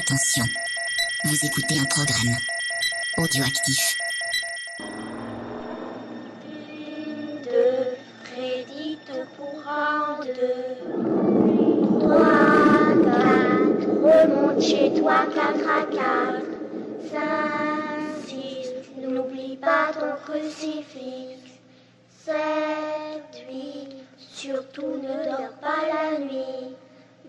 Attention, vous écoutez un programme audioactif. de Freddy te pourra en deux. Trois, quatre, remonte chez toi, quatre à quatre. Cinq, six, n'oublie pas ton crucifix. Sept, huit, surtout ne dors pas la nuit.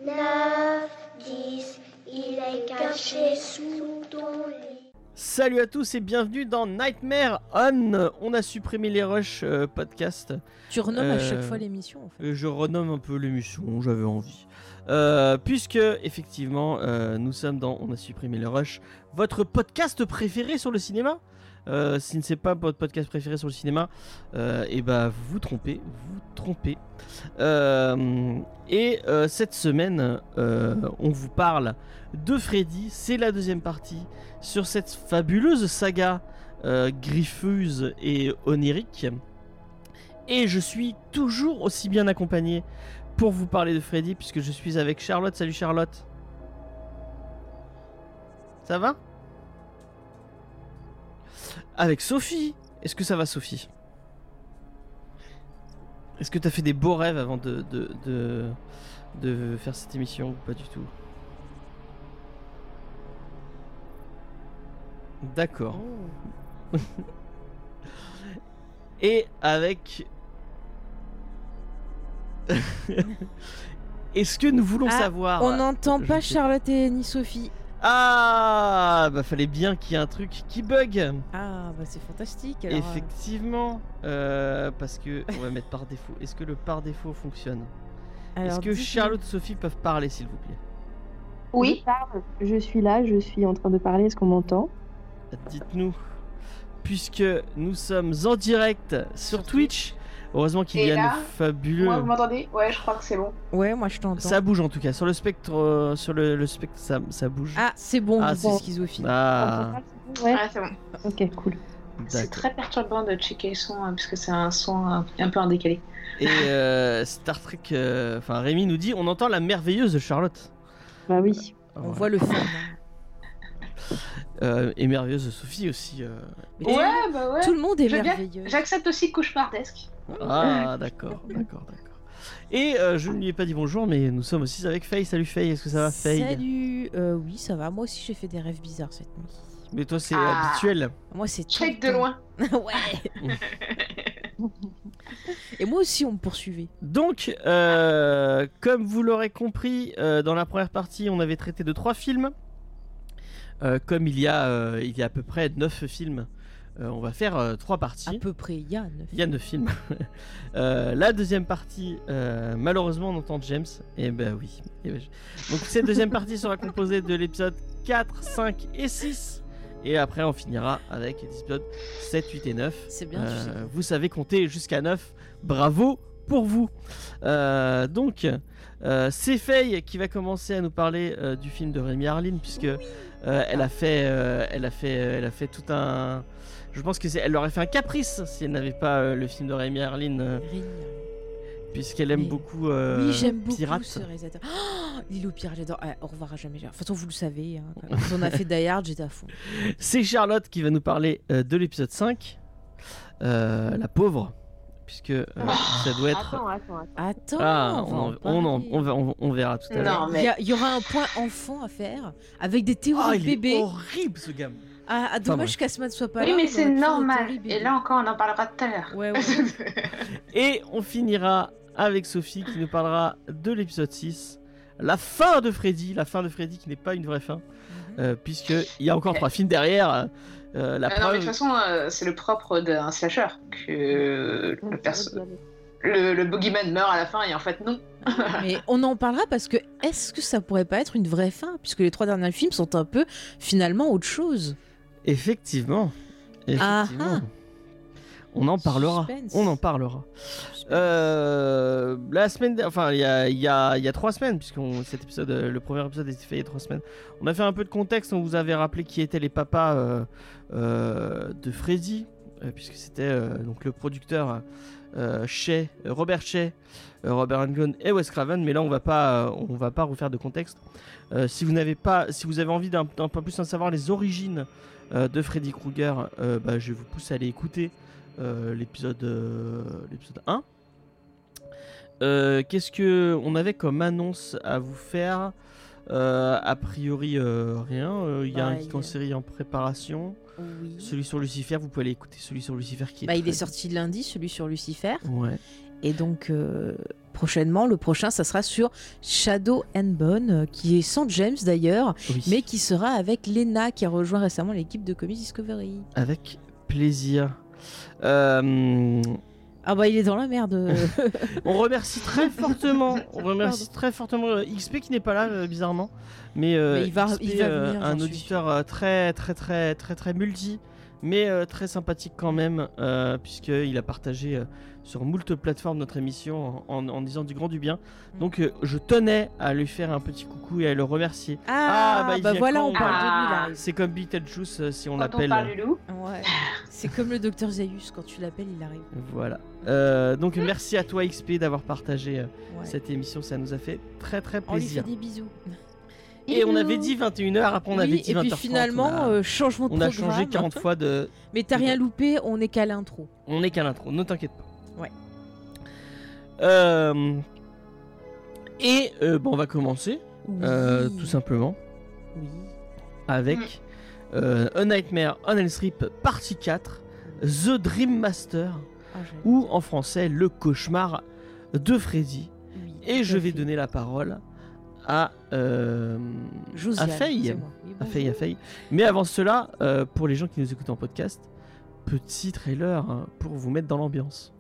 Neuf, dix, il est caché sous ton lit. Salut à tous et bienvenue dans Nightmare On. On a supprimé les rushs euh, podcast. Tu renommes à chaque Euh, fois l'émission en fait. Je renomme un peu l'émission, j'avais envie. Euh, puisque effectivement, euh, nous sommes dans On a supprimé les rushs, votre podcast préféré sur le cinéma. Euh, si ce n'est pas votre podcast préféré sur le cinéma, euh, et bah vous vous trompez, vous trompez. Euh, et euh, cette semaine, euh, on vous parle de Freddy. C'est la deuxième partie sur cette fabuleuse saga euh, griffeuse et onirique. Et je suis toujours aussi bien accompagné pour vous parler de Freddy puisque je suis avec Charlotte. Salut Charlotte. Ça va? Avec Sophie. Est-ce que ça va Sophie? Est-ce que tu as fait des beaux rêves avant de, de, de, de faire cette émission ou pas du tout? D'accord. Et avec. Est-ce que nous voulons Ah, savoir? On n'entend pas Charlotte et ni Sophie. Ah Bah fallait bien qu'il y ait un truc qui bug Ah bah c'est fantastique. Alors, euh, Effectivement euh, Parce que. On va mettre par défaut. Est-ce que le par défaut fonctionne? Est-ce que. Charlotte et Sophie peuvent parler s'il vous plaît? Oui. Je parle. Je suis là, je suis en train de parler. Est-ce qu'on m'entend? Dites-nous. Puisque nous sommes en direct sur, Sur Twitch. Heureusement qu'il y a là, fabuleux. Moi, vous m'entendez? Ouais, je crois que c'est bon. Ouais, moi je t'entends. Ça bouge en tout cas. Sur le spectre, euh, sur le, le spectre, ça, ça bouge. Ah, c'est bon, Ah, c'est bon. schizophile. Ah, Ouais. Ah, c'est bon. Ok, cool. C'est très perturbant de checker le son, hein, puisque c'est un son un, un peu en décalé. Et euh, Star Trek, euh, enfin Rémi nous dit, on entend la merveilleuse Charlotte. Bah oui. On Voilà. voit le fan. Euh, et merveilleuse Sophie aussi. euh. Mais tout- Ouais, bah ouais. Tout le monde est merveilleux. J'accepte aussi cauchemardesque. Ah, d'accord, d'accord, d'accord. Et euh, je ne lui ai pas dit bonjour, mais nous sommes aussi avec Faye. Salut Faye, est-ce que ça va Faye? Salut. Euh, oui, ça va. Moi aussi j'ai fait des rêves bizarres cette nuit. Mais toi c'est Ah. habituel. Moi c'est Check de loin. ouais. Et moi aussi on me poursuivait. Donc, euh, comme vous l'aurez compris, euh, dans la première partie, on avait traité de trois films. Euh, comme il y a, euh, il y a à peu près neuf films, euh, on va faire euh, trois À parties. peu près. Il y a neuf films. Euh, la deuxième partie, malheureusement, on entend James. Et ben oui. Eh ben, je- Donc cette deuxième partie sera composée de l'épisode 4, 5 et 6. Et après, on finira avec les épisodes 7, 8 et 9. C'est bien, tu sais. Vous savez compter jusqu'à 9. Bravo pour vous. Donc, c'est Faye qui va commencer à nous parler du film de Rémi Harlin, puisque euh, elle a fait, euh, elle a fait, euh, elle a fait tout un. Je pense que c'est, elle aurait fait un caprice si elle n'avait pas le film de Rémi Ring. puisqu'elle aime Oui. beaucoup Oui, j'aime beaucoup Pirate. ce réalisateur. Oh, Lilo Pirate, j'adore. Ah, au revoir à jamais. De toute façon, vous le savez. Hein, quand on a fait Die Hard, j'étais à fond. C'est Charlotte qui va nous parler de l'épisode 5, euh, la pauvre, puisque euh, ça doit être. Attends, attends, attends. Attends, Ah, on, on, en on, verra tout à l'heure. Il mais y, a- il y aura un point enfant à faire avec des théories Ah, il est bébés. horrible ce gamin. Ah, ah, dommage qu'Asma ne soit pas oui, là. mais on c'est normal. Et là encore, on en parlera tout à l'heure. Ouais, ouais. Et on finira avec Sophie qui nous parlera de l'épisode 6, la fin de Freddy, la fin de Freddy qui n'est pas une vraie fin, Mhm. euh, puisqu'il y a encore trois films derrière. Euh, la Euh, non, mais de toute façon, euh, c'est le propre d'un slasher que le, perso- le, le boogeyman meurt à la fin et en fait, non. Mais on en parlera parce que est-ce que ça pourrait pas être une vraie fin Puisque les trois derniers films sont un peu finalement autre chose. Effectivement. Effectivement. Ah, ah. On en parlera. Suspense. On en parlera. Euh, la semaine, de- enfin il y a, il y, a, y a trois semaines, puisque cet épisode, le premier épisode a été fait il y a trois semaines. On a fait un peu de contexte, on vous avait rappelé qui étaient les papas euh, de Freddy, euh, puisque c'était euh, donc le producteur euh, Shea, euh, Robert Shea, euh, Robert Englund et Wes Craven, mais là on va pas, euh, on va pas refaire de contexte. Euh, si vous n'avez pas, si vous avez envie d'un peu plus en savoir les origines euh, de Freddy Krueger, euh, bah, je vous pousse à aller écouter euh, l'épisode euh, l'épisode 1. Euh, Qu'est-ce que on avait comme annonce à vous faire? Euh, A priori euh, rien. Euh, Il y a Bah, un geek en série en préparation. Oui. Celui sur Lucifer, vous pouvez aller écouter celui sur Lucifer qui est. Bah, il est sorti lundi, celui sur Lucifer. Ouais. Et donc, euh, prochainement, le prochain, ça sera sur Shadow and Bone, euh, qui est sans James d'ailleurs, Oui. mais qui sera avec Lena, qui a rejoint récemment l'équipe de Comics Discovery. Avec plaisir. Euh, Ah bah, il est dans la merde. on remercie très fortement, on remercie très fortement euh, XP qui n'est pas là euh, bizarrement, mais, euh, Mais il va- XP, il va euh, venir, un auditeur euh, très très très très très multi, mais euh, très sympathique quand même, euh, puisqu'il a partagé euh, sur moult plateformes notre émission en, en- en disant du grand du bien. Mm. Donc euh, je tenais à lui faire un petit coucou et à le remercier. Ah, bah, il bah vient voilà, on parle de lui, Ah. il arrive. C'est comme Beetlejuice euh, si on on l'appelle. Ouais. C'est comme le docteur Zaius, quand tu l'appelles, il arrive. Voilà. Euh, donc merci à toi XP d'avoir partagé euh, Ouais. cette émission, ça nous a fait très très On lui fait plaisir. des bisous. Et on avait dit 21h, après on avait dit et 20h30. puis finalement, on a, euh, changement de on a programme. changé 40 fois de. Mais t'as rien loupé, on est qu'à l'intro. On est qu'à l'intro, ne t'inquiète pas. Ouais. Euh, Et euh, bon, on va commencer euh, Oui. tout simplement Oui. avec euh, A Nightmare on Elm partie 4, The Dream Master, Ah, ou en français Le cauchemar de Freddy. Oui, Et je vais fait. donner la parole à, euh, Josiane, à Faye. À Faye, à. Faye. Mais avant cela, euh, pour les gens qui nous écoutent en podcast, petit trailer hein, pour vous mettre dans l'ambiance.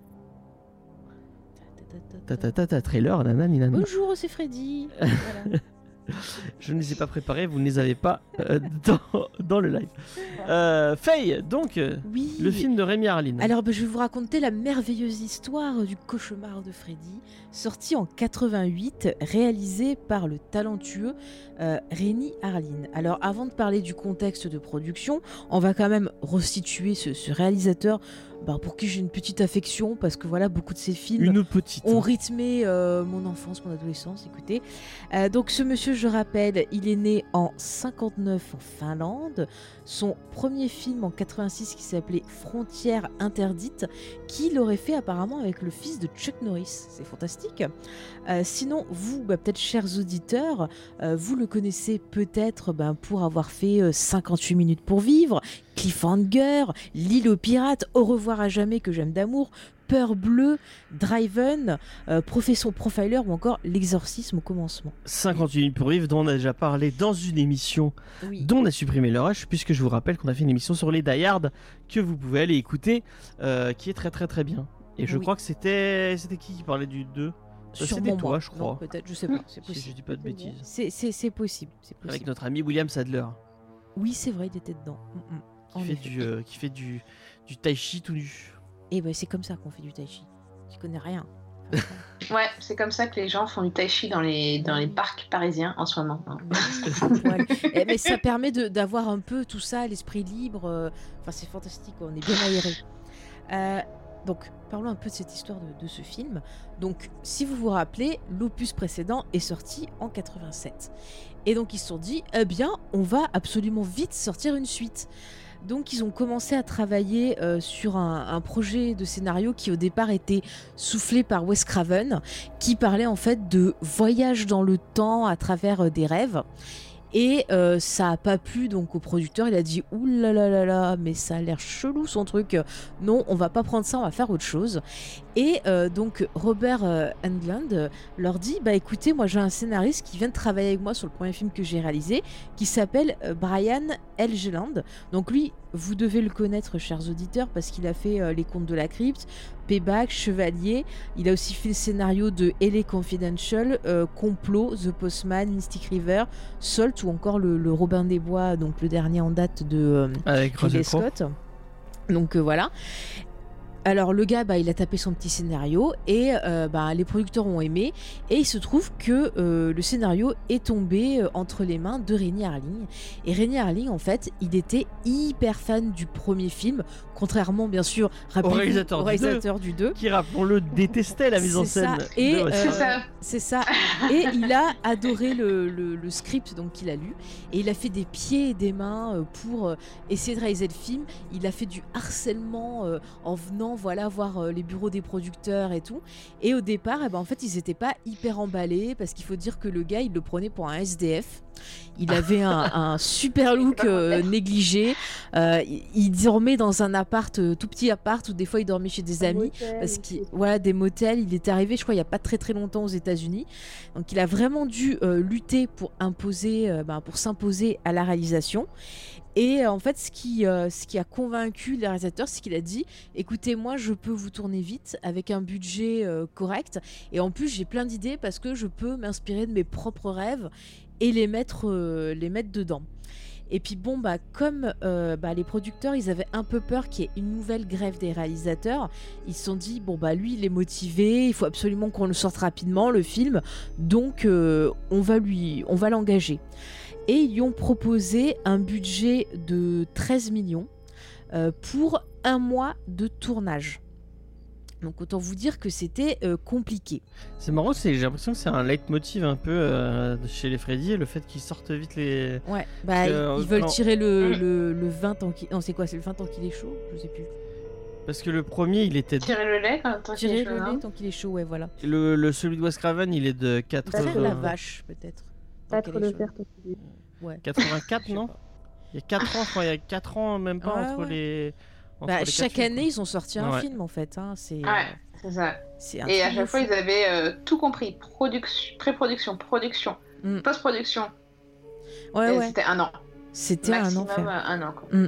Ta ta ta ta trailer, nanani nanana. Bonjour, c'est Freddy. Voilà. Je ne les ai pas préparés, vous ne les avez pas euh, dans, dans le live. Euh, Faye, donc, euh, Oui. le film de Rémi Harlin. Alors, bah, je vais vous raconter la merveilleuse histoire du cauchemar de Freddy, sorti en 88, réalisé par le talentueux euh, Rémi Harlin. Alors, avant de parler du contexte de production, on va quand même restituer ce, ce réalisateur bah, pour qui j'ai une petite affection, parce que voilà, beaucoup de ses films Une petite. ont rythmé euh, mon enfance, mon adolescence, écoutez. Euh, donc ce monsieur, je rappelle, il est né en 59 en Finlande. Son premier film en 86 qui s'appelait Frontières interdites, qu'il aurait fait apparemment avec le fils de Chuck Norris. C'est fantastique. Euh, sinon, vous, bah, peut-être chers auditeurs, euh, vous le connaissez peut-être ben, pour avoir fait euh, 58 minutes pour vivre, Cliffhanger, L'île aux pirates, Au revoir à jamais que j'aime d'amour, Peur bleue, Driven, euh, Profession Profiler ou encore L'exorcisme au commencement. 58 minutes pour vivre, dont on a déjà parlé dans une émission Oui. dont on a supprimé le rush, puisque je vous rappelle qu'on a fait une émission sur les Die Hard que vous pouvez aller écouter, euh, qui est très très très bien. Et je Oui. crois que c'était c'était qui qui parlait du 2 Ça, C'était toi, je crois. Peut-être, je sais pas, c'est Si je possible. dis pas de bêtises. C'est, possible, Avec possible. notre ami William Sadler, Oui, c'est vrai, il était dedans. Mm, mm. qui fait, du, euh, qui fait du, du tai chi tout nu. Et ben c'est comme ça qu'on fait du tai chi. Tu connais rien. ouais, c'est comme ça que les gens font du tai chi dans les, dans les parcs parisiens en ce moment. hein. Voilà. Eh, mais ça permet d'avoir un peu tout ça, l'esprit libre. euh, Enfin, c'est fantastique, on est bien aéré. Euh, donc, parlons un peu de cette histoire de, de ce film. Donc, si vous vous rappelez, l'opus précédent est sorti en 87. Et donc, ils se sont dit, eh bien, on va absolument vite sortir une suite. Donc, ils ont commencé à travailler euh, sur un, projet de scénario qui, au départ, était soufflé par Wes Craven, qui parlait en fait de voyage dans le temps à travers euh, des rêves. Et euh, ça a pas plu donc au producteur. Il a dit ouh là là là là, mais ça a l'air chelou son truc. Non, on va pas prendre ça, on va faire autre chose. Et euh, donc Robert euh, Englund leur dit bah écoutez, moi j'ai un scénariste qui vient de travailler avec moi sur le premier film que j'ai réalisé, qui s'appelle Brian Elgeland. Donc lui, vous devez le connaître, chers auditeurs, parce qu'il a fait euh, Les Contes de la Crypte, Payback, Chevalier. Il a aussi fait le scénario de LA Confidential, euh, Complot, The Postman, Mystic River, Salt ou encore le, le Robin des Bois, donc le dernier en date de euh, Avec Ridley. Scott. Donc euh, voilà. Alors le gars, bah, il a tapé son petit scénario et euh, bah, les producteurs ont aimé. Et il se trouve que euh, le scénario est tombé euh, entre les mains de Rémi Harling. Et Rémi Harling, en fait, il était hyper fan du premier film, contrairement bien sûr réalisateur au du réalisateur du 2. Qui, rappelons-le, détestait la mise en scène. ça. Et, euh, C'est ça. Et il a adoré le, le- le script donc qu'il a lu et il a fait des pieds et des mains pour essayer de réaliser le film. Il a fait du harcèlement en venant voilà voir euh, les bureaux des producteurs et tout. Et au départ, eh ben, en fait, ils n'étaient pas hyper emballés parce qu'il faut dire que le gars, il le prenait pour un SDF. Il avait un, un super look euh, négligé. Euh, il, il dormait dans un appart, euh, tout petit appart, où des fois il dormait chez des amis. Parce qu'il, voilà, des motels. Il est arrivé, je crois, il n'y a pas très très longtemps aux États-Unis. Donc, il a vraiment dû lutter pour imposer, ben, pour s'imposer à la réalisation. Et euh, en fait, ce qui, euh, ce qui a convaincu les réalisateurs, c'est qu'il a dit écoutez, moi, je peux vous tourner vite avec un budget euh, correct. Et en plus, j'ai plein d'idées parce que je peux m'inspirer de mes propres rêves et les mettre, dedans. Et puis bon, bah, comme bah, les producteurs, ils avaient un peu peur qu'il y ait une nouvelle grève des réalisateurs, ils se sont dit, bon, bah lui, il est motivé, il faut absolument qu'on le sorte rapidement, le film, donc on va lui, on va l'engager. Et ils lui ont proposé un budget de 13 millions euh, pour un mois de tournage. Donc autant vous dire que c'était euh, compliqué. C'est marrant, j'ai l'impression que c'est un leitmotiv un peu euh, chez les Freddy, le fait qu'ils sortent vite les. Ouais, bah ils, veulent tirer le, Mm. le, le 20 ans qui... Non, c'est quoi C'est le 20 ans qu'il est chaud? Je sais plus. Parce que le premier, il était. Tirer le lait tant qu'il Tirer est le chaud, hein. lait tant qu'il est chaud, ouais, voilà. Le, le- celui de Wes Craven, il est de C'est 80... la vache, peut-être. Tant Battre qu'elle est le chaude. fer tant qu'il est- Ouais. 84, Je sais non. Il y a 4 ans, il y a 4 ans, même pas, Ouais, entre ouais. les. entre Bah, les chaque films, année, ils ont sorti un Ouais. film en fait. Hein. C'est Ouais, c'est ça. un Et à chaque fois, ils avaient euh, tout compris. Production, pré-production, production, Mm. post-production. Ouais, Et ouais. C'était un an. C'était un enfer. un an. Quoi. quoi.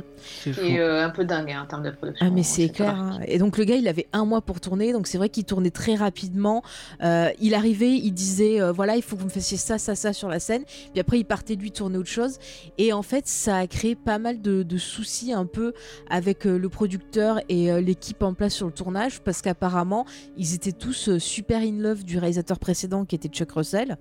C'est euh, un peu dingue hein, en termes de production. Ah mais c'est pas clair. hein. Et donc le gars, il avait un mois pour tourner, donc c'est vrai qu'il tournait très rapidement. Euh, il arrivait, il disait euh, voilà, il faut que vous me fassiez ça, ça, ça sur la scène. Puis après, il partait lui tourner autre chose. Et en fait, ça a créé pas mal de, de soucis un peu avec euh, le producteur et euh, l'équipe en place sur le tournage, parce qu'apparemment, ils étaient tous euh, super in love du réalisateur précédent qui était Chuck Russell.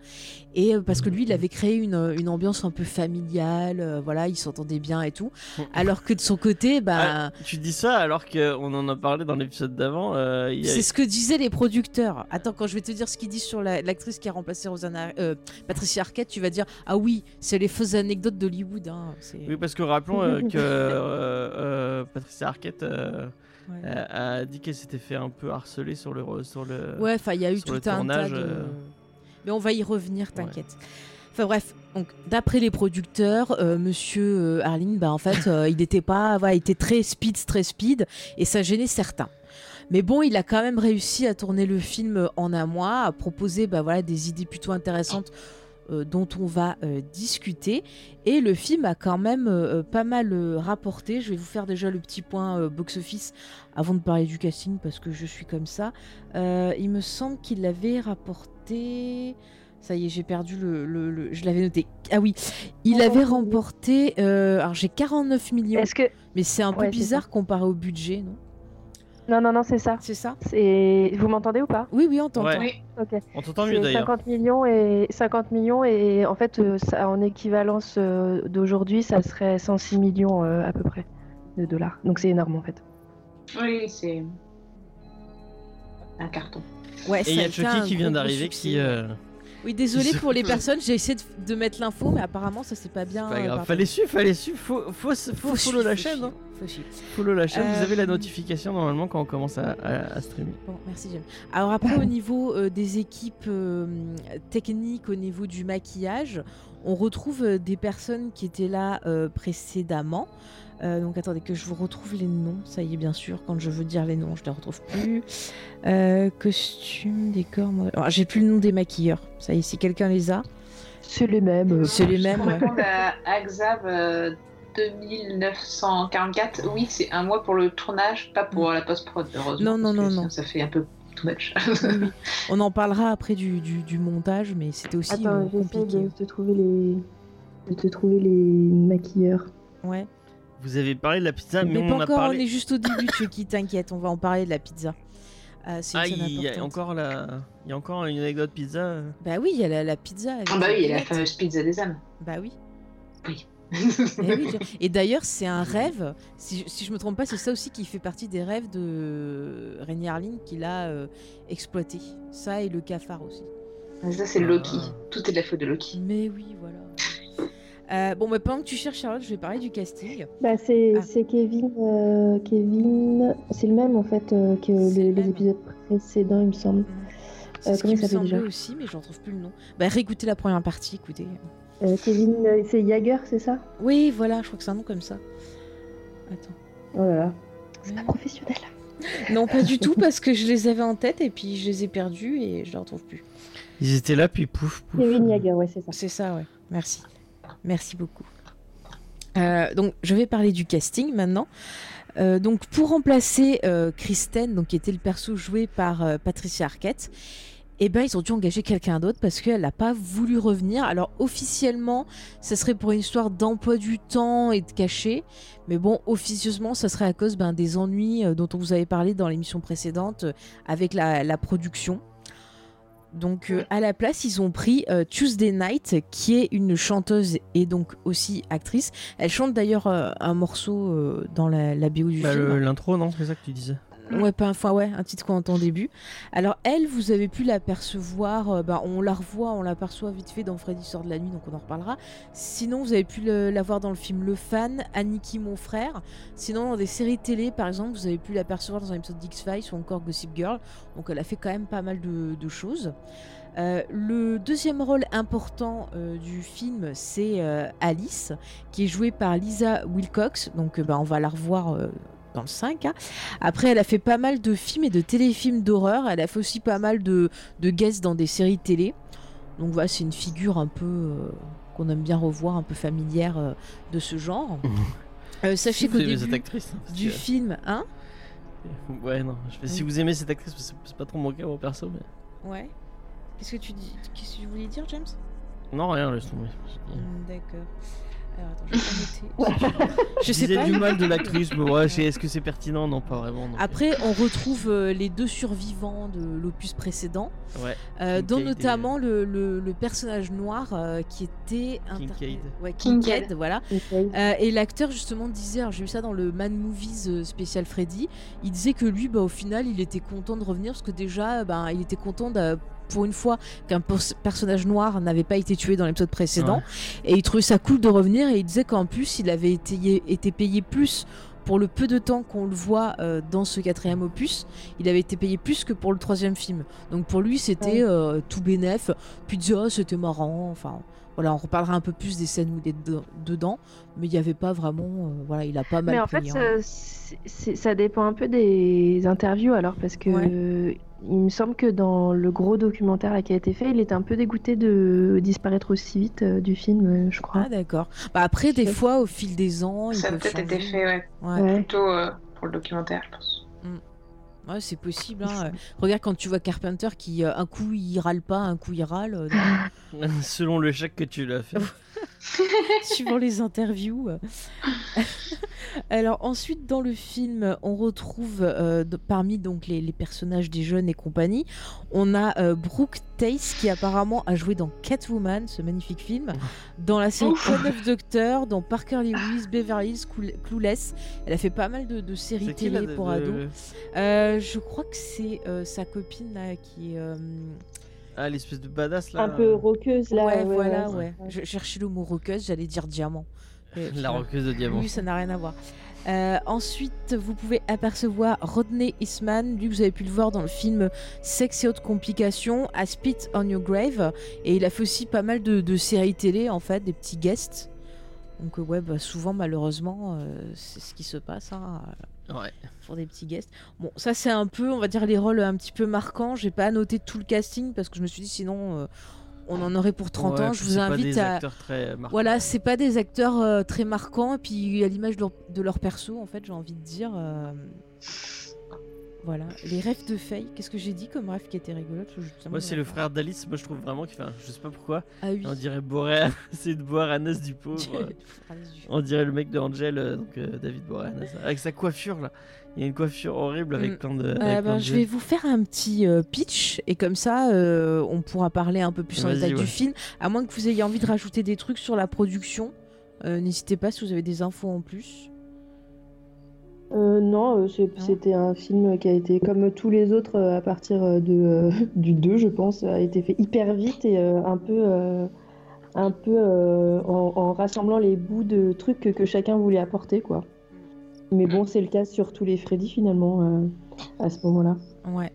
Et euh, parce que lui, il avait créé une, une ambiance un peu familiale, euh, voilà, ils s'entendaient bien et tout. Alors que de son côté, bah. Ah, tu dis ça alors qu'on en a parlé dans l'épisode d'avant. euh, a- C'est ce que disaient les producteurs. Attends, quand je vais te dire ce qu'ils disent sur la- l'actrice qui a remplacé Rosanna, euh, Patricia Arquette, tu vas dire ah oui, c'est les fausses anecdotes d'Hollywood. Hein. Oui, parce que rappelons euh, que Patricia Arquette Ouais. a, dit qu'elle s'était fait un peu harceler sur le. Sur le... Ouais, enfin, il y a eu tout un tournage, tas de. Mais on va y revenir, t'inquiète. Enfin bref, d'après les producteurs, euh, Monsieur euh, Harling, bah en fait, euh, il était pas, voilà, il était très speed, très speed, et ça gênait certains. Mais bon, il a quand même réussi à tourner le film en un mois, à proposer bah, voilà, des idées plutôt intéressantes dont on va discuter. Et le film a quand même pas mal rapporté. Je vais vous faire déjà le petit point box-office avant de parler du casting parce que je suis comme ça. Il me semble qu'il avait rapporté. Ça y est, j'ai perdu le. le- le- Je l'avais noté. Ah oui, il Oh, avait remporté. euh, alors j'ai 49 millions, que. mais c'est un peu Ouais, bizarre comparé au budget, non? Non, non, non, c'est ça. C'est ça? C'est... Vous m'entendez ou pas? Oui, oui, on t'entend. Ouais. Oui. Ok. On t'entend mieux C'est d'ailleurs. 50 millions et 50 millions et en fait euh, ça, en équivalence euh, d'aujourd'hui ça serait 106 millions euh, à peu près de dollars. Donc c'est énorme en fait. Oui, c'est un carton. Ouais, Et il y a Chucky qui vient d'arriver qui. Oui, désolé pour les personnes, j'ai essayé de, de mettre l'info, mais apparemment ça s'est pas bien. Pas grave. Fallait suivre, fallait suivre. Faut, faut, faut, Faut follow la faut chaîne. Hein. Follow la chaîne. Vous avez la Euh, notification normalement quand on commence à, à- à streamer. Bon, merci Jem. Alors après, au niveau euh, des équipes euh, techniques, au niveau du maquillage, on retrouve euh, des personnes qui étaient là euh, précédemment. Euh, donc attendez que je vous retrouve les noms. Ça y est, bien sûr, quand je veux dire les noms, je les retrouve plus. Euh, costume, décor... moi- Alors, j'ai plus le nom des maquilleurs. Ça y est, si quelqu'un les a. C'est les mêmes. C'est les mêmes, ouais. répondre à Axav euh, 2944, oui, c'est un mois pour le tournage, pas pour la post-prod, heureusement. Non, non, non, non. Ça fait un peu too much. Oui, oui. On en parlera après du, du- du montage, mais c'était aussi Attends, euh, j'essaie compliqué. de te trouver les de te trouver les maquilleurs. Ouais. Vous avez parlé de la pizza, mais, Mais on pas en a encore, parlé. on est juste au début, Chucky, t'inquiète, on va en parler de la pizza. Euh, c'est Ah, il y a encore la, il y a encore une anecdote pizza. Bah oui, il y a la, la pizza. Ah bah oui, il y a la fameuse pizza des âmes. Bah oui. Oui. Eh oui, Et d'ailleurs, c'est un rêve. Si je, si je me trompe pas, c'est ça aussi qui fait partie des rêves de Rémi Harlin qu'il a euh, exploité. Ça et le cafard aussi. Ça, c'est Loki. Ah. Tout est de la faute de Loki. Mais oui, voilà. Euh, bon, bah, pendant que tu cherches Charlotte, je vais parler du casting. Bah, c'est Ah. Kevin. euh, Kevin. C'est le même en fait euh, que les épisodes précédents, il me semble. C'est Euh, ce comment qui il me s'appelle semblait déjà? aussi, mais j'en trouve plus le nom. Bah, réécoutez la première partie, écoutez. Euh, Kevin, euh, c'est Jagger, c'est ça? Oui, voilà, je crois que c'est un nom comme ça. Attends. Oh là là. C'est Ouais. pas professionnel. Non, pas du tout, parce que je les avais en tête et puis je les ai perdus et je les retrouve plus. Ils étaient là, puis pouf, pouf. Kevin Jagger, ouais, c'est ça. C'est ça, ouais. Merci. Merci beaucoup. Euh, donc, je vais parler du casting maintenant. Euh, donc, pour remplacer euh, Kristen, donc qui était le perso joué par euh, Patricia Arquette, eh ben, ils ont dû engager quelqu'un d'autre parce qu'elle n'a pas voulu revenir. Alors, officiellement, ça serait pour une histoire d'emploi du temps et de cachet. Mais bon, officieusement, ça serait à cause ben, des ennuis euh, dont on vous avait parlé dans l'émission précédente euh, avec la, la production. Donc euh, à la place, ils ont pris euh, Tuesday Night, qui est une chanteuse et donc aussi actrice. Elle chante d'ailleurs euh, un morceau dans la, la BO du Bah, film. L'intro, non C'est ça que tu disais. Ouais, pas, enfin ouais, un titre qu'on entend au début. Alors elle, vous avez pu l'apercevoir, euh, bah, on la revoit, on l'aperçoit vite fait dans Freddy sort de la nuit, donc on en reparlera. Sinon, vous avez pu la voir dans le film Le Fan, Aniki mon frère. Sinon, dans des séries télé, par exemple, vous avez pu l'apercevoir dans un épisode d'X-Files ou encore Gossip Girl. Donc elle a fait quand même pas mal de, choses. Euh, le deuxième rôle important euh, du film, c'est Alice, qui est jouée par Lisa Wilcox. Donc bah, on va la revoir dans le 5. hein. Après, elle a fait pas mal de films et de téléfilms d'horreur. Elle a fait aussi pas mal de, de guests dans des séries télé. Donc voilà, c'est une figure un peu euh, qu'on aime bien revoir, un peu familière euh, de ce genre. Euh, sachez vous qu'au aimez cette début actrice. hein, du que- film, hein Ouais, non. je fais- Si vous aimez cette actrice, c'est c'est pas trop mon cas, moi perso. Mais... Ouais. Qu'est-ce que tu dis Qu'est-ce que tu voulais dire, James? Non, rien, laisse tomber. Hmm, D'accord. Alors attends, je vais. Je sais pas. du mal de l'actrice, mais ouais, est-ce que c'est pertinent? Non, pas vraiment. Après, on retrouve euh, les deux survivants de l'opus précédent, euh, Ouais. euh, dont et- notamment le, le- le personnage noir euh, qui était Kincaid. Ouais, Kincaid. Kincaid, voilà. Euh, et l'acteur justement disait, alors j'ai vu ça dans le Man Movies euh, spécial Freddy, il disait que lui, bah, au final, il était content de revenir parce que déjà, ben, il était content de- pour une fois qu'un pers- personnage noir n'avait pas été tué dans l'épisode précédent. Et il trouvait ça cool de revenir et il disait qu'en plus, il avait été, été payé plus pour le peu de temps qu'on le voit euh, dans ce quatrième opus, il avait été payé plus que pour le troisième film. Donc pour lui, c'était Ouais. euh, tout bénef. Puis il disait, oh, c'était marrant. Enfin, voilà, on reparlera un peu plus des scènes où il est de- dedans, mais il n'y avait pas vraiment. euh, voilà, il a pas mal Mais en fait, hein. ça, dépend un peu des interviews alors, parce que Ouais. Il me semble que dans le gros documentaire là, qui a été fait, il était un peu dégoûté de disparaître aussi vite euh, du film, euh, je crois. Ah d'accord. Bah après, des fois, au fil des ans, Ça a peut-être été fait, ouais. Ouais. Ouais. Plutôt euh, pour le documentaire, je pense. Ouais, c'est possible. hein. Regarde quand tu vois Carpenter qui, un coup, il râle pas, un coup, il râle. Selon le chèque que tu l'as fait. suivant les interviews. Alors ensuite dans le film, on retrouve euh, parmi donc les, les personnages des jeunes et compagnie, on a euh, Brooke Tace qui apparemment a joué dans Catwoman, ce magnifique film, dans la série. Code of Doctor, dans Parker Lewis, Beverly Hills, Clue- Clueless. Elle a fait pas mal de, de séries C'est qui, là, télé de- pour de- ados. Euh, je crois que c'est euh, sa copine là qui est. euh, Ah, l'espèce de badass là. Un peu roqueuse là. ouais, voilà, ouais. ça. Je cherchais le mot roqueuse, j'allais dire diamant. Et La roqueuse de diamant. oui, ça n'a rien à voir. Euh, ensuite, vous pouvez apercevoir Rodney Eastman. Lui, vous avez pu le voir dans le film Sex et autres complications, à Spit on Your Grave. Et il a fait aussi pas mal de, de séries télé, en fait, des petits guests. Donc, euh, ouais, bah, souvent, malheureusement, euh, c'est ce qui se passe. Hein, euh, Ouais. pour des petits guests. Bon, ça, c'est un peu, on va dire, les rôles un petit peu marquants. J'ai pas noté tout le casting parce que je me suis dit, sinon, euh, on en aurait pour 30 Ouais, ans. Je vous c'est pas invite des à. acteurs très marquants. Voilà, c'est pas des acteurs euh, très marquants, et puis à l'image de leur, de leur perso, en fait, j'ai envie de dire. euh, Voilà, les rêves de Faye. Qu'est-ce que j'ai dit comme rêve qui était rigolote justement, Moi, c'est le frère d'Alice. Moi, je trouve vraiment qu'il fait. un- Je sais pas pourquoi. Ah oui. On dirait Boréas. c'est de Boréanas du pauvre. On dirait le mec de Angel, euh, donc euh, David Boreanaz, avec sa coiffure là. Il y a une coiffure horrible avec Mm. plein de. Euh, avec ben, je vais vous faire un petit euh, pitch et comme ça on pourra parler un peu plus en détail ouais. du film. À moins que vous ayez envie de rajouter des trucs sur la production, n'hésitez pas si vous avez des infos en plus. Euh, non, euh, Non. c'était un film qui a été, comme tous les autres, euh, à partir de, euh, du 2, je pense, a été fait hyper vite et euh, un peu, euh, un peu euh, en, en rassemblant les bouts de trucs que, que chacun voulait apporter, quoi. Mais bon, c'est le cas sur tous les Freddy, finalement, euh, à ce moment-là. Ouais.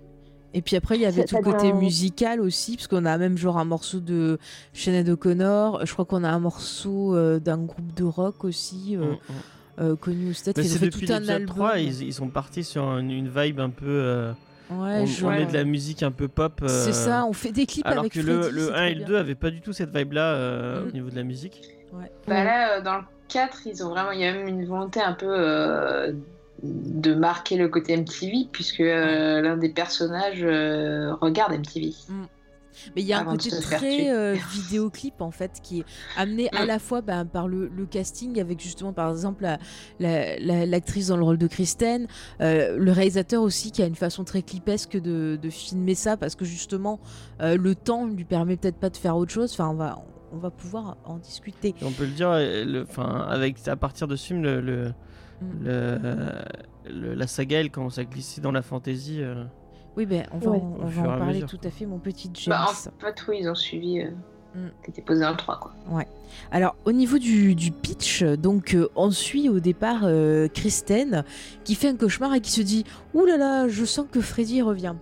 Et puis après, il y avait tout le côté musical aussi, parce qu'on a même genre un morceau de Sinead O'Connor. Je crois qu'on a un morceau euh, d'un groupe de rock aussi, euh, Mm, mm. Euh, connu aux States. Mais Ils ont c'est fait depuis tout un album. 3, ils, ils sont partis sur une, une vibe un peu. euh, Ouais, on, on met de la musique un peu pop. C'est euh, ça, on fait des clips Alors avec que le, Freddy, le c'est 1 trop et le bien. 2 avaient pas du tout cette vibe là euh, Mm. au niveau de la musique. Bah là, euh, dans le 4, ils ont vraiment, il y a même une volonté un peu euh, de marquer le côté MTV, puisque euh, l'un des personnages euh, regarde MTV. Mais il y a un côté très euh, vidéoclip en fait qui est amené à Mm. la fois ben, par le, le casting avec justement par exemple la- la- la- l'actrice dans le rôle de Kristen, euh, le réalisateur aussi qui a une façon très clipesque de, de filmer ça parce que justement euh, le temps lui permet peut-être pas de faire autre chose. Enfin on va on va pouvoir en discuter. Et on peut le dire, euh, le- enfin, avec à partir de ce film, le, le- Mm. le- la saga elle commence à glisser dans la fantaisie. Oui ben on va Ouais. en, on va parler mesure, tout quoi. à fait mon petit James. Bah, en fait, oui, ils ont suivi euh, Mm. qui était posé dans le 3, quoi. Alors, au niveau du, du pitch, donc euh, on suit au départ euh, Kristen qui fait un cauchemar et qui se dit Ouh là là, je sens que Freddy revient.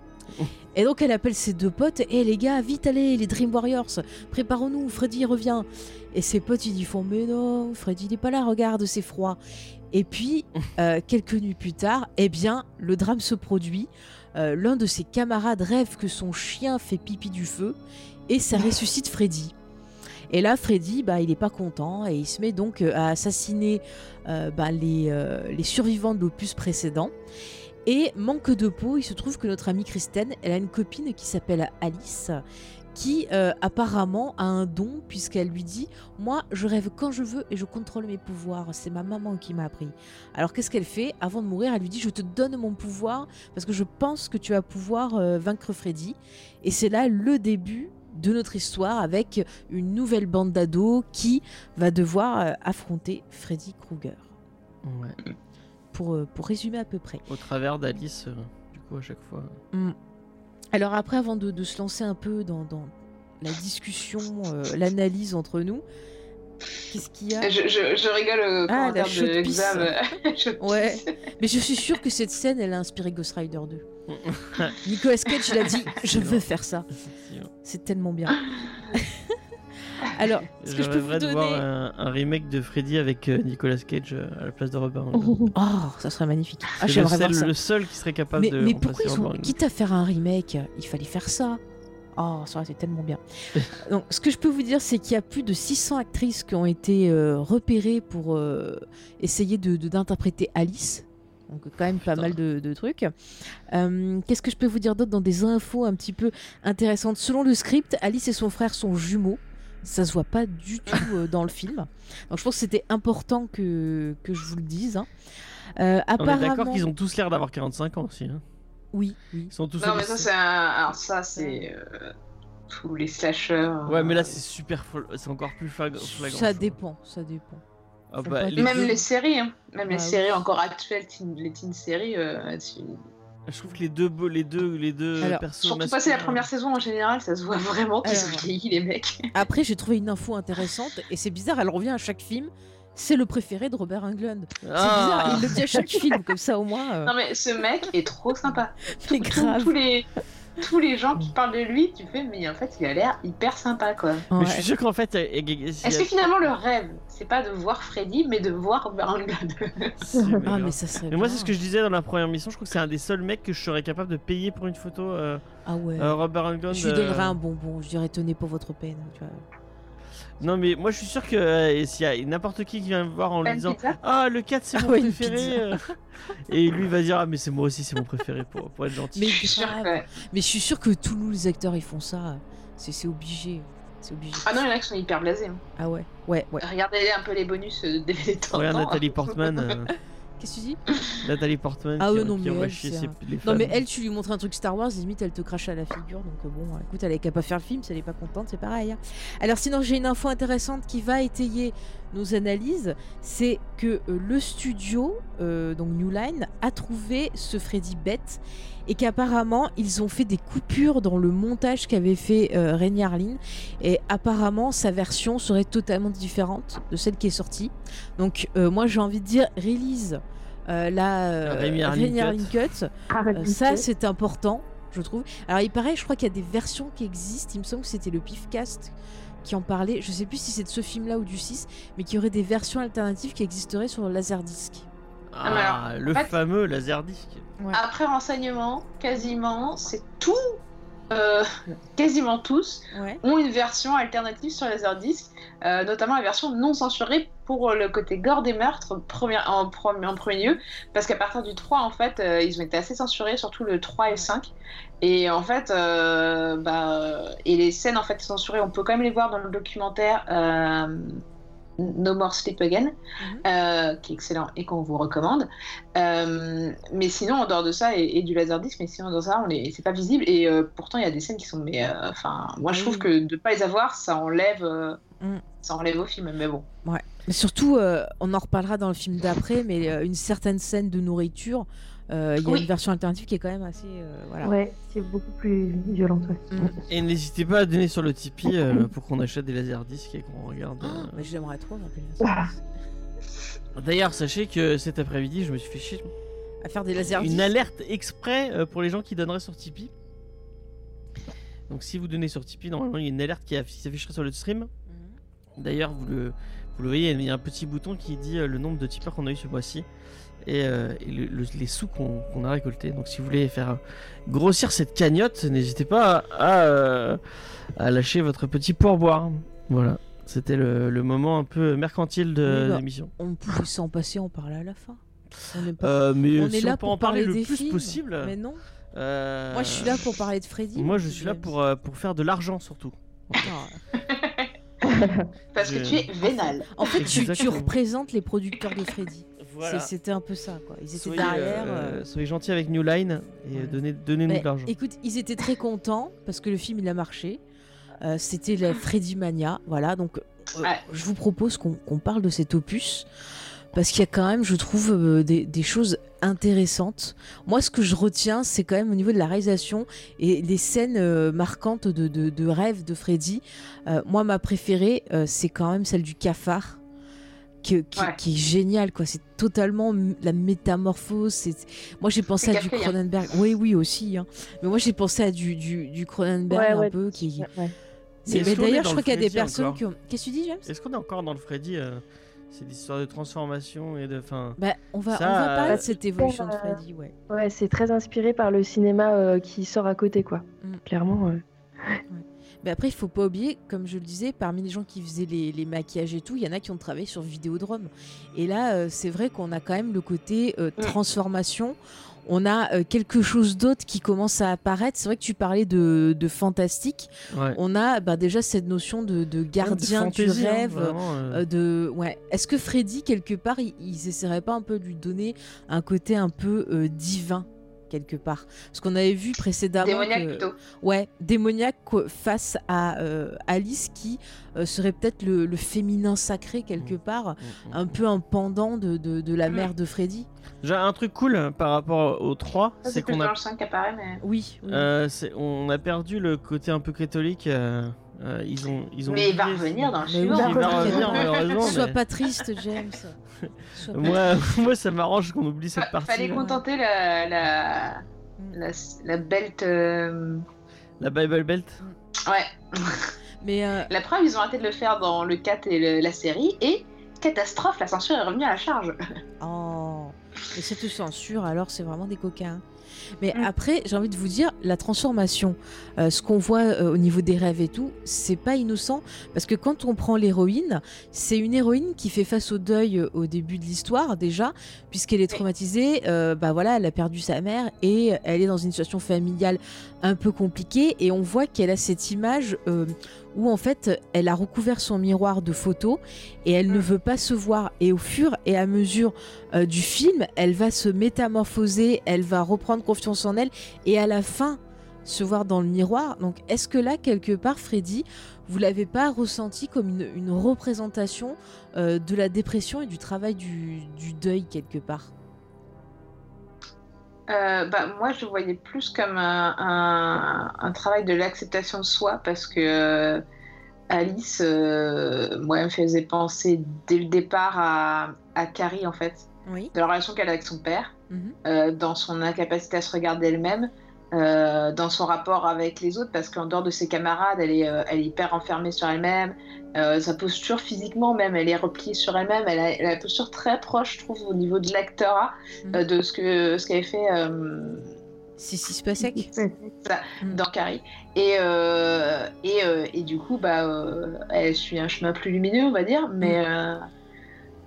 Et donc elle appelle ses deux potes et les gars, vite allez, les Dream Warriors, préparons-nous, Freddy revient. Et ses potes ils lui font Mais non, Freddy n'est pas là, regarde, c'est froid. Et puis, euh, quelques nuits plus tard, eh bien, le drame se produit. Euh, L'un de ses camarades rêve que son chien fait pipi du feu et ça ressuscite Freddy. Et là, Freddy, bah, il n'est pas content et il se met donc euh, à assassiner euh, bah, les, euh, les survivants de l'opus précédent. Et manque de peau, il se trouve que notre amie Kristen, elle a une copine qui s'appelle Alice, qui euh, apparemment a un don puisqu'elle lui dit Moi, je rêve quand je veux et je contrôle mes pouvoirs. C'est ma maman qui m'a appris. Alors qu'est-ce qu'elle fait Avant de mourir, elle lui dit Je te donne mon pouvoir parce que je pense que tu vas pouvoir euh, vaincre Freddy. Et c'est là le début de notre histoire avec une nouvelle bande d'ados qui va devoir euh, affronter Freddy Krueger. Ouais. Pour, pour résumer à peu près. Au travers d'Alice, du coup, à chaque fois. Alors après, avant de, de se lancer un peu dans, dans la discussion, euh, l'analyse entre nous, qu'est-ce qu'il y a Je, je, je rigole au Ah, la commentaire chaude de Ouais. Mais je suis sûre que cette scène, elle a inspiré Ghost Rider 2. Nicolas Cage, il a dit Je veux faire ça. C'est tellement bien. Alors, ce que Je peux vous de voir donner. un, un remake de Freddy avec euh, Nicolas Cage euh, à la place de Robert Englund. Oh, ça serait magnifique. Ah, le j'aimerais seul, voir ça. le seul qui serait capable Mais, de mais pourquoi ils ont. Quitte à faire un remake, il fallait faire ça. Oh, ça aurait été tellement bien. Donc, ce que je peux vous dire, c'est qu'il y a plus de 600 actrices qui ont été euh, repérées pour euh, essayer de- de- d'interpréter Alice. Donc, quand même pas Putain. mal de, de trucs. Euh, Qu'est-ce que je peux vous dire d'autre dans des infos un petit peu intéressantes? Selon le script, Alice et son frère sont jumeaux. Ça se voit pas du tout euh, dans le film. Donc, je pense que c'était important que, que je vous le dise. hein. Euh, On est d'accord apparemment- qu'ils ont tous l'air d'avoir 45 ans aussi. hein. Oui, oui. Ils sont tous Non, mais ça, c'est un. Alors, ça, c'est. euh, Tous les slashers. Ouais, mais là c'est super c'est encore plus flag- flagrant. Ça dépend, ça dépend. Bah, les Même deux- les séries, hein. même les Bah oui. séries encore actuelles, teen- les teen séries, euh. Je trouve que les deux, les deux, les deux Alors, persos. Surtout passer la première saison en général, ça se voit vraiment qu'ils ont vieilli les mecs. Après, j'ai trouvé une info intéressante et c'est bizarre, elle revient à chaque film. C'est le préféré de Robert Englund. C'est Ah bizarre, il le dit à chaque film, comme ça au moins. euh, Non mais ce mec est trop sympa. Tous- grave. Tous les, tous les gens qui parlent de lui, tu fais, mais en fait, il a l'air hyper sympa, quoi. Mais Ouais. je suis sûr qu'en fait. euh, Est-ce que finalement le rêve, c'est pas de voir Freddy, mais de voir Robert Englund si, mais Ah, mais ça serait Mais moi, c'est ce que je disais dans la première mission. Je crois que c'est un des seuls mecs que je serais capable de payer pour une photo. euh, Ah ouais. euh, Robert Englund. je lui euh, donnerais un bonbon, je dirais tenez pour votre peine. Tu vois. Non, mais moi je suis sûr que euh, s'il y a n'importe qui qui vient me voir en lui disant Ah, le 4 c'est Ah mon ouais, préféré. euh, Et lui va dire Ah, mais c'est moi aussi, c'est mon préféré pour, pour être gentil. Mais Je suis sûre grave. que- Mais je suis sûr que tous les acteurs ils font ça. C'est c'est obligé. C'est obligé. Ah non, il y en a qui sont hyper blasés. hein. Ah ouais. Ouais, ouais. Regardez un peu les bonus euh, de DVD de temps Regarde. Nathalie Portman. euh, Qu'est-ce que tu dis Nathalie Portman Ah qui, ouais, non, qui mais elle, chier c'est ses- un- les Non mais elle, tu lui montres un truc Star Wars, limite elle te crache à la figure. Donc euh, bon, écoute, elle est qu'à pas faire le film, si elle est pas contente, c'est pareil. hein. Alors sinon, j'ai une info intéressante qui va étayer nos analyses, c'est que euh, le studio, euh, donc New Line, a trouvé ce Freddy bête et qu'apparemment ils ont fait des coupures dans le montage qu'avait fait euh, Rémi Harlin et apparemment sa version serait totalement différente de celle qui est sortie. Donc euh, moi j'ai envie de dire release euh, la euh, Rémi Harlin Rémi cut. De ça, c'est important, je trouve. Alors, il paraît, je crois qu'il y a des versions qui existent. Il me semble que c'était le Pifcast qui en parlait. Je sais plus si c'est de ce film-là ou du 6, mais qu'il y aurait des versions alternatives qui existeraient sur le Laserdisc. Ah, alors, le en fait- fameux Laserdisc. Après renseignement, quasiment, c'est tout. euh, quasiment tous Ouais. ont une version alternative sur Laserdisc, euh, notamment la version non censurée pour le côté gore des meurtres premier- en, premier- en premier lieu, parce qu'à partir du 3, en fait, euh, ils ont été assez censurés, surtout le 3 et le 5. Et en fait, euh, bah, et les scènes en fait censurées, on peut quand même les voir dans le documentaire No More Sleep Again, euh, qui est excellent et qu'on vous recommande. Euh, mais sinon, en dehors de ça, et, et du laserdisc, mais sinon, en dehors de ça, on les- c'est pas visible. Et euh, pourtant, il y a des scènes qui sont. Mais enfin, moi, je trouve que de pas les avoir, ça enlève, Mm. ça enlève au film. Mais bon. Mais surtout, on en reparlera dans le film d'après, mais une certaine scène de nourriture, euh, il y a Oui. une version alternative qui est quand même assez. euh, voilà. Ouais, c'est beaucoup plus violent. Ouais. Mm. Et n'hésitez pas à donner sur le Tipeee euh, pour qu'on achète des Laserdiscs et qu'on regarde. Euh. mais j'aimerais trop Ah. D'ailleurs, sachez que cet après-midi, je me suis fait chier. À faire des lasers. Une alerte exprès pour les gens qui donneraient sur Tipeee. Donc, si vous donnez sur Tipeee, normalement, il y a une alerte qui aff- qui s'afficherait sur le stream. Mhm. D'ailleurs, vous le, vous le voyez, il y a un petit bouton qui dit le nombre de tipeurs qu'on a eu ce mois-ci et, euh, et le- le- les sous qu'on a récoltés. Donc, si vous voulez faire grossir cette cagnotte, n'hésitez pas à, euh, à lâcher votre petit pourboire. Voilà, c'était le, le moment un peu mercantile de bah, l'émission. On pouvait s'en passer, en parler à la fin. On pas. Euh, mais on si est là on pour en parler, parler le des plus films. possible. Mais non. euh, Moi, je suis là pour parler de Freddy. Moi, je suis là pour, euh, pour faire de l'argent surtout. Ah. Parce que tu es vénal. En fait, tu, tu représentes les producteurs de Freddy. Voilà. C'était un peu ça, quoi. Ils étaient Soyez, derrière. euh, euh, soyez gentils avec New Line et donnez, donnez-nous de l'argent. écoute, ils étaient très contents parce que le film il a marché. Euh, C'était la Freddy Mania, voilà. Donc, euh, Ouais. je vous propose qu'on qu'on parle de cet opus parce qu'il y a quand même, je trouve, euh, des, des choses intéressantes. Moi, ce que je retiens, c'est quand même au niveau de la réalisation et les scènes euh, marquantes de, de, de rêve de Freddy. Euh, moi, ma préférée, euh, c'est quand même celle du cafard. Qui, Ouais. qui est géniale quoi c'est totalement la métamorphose c'est moi j'ai pensé à du kafkaïen. Cronenberg oui oui aussi hein. mais moi j'ai pensé à du, du, du Cronenberg Ouais, un ouais. peu qui Ouais. mais d'ailleurs je crois qu'il y a des personnes encore qui ont qu'est-ce que tu dis James? Est-ce qu'on est encore dans le Freddy euh, C'est l'histoire de transformation et de. Fin... bah, on va Ça, on va parler euh, de cette évolution de euh, Freddy ouais Ouais, c'est très inspiré par le cinéma euh, qui sort à côté, quoi. Mm. Clairement. euh. Mais après, il faut pas oublier, comme je le disais, parmi les gens qui faisaient les, les maquillages et tout, il y en a qui ont travaillé sur Vidéodrome. Et là, euh, c'est vrai qu'on a quand même le côté euh, Mm. transformation. On a euh, quelque chose d'autre qui commence à apparaître. C'est vrai que tu parlais de, de fantastique. Ouais. On a bah, déjà cette notion de, de gardien De du hein, rêve. vraiment, de ouais est-ce que Freddy quelque part ils, ils essaieraient pas un peu de lui donner un côté un peu divin? Quelque part parce qu'on avait vu précédemment Démoniaque que- plutôt. Ouais, démoniaque face à euh, Alice qui euh, serait peut-être le, le féminin sacré quelque part, Mm, mm, un mm. peu un pendant de, de, de la mère de Freddy. Déjà, un truc cool par rapport au 3, Ça, c'est qu'on a, le 5 qui apparaît, mais. Oui. oui. euh, on a perdu le côté un peu catholique. euh, euh, ils ont, ils ont Mais il va revenir dans le suivant. oui, Il va revenir. Sois mais- pas triste, James. Moi, moi, ça m'arrange qu'on oublie cette partie. Fallait contenter la, la, la, la belt. euh, La Bible Belt. Ouais. Mais euh, La preuve, ils ont arrêté de le faire dans le 4 et le- la série, et catastrophe, la censure est revenue à la charge. oh, mais cette censure, alors c'est vraiment des coquins. Mais Mm. après, j'ai envie de vous dire, la transformation, euh, ce qu'on voit euh, au niveau des rêves et tout, c'est pas innocent. Parce que quand on prend l'héroïne, c'est une héroïne qui fait face au deuil euh, au début de l'histoire, déjà, puisqu'elle est traumatisée. bah voilà, elle a perdu sa mère et elle est dans une situation familiale un peu compliquée. Et on voit qu'elle a cette image où, en fait, elle a recouvert son miroir de photos et elle ne Mm. veut pas se voir. Et au fur et à mesure euh, du film, elle va se métamorphoser, elle va reprendre confiance en elle et à la fin se voir dans le miroir. Donc est-ce que là, quelque part, Freddy, vous l'avez pas ressenti comme une, une représentation euh, de la dépression et du travail du, du deuil quelque part? Euh, bah, moi, je le voyais plus comme un, un- un travail de l'acceptation de soi parce que euh, Alice, euh, moi, elle me faisait penser dès le départ à, à Carrie, en fait, Oui. de la relation qu'elle a avec son père, Mhm. euh, dans son incapacité à se regarder elle-même, euh, dans son rapport avec les autres, parce qu'en dehors de ses camarades, elle est, euh, elle est hyper enfermée sur elle-même. Euh, sa posture physiquement même, elle est repliée sur elle-même. Elle a, elle a une posture très proche, je trouve, au niveau de l'acteur, euh, de ce que ce qu'avait fait. Si, si, c'est pas sec. Mm. dans Carrie. Et, et, et du coup, bah, elle suit un chemin plus lumineux, on va dire, mais, Mm.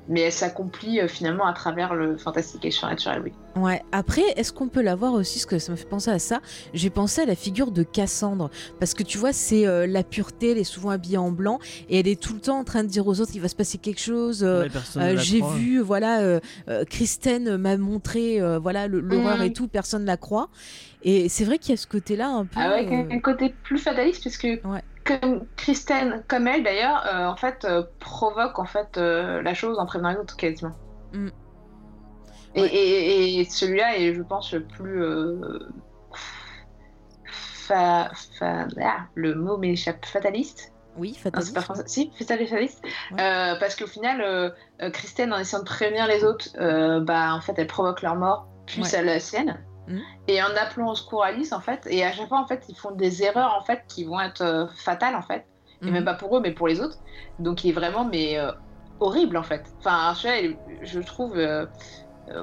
Mais elle s'accomplit euh, finalement à travers le fantastique et surnaturel, oui. Ouais. Après, est-ce qu'on peut la voir aussi, parce que ça me fait penser à ça J'ai pensé à la figure de Cassandre, parce que tu vois, c'est euh, la pureté, elle est souvent habillée en blanc, et elle est tout le temps en train de dire aux autres, il va se passer quelque chose. euh, Ouais, personne Euh, ne j'ai vu, voilà, Kristen m'a montré, euh, voilà, le- l'horreur Mhm. et tout, personne la croit. Et c'est vrai qu'il y a ce côté-là un peu. Avec un, euh, un côté plus fataliste, puisque Ouais. Comme Kristen, comme elle d'ailleurs, euh, en fait, euh, provoque en fait euh, la chose en prévenant les autres quasiment. Mm. Et, Ouais. et- et celui-là est, je pense, le plus fa- fa- ah, le mot m'échappe fataliste? Oui, Non, c'est fataliste. pas français. Si, fataliste. Ouais. Parce qu'au final, Kristen, en essayant de prévenir les autres, bah, en fait, elle provoque leur mort, puis Ouais. la sienne. Mhm. Et en appelant au secours Alice, en fait, et à chaque fois, en fait, ils font des erreurs, en fait, qui vont être euh, fatales, en fait. Et Mhm. même pas pour eux, mais pour les autres. Donc, il est vraiment, mais euh, horrible, en fait. Enfin, celui-là, il- je trouve. euh,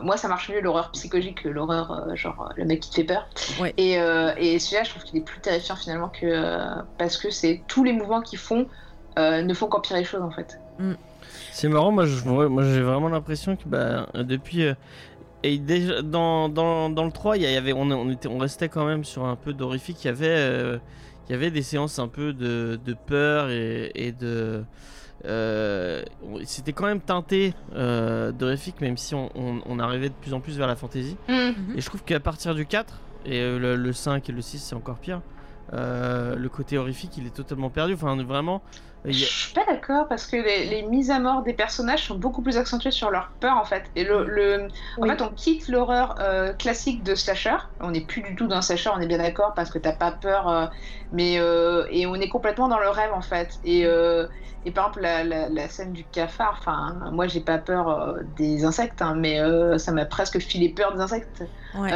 moi, ça marche mieux l'horreur psychologique que l'horreur, euh, genre, le mec qui te fait peur. Ouais. Et, euh, et celui-là, je trouve qu'il est plus terrifiant, finalement, que. euh, parce que c'est tous les mouvements qu'ils font euh, ne font qu'empirer les choses, en fait. C'est marrant, moi je- j'ai vraiment l'impression que bah, euh, depuis. Et déjà dans, dans, dans le 3, il y avait, on, on, était, on restait quand même sur un peu d'horrifique. Il y avait, euh, il y avait des séances un peu de, de peur et, et de. euh, C'était quand même teinté euh, d'horrifique, même si on, on, on arrivait de plus en plus vers la fantasy. Mhm. Et je trouve qu'à partir du 4, et le, le 5 et le 6, c'est encore pire. euh, le côté horrifique, il est totalement perdu. Enfin, vraiment. Je suis pas d'accord parce que les, les mises à mort des personnages sont beaucoup plus accentuées sur leur peur en fait. Et le, le- en Oui. fait, on quitte l'horreur euh, classique de slasher. On n'est plus du tout dans slasher, on est bien d'accord parce que t'as pas peur, euh, mais euh, et on est complètement dans le rêve en fait. Et, et par exemple la, la- la scène du cafard. Enfin, moi j'ai pas peur des insectes, hein, mais ça m'a presque filé peur des insectes. Ouais.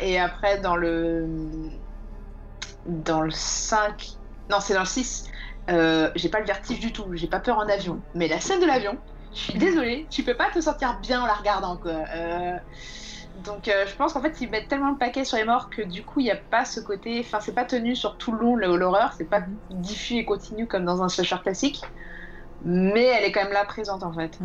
Et après dans le dans le 5 non c'est dans le 6 euh, j'ai pas le vertige du tout j'ai pas peur en avion. Mais la scène de l'avion je suis désolée tu peux pas te sentir bien en la regardant quoi. Euh, donc euh, je pense qu'en fait ils mettent tellement le paquet sur les morts que du coup il y a pas ce côté enfin c'est pas tenu sur tout le long l'horreur c'est pas diffus et continu comme dans un slasher classique. Mais elle est quand même là présente en fait.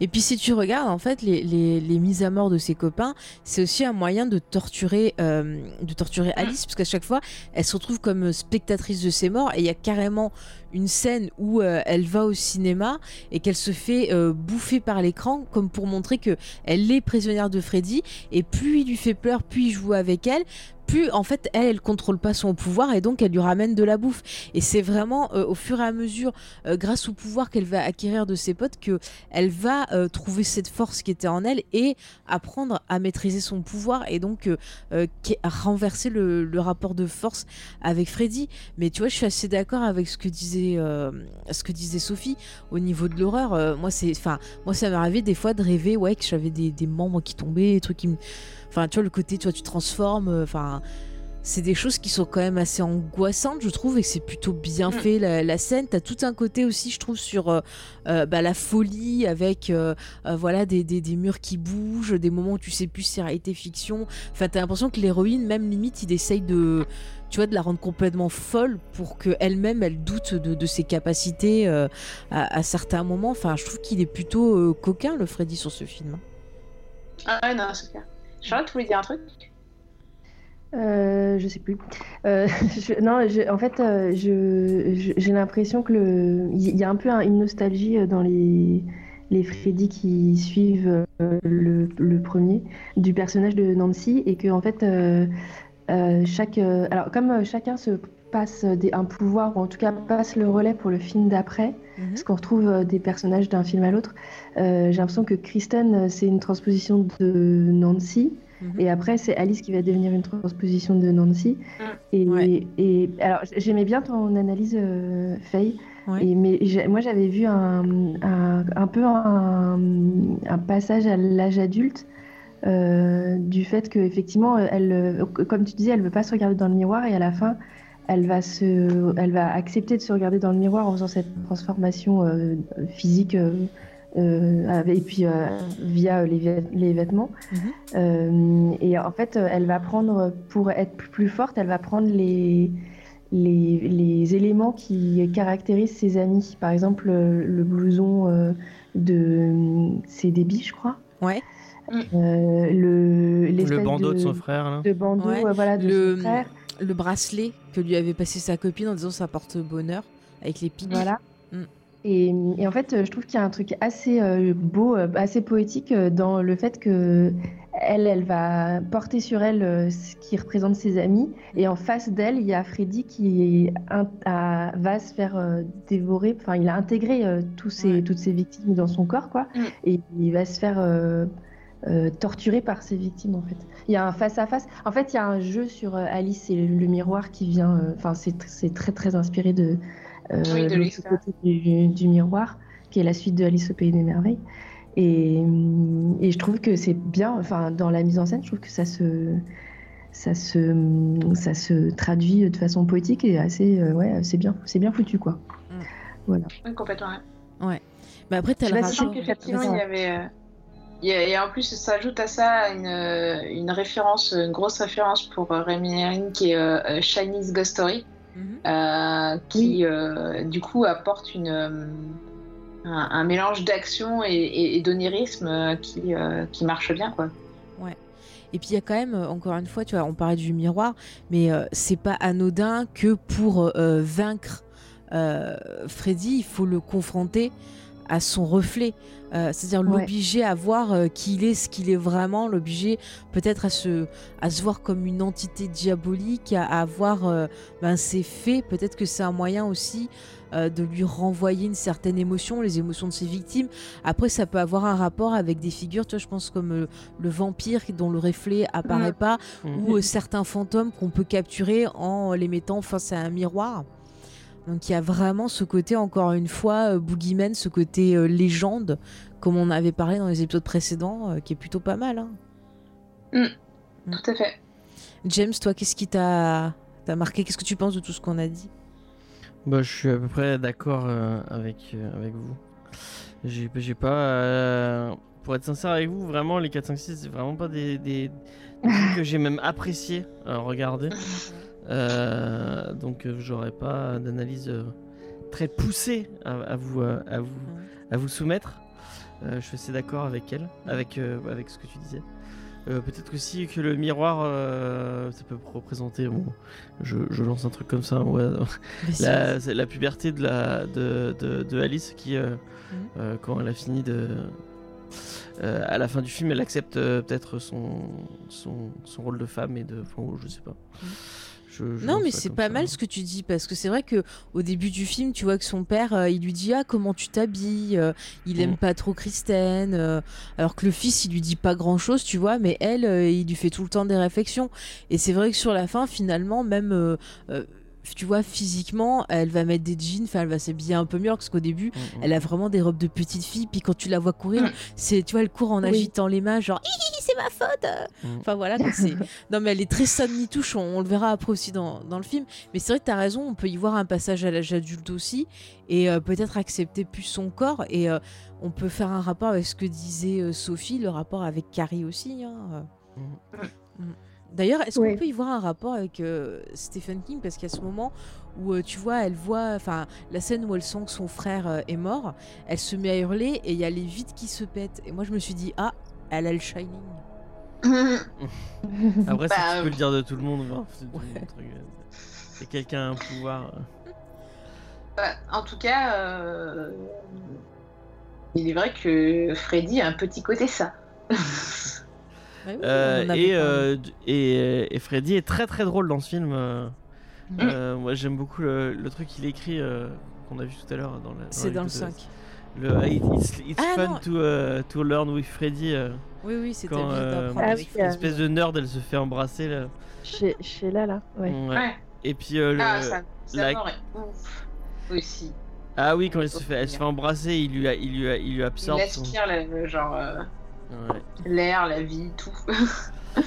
Et puis si tu regardes, en fait, les, les, les mises à mort de ses copains, c'est aussi un moyen de torturer, euh, de torturer Alice, parce qu'à chaque fois, elle se retrouve comme spectatrice de ses morts, et il y a carrément une scène où euh, elle va au cinéma et qu'elle se fait euh, bouffer par l'écran, comme pour montrer que elle est prisonnière de Freddy, et plus il lui fait peur, plus il joue avec elle, plus en fait elle elle contrôle pas son pouvoir et donc elle lui ramène de la bouffe et c'est vraiment euh, au fur et à mesure euh, grâce au pouvoir qu'elle va acquérir de ses potes que elle va euh, trouver cette force qui était en elle et apprendre à maîtriser son pouvoir et donc renverser le, le rapport de force avec Freddy. Mais tu vois, je suis assez d'accord avec ce que disait ce que disait Sophie au niveau de l'horreur. Moi, c'est, enfin, moi, ça arrivé des fois de rêver, ouais, que j'avais des, des membres qui tombaient, des trucs qui me, enfin, tu vois, le côté, tu vois, tu transformes, euh, enfin. c'est des choses qui sont quand même assez angoissantes, je trouve, et que c'est plutôt bien Mm. fait la, la scène. T'as tout un côté aussi, je trouve, sur euh, euh, bah, la folie avec euh, euh, voilà des, des, des murs qui bougent, des moments où tu sais plus si c'est réalité fiction. Enfin, t'as l'impression que l'héroïne, même limite, il essaye de, tu vois, de la rendre complètement folle pour que elle-même, elle doute de, de ses capacités à, à certains moments. Enfin, je trouve qu'il est plutôt coquin, le Freddy, sur ce film. Ah ouais, non, c'est clair. Charlotte, tu voulais dire un truc? Euh, je sais plus. Euh, non, en fait, euh, je, j'ai l'impression que il y a un peu un- une nostalgie euh, dans les, les Freddy qui suivent le, le premier du personnage de Nancy et que en fait, chaque, alors comme chacun se passe des, un pouvoir ou en tout cas passe le relais pour le film d'après, Mhm. parce qu'on retrouve euh, des personnages d'un film à l'autre, euh, j'ai l'impression que Kristen euh, c'est une transposition de Nancy. Mhm. Et après, c'est Alice qui va devenir une transposition de Nancy. Mm. Et, Ouais. et alors, j'aimais bien ton analyse, euh, Faye. Ouais. Et, mais moi, j'avais vu un, un, un peu un, un passage à l'âge adulte euh, du fait que effectivement, elle, comme tu disais, elle veut pas se regarder dans le miroir et à la fin, elle va se, elle va accepter de se regarder dans le miroir en faisant cette transformation euh, physique. euh, euh, et puis euh, via les, vê- les vêtements. Mhm. Euh, et en fait, elle va prendre, pour être plus forte, elle va prendre les, les, les éléments qui caractérisent ses amis. Par exemple, le blouson euh, de. C'est Debbie, je crois. Ouais. Euh, le Le bandeau de son frère, là. de bandeau Ouais. euh, voilà, de Le- son frère. Le bracelet que lui avait passé sa copine en disant ça porte bonheur avec les pics. Voilà. Mm. Et, et en fait, euh, je trouve qu'il y a un truc assez euh, beau, euh, assez poétique dans le fait que elle, elle va porter sur elle ce qui représente ses amis, et en face d'elle, il y a Freddy qui a- va se faire euh, dévorer. Enfin, il a intégré euh, tous ses, Ouais. toutes ses victimes dans son corps, quoi, Mm. et il va se faire euh, euh, torturer par ses victimes, en fait. Il y a un face à face. En fait, il y a un jeu sur euh, Alice et le, le miroir qui vient. euh, Enfin, c'est tr- c'est très très inspiré de euh, Oui, de l'autre l'histoire. côté du, du miroir, qui est la suite de Alice au pays des merveilles. Et, hum, et je trouve que c'est bien, enfin, dans la mise en scène, je trouve que ça se, ça se, ça se traduit de façon poétique et assez, euh, ouais, c'est bien, c'est bien foutu, quoi. Oui, complètement. ouais. Mais après, t'as Je le si rapport. qu'effectivement, Vas-y. il y avait. Et en plus, ça ajoute à ça une, euh, une référence, une grosse référence pour euh, Rémi Herring qui est euh, euh, Chinese Ghost Story, Mhm. euh, qui euh, du coup apporte une, un, un mélange d'action et, et- et d'onirisme qui, euh, qui marche bien. quoi. Et puis il y a quand même, encore une fois, tu vois, on parlait du miroir, mais euh, c'est pas anodin que pour euh, vaincre euh, Freddy, il faut le confronter à son reflet. Euh, C'est-à-dire Ouais. l'obliger à voir euh, qui il est, ce qu'il est vraiment, l'obliger peut-être à se, à se voir comme une entité diabolique, à, à voir euh, ben, ses faits. Peut-être que c'est un moyen aussi euh, de lui renvoyer une certaine émotion, les émotions de ses victimes. Après, ça peut avoir un rapport avec des figures, tu vois, je pense comme euh, le vampire dont le reflet apparaît Mm. pas, Mhm. ou euh, certains fantômes qu'on peut capturer en les mettant face à un miroir. Donc il y a vraiment ce côté, encore une fois, euh, Boogeyman, ce côté euh, légende, comme on avait parlé dans les épisodes précédents, euh, qui est plutôt pas mal. hein. Tout à fait. James, toi, qu'est-ce qui t'a t'a marqué? Qu'est-ce que tu penses de tout ce qu'on a dit? Bah, je suis à peu près d'accord euh, avec, euh, avec vous. J'ai pas. euh, pour être sincère avec vous, vraiment, les 4, 5, 6, c'est vraiment pas des, des, des trucs que j'ai même apprécié à regarder. Euh, donc, euh, j'aurais pas d'analyse euh, très poussée à, à vous, à, vous, à vous soumettre. Euh, je suis assez d'accord avec elle, avec, euh, avec ce que tu disais. Euh, Peut-être aussi que le miroir, ça peut représenter. Bon, je, je lance un truc comme ça. Ouais, la, puberté de, la, de, de, de Alice qui, Mhm. quand elle a fini de. à la fin du film, elle accepte peut-être son, son, son rôle de femme et de. Enfin, je sais pas. Je- je Non, mais c'est pas ça. mal ce que tu dis parce que c'est vrai que au début du film, tu vois que son père, euh, il lui dit ah comment tu t'habilles, euh, il aime pas trop Kristen, euh, alors que le fils il lui dit pas grand chose, tu vois, mais elle, il lui fait tout le temps des réflexions. Et c'est vrai que sur la fin, finalement, même tu vois physiquement, elle va mettre des jeans, enfin elle va s'habiller un peu mieux parce qu'au début, Mm, mm. elle a vraiment des robes de petite fille. Puis quand tu la vois courir, Mm. c'est tu vois elle court en Oui. agitant les mains, genre c'est ma faute. Enfin voilà, quoi, c'est. Non mais elle est très Sandy touche, on, on le verra après aussi dans, dans le film. Mais c'est vrai que t'as raison, on peut y voir un passage à l'âge adulte aussi et euh, peut-être accepter plus son corps et euh, on peut faire un rapport avec ce que disait euh, Sophie, le rapport avec Carrie aussi. hein. D'ailleurs, est-ce Ouais. qu'on peut y voir un rapport avec euh, Stephen King? Parce qu'il y a ce moment où euh, tu vois, elle voit, enfin, la scène où elle sent que son frère euh, est mort, elle se met à hurler et il y a les vitres qui se pètent. Et moi, je me suis dit, ah, elle a le Shining. Après, ça, Bah, tu peux le dire de tout le monde. hein, c'est- Ouais. euh, quelqu'un a un pouvoir. euh. Bah, en tout cas, euh, il est vrai que Freddy a un petit côté ça. Oui, Euh, et, euh, d- et, et Freddy est très très drôle dans ce film. euh. Mm. Euh, moi j'aime beaucoup le, le truc qu'il écrit euh, qu'on a vu tout à l'heure dans, la, C'est dans le l'épisode. 5. Le euh, it- It's, it's Ah, fun to, uh, to learn with Freddy. euh, Oui, oui, c'était quand euh, Ah oui, euh, espèce de nerd, elle se fait embrasser. Là. Chez, chez là, là. Ouais. Ouais. Ouais. Et puis euh, le... Ah, ça, ça la- ouf aussi. ah oui, quand elle se fait, elle se fait embrasser, il lui, a- il lui, a- il lui Il absorbe. son- aspire le, le genre euh, Ouais. l'air, la vie, tout.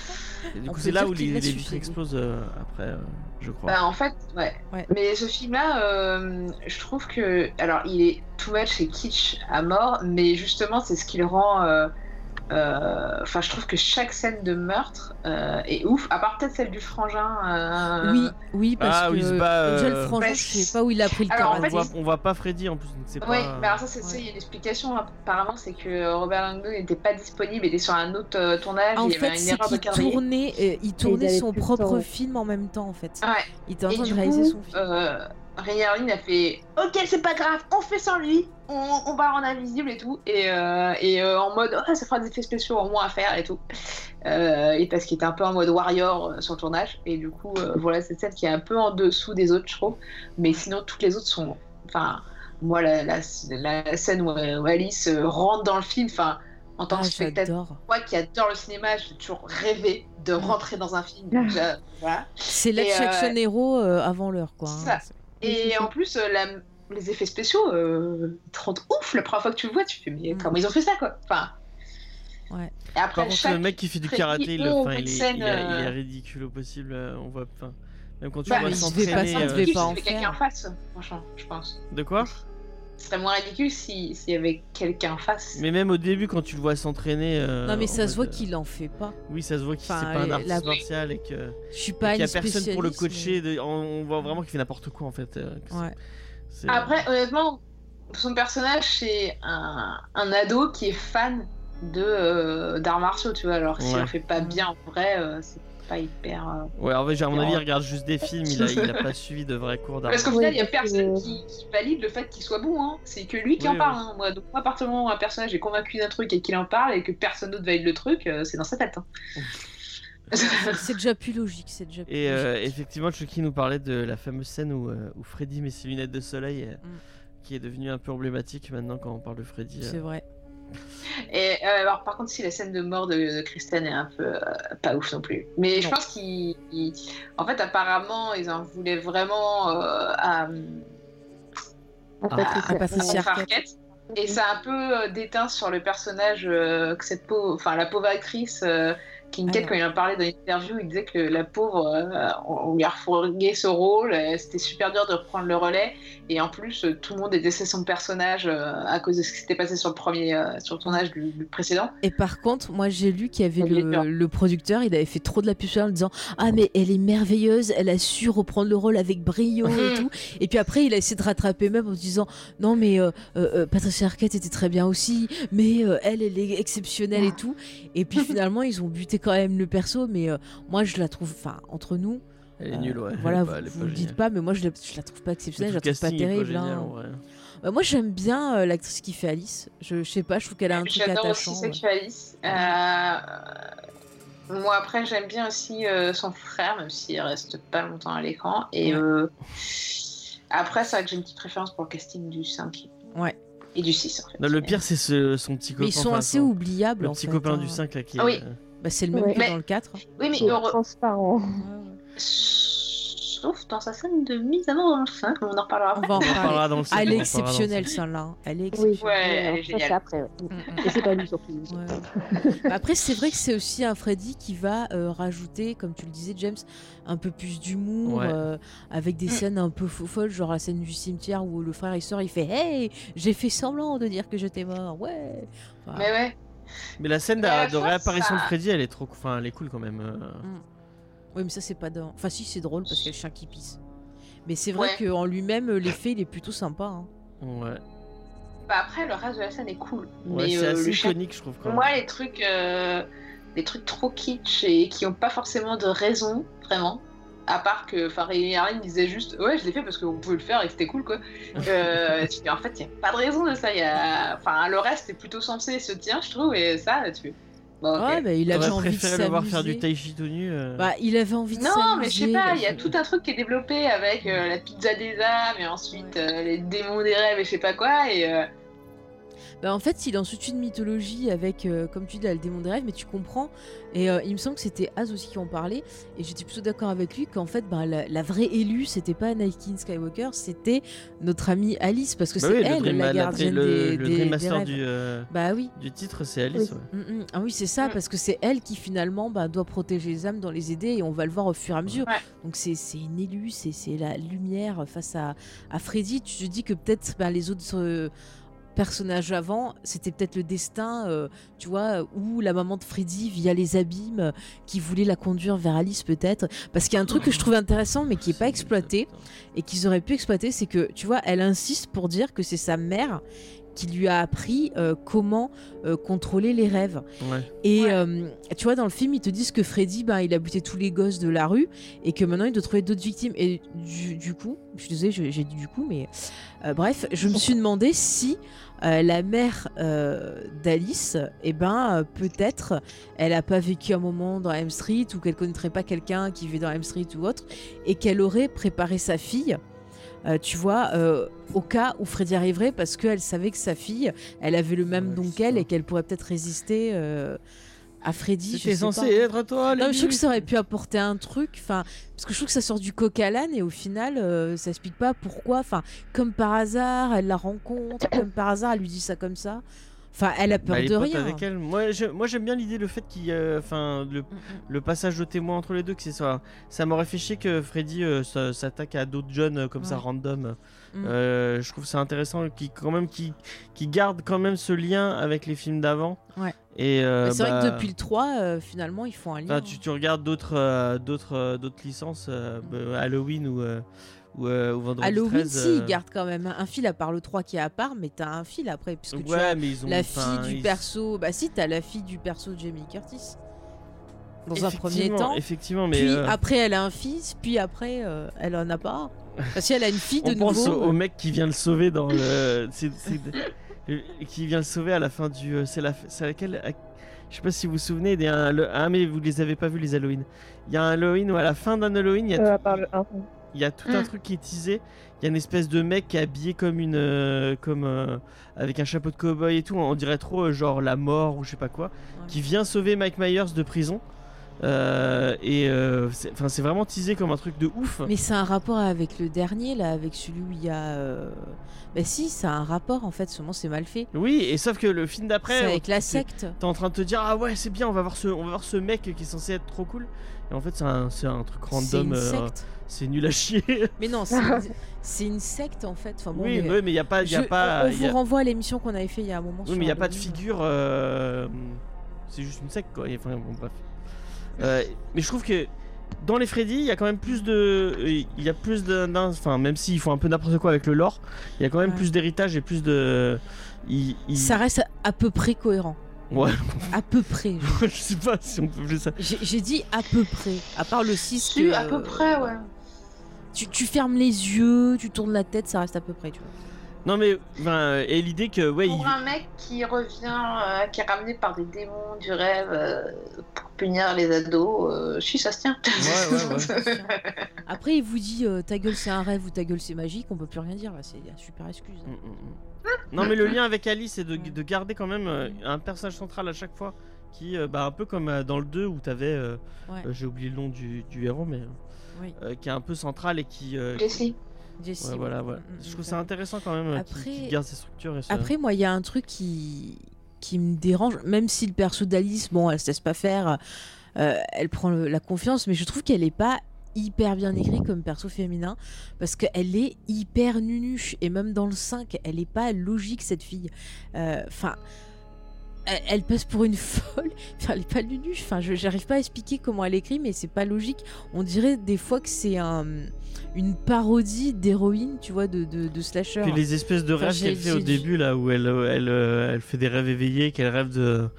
Et du coup, c'est là où les, les vitres explosent euh, après, euh, je crois. Bah, en fait, ouais. Ouais. Mais ce film-là, euh, je trouve que. Alors, il est too much et kitsch à mort, mais justement, c'est ce qui le rend. Euh, euh, Enfin, je trouve que chaque scène de meurtre euh, est ouf, à part peut-être celle du frangin. euh, Oui, oui, parce Ah, que se bat, déjà, le frangin, Bah, je sais pas où il a pris le Alors, en on, fait, karaté. voit, on voit pas Freddy en plus, Oui, pas. mais alors ça, c'est Ouais. il y a une explication apparemment, c'est que Robert Langdon n'était pas disponible, il était sur un autre euh, tournage, En il y avait fait, une c'est erreur de qu'il tournait, euh, il tournait son propre temps, ouais. film en même temps, en fait. Ouais. Il était en train de réaliser coup, son film. Ray Harlin a fait Ok, c'est pas grave, on fait sans lui, on, on va rendre invisible et tout. Et, euh, et euh, en mode oh, ça fera des effets spéciaux en moins à faire et tout. Euh, et parce qu'il était un peu en mode warrior sur le tournage. Et du coup, voilà, cette scène qui est un peu en dessous des autres, je trouve. Mais sinon, toutes les autres sont. Enfin, moi, la, la, la scène où, où Alice rentre dans le film, enfin, en tant Ah, que spectateur, moi qui adore le cinéma, j'ai toujours rêvé de rentrer dans un film. Voilà. C'est Let's euh, euh, avant l'heure, quoi. hein. Et en plus, euh, la- les effets spéciaux, euh, ils te rendent ouf la première fois que tu le vois. Tu fais, mais Mm. comment ils ont fait ça, quoi Enfin. Ouais. Et après, Par contre, chaque... le mec qui fait du karaté, il, enfin, il, est, scène, il, est, il est euh, ridicule au possible. On voit, enfin, même quand tu Bah, vois s'entraîner. euh, y avait quelqu'un en face, franchement, je pense. De quoi? Ce serait moins ridicule si- s'il y avait quelqu'un en face. Mais même au début, quand tu le vois s'entraîner. euh, Non, mais ça se voit euh, qu'il en fait pas. Oui, ça se voit qu'il Enfin, c'est pas un artiste la- martial et que. Je suis pas qu'il y a personne pour le coacher. de- On on voit vraiment qu'il fait n'importe quoi en fait. euh, Ouais. c'est- Après, honnêtement, son personnage, c'est un, un ado qui est fan de euh, d'arts martiaux, tu vois. Alors, s'il Ouais. en fait pas bien en vrai, euh, c'est pas hyper. euh, Ouais, en fait, à mon avis, il Non. regarde juste des films. Il a, il a pas suivi de vrais cours d'art. Parce qu'au final, il y a personne qui, qui valide le fait qu'il soit bon. Hein. C'est que lui qui Oui, en parle. hein. Moi, donc, moi, à partir du moment où un personnage est convaincu d'un truc et qu'il en parle et que personne d'autre valide le truc, euh, c'est dans sa tête. hein. C'est déjà plus logique, c'est déjà plus Et euh, effectivement, Chucky nous parlait de la fameuse scène où, euh, où Freddy met ses lunettes de soleil, euh, Mm. qui est devenue un peu emblématique maintenant quand on parle de Freddy. euh. C'est vrai. Et euh, alors, par contre, si la scène de mort de, de Kristen est un peu euh, pas ouf non plus. Mais je pense qu'ils. ils- En fait, apparemment, ils en voulaient vraiment euh, à, Patricia à Arquette. Et ça a un peu déteint sur le personnage euh, que cette pauvre, enfin la pauvre actrice, euh, Kincaid, Ah quand il en parlait dans l'interview, il disait que la pauvre, euh, on lui a refourgué ce rôle, euh, c'était super dur de reprendre le relais, et en plus euh, tout le monde détestait son personnage à cause de ce qui s'était passé sur le premier, sur le tournage du, du précédent. Et par contre, moi j'ai lu qu'il y avait le, producteur, il avait fait trop de la pub en disant Ah, mais elle est merveilleuse, elle a su reprendre le rôle avec brio et Mhm. tout. Et puis après, il a essayé de rattraper même en se disant Non, mais Patricia Arquette était très bien aussi, mais elle, elle est exceptionnelle et tout. Et puis finalement, ils ont buté quand même le perso, mais euh, moi je la trouve, enfin, entre nous, Elle est euh, nulle, ouais. voilà, vous, pas- vous le dites pas, mais moi je la, je la trouve pas exceptionnelle, je la trouve pas terrible. génial, hein. Bah, moi j'aime bien euh, l'actrice qui fait Alice, je, je sais pas, je trouve qu'elle a un truc J'adore attachant. aussi ouais. Sexualis. Euh, moi après j'aime bien aussi euh, son frère, même s'il reste pas longtemps à l'écran. Et euh, après c'est vrai que j'ai une petite préférence pour le casting du 5. Ouais. Et du 6 en fait. Non, le pire, c'est ce- son petit copain. Mais ils sont enfin, assez son- oubliables Le en petit fait, copain hein. du 5 là qui est. Ah oui. euh, Bah, c'est le même Ouais. que Mais- dans le 4. Oui mais heureux- transparent. sauf dans sa scène de mise à mort dans le 5, on en reparlera On après. va en On en reparler. dans le elle est exceptionnelle, celle-là. hein. Elle est Oui, exceptionnelle. Ouais, elle ça, c'est après. ouais. Mm, mm. Et c'est pas lui surtout. Ouais. Bah, Après, c'est vrai que c'est aussi un Freddy qui va euh, rajouter, comme tu le disais, James, un peu plus d'humour, Ouais. euh, avec des Mm. scènes un peu folles, genre la scène du cimetière où le frère il sort, il fait Hey, j'ai fait semblant de dire que j'étais mort, ouais. Enfin, Mais ouais. Mais la scène de, réapparition ça- de Freddy, elle est trop, enfin, elle est cool quand même. euh. Oui, mais ça, c'est pas dans. Enfin, si, c'est drôle parce qu'il y a le chien qui pisse. Mais c'est vrai Ouais. qu'en lui-même, l'effet, il est plutôt sympa. hein. Ouais. Bah après, le reste de la scène est cool. Ouais, mais c'est euh, assez chien iconique, je trouve. Quand même. Moi, les trucs, euh, les trucs trop kitsch et qui ont pas forcément de raison, vraiment. À part que, Rémi Harlin disait juste, ouais, je l'ai fait parce qu'on pouvait le faire et que c'était cool, quoi. Euh, tu fais, en fait, il y a pas de raison de ça. Y a, enfin, le reste est plutôt censé se tenir, je trouve, et ça, tu fais, bon, ok. Ouais, bah, il avait envie de préféré le voir faire du tai chi tout nu. euh. Bah, il avait envie de Non, mais je sais pas, il y a tout un truc qui est développé avec euh, la pizza des âmes et ensuite euh, les démons des rêves et je sais pas quoi. Et euh, Bah, en fait, il est en toute une mythologie avec, euh, comme tu dis, là, le démon des rêves, mais tu comprends. Et euh, il me semble que c'était Az aussi qui en parlait. Et j'étais plutôt d'accord avec lui qu'en fait, bah, la, la vraie élue, c'était pas Anakin Skywalker, c'était notre amie Alice, parce que Bah c'est oui, le elle, la la- gardienne le, des, le des- Dream des rêves. du, euh, Bah oui. du titre, c'est Alice. Oui. ouais. Mm, mm. Ah oui, c'est ça, parce que c'est elle qui finalement bah, doit protéger les âmes, dans les aider, et on va le voir au fur et à mesure. Ouais. Donc c'est c'est une élue, c'est c'est la lumière face à, à Freddy. Tu te dis que peut-être bah, les autres euh, personnages avant, c'était peut-être le destin, euh, tu vois, ou la maman de Freddy via les abîmes, qui voulait la conduire vers Alice peut-être. Parce qu'il y a un truc que je trouve intéressant, mais qui est pas exploité, et qu'ils auraient pu exploiter, c'est que, tu vois, elle insiste pour dire que c'est sa mère qui lui a appris euh, comment euh, contrôler les rêves. Ouais. Et Ouais. euh, tu vois, dans le film, ils te disent que Freddy, ben, il a buté tous les gosses de la rue et que maintenant il doit trouver d'autres victimes. Et du, du coup, je suis désolée, je- j'ai dit du coup, mais euh, bref, je me suis demandé si euh, la mère euh, d'Alice, eh ben, euh, peut-être, elle a pas vécu un moment dans M Street ou qu'elle connaîtrait pas quelqu'un qui vit dans M Street ou autre et qu'elle aurait préparé sa fille. Euh, tu vois, euh, au cas où Freddy arriverait, parce qu'elle savait que sa fille, elle avait le même Ouais, don qu'elle et qu'elle pourrait peut-être résister euh, à Freddy. je sais censé pas. être toi, Non, je trouve que ça aurait pu apporter un truc, enfin, parce que je trouve que ça sort du coq à l'âne et au final, ça explique pas pourquoi. Enfin, comme par hasard, elle la rencontre, comme par hasard, elle lui dit ça comme ça. Enfin, elle a peur Bah, de rien. avec elle. Moi, j'aime bien l'idée, le fait qu'il, enfin, le, Mm, mm. le passage de témoin entre les deux, que c'est ça. Ça m'aurait fait chier que Freddy euh, s'attaque à d'autres jeunes euh, comme ça random. Mm. Euh, je trouve ça intéressant qui quand même qui qui garde quand même ce lien avec les films d'avant. Ouais. Et euh, Mais c'est vrai bah, que depuis le 3, euh, finalement, ils font un lien. enfin, tu, tu regardes d'autres euh, d'autres euh, d'autres licences, euh, bah, Halloween ou euh, ou, euh, ou Vendredi Halloween, 13, si, euh, ils gardent quand même un fil à part le 3 qui est à part, mais t'as un fil après, puisque tu as mais ils ont la fille du ils- perso. Bah, si, t'as la fille du perso de Jamie Curtis. Dans un premier temps. Effectivement, mais puis euh, après, elle a un fils, puis après, euh, elle en a pas. Parce qu'elle a une fille de on pense nouveau. au, au mec qui vient le sauver dans le. qui vient le sauver à la fin du. C'est la, c'est laquelle Je sais pas si vous vous souvenez. Il y a un, ah, mais vous les avez pas vus les Halloween. Il y a un Halloween où à la fin d'un Halloween, il y a, Euh, tout, à part le 1. Il y a tout un Mm. truc qui est teasé. Il y a une espèce de mec qui est habillé comme une. euh, comme. euh, avec un chapeau de cowboy et tout. On dirait trop euh, genre la mort ou je sais pas quoi. Qui vient sauver Mike Myers de prison. Euh, et euh, c'est enfin, c'est vraiment teasé comme un truc de ouf. Mais c'est un rapport avec le dernier, là, avec celui où il y a. euh, Bah, si, ça a un rapport en fait, seulement c'est mal fait. Oui, et sauf que le film C'est d'après. avec la c'est- secte. T'es en train de te dire ah ouais c'est bien on va voir ce on va voir ce mec qui est censé être trop cool et en fait c'est un, c'est un truc C'est random euh, secte. c'est nul à chier Mais non, c'est une... c'est une secte en fait. Enfin, bon, oui mais- il y a pas y a Je- pas on y vous a- renvoie à l'émission qu'on avait fait il y a un moment. oui sur mais il y a pas de Halloween. figure euh, c'est juste une secte quoi Et enfin bon bref Euh, mais je trouve que dans les Freddy, il y a quand même plus de, il y a plus de, d'un- enfin même s'ils font un peu n'importe quoi avec le lore, il y a quand même Ouais. plus d'héritage et plus de, ils- ils- Ça reste à peu près cohérent. Ouais, À peu près. je- je sais pas si on peut plus ça. J'ai dit à peu près. À part le 6 Si, que, à peu euh, près, ouais. Tu, tu fermes les yeux, tu tournes la tête, ça reste à peu près, tu vois. Non mais, et l'idée que ouais, Pour il- un mec qui revient, euh, qui est ramené par des démons du rêve euh, pour punir les ados, euh, si ça se tient. Ouais, ouais, ouais. Après, il vous dit euh, ta gueule c'est un rêve ou ta gueule c'est magique, on peut plus rien dire là, c'est une super excuse. Mm, mm, mm. Non mais le lien avec Alice c'est de, de garder quand même euh, un personnage central à chaque fois qui, euh, bah, un peu comme euh, dans le 2 où t'avais, euh, Ouais. euh, j'ai oublié le nom du, du héros, mais Oui. euh, qui est un peu central et qui. euh, Jessie. Jessie, ouais, ouais. voilà, voilà. Mm, mm, Je mm, trouve ça ouais. intéressant quand même qu'il- Après- qu'il garde ses structures et ça. Après, moi, il y a un truc qui, qui me dérange, même si le perso d'Alice, bon, elle se laisse pas faire, euh, elle prend le- la confiance, mais je trouve qu'elle est pas hyper bien écrite comme perso féminin parce qu'elle est hyper nunuche. Et même dans le 5 elle est pas logique cette fille. Euh, enfin elle, elle passe pour une folle. Enfin, elle est pas nunuche. Enfin je j'arrive pas à expliquer comment elle écrit mais c'est pas logique. On dirait des fois que c'est un une parodie d'héroïne tu vois de, de, de slasher. Puis les espèces de rêves qu'elle fait au début là où elle, euh, elle, euh, elle fait des rêves éveillés, qu'elle rêve de,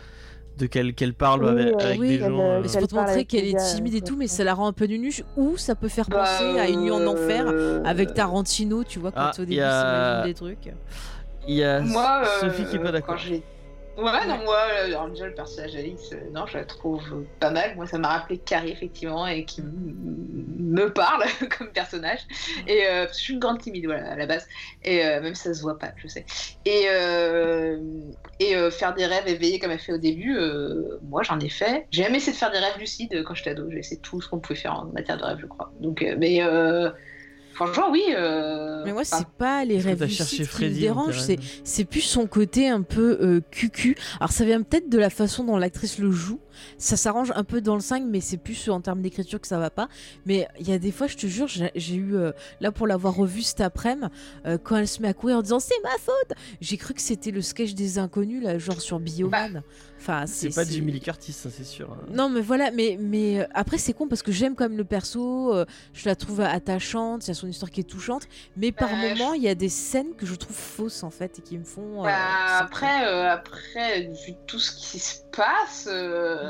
de qu'elle qu'elle parle Oui, avec, euh, avec oui, des gens. euh, euh, Mais c'est pour te montrer avec qu'elle est timide et tout, mais ça la rend un peu nunuche, ou ça peut faire Bah, penser à une nuit en enfer euh, avec Tarantino, tu vois, quand Ah, au début a- des trucs. Il y a Moi, euh, Sophie qui est pas quand d'accord. j'ai- Ouais, non, moi, euh, alors déjà, le personnage d'Alice, euh, non, je la trouve pas mal. Moi, ça m'a rappelé Carrie, effectivement, et qui me parle comme personnage. Et euh, parce que je suis une grande timide, voilà, à la base. Et euh, même si ça se voit pas, je sais. Et, euh, et euh, faire des rêves éveillés comme elle fait au début, euh, moi, j'en ai fait. J'ai même essayé de faire des rêves lucides euh, quand j'étais ado. J'ai essayé tout ce qu'on pouvait faire en matière de rêve, je crois. Donc, euh, mais euh, franchement, oui. euh, Mais moi, c'est pas les rêves lucides qui me dérangent, c'est rêves. c'est plus son côté un peu euh, cucu. Alors ça vient peut-être de la façon dont l'actrice le joue. Ça s'arrange un peu dans le 5, mais c'est plus en termes d'écriture que ça va pas. Mais il y a des fois, je te jure, j'ai eu, euh, là pour l'avoir revue cet après-midi, euh, quand elle se met à courir en disant c'est ma faute, j'ai cru que c'était le sketch des inconnus, là, genre sur Bioman. Enfin, C'est pas Jimmy Lee Curtis, ça c'est sûr. hein. Non, mais voilà, mais, mais euh, après, c'est con parce que j'aime quand même le perso, euh, je la trouve attachante, il y a son histoire qui est touchante, mais par Bah, moments, il y a des scènes que je trouve fausses en fait et qui me font. euh, Bah, après, euh, après, vu tout ce qui se passe,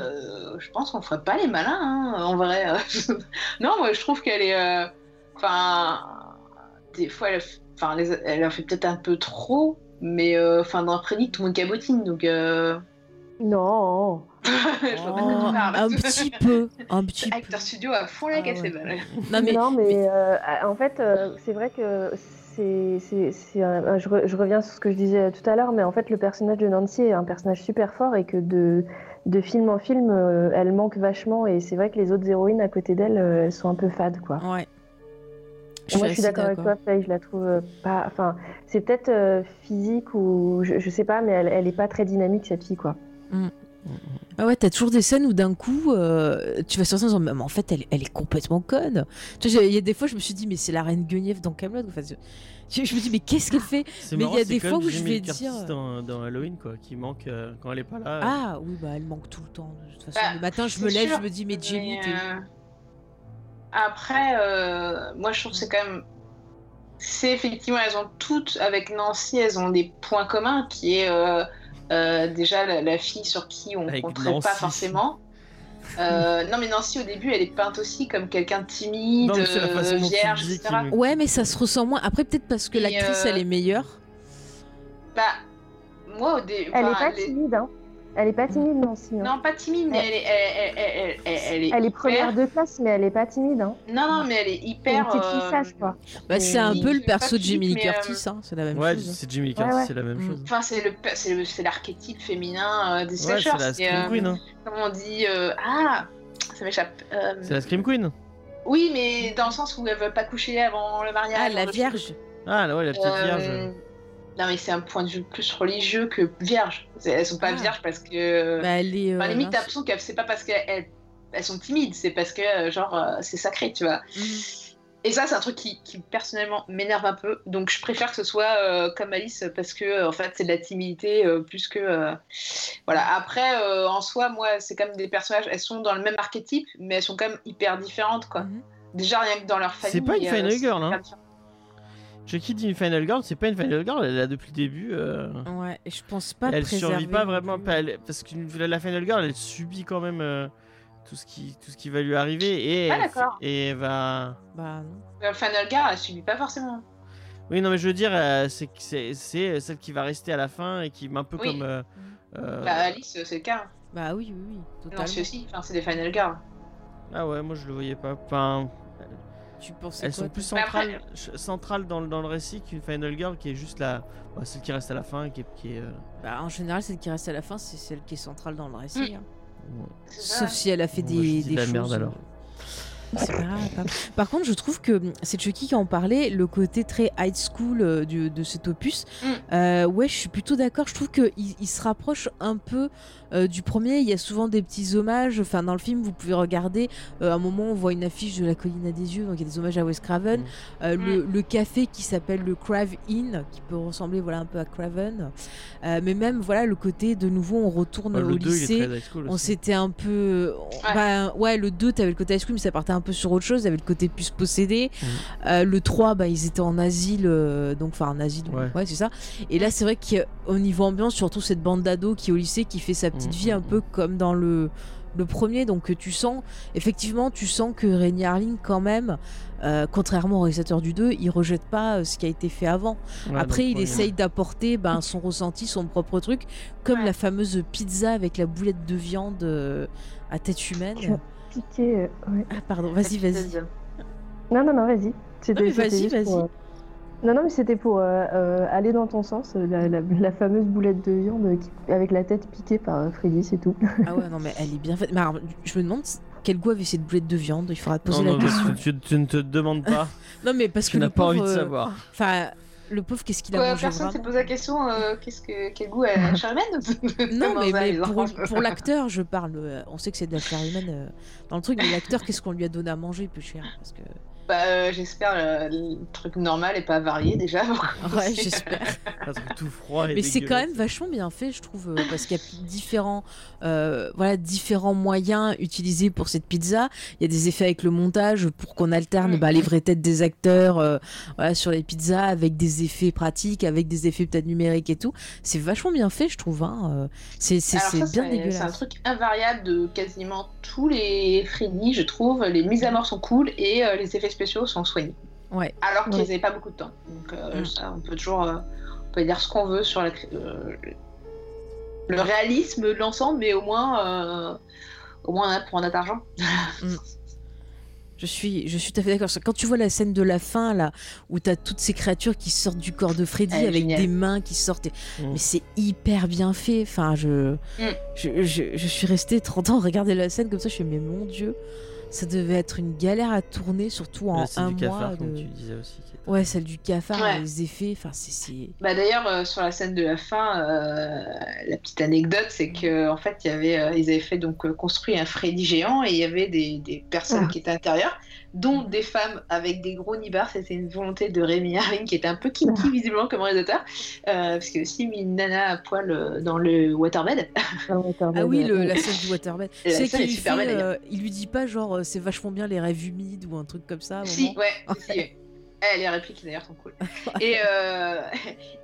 euh, je pense qu'on ferait pas les malins, hein, en vrai. non, moi, je trouve qu'elle est. euh, Enfin, des fois, elle, enfin, les- elle en fait peut-être un peu trop, mais euh, enfin, dans Freddy, tout le monde cabotine, donc. euh, Non. Oh, un petit peu, un petit peu. Acteur studio à fond la Ah caisse, ouais. Non, mais, non, mais, mais- euh, en fait, euh, c'est vrai que c'est, c'est, c'est un- je, re- je reviens sur ce que je disais tout à l'heure, mais en fait, le personnage de Nancy est un personnage super fort et que de, de film en film, euh, elle manque vachement. Et c'est vrai que les autres héroïnes à côté d'elle, euh, elles sont un peu fades, quoi. ouais. Moi, je suis d'accord avec toi, Faye, je la trouve euh, pas. Enfin, c'est peut-être euh, physique ou je, je sais pas, mais elle, elle est pas très dynamique cette fille, quoi. Ah ouais, t'as toujours des scènes où d'un coup, euh, tu vas sur scène en disant, mais en fait, elle, elle est complètement conne. Tu vois, il y a des fois, je me suis dit, mais c'est la reine Guenièvre dans Camelot. Enfin, je, je me dis, mais qu'est-ce qu'elle fait C'est Mais il y a c'est des fois où je Jamie vais dire- Dans, dans Halloween, quoi, qui manque euh, quand elle est pas là. euh, Ah oui, bah elle manque tout le temps. De toute façon, Bah, le matin, je me lève, sûr, je me dis, mais t'es euh, Après, euh, moi je trouve que c'est quand même. C'est effectivement, elles ont toutes, avec Nancy, elles ont des points communs qui est euh, euh, déjà la, la fille sur qui on ne compterait Nancy. pas forcément. Euh, non, mais Nancy au début, elle est peinte aussi comme quelqu'un de timide, Non, mais c'est la façon euh, dont tu vierge, etc. me- Ouais, mais ça se ressent moins. Après, peut-être parce que l'actrice, euh, elle est meilleure. Bah, moi au début. Elle est pas timide, hein. Elle est pas timide, Nancy. hein. Non, pas timide, mais elle est, elle, elle- elle- elle- elle est Elle est hyper- première de classe, mais elle est pas timide, hein. Non, non, mais elle est C'est une hyper. petite fille euh, sage, quoi. Bah, c'est un peu le perso de Lee physique, mais, Curtis, hein, c'est la même Ouais, chose. c'est Jimmy Lee Ouais, Curtis, ouais. c'est la même Mm. chose. Enfin, c'est le, c'est le- c'est l'archétype féminin euh, des Ouais, slashers. c'est la c'est, Scream euh, Queen. hein. Comment on dit euh, Ah Ça m'échappe. Euh, C'est la Scream Queen. Oui, mais dans le sens où elles veulent pas coucher avant le mariage. Ah, la Vierge. Ah, ouais, la petite Euh, vierge. Non, mais c'est un point de vue plus religieux que vierge. Elles sont pas Ah. vierges parce que. Bah, elle est. Enfin, euh, limite, t'as l'impression que c'est pas parce qu'elles elles- sont timides, c'est parce que, euh, genre, euh, c'est sacré, tu vois. Mhm. Et ça, c'est un truc qui, qui, personnellement m'énerve un peu. Donc, je préfère que ce soit euh, comme Alice parce que, euh, en fait, c'est de la timidité euh, plus que. euh, Voilà. Après, euh, en soi, moi, c'est comme des personnages. Elles sont dans le même archétype, mais elles sont quand même hyper différentes, quoi. Mhm. Déjà, rien que dans leur famille. C'est pas une Final c'est Girl, hein. différent. Chucky dit une Final Girl, c'est pas une Final Girl, elle est là depuis le début. euh, Ouais, et je pense pas elle survit pas non vraiment, plus. pas, elle- parce que la Final Girl, elle subit quand même euh, tout, ce qui, tout ce qui va lui arriver et, Ah, elle, d'accord. et elle va. Bah non. Euh, Final Girl, elle subit pas forcément. Oui, non, mais je veux dire, euh, c'est c'est celle qui va rester à la fin et qui un peu Oui. comme. euh, euh, Bah, Alice, c'est le cas. Bah oui, oui, oui, Non, totalement. c'est aussi. Enfin, c'est des Final Girls. Ah ouais, moi je le voyais pas. Enfin, tu pensais Elles quoi sont plus après- centrales, centrales dans, le- dans le récit qu'une Final Girl qui est juste la, bah, celle qui reste à la fin, qui est, qui est, euh, Bah, en général, celle qui reste à la fin, c'est celle qui est centrale dans le récit. hein. ouais. C'est ça. Sauf si elle a fait Bon, des, de la choses. merde, alors. C'est pas grave. pas grave. Par contre, je trouve que hum, c'est Chucky qui en parlait, le côté très high school euh, du- de cet opus. Mm. Euh, ouais, je suis plutôt d'accord. Je trouve qu'il il se rapproche un peu euh, du premier. Il y a souvent des petits hommages. Enfin, dans le film, vous pouvez regarder. euh, à un moment, on voit une affiche de la colline à des yeux, donc il y a des hommages à Wes Craven. Mm. Euh, le, le café qui s'appelle le Crave Inn, qui peut ressembler voilà un peu à Craven. Euh, mais même voilà le côté de nouveau, on retourne au le 2 il lycée. est très high school On aussi. s'était un peu. Ouais. Bah, ouais, le 2, t'avais le côté ice cream, mais ça partait un peu sur autre chose. Il y avait le côté plus possédé. Mhm. Euh, le 3, bah, ils étaient en asile. euh, donc, enfin, en asile. Ouais. Ouais, c'est ça. Et là, c'est vrai qu'au niveau ambiance, surtout cette bande d'ados qui est au lycée, qui fait sa petite Mhm, vie un peu comme dans le. Le premier, donc euh, tu sens, effectivement, tu sens que Rémi Harling, quand même, euh, contrairement au réalisateur du 2, il rejette pas euh, ce qui a été fait avant. Ouais, Après, il essaye d'apporter ben, son ressenti, son propre truc, comme Ouais. la fameuse pizza avec la boulette de viande euh, à tête humaine. Tu- Piqué, euh, ouais. Ah, pardon, vas-y, vas-y. Non, non, non, vas-y. C'était- Non, mais c'était vas-y, pour, vas-y. euh, Non, non, mais c'était pour euh, euh, aller dans ton sens, euh, la, la- la fameuse boulette de viande qui- avec la tête piquée par euh, Freddy, c'est tout. Ah ouais, non, mais elle est bien faite. Mais alors, je me demande quel goût avait cette boulette de viande. Il faudra te poser Non, la non, question. tu, tu- tu ne te demandes pas. Non, mais parce que tu n'as pas pauvre, envie de savoir. Enfin, le pauvre, qu'est-ce qu'il a Quoi, mangé personne s'est posé la question euh, qu'est-ce que quel goût a la chair humaine Non, mais, pour, l'acteur, je parle. euh, On sait que c'est de la chair humaine euh, dans le truc, mais l'acteur, qu'est-ce qu'on lui a donné à manger peu cher parce que... Bah, euh, j'espère euh, le truc normal et pas varié déjà. Ouais, j'espère. Un truc tout froid et Mais c'est quand dégueulasse. même vachement bien fait, je trouve, euh, parce qu'il y a différents, euh, voilà, différents moyens utilisés pour cette pizza. Il y a des effets avec le montage pour qu'on alterne Mm. bah, les vraies têtes des acteurs euh, voilà, sur les pizzas avec des effets pratiques, avec des effets peut-être numériques et tout. C'est vachement bien fait, je trouve. Hein. C'est c'est- Alors c'est ça, bien c'est c'est un dégueulasse. truc invariable de quasiment tous les Freddy, je trouve. Les mises à mort sont cool et euh, les effets spéciaux sont soignés. Ouais. Alors qu'ils Ouais. n'avaient pas beaucoup de temps. Donc euh, Mm. ça, on peut toujours euh, on peut dire ce qu'on veut sur la, euh, le réalisme de l'ensemble, mais au moins, euh, au moins pour notre argent. Je suis, je suis tout à fait d'accord. Quand tu vois la scène de la fin, là, où t'as toutes ces créatures qui sortent du corps de Freddy Elle avec des mains qui sortent. et- Mm. Mais c'est hyper bien fait. Enfin, je, Mm. je, je, je suis restée 30 ans à regarder la scène comme ça. Je fais, mais mon Dieu, ça devait être une galère à tourner, surtout en un du mois. cafard, comme tu disais aussi. était- Ouais, celle du cafard, Ouais. les effets. Enfin, c'est. c'est- Bah d'ailleurs euh, sur la scène de la fin, euh, la petite anecdote c'est que en fait il y avait, euh, ils avaient fait donc euh, construit un Freddy géant et il y avait des, des personnes Ah. qui étaient à l'intérieur, dont des femmes avec des gros nibards. C'était une volonté de Rémi Harling qui était un peu kinky visiblement comme réalisateur, euh, parce que aussi mis une nana à poil euh, dans le waterbed. Ah oui, le- la scène du waterbed. C'est qu'il lui fait, belle, euh, il lui dit pas genre euh, c'est vachement bien les rêves humides ou un truc comme ça. Si, ouais, si, ouais. Eh, les répliques d'ailleurs sont cool. Et, euh,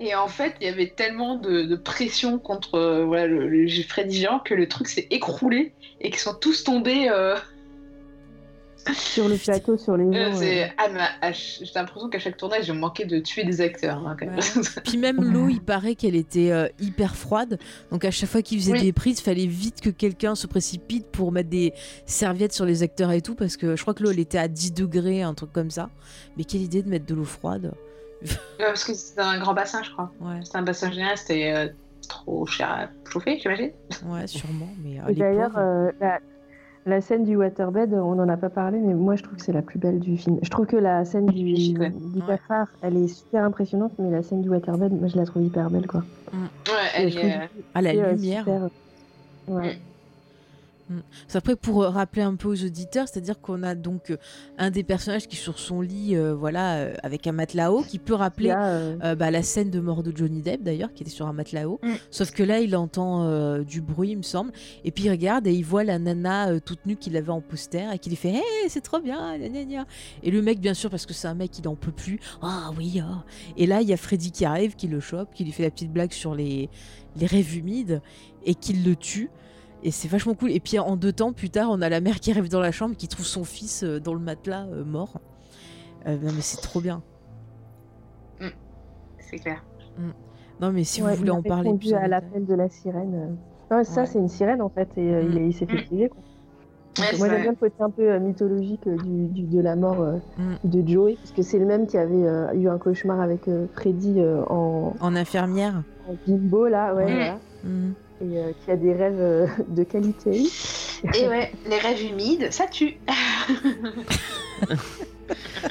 et en fait, il y avait tellement de, de pression contre euh, voilà, le, le Freddy géant que le truc s'est écroulé et qu'ils sont tous tombés. euh, Sur le plateau, sur les euh, gens. c'est- euh, ah, J'ai l'impression qu'à chaque tournage, je manquais de tuer des acteurs. hein, quand même. Ouais. Puis même l'eau, il paraît qu'elle était euh, hyper froide. Donc à chaque fois qu'il faisait Oui. des prises, il fallait vite que quelqu'un se précipite pour mettre des serviettes sur les acteurs et tout. Parce que je crois que l'eau, elle était à 10 degrés, un truc comme ça. Mais quelle idée de mettre de l'eau froide. Ouais, parce que c'était un grand bassin, je crois. Ouais, C'était un bassin général, c'était euh, trop cher à chauffer, j'imagine. ouais, sûrement. Mais euh, d'ailleurs, euh, la, la scène du waterbed, on n'en a pas parlé, mais moi je trouve que c'est la plus belle du film. Je trouve que la scène du, ouais. du Ouais. cafard, elle est super impressionnante, mais la scène du waterbed, moi je la trouve hyper belle, quoi. Ouais, Et elle est, euh, à la euh, lumière. super- Ouais. C'est Après, pour euh, rappeler un peu aux auditeurs, c'est-à-dire qu'on a donc euh, un des personnages qui est sur son lit, euh, voilà, euh, avec un matelas haut, qui peut rappeler euh, bah, la scène de mort de Johnny Depp d'ailleurs, qui était sur un matelas haut. Mm. Sauf que là, il entend du bruit, il me semble. Et puis il regarde et il voit la nana toute nue qu'il avait en poster et qu'il lui fait Hey, c'est trop bien, gna, gna, gna. Et le mec, bien sûr, parce que c'est un mec, il en peut plus. Ah oui, ah. Et là, il y a Freddy qui arrive, qui le chope, qui lui fait la petite blague sur les, les rêves humides et qui le tue. Et c'est vachement cool. Et puis en deux temps, plus tard, on a la mère qui arrive dans la chambre, qui trouve son fils euh, dans le matelas euh, mort. Euh, non, mais c'est trop bien. c'est clair. Non, mais si ouais, vous voulez en a parler plus à l'appel de la sirène. euh. Non, ça, Ouais. c'est une sirène en fait, et euh, il, est- il s'est fait Mm. Quoi. Ouais, Moi j'aime bien le côté un peu mythologique euh, du, du- de la mort euh, Mm. de Joey, parce que c'est le même qui avait euh, eu un cauchemar avec euh, Freddy euh, en, En infirmière. en bimbo là, ouais, Mm. voilà. Et euh, qui a des rêves euh, de qualité. Et ouais, les rêves humides, ça tue.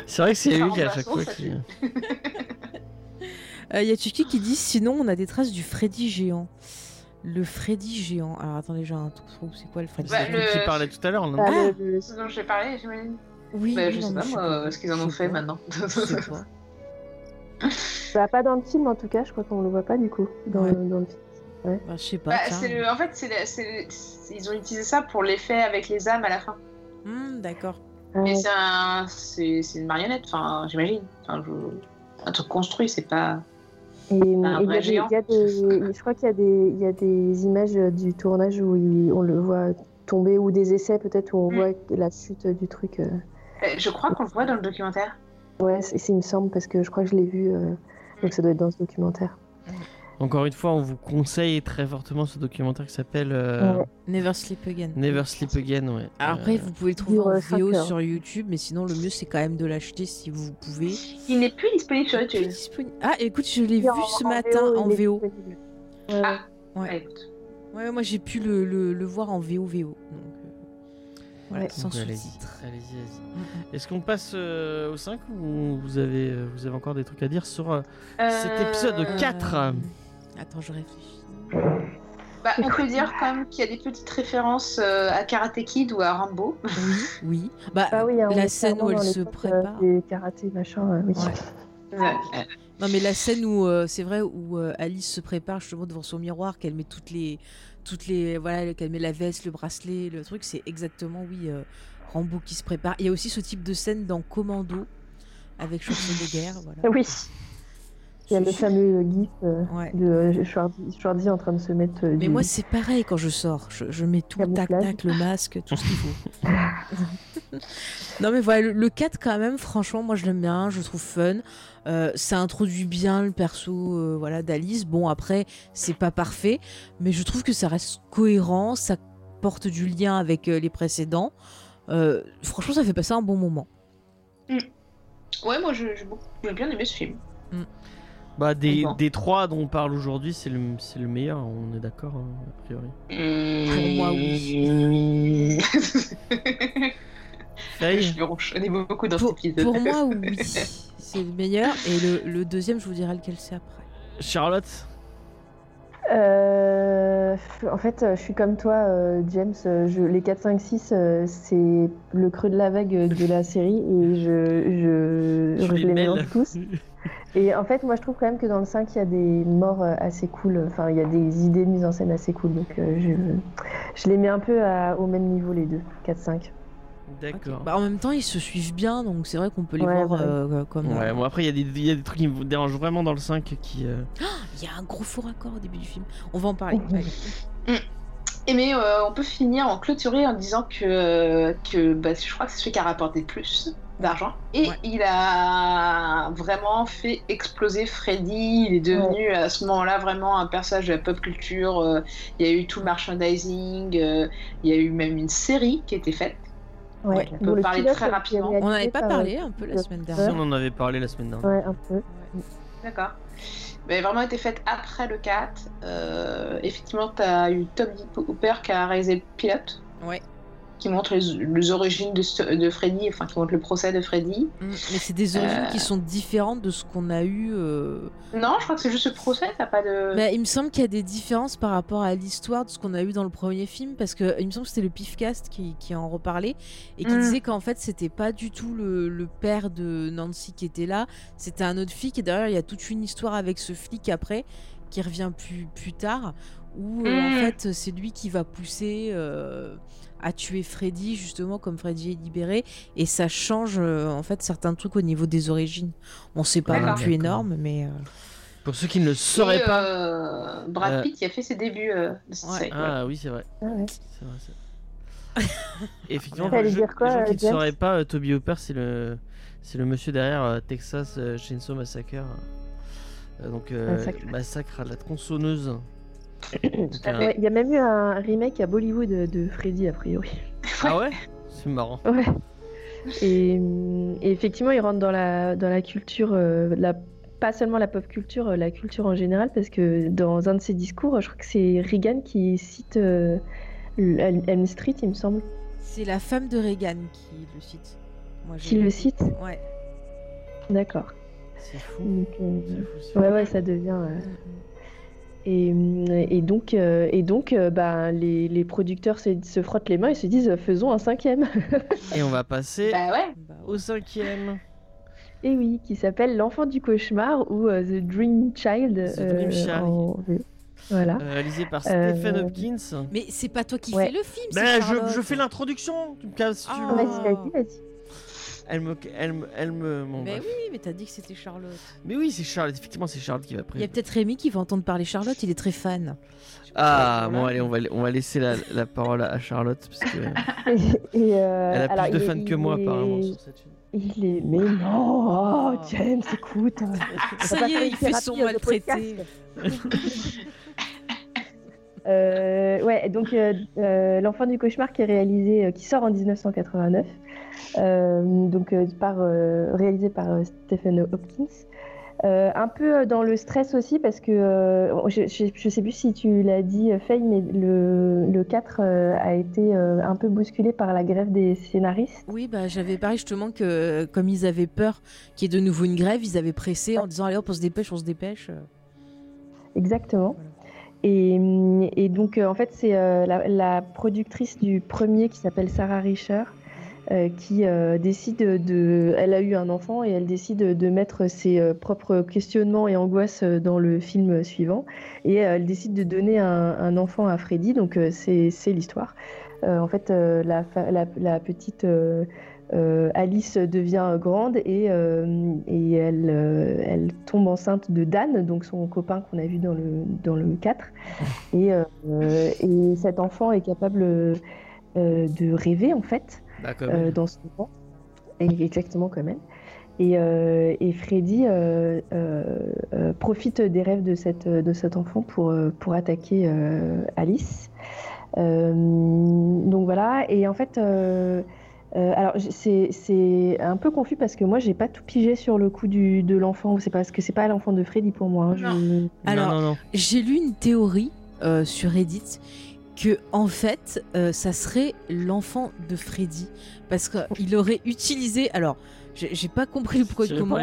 C'est vrai que c'est Ça lui qui à chaque fois ça qui. tue. Euh, y a Tuki qui dit sinon on a des traces du Freddy géant. Le Freddy géant. Alors attendez, j'ai un trou. C'est quoi le Freddy Bah, C'est géant le- qui parlait tout à l'heure, non Ah, Ah le- Ce dont j'ai parlé, j'imagine. Oui, Bah, je non, sais pas, moi, ce qu'ils en ont fait pas. maintenant. Sais pas. bah, pas dans le film en tout cas, je crois qu'on le voit pas du coup dans, Ouais. le, dans le film. Bah, je sais pas. Bah, le- en fait, ils ont utilisé ça pour l'effet avec les âmes à la fin. Hmm, D'accord. Mais c'est un, c'est c'est une marionnette, enfin, j'imagine. Enfin, je- un truc construit, c'est pas. Et, et il y a vrai des- géant. il y a des- je crois qu'il y, a des- il y a des images du tournage où il- on le voit tomber ou des essais peut-être où on Mm. voit la chute du truc. euh. Euh, Je crois qu'on le voit dans le documentaire. Ouais, c'est, il me semble parce que je crois que je l'ai vu, euh, donc ça doit être dans ce documentaire. Encore une fois, on vous conseille très fortement ce documentaire qui s'appelle euh, Ouais. Never Sleep Again. Never Sleep Again. Ouais. Alors Euh, après, vous pouvez le trouver en heures. sur YouTube, mais sinon le mieux c'est quand même de l'acheter si vous pouvez. Il n'est plus disponible sur YouTube. disponible. Ah, écoute, je l'ai vu en- ce en matin en VO. Ouais, Ah. Ouais. Ah. Ouais, moi j'ai pu le, le, le voir en VO VO. Donc, euh, voilà, Ouais. sans sous-titres. allez-y, allez-y. Mm, mm. Est-ce qu'on passe euh, au 5 ou vous avez, vous avez encore des trucs à dire sur euh, cet épisode 4 Euh, Attends, je réfléchis. bah, on peut dire quand même qu'il y a des petites références euh, à Karate Kid ou à Rambo. Oui, oui. Bah, Ah oui, hein, la scène où elle se l'époque, prépare. euh, des karaté machin, euh, oui. Ouais. Ouais. Non, mais la scène où euh, c'est vrai où euh, Alice se prépare justement devant son miroir, qu'elle met toutes les, toutes les, voilà, qu'elle met la veste, le bracelet, le truc, c'est exactement oui, euh, Rambo qui se prépare. Il y a aussi ce type de scène dans Commando avec Schwarzenegger, voilà. Oui. Il y a le fameux gif euh, Ouais. de euh, Schwarzy, Schwarzy en train de se mettre euh, Mais du- moi c'est pareil quand je sors, je, je mets tout tac tac, le masque, tout ce qu'il faut. non mais voilà, le, le 4 quand même, franchement, moi je l'aime bien, je le trouve fun. Euh, ça introduit bien le perso euh, voilà, d'Alice. Bon après, c'est pas parfait, mais je trouve que ça reste cohérent, ça porte du lien avec euh, les précédents. Euh, franchement, ça fait passer un bon moment. Ouais, moi j'ai bien aimé ce film. Bah, des, Bon. des trois dont on parle aujourd'hui, c'est le, c'est le meilleur, on est d'accord, hein, a priori. Pour moi, oui. Faye Je suis rouge. On est beaucoup dans Pour, cet épisode. pour moi, oui, c'est le meilleur. Et le, le deuxième, je vous dirai lequel c'est après. Charlotte? Euh, en fait, euh, je suis comme toi, euh, James. euh, Je, les 4, 5, 6, euh, c'est le creux de la vague de la série et je, je, je les les mélange tous. Et en fait, moi, je trouve quand même que dans le 5, il y a des morts assez cool. Enfin, il y a des idées de mise en scène assez cool. Donc, je, je les mets un peu à- au même niveau, les deux. 4, 5. D'accord. Bah, en même temps, ils se suivent bien, donc c'est vrai qu'on peut les Ouais, voir ouais. euh, comme. Ouais, euh, bon après il y, a des- il y a des trucs qui me dérangent vraiment dans le 5 qui... euh, Il y a un gros faux raccord au début du film. On va en parler. Allez. Et mais euh, on peut finir en clôturer en disant que, que bah, je crois que c'est celui qui a rapporté le plus d'argent. Et Ouais. il a vraiment fait exploser Freddy. Il est devenu à ce moment-là vraiment un personnage de la pop culture. Euh, Il y a eu tout le merchandising. euh, Il y a eu même une série qui a été faite. Ouais. on peut parler très rapidement. On n'en avait pas parlé un peu la semaine si, dernière. on en avait parlé la semaine dernière. Ouais, un peu. D'accord. Mais elle a vraiment été faite après le 4. Euh, effectivement, tu as eu Toby Hooper qui a réalisé le pilote. Ouais. Qui montre les, les origines de, Freddy, enfin qui montre le procès de Freddy. Mm, Mais c'est des origines Euh. qui sont différentes de ce qu'on a eu. euh, Non, je crois que c'est juste le procès, t'as pas de. Bah, il me semble qu'il y a des différences par rapport à l'histoire de ce qu'on a eu dans le premier film, parce que il me semble que c'était le Pifcast qui, qui en reparlait et qui Mm. disait qu'en fait c'était pas du tout le, le père de Nancy qui était là, c'était un autre flic et d'ailleurs il y a toute une histoire avec ce flic après qui revient plus, plus tard où euh, en Mm. fait c'est lui qui va pousser euh, à tuer Freddy justement comme Freddy est libéré et ça change euh, en fait certains trucs au niveau des origines. Bon c'est pas non plus énorme mais euh, Pour ceux qui ne le sauraient Et, pas... euh, Brad Euh. Pitt qui a fait ses débuts euh, de cette Ouais. série. Ah oui, c'est vrai. Ah ouais. C'est vrai, c'est vrai. Effectivement, les quoi, gens qui ne sauraient pas, Toby Hooper, c'est le, c'est le monsieur derrière Texas Chainsaw Massacre. Donc, Massacre. massacre à la tronçonneuse. Il y a même eu un remake à Bollywood de, Freddy, a priori. Ah ouais? C'est marrant. Ouais. Et, et effectivement, il rentre dans la, dans la culture, euh, la, pas seulement la pop culture, euh, la culture en général, parce que dans un de ses discours, je crois que c'est Reagan qui cite euh, El- Elm Street, il me semble, C'est la femme de Reagan qui le cite. Moi, qui le cite. Ouais. D'accord. C'est fou. Donc, euh, ouais, ouais, ça devient. euh, Mhm. Et, et donc, euh, et donc euh, bah, les, les producteurs se, se frottent les mains et se disent faisons un cinquième. Et on va passer Bah ouais. Bah, au cinquième. Et oui, qui s'appelle L'enfant du cauchemar ou euh, The Dream Child. The Dream Child. en- Voilà. Euh, réalisé par Euh, Stephen Hopkins. Mais c'est pas toi qui Ouais. fais le film, c'est Ben, Charlotte. je, je fais l'introduction. Tu me casses, tu Ah. veux. Vas-y, vas-y, vas-y. Elle me, elle me, elle me. bon, Mais bref. oui, mais t'as dit que c'était Charlotte. Mais oui, c'est Charlotte. Effectivement, c'est Charlotte qui va Il y a prendre. peut-être Rémi qui va entendre parler Charlotte, il est très fan. Ah, bon, allez, on va, on va laisser la, la parole à Charlotte parce que Et, euh, elle a alors, plus de est- fans que moi est- apparemment sur cette chaîne. Il est. Mais non oh, James, écoute va Ça y est, il fait son de maltraité. Euh, ouais, donc euh, euh, L'enfant du cauchemar qui est réalisé, euh, qui sort en 1989, euh, donc euh, par, euh, réalisé par euh, Stephen Hopkins. Euh, un peu euh, dans le stress aussi parce que euh, je, je sais plus si tu l'as dit euh, Faye, mais le, le 4 euh, a été euh, un peu bousculé par la grève des scénaristes. Oui, bah j'avais parlé justement que euh, comme ils avaient peur qu'il y ait de nouveau une grève, ils avaient pressé en disant allez hop on se dépêche, on se dépêche. Exactement. Voilà. Et, et donc, euh, en fait, c'est euh, la, la productrice du premier qui s'appelle Sarah Richer euh, qui euh, décide de. Elle a eu un enfant et elle décide de mettre ses euh, propres questionnements et angoisses euh, dans le film suivant. Et euh, elle décide de donner un, enfant à Freddy. Donc, euh, c'est l'histoire. Euh, en fait, euh, la, petite. euh, euh, Alice devient grande et, euh, elle, euh, tombe enceinte de Dan, donc son copain qu'on a vu dans le, dans le 4. Et, euh, et cet enfant est capable euh, de rêver en fait Bah, euh, dans son Et exactement comme elle. Et, euh, et Freddy euh, euh, euh, profite des rêves de, cette, de cet enfant pour, pour attaquer euh, Alice. Euh, donc voilà, et en fait, euh, euh, alors c'est c'est un peu confus parce que moi j'ai pas tout pigé sur le coup du, de l'enfant, c'est parce que c'est pas l'enfant de Freddy pour moi. hein, je- Non, Alors, non, non. J'ai lu une théorie euh, sur Reddit que en fait euh, ça serait l'enfant de Freddy. Parce qu'il aurait utilisé alors j'ai pas compris le pourquoi et comment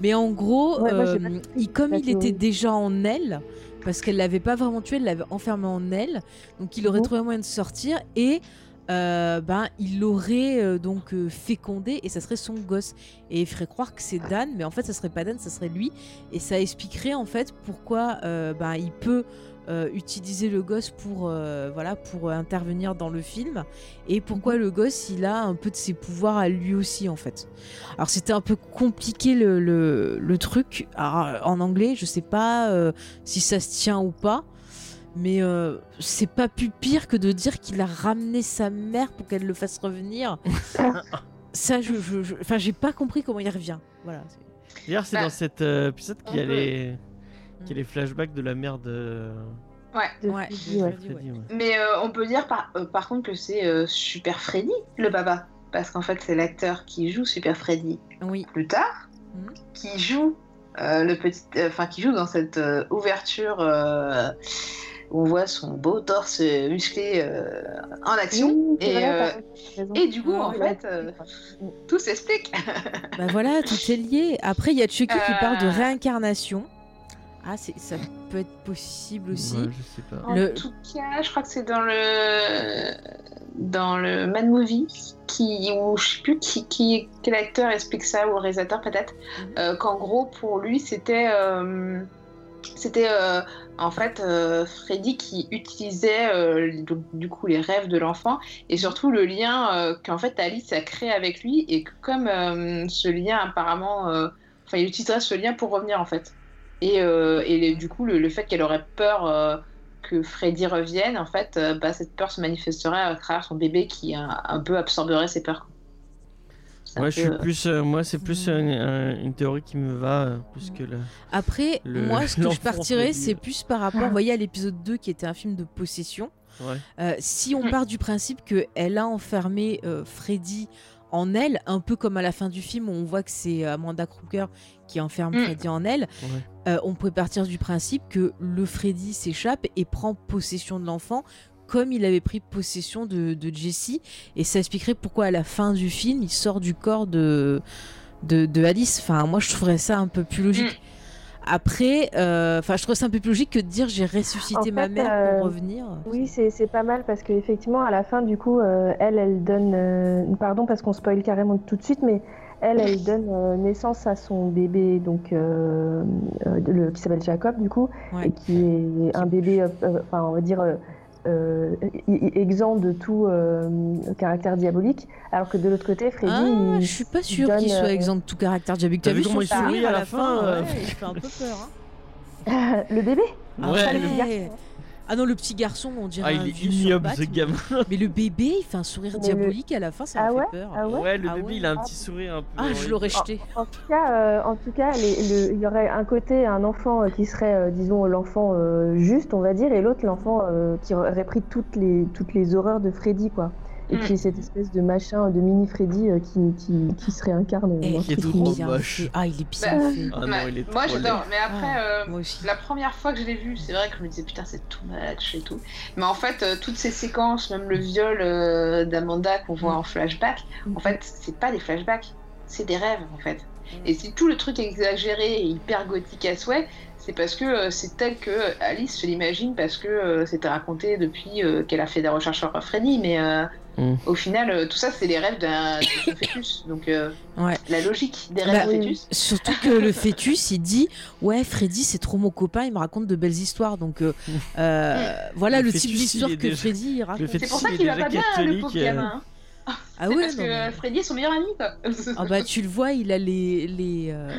mais en gros Ouais, euh, il, comme il était déjà en elle parce qu'elle l'avait pas vraiment tué elle l'avait enfermé en elle donc il aurait Mhm. trouvé un moyen de sortir et euh, ben il l'aurait euh, donc euh, fécondé et ça serait son gosse. Et il ferait croire que c'est Dan mais en fait ça serait pas Dan ça serait lui. Et ça expliquerait en fait pourquoi euh, ben il peut euh, utiliser le gosse pour euh, voilà pour intervenir dans le film et pourquoi le gosse il a un peu de ses pouvoirs à lui aussi en fait. Alors c'était un peu compliqué le, le, le truc. Alors, en anglais je sais pas euh, si ça se tient ou pas mais euh, c'est pas plus pire que de dire qu'il a ramené sa mère pour qu'elle le fasse revenir. Ça je je- je- enfin j'ai pas compris comment il revient. Voilà c'est- D'ailleurs, c'est Bah, dans cet euh, épisode qu'il y a les, qu'il y a les flashbacks de la mère de. Ouais, de ouais. Freddy, ouais. Freddy, ouais. Mais euh, on peut dire par, euh, par contre que c'est euh, Super Freddy, le papa. Parce qu'en fait, c'est l'acteur qui joue Super Freddy oui plus tard, Mhm. qui joue euh, le petit, euh, enfin qui joue dans cette euh, ouverture euh, où on voit son beau torse musclé euh, en action. Et, vrai, euh, et du coup, en fait, euh, tout s'explique. bah voilà tout est lié après il y a Chucky qui parle de réincarnation ah c'est ça peut être possible aussi Ouais, je sais pas. En Le- tout cas, je crois que c'est dans le dans le Mad Movie qui ou je sais plus qui, qui quel acteur explique ça ou le réalisateur peut-être Mhm. euh, qu'en gros pour lui c'était euh, c'était euh, en fait euh, Freddy qui utilisait euh, donc, du coup les rêves de l'enfant et surtout le lien euh, qu'en fait Alice a créé avec lui et que comme euh, ce lien apparemment euh, enfin il utiliserait ce lien pour revenir en fait et, euh, et du coup le, le fait qu'elle aurait peur euh, que Freddy revienne en fait euh, bah, cette peur se manifesterait à travers son bébé qui un, un peu absorberait ses peurs Ouais, je suis plus. euh, moi, c'est plus euh, une, un- une théorie qui me va plus que le. Après, Le- moi, ce que je partirais, c'est plus par rapport, vous voyez, à l'épisode 2 qui était un film de possession. Ouais. Euh, si on Mm. part du principe qu'elle a enfermé euh, Freddy en elle, un peu comme à la fin du film où on voit que c'est Amanda Kruger qui enferme Mm. Freddy en elle, Ouais. euh, on peut partir du principe que le Freddy s'échappe et prend possession de l'enfant comme il avait pris possession de, de Jessie. Et ça expliquerait pourquoi à la fin du film, il sort du corps de, de, de Alice. Enfin, moi, je trouverais ça un peu plus logique. Après, euh, enfin, je trouve ça un peu plus logique que de dire j'ai ressuscité En ma mère euh, pour revenir. Oui, c'est pas mal parce qu'effectivement, à la fin, du coup, euh, elle, elle donne. euh, pardon parce qu'on spoil carrément tout de suite, mais elle, elle donne euh, naissance à son bébé, donc euh, euh, le, qui s'appelle Jacob, du coup, Ouais. et qui est un bébé, euh, euh, enfin, on va dire. Euh, exempt de tout euh, caractère diabolique, alors que de l'autre côté, Freddy, Ah, il- je suis pas il sûre qu'il soit euh, exempt de tout caractère diabolique. T'as vu vu comment son il sourit sourire à la fin, euh, ouais, Il fait un peu peur. Hein. le bébé? Ah Ouais, pas le. Ah non, le petit garçon, on dirait Ah, un il est vieux ignoble ce gamin. mais- le bébé, il fait un sourire Mais le- diabolique à la fin, ça Ah m'a ouais fait peur. Ah ouais Ouais, le Ah bébé ouais. il a un petit sourire un peu. Ah, je l'aurais jeté. En tout cas, euh, en tout cas, les- le- il y aurait un côté un enfant euh, qui serait, euh, disons, l'enfant euh, juste, on va dire, et l'autre l'enfant euh, qui aurait pris toutes les toutes les horreurs de Freddy, quoi. Et Mm. qui est cette espèce de machin de mini Freddy euh, qui, qui, qui se réincarne. Qui est trop moche. Ah, il est bien Bah, fait. Ah non, Ouais. il est Moi j'adore, mais après, Ah, euh, la première fois que je l'ai vu, c'est vrai que je me disais putain, c'est too much et tout. Mais en fait, euh, toutes ces séquences, même le viol euh, d'Amanda qu'on voit en flashback, en fait, c'est pas des flashbacks, c'est des rêves en fait. Et si tout le truc est exagéré et hyper gothique à souhait, c'est parce que euh, c'est tel que Alice se l'imagine parce que euh, c'était raconté depuis euh, qu'elle a fait des recherches sur Freddy, mais au final, euh, tout ça c'est les rêves d'un de fœtus. Donc euh, Ouais. la logique des Bah, rêves oui. fœtus. Surtout que le fœtus, il dit Ouais, Freddy, c'est trop mon copain, il me raconte de belles histoires. Donc, euh, voilà Le le, type d'histoire que déjà- Freddy il raconte. C'est pour ça qu'il va pas bien, le pauvre euh. gamin. hein. Ah ouais, parce non, que mais- Freddy est son meilleur ami, quoi. Ah bah, tu le vois, il a les, les, euh,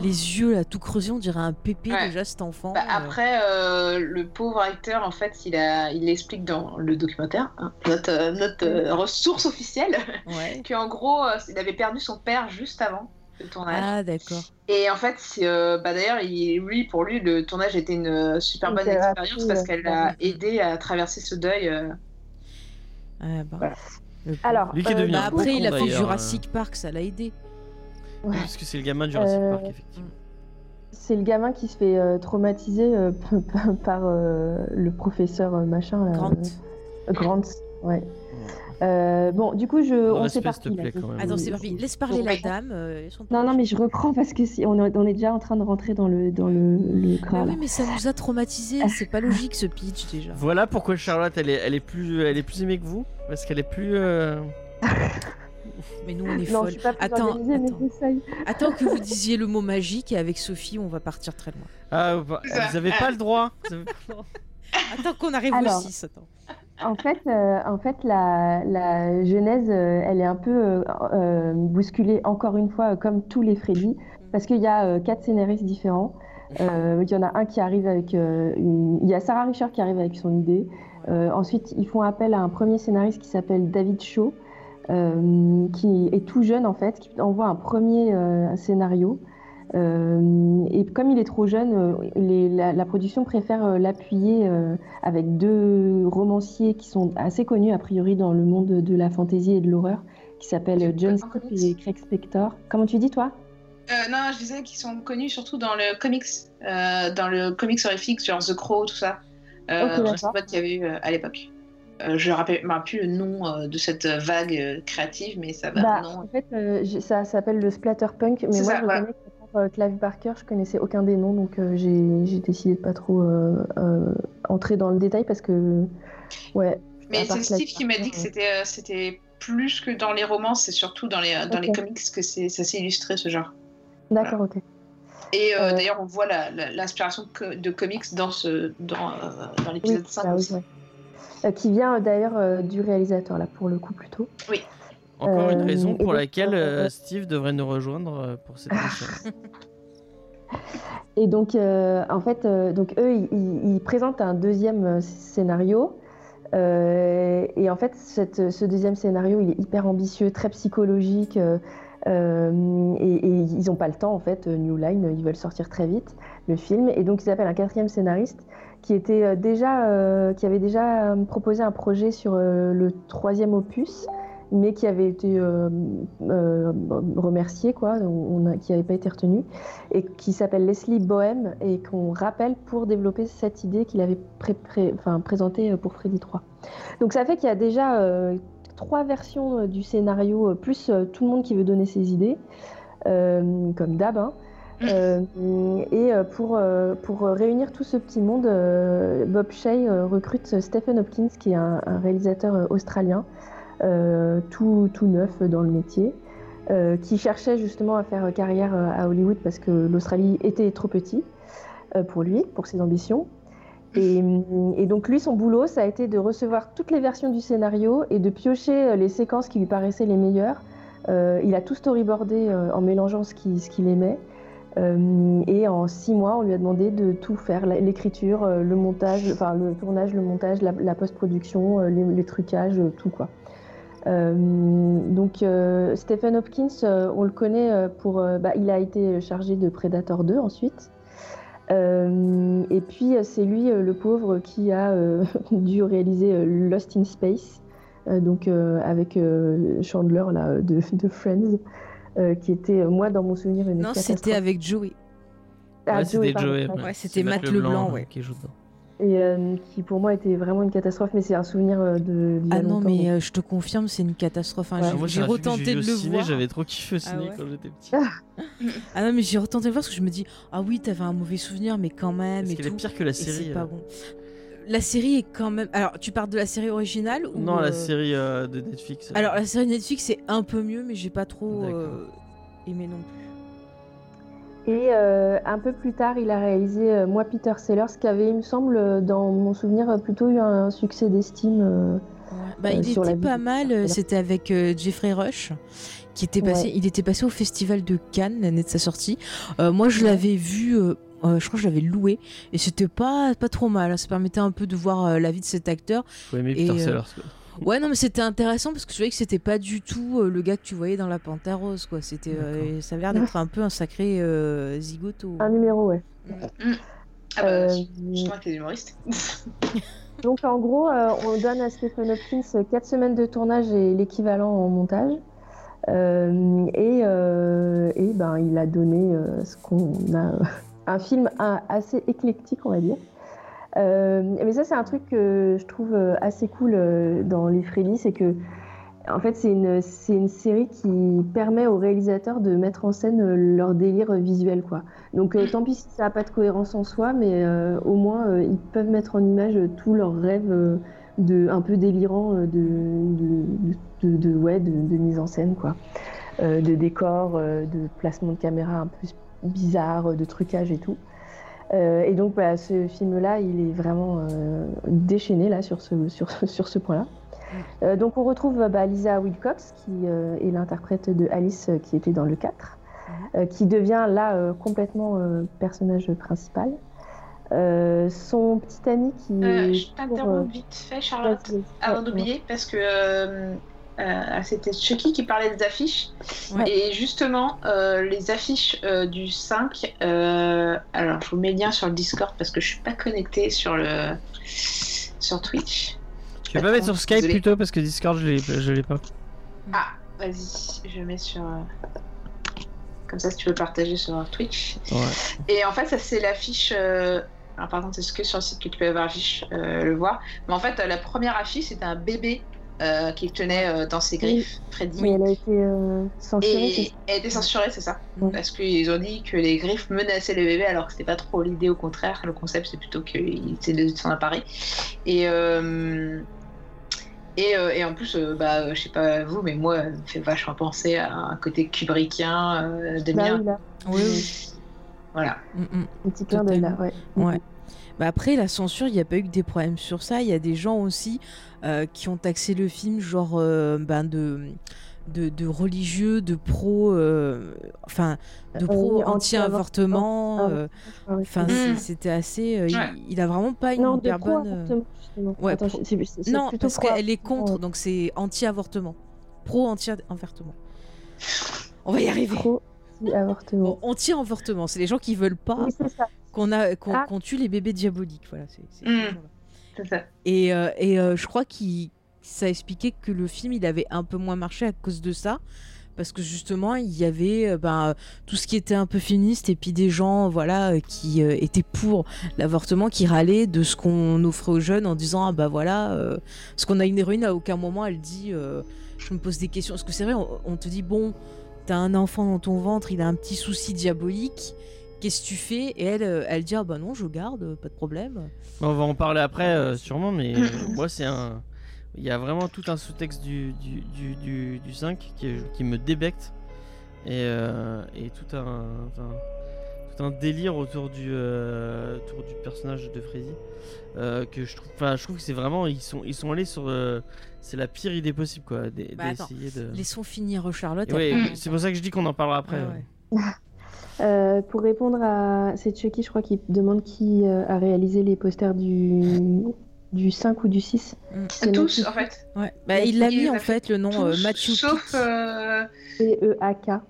les yeux là tout creusés, on dirait un pépé Ouais. déjà cet enfant. Bah, euh. après, euh, le pauvre acteur, en fait, il, a, il explique dans le documentaire, hein, notre, euh, notre euh, ressource officielle, Ouais. qu'en gros, euh, il avait perdu son père juste avant le tournage. Ah d'accord. Et en fait, euh, bah, d'ailleurs, il- lui, pour lui, le tournage était une super Une bonne thérapie, expérience parce qu'elle l'a aidé à traverser ce deuil. euh. Ah, bah. Voilà. Alors, Lui qui est euh, devenu Bah, après, il a fait Jurassic Park, ça l'a aidé. Ouais. Parce que c'est le gamin de Jurassic Euh, Park, effectivement. C'est le gamin qui se fait euh, traumatiser euh, par euh, le professeur euh, machin là. Grant. euh, Grant, ouais. Euh, bon, du coup, je, on plaît, quand même. Attends, c'est parti. Laisse parler la dame. euh, Non, non, mais je reprends parce que si, on, est, on est déjà en train de rentrer dans le, dans le, le oui, mais ça nous a traumatisés. C'est pas logique ce pitch déjà. Voilà pourquoi Charlotte elle est, elle est plus elle est plus aimée que vous parce qu'elle est plus euh, Mais nous, on est Non, je folles. suis pas plus Attends, que vous disiez le mot magique et avec Sophie, on va partir très loin. ah vous avez ah. pas le droit. Attends qu'on arrive Alors. au 6. Attends. En fait, euh, en fait la, la genèse, euh, elle est un peu euh, bousculée, encore une fois, comme tous les Freddy, parce qu'il y a euh, quatre scénaristes différents. Euh, il y en a un qui arrive avec euh, une... Il y a Sarah Richard qui arrive avec son idée. Euh, ensuite, ils font appel à un premier scénariste qui s'appelle David Shaw, euh, qui est tout jeune en fait, qui envoie un premier euh, scénario. Euh, et comme il est trop jeune, les- la, la production préfère l'appuyer avec deux romanciers qui sont assez connus a priori dans le monde de la fantasy et de l'horreur, qui s'appellent John comics. et Craig Spector. Comment tu dis toi? Non, je disais qu'ils sont connus surtout dans le comics, dans le comics horrifique, genre The Crow, tout ça. Ok, je sais d'accord. pas qu'il y avait eu à l'époque. Euh, je ne rappelle me rappelle plus le nom euh, de cette vague euh, créative, mais ça va. Bah, non. En fait, ça s'appelle le splatterpunk, mais moi ça, je voilà. Barker, je connaissais aucun des noms, donc j'ai décidé de pas trop entrer dans le détail parce que ouais. Mais c'est Steve qui m'a dit que c'était c'était plus que dans les romans, c'est surtout dans les, dans les comics que ça s'est illustré ce genre. D'accord, ok. Et euh, Euh, d'ailleurs, on voit l'inspiration de, comics dans, ce, dans, euh, dans Oui, l'épisode 5 bah oui, aussi. ouais. Euh, qui vient euh, d'ailleurs euh, du réalisateur là pour le coup plutôt. Encore une raison pour laquelle Steve devrait nous rejoindre euh, pour cette émission. Et donc, euh, en fait, euh, donc eux, ils, ils- ils présentent un deuxième scénario. Euh, et en fait, cette- ce deuxième scénario, il est hyper ambitieux, très psychologique. euh, euh, et, et ils n'ont pas le temps, en fait, New Line, ils veulent sortir très vite le film. Et donc, ils appellent un quatrième scénariste qui était euh, déjà, euh, qui avait déjà euh, proposé un projet sur le troisième opus, mais qui avait été remercié, quoi, qui n'avait pas été retenu, et qui s'appelle Leslie Bohem, et qu'on rappelle pour développer cette idée qu'il avait pré- présentée pour Freddy 3. Donc ça fait qu'il y a déjà trois versions du scénario, plus tout le monde qui veut donner ses idées, comme d'hab. hein. Euh, et euh, pour, euh, pour réunir tout ce petit monde, Bob Shea recrute Stephen Hopkins, qui est un, réalisateur australien, tout, tout neuf dans le métier, qui cherchait justement à faire carrière à Hollywood parce que l'Australie était trop petit pour lui, pour ses ambitions. Et, donc lui, son boulot, ça a été de recevoir toutes les versions du scénario et de piocher les séquences qui lui paraissaient les meilleures. Il a tout storyboardé en mélangeant ce qu'il aimait. Euh, et en six mois, on lui a demandé de tout faire, l'écriture, euh, le montage, enfin le tournage, le montage, la, post-production, euh, les, trucages, tout quoi. Donc Stephen Hopkins, on le connaît pour, bah, il a été chargé de Predator 2 ensuite. Et puis c'est lui, le pauvre, qui a dû réaliser Lost in Space, donc avec Chandler là, de Friends, euh, qui était euh, moi dans mon souvenir une Non, catastrophe. c'était avec Joey. Ah, Ouais, Joey, Joey. ouais. C'était Matt Leblanc, ouais. qui joue dedans. Et euh, qui pour moi était vraiment une catastrophe, mais c'est un souvenir de. Ah non, longtemps, mais euh, je te confirme, c'est une catastrophe. hein. Ouais. J'ai- retenté de le ciné, voir. J'avais trop kiffé au ciné ouais quand j'étais petit. Ah non, mais j'ai retenté de le voir parce que je me dis, ah oui, t'avais un mauvais souvenir, mais quand même. Et est tout. pire que la Et c'est série pas bon. La série est quand même. Alors, tu parles de la série originale ou Non, euh, la série euh, de Netflix. euh. Alors, la série Netflix, c'est un peu mieux, mais j'ai pas trop euh, aimé non plus. Et euh, un peu plus tard, il a réalisé euh, Moi Peter Sellers, qui avait, il me semble, euh, dans mon souvenir, euh, plutôt eu un succès d'estime. euh, Bah, Euh, il sur était pas mal. Euh. C'était avec euh, Jeffrey Rush, qui était passé. Ouais. Il était passé au festival de Cannes l'année de sa sortie. Euh, moi, je l'avais vu. euh, euh, je crois que je l'avais loué et c'était pas pas trop mal. hein. Ça permettait un peu de voir euh, la vie de cet acteur. Faut aimer et, Peter euh, Sellers. quoi. Ouais, non, mais c'était intéressant parce que je voyais que c'était pas du tout euh, le gars que tu voyais dans la Panthère Rose, quoi. C'était, euh, ça avait l'air d'être un peu un sacré euh, zigoto. un numéro, ouais. Ah bah, Euh, justement, t'es humoriste. Donc en gros, euh, on donne à Stephen Hopkins 4 semaines de tournage et l'équivalent en montage. Euh, et, euh, et ben, il a donné euh, ce qu'on a, un film assez éclectique, on va dire. Euh, mais ça, c'est un truc que je trouve euh, assez cool euh, dans Les Freddy, c'est que en fait, c'est une, série qui permet aux réalisateurs de mettre en scène leur délire visuel, quoi. Donc, tant pis si ça n'a pas de cohérence en soi, mais au moins, ils peuvent mettre en image tous leurs rêves de, un peu délirants de, de, de, de- mise en scène, quoi. De décors, de placement de caméra un peu bizarre, euh, de trucage et tout. Euh, et donc, bah, ce film-là, il est vraiment euh, déchaîné là, sur ce, sur, sur ce point-là. Euh, donc, on retrouve bah, Lisa Wilcox, qui euh, est l'interprète de Alice euh, qui était dans le 4, euh, qui devient là euh, complètement euh, personnage principal. Euh, son petit ami qui. Euh, je t'interromps vite fait, Charlotte, avant Ouais, d'oublier, parce que euh, c'était Chucky qui parlait des affiches. Ouais. Et justement, euh, les affiches euh, du 5, euh, alors je vous mets le lien sur le Discord parce que je suis pas connectée sur le sur Twitch. Tu peux pas mettre sur Skype plutôt parce que Discord je l'ai je l'ai pas. Ah, vas-y, je mets sur. Comme ça, si tu veux partager sur Twitch. Ouais. Et en fait, ça, c'est l'affiche. euh, Alors, par contre, c'est que sur le site que tu peux avoir l'affiche, euh, le voir. Mais en fait, la première affiche, c'était un bébé euh, qu'il tenait euh, dans ses griffes, Freddy. Mais elle a été euh, censurée. c'est Et elle a été censurée, c'est ça Ouais. Parce qu'ils ont dit que les griffes menaçaient le bébé, alors que c'était pas trop l'idée, au contraire. Le concept, c'est plutôt qu'il essaie de s'en emparer. Et. euh, Et, euh, et en plus, euh, bah, je sais pas vous, mais moi, ça me fait vachement penser à un côté kubrickien euh, de Bah mien. oui, là, Oui, oui. Voilà. Mm, mm. un petit clin d'œil là, ouais. Ouais. Bah après, la censure, il n'y a pas eu que des problèmes sur ça. Il y a des gens aussi qui ont taxé le film, genre euh, ben de, de, de religieux, de pro, euh, enfin, de Euh, pro anti-avortement. anti-avortement. euh, Ah ouais. Enfin, Mm. c'était assez. euh, il- Ouais. il, a vraiment pas une Non, de hyper bonne. euh. Ouais, pro- Non, parce qu'elle est contre, donc c'est anti-avortement. Pro-anti-avortement. On va y arriver. Pro-avortement. Bon, anti-avortement, c'est les gens qui veulent pas. Oui, qu'on a qu'on Ah. qu'on tue les bébés diaboliques. Voilà, c'est c'est Mm. Ce. Et, euh, euh, je crois qu'il ça expliquait que le film il avait un peu moins marché à cause de ça. Parce que justement, il y avait euh, ben, tout ce qui était un peu féministe et puis des gens voilà, qui étaient pour l'avortement, qui râlaient de ce qu'on offrait aux jeunes en disant Ah bah voilà, euh, parce qu'on a une héroïne, à aucun moment elle dit Je me pose des questions. Parce que c'est vrai, on te dit Bon, t'as un enfant dans ton ventre, il a un petit souci diabolique, qu'est-ce que tu fais? Et elle, euh, elle dit Ah bah non, je garde, pas de problème. On va en parler après, euh, sûrement, mais euh, moi, c'est un. Il y a vraiment tout un sous-texte du, du, du, du, du 5 qui, qui me débecte. Et, euh, et tout, un, tout un délire autour du, euh, autour du personnage de Freddy. euh, que je trouve, enfin, je trouve que c'est vraiment. Ils sont, ils sont allés sur. euh, c'est la pire idée possible, quoi. Bah, attends. D'essayer de. Laissons finir Charlotte. Ouais, c'est pour ça que je dis qu'on en parlera après. Ah ouais. ouais. Euh, pour répondre à. C'est Chucky, je crois, qui demande qui euh, a réalisé les posters du... du 5 ou du 6. Mm. C'est Tous, en fait. Ouais. Bah, il l'a mis en fait le nom euh, Tous, Matthew sauf, Peak. euh, C-E-A-K.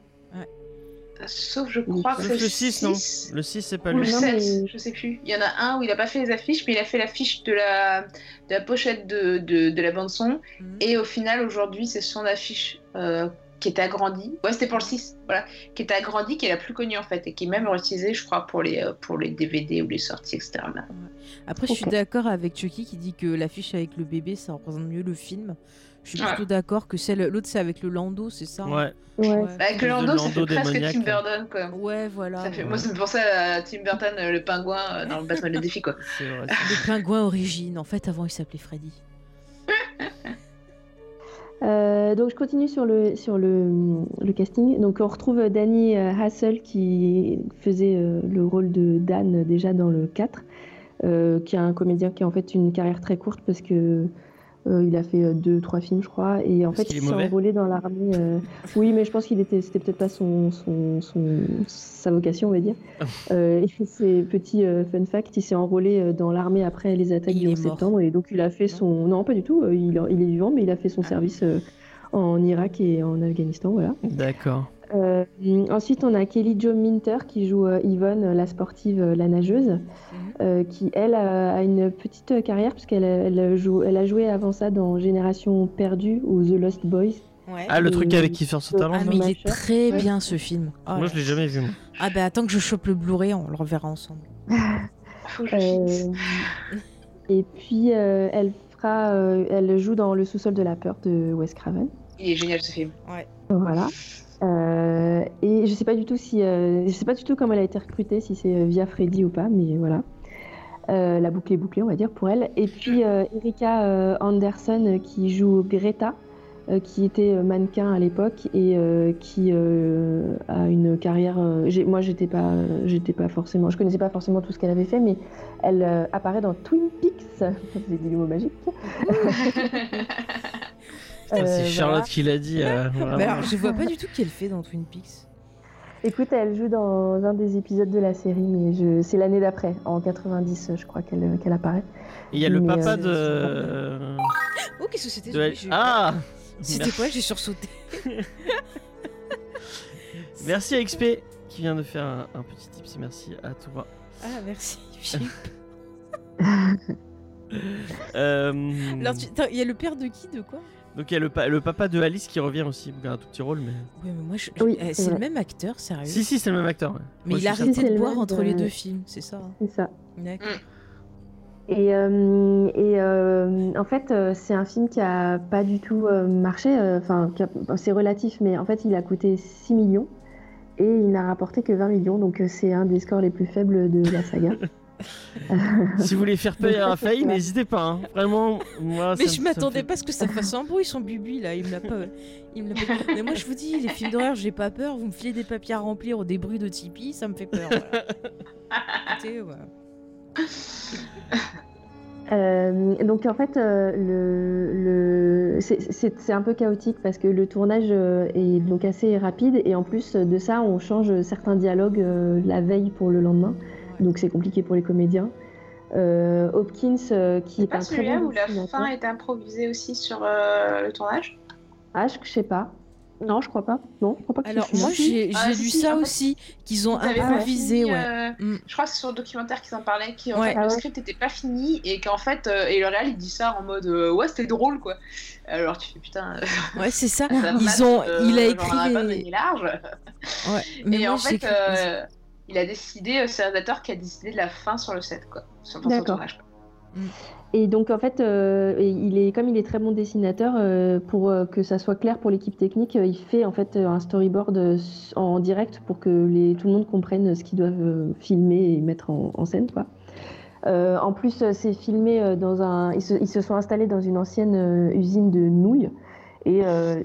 sauf, je crois que Sauf c'est le 6, non. Le 6, c'est pas Ou le lui. Non, 7, mais- je sais plus. Il y en a un où il a pas fait les affiches, mais il a fait l'affiche de la, de la pochette de, de, de la bande-son. Mhm. Et au final, aujourd'hui, c'est son affiche euh, qui est agrandie. Ouais, c'était pour le 6, voilà. Qui est agrandie, qui est la plus connue en fait, et qui est même utilisée, je crois, pour les, euh, pour les DVD ou les sorties, etc. là. Après, je suis d'accord avec Chucky qui dit que l'affiche avec le bébé ça représente mieux le film. Je suis Ouais. plutôt d'accord que celle l'autre c'est avec le Lando, c'est ça hein Ouais. Bah, Avec le Lando, ça fait presque. Tim Burton, quoi. Ouais, voilà. Ça fait... ouais. Moi, ça me pensait à Tim Burton, euh, le pingouin, euh, dans le Batman le défi, quoi. C'est vrai. Le pingouin origine. En fait, avant il s'appelait Freddy. Euh, donc je continue sur le, sur le, casting. Donc on retrouve Danny euh, Hassel qui faisait euh, le rôle de Dan déjà dans le 4, euh, qui est un comédien qui a en fait une carrière très courte parce que euh, il a fait euh, deux trois films je crois et en fait il est s'est enrôlé dans l'armée. euh, Oui mais je pense qu'il était c'était peut-être pas son, son, son- sa vocation on va dire. Euh, et c'est petit euh, fun fact il s'est enrôlé dans l'armée après les attaques Il du est 11 mort. septembre et donc il a fait son non pas du tout il, il est vivant mais il a fait son Ah. service euh, en Irak et en Afghanistan, voilà. D'accord. Euh, ensuite, on a Kelly Jo Minter qui joue euh, Yvonne, euh, la sportive, la nageuse, euh, qui elle a, a une petite carrière puisqu'elle elle joue, elle a joué avant ça dans Génération perdue ou The Lost Boys. Ouais. Ah, le Et- truc avec Kiefer Sutherland Ah, mais il est très Ouais. bien ce film. Oh Moi, je l'ai jamais vu. moi. Ah, bah attends que je chope le Blu-ray, on le reverra ensemble. Faut que. Euh, et puis euh, elle fera, euh, elle joue dans Le sous-sol de la peur de Wes Craven. Il est génial ce film. Voilà. Euh, et je sais pas du tout si, euh, sais pas du tout comment elle a été recrutée, si c'est euh, via Freddy ou pas, mais voilà. La boucle est bouclée, on va dire, pour elle. Et puis Erika Anderson qui joue Greta, qui était mannequin à l'époque et qui a une carrière. moi, j'étais pas, j'étais pas forcément, je connaissais pas forcément tout ce qu'elle avait fait, mais elle apparaît dans Twin Peaks. J'ai dit le mot magique. Putain, c'est Euh, Charlotte voilà. qui l'a dit. euh. Mais alors, je vois pas du tout qu'elle fait dans Twin Peaks. Écoute, elle joue dans un des épisodes de la série, mais je... c'est l'année d'après, en 90, je crois qu'elle qu'elle apparaît. Et il y a le papa euh, de. Oh, qu'est-ce que c'était de- Ah C'était quoi J'ai sursauté. Merci à XP qui vient de faire un, un petit tips. Merci à toi. Ah, merci. Philippe. Euh, Alors, tu- il y a le père de qui De quoi? Donc il y a le, pa- le papa de Alice qui revient aussi. Il a un tout petit rôle, mais. Ouais, mais moi, je... Oui, eh, c'est le même acteur, sérieux? Si, si, c'est le même acteur. ouais. Mais Moi, il a arrêté de boire entre les euh, deux films, c'est ça? hein C'est ça. D'accord. Et, euh, et euh, en fait, euh, c'est un film qui a pas du tout euh, marché. euh, Enfin, a- c'est relatif, mais en fait, il a coûté 6 millions et il n'a rapporté que 20 millions. Donc, euh, c'est un des scores les plus faibles de la saga. Si vous voulez faire payer à Raphaël, n'hésitez pas. hein. Vraiment, moi. Mais ça je m'attendais fait- pas à ce que ça fasse un bruit, son bubu là. Il me l'a pas. Il me l'a pas- Mais moi je vous dis, les films d'horreur, j'ai pas peur. Vous me filez des papiers à remplir ou des bruits de Tipeee, ça me fait peur. voilà. Écoutez, voilà. Euh, donc en fait, euh, le, le- c'est- c'est c'est un peu chaotique parce que le tournage euh, est donc assez rapide et en plus de ça, on change certains dialogues euh, la veille pour le lendemain, donc c'est compliqué pour les comédiens. Euh, Hopkins, euh, qui est pas un très celui-là bon où la fin est improvisée aussi sur euh, le tournage? Ah, je je sais pas. Non, je crois pas. Non, je crois pas que Alors moi j'ai Ah, lu si, ça aussi, qu'ils ont Ils avaient pas improvisé, fini, ouais. euh, Mm. Je crois que c'est sur le documentaire qu'ils en parlaient, Ouais. Ah le ouais. script était pas fini et qu'en fait, euh, et le réal il dit ça en mode euh, ouais c'était drôle quoi. Alors tu fais putain. euh, Ouais, c'est ça. ça Ils ont, euh, il a écrit pas les- mené large. Ouais. Mais et moi, en fait, il a décidé, euh, c'est un réalisateur qui a décidé de la fin sur le set quoi. Sur, le tournage, quoi. Et donc en fait, euh, il est comme il est très bon dessinateur, euh, pour euh, que ça soit clair pour l'équipe technique, il fait en fait un storyboard en direct pour que les, tout le monde comprenne ce qu'ils doivent filmer et mettre en, en scène quoi. En plus, c'est filmé dans un. Ils se, ils se sont installés dans une ancienne usine de nouilles et,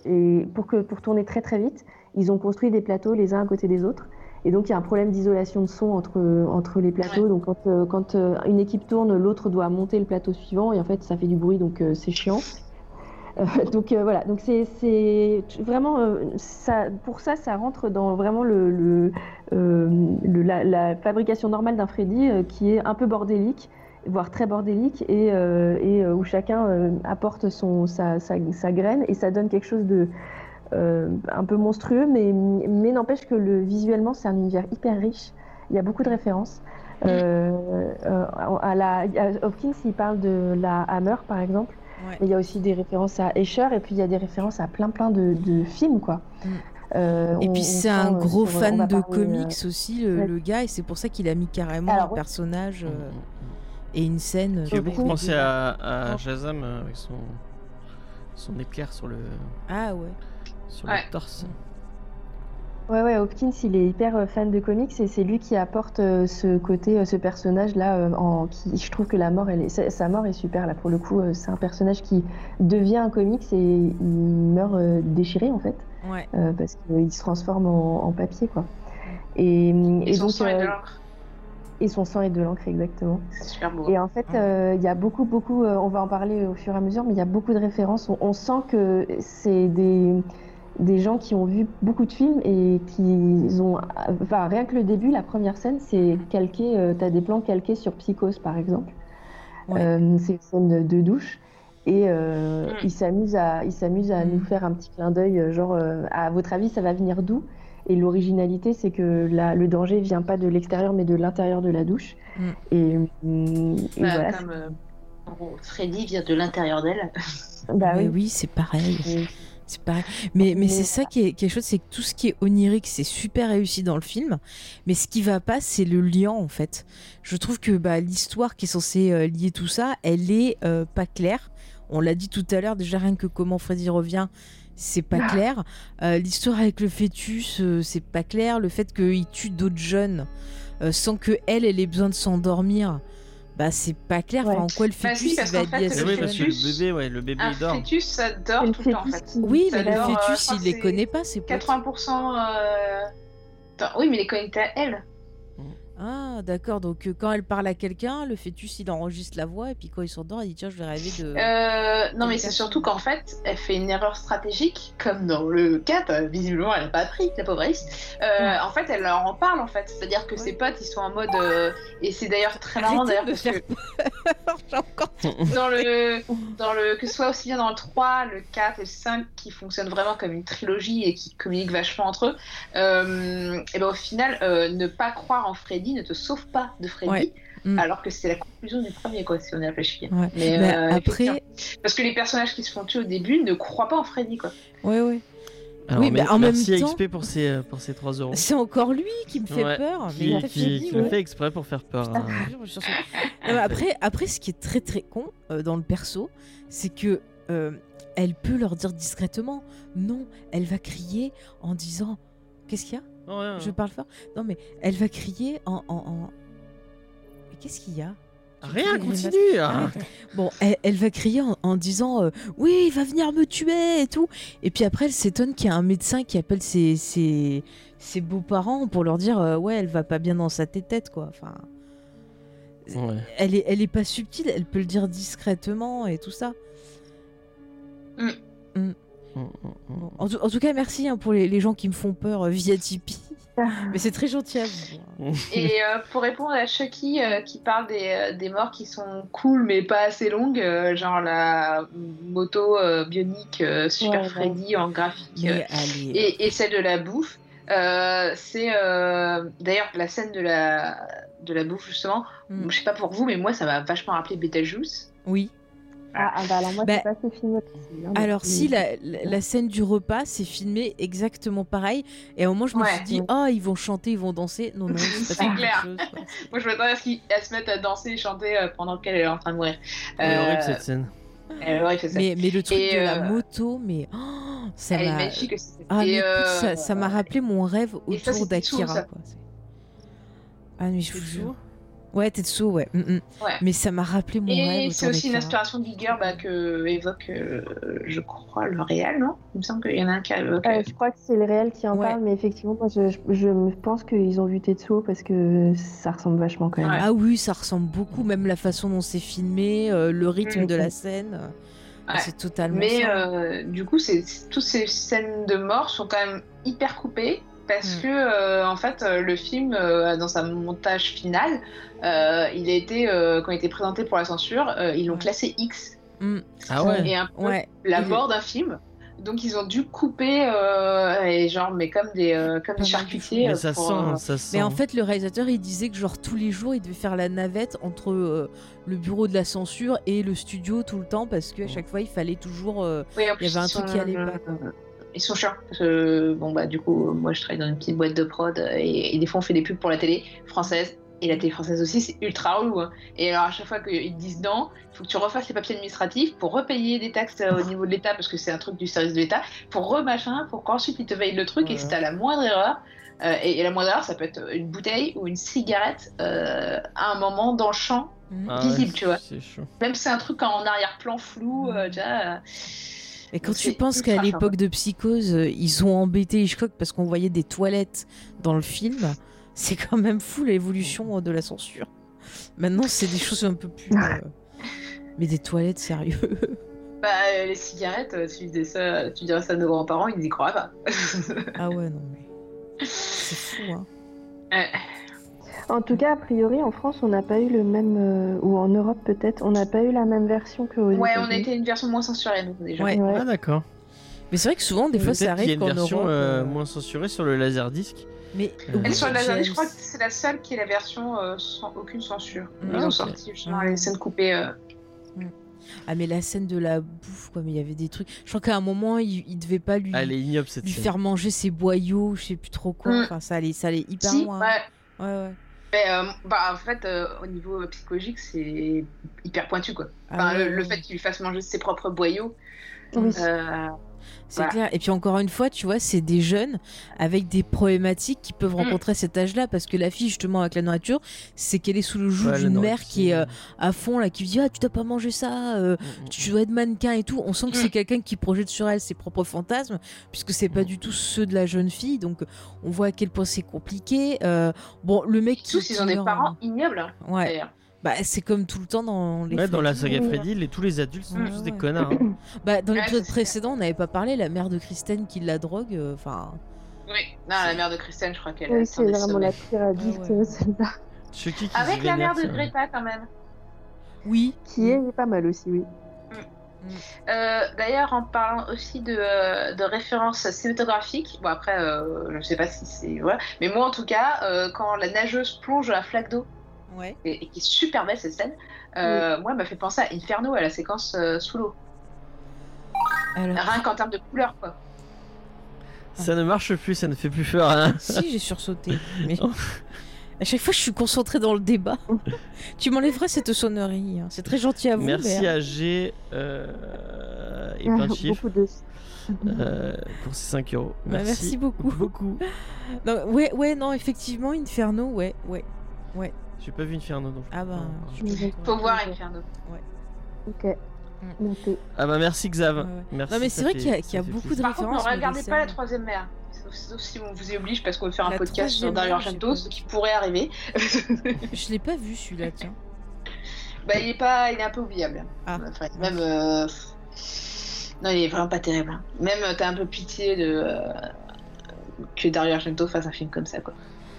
et pour que pour tourner très très vite, ils ont construit des plateaux les uns à côté des autres. Et donc il y a un problème d'isolation de son entre, entre les plateaux. Donc quand, euh, quand euh, une équipe tourne, l'autre doit monter le plateau suivant et en fait ça fait du bruit donc euh, c'est chiant. Donc voilà, donc c'est c'est vraiment ça, pour ça ça rentre dans vraiment le, le, le- la, la fabrication normale d'un Freddy qui est un peu bordélique voire très bordélique et, et où chacun apporte son, sa, sa, sa graine et ça donne quelque chose de euh, un peu monstrueux, mais, mais n'empêche que le, visuellement c'est un univers hyper riche. Il y a beaucoup de références. Euh, euh, à la, à Hopkins, il parle de la Hammer par exemple, Ouais. mais il y a aussi des références à Escher et puis il y a des références à plein plein de, de films quoi. Mm. Euh, Et on- puis c'est un gros sur- fan de euh, comics aussi, le, ouais. le gars, et c'est pour ça qu'il a mis carrément Alors, un ouais. personnage euh, Mm, et une scène. J'ai beaucoup pensé à, à Oh. Shazam avec son, son éclair sur le, Ah ouais. Sur Ouais. le torse. Ouais, ouais, Hopkins, il est hyper euh, fan de comics et c'est lui qui apporte euh, ce côté, euh, ce personnage-là. euh, en qui, je trouve que la mort, elle est, sa, sa mort est super là pour le coup. euh, c'est un personnage qui devient un comics et il meurt euh, déchiré en fait, Ouais. euh, parce qu'il se transforme en, en papier quoi. Et, Et, et son donc, sang est de l'encre. et son sang est de l'encre exactement. C'est super beau. Et en fait, euh, il y a beaucoup, beaucoup, euh, on va en parler au fur et à mesure, mais il y a beaucoup de références. On, on sent que c'est des, des gens qui ont vu beaucoup de films et qui ont. Enfin, rien que le début, la première scène, c'est calqué. euh, T'as des plans calqués sur Psychose, par exemple. Ouais. Euh, c'est une scène de, de douche. Et euh, Mm. ils s'amusent à, ils s'amusent à nous faire un petit clin d'œil, euh, genre, euh, à votre avis, ça va venir d'où? Et l'originalité, c'est que la- le danger vient pas de l'extérieur, mais de l'intérieur de la douche. Et, et Bah, voilà, comme euh, Freddy vient de l'intérieur d'elle. Bah Mais oui. oui, c'est pareil. Et- C'est pareil. Mais, mais c'est ça qui est quelque chose, c'est que tout ce qui est onirique, c'est super réussi dans le film. Mais ce qui va pas, c'est le lien en fait. Je trouve que bah, l'histoire qui est censée euh, lier tout ça, elle est euh, pas claire. On l'a dit tout à l'heure, déjà rien que comment Freddy revient, c'est pas clair. Euh, l'histoire avec le fœtus, c'est pas clair. Le fait qu'il tue d'autres jeunes sans que elle, elle ait besoin de s'endormir, bah c'est pas clair. Ouais. en quoi le Bah fœtus si, parce il va à fait, ce le oui, parce que le fœtus- bébé, ouais, le bébé Un il dort. fœtus, ça dort C'est le tout le temps en fait. Oui, Ça mais le dort, euh, fœtus, crois il les c'est connaît pas, potes. 80%. euh, Attends, oui, mais il est connecté à elle. Ah, d'accord. Donc, euh, quand elle parle à quelqu'un, le fœtus, il enregistre la voix. Et puis, quand il s'endort, il dit Tiens, je vais rêver de. Euh, non, mais c'est surtout qu'en fait, elle fait une erreur stratégique, comme dans le 4, euh, visiblement, elle n'a pas appris, la pauvre Alice. Euh, En fait, elle leur en parle, en fait. C'est-à-dire que Ouais. ses potes, ils sont en mode. Et c'est d'ailleurs très marrant, d'ailleurs, parce faire que encore. dans le, dans le, que ce soit aussi bien dans le 3, le 4 et le 5 qui fonctionnent vraiment comme une trilogie et qui communiquent vachement entre eux, et ben au final, ne pas croire en Freddy ne te sauve pas de Freddy, Ouais. Mm. alors que c'est la conclusion du premier, quoi, si on y réfléchit. Ouais. Mais, Mais euh, après. Parce que les personnages qui se font tuer au début ne croient pas en Freddy, quoi. ouais, ouais. Alors, Oui, mais en même merci à XP pour ces, euh, pour ces 3 euros. C'est encore lui qui me fait Ouais, peur. Qui, Mais qui- le fait exprès pour faire peur. hein. Non, après, après, ce qui est très très con euh, dans le perso, c'est que euh, elle peut leur dire discrètement non. Elle va crier en disant Qu'est-ce qu'il y a? Je parle fort. Non, mais elle va crier en. en, en- Mais qu'est-ce qu'il y a? Rien, continue hein. Bon, elle, elle va crier en, en disant euh, oui, il va venir me tuer et tout. Et puis après, elle s'étonne qu'il y a un médecin qui appelle ses, ses, ses beaux-parents pour leur dire euh, ouais, elle va pas bien dans sa tête, quoi. Enfin, Ouais. elle est, elle est pas subtile, elle peut le dire discrètement et tout ça. Mm, mm. Bon, en, tout, en tout cas, merci hein, pour les, les gens qui me font peur euh, via Tipeee. Mais c'est très gentil à vous. Et euh, pour répondre à Chucky euh, qui parle des, des morts qui sont cool mais pas assez longues, genre la moto bionique Super Ouais, Freddy en graphique et, et celle de la bouffe, c'est d'ailleurs la scène de la, de la bouffe justement. Mm. Je sais pas pour vous, mais moi ça m'a vachement rappelé Beetlejuice. Oui. Ah, ah, bah alors moi, Bah, c'est pas ce film. Alors si la, la, la scène du repas, c'est filmé exactement pareil. Et à un moment, je me Ouais. suis dit, ah, ils vont chanter, ils vont danser. Non, non, c'est C'est pas clair. chose. Moi je m'attendais à ce qu'ils se mettent à danser et chanter euh, pendant qu'elle est en train de mourir. Elle est horrible Euh, cette scène. elle est horrible, cette scène. Mais, mais le truc Et, de la euh, moto, mais oh, ça Elle est aussi. Ah, mais Et, écoute, euh, ça- ça m'a rappelé mon rêve ça, autour d'Akira. ça. quoi. C'est- Ah, mais je vous jure. Ouais, Tetsuo, ouais. mm, mm. Ouais. Mais ça m'a rappelé mon rêve Et c'est aussi une inspiration d'Iger bah, que évoque, euh, je crois, le réel, non? Il me semble qu'il y en a un qui évoque. Euh, je crois que c'est le réel qui en Ouais. parle, mais effectivement, moi, je, je, pense qu'ils ont vu Tetsuo parce que ça ressemble vachement quand même. Ouais. Ah oui, ça ressemble beaucoup, même la façon dont c'est filmé, euh, le rythme Mm. de la scène. Ouais. C'est totalement Mais ça. euh, du coup, c'est, toutes ces scènes de mort sont quand même hyper coupées parce Mm. que, euh, en fait, euh, le film, euh, dans sa montage final, euh, il a été, euh, quand il a été présenté pour la censure, euh, ils l'ont Ouais. classé X. Mm. Ah ouais. Et un peu Ouais. la mort d'un film. Donc ils ont dû couper euh, et genre mais comme des euh, comme des charcutiers Mais ça pour, sent, euh, ça sent. Mais en fait, le réalisateur, il disait que genre tous les jours, il devait faire la navette entre euh, le bureau de la censure et le studio tout le temps parce qu'à chaque fois, il fallait toujours. euh, oui, il y avait un truc qui allait pas. quoi. Ils sont chiants. Parce que, bon, bah, du coup, moi, je travaille dans une petite boîte de prod et, et des fois, on fait des pubs pour la télé française. Et la télé française aussi, c'est ultra relou. hein. Et alors, à chaque fois qu'ils te disent non, il faut que tu refasses les papiers administratifs pour repayer des taxes euh, au niveau de l'État, parce que c'est un truc du service de l'État, pour remachin, pour qu'ensuite ils te veillent le truc. Et si t'as la moindre erreur, euh, et, et la moindre erreur, ça peut être une bouteille ou une cigarette euh, à un moment dans le champ, Mm. Ah visible, ouais, tu vois. Chaud. Même si c'est un truc en arrière-plan flou, euh, vois. euh, Et quand Donc, tu penses qu'à ultra l'époque de Psychose, euh, ils ont embêté Hitchcock parce qu'on voyait des toilettes dans le film, c'est quand même fou l'évolution de la censure. Maintenant, c'est des choses un peu plus. euh, Mais des toilettes, sérieux. Bah, euh, les cigarettes, tu, disais ça, tu dirais ça à nos grands-parents, ils y croient pas. ah ouais, non, mais. C'est fou, hein. Ouais. En tout cas, a priori, en France, on n'a pas eu le même, euh, ou en Europe peut-être, on n'a pas eu la même version que aux Ouais, on été une version moins censurée, nous, déjà. Ouais. Ouais. Ah d'accord. Mais c'est vrai que souvent, des fois, ça Peut-être qu'il y a arrive une qu'en version Europe. euh, euh, moins censurée sur le laserdisc. Mais. Elle Elle, sur la James. je crois que c'est la seule qui est la version euh, sans aucune censure. Mm. Ils Ah, ont sorti justement les scènes coupées. euh. Ah, mais la scène de la bouffe, quoi, mais il y avait des trucs. Je crois qu'à un moment, il, il devait pas lui, Ah, est ignoble cette lui scène. faire manger ses boyaux, je sais plus trop quoi. Mm. Enfin, ça allait, ça allait hyper Si, loin. ouais. Ouais, ouais. Mais, euh, bah, en fait, euh, au niveau psychologique, c'est hyper pointu, quoi. Ah Enfin, le, le fait qu'il lui fasse manger ses propres boyaux. Oui. euh, C'est Voilà. clair. Et puis encore une fois, tu vois, c'est des jeunes avec des problématiques qui peuvent Mm. rencontrer à cet âge-là parce que la fille, justement, avec la nourriture, c'est qu'elle est sous le joug Ouais, d'une mère qui est euh, à fond, là, qui lui dit Ah, tu dois pas manger ça, euh, Mm, mm, tu dois être mannequin et tout. On sent que c'est quelqu'un qui projette sur elle ses propres fantasmes, puisque c'est pas du tout ceux de la jeune fille. Donc on voit à quel point c'est compliqué. Euh, bon, le mec qui. tous, ils ont des parents ignobles. hein, Ouais, d'ailleurs. Bah c'est comme tout le temps dans les. Ouais, dans la saga Freddy, les, tous les adultes sont Ouais, tous des connards. hein. Bah, dans l'épisode précédent, on n'avait pas parlé, la mère de Kristen qui la drogue. euh, Enfin. Oui, non, la mère de Christiane, je crois qu'elle Oui, c'est vraiment la pire adulte, Ah ouais. celle-là. Chucky qui Avec la vénère, mère de. Greta, quand même. Oui. Qui est pas mal aussi, oui. Euh, D'ailleurs, en parlant aussi de, euh, de références cinématographiques, bon après, euh, je sais pas si c'est vrai, mais moi en tout cas, euh, quand la nageuse plonge dans la flaque d'eau, Ouais. et, et qui est super belle cette scène, euh, moi elle m'a fait penser à Inferno, à la séquence euh, sous l'eau. Alors. Rien qu'en termes de couleur, quoi. Ça ne marche plus, ça ne fait plus peur. hein. Si, j'ai sursauté. Mais Oh. à chaque fois, je suis concentrée dans le débat. tu m'enlèveras cette sonnerie. hein. C'est très gentil à vous. Merci mais- à G euh, et plein de chiffres Beaucoup de... euh, pour ces 5 euros. Bah, Merci, beaucoup. beaucoup. Non, ouais, ouais, non, effectivement, Inferno, ouais, ouais. J'ai pas vu Inferno donc. Ah bah. Faut ouais. voir Inferno. Ok. Mm. Noté. Ah bah merci Xav. Ouais, ouais. Merci, Non, mais c'est vrai qu'il y a- y beaucoup plaisir. de Par contre, ne références. regardez pas la troisième mère. Sauf, si on vous y oblige parce qu'on veut faire un La podcast sur Dario Argento, ce qui pourrait arriver. Je l'ai pas vu celui-là, tiens. bah, il est pas, il est un peu oubliable. Ah. Enfin, même, euh, non, il est vraiment pas terrible. hein. Même, euh, t'as un peu pitié de, euh, que Dario Argento fasse un film comme ça, quoi.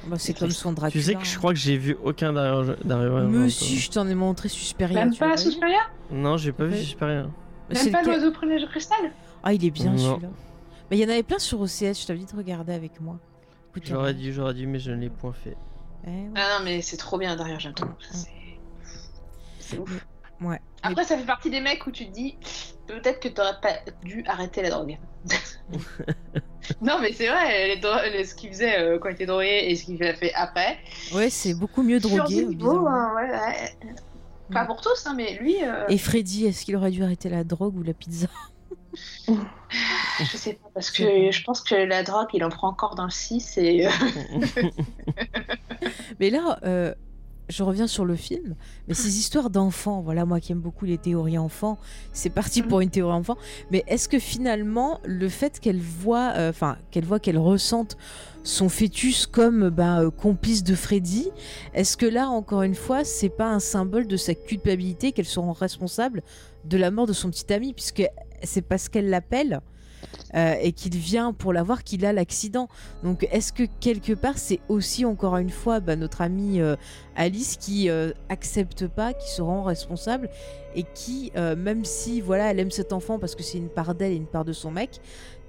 Bah, c'est comme son Dracula. Tu sais que je crois que j'ai vu aucun. Mais si, je t'en ai montré Suspiria. Même tu pas Suspiria Non, j'ai pas vu c'est Même pas l'oiseau premier de cristal Ah, il est bien celui-là. Mais il y en avait plein sur OCS, je t'avais dit de regarder avec moi. J'aurais dû, j'aurais dû, mais je ne l'ai point fait. Eh. Ah non, mais c'est trop bien, Dario Argento. C'est c'est ouf. Ouais. Après, ça fait partie des mecs où tu te dis peut-être que t'aurais pas dû arrêter la drogue. non, mais c'est vrai, les dro- les- ce qu'il faisait euh, quand il était drogué et ce qu'il a fait après. Ouais, c'est beaucoup mieux drogué. bizarrement. hein, ouais, ouais. Pas pour tous, hein, mais lui, euh, Et Freddy, est-ce qu'il aurait dû arrêter la drogue ou la pizza? Je sais pas, parce que je pense que la drogue, il en prend encore dans le 6 et. euh, Mais là, euh, je reviens sur le film, mais ces histoires d'enfants, voilà, moi qui aime beaucoup les théories enfants, c'est parti pour une théorie enfant. Mais est-ce que finalement, le fait qu'elle voit, euh, enfin, qu'elle voit, qu'elle ressente son fœtus comme ben, euh, complice de Freddy, est-ce que là, encore une fois, c'est pas un symbole de sa culpabilité qu'elle se rend responsable de la mort de son petit ami, puisque c'est parce qu'elle l'appelle. Euh, et qu'il vient pour la voir qu'il a l'accident. Donc est-ce que quelque part c'est aussi encore une fois bah, notre amie euh, Alice qui euh, accepte pas, qui se rend responsable et qui euh, même si voilà elle aime cet enfant parce que c'est une part d'elle et une part de son mec,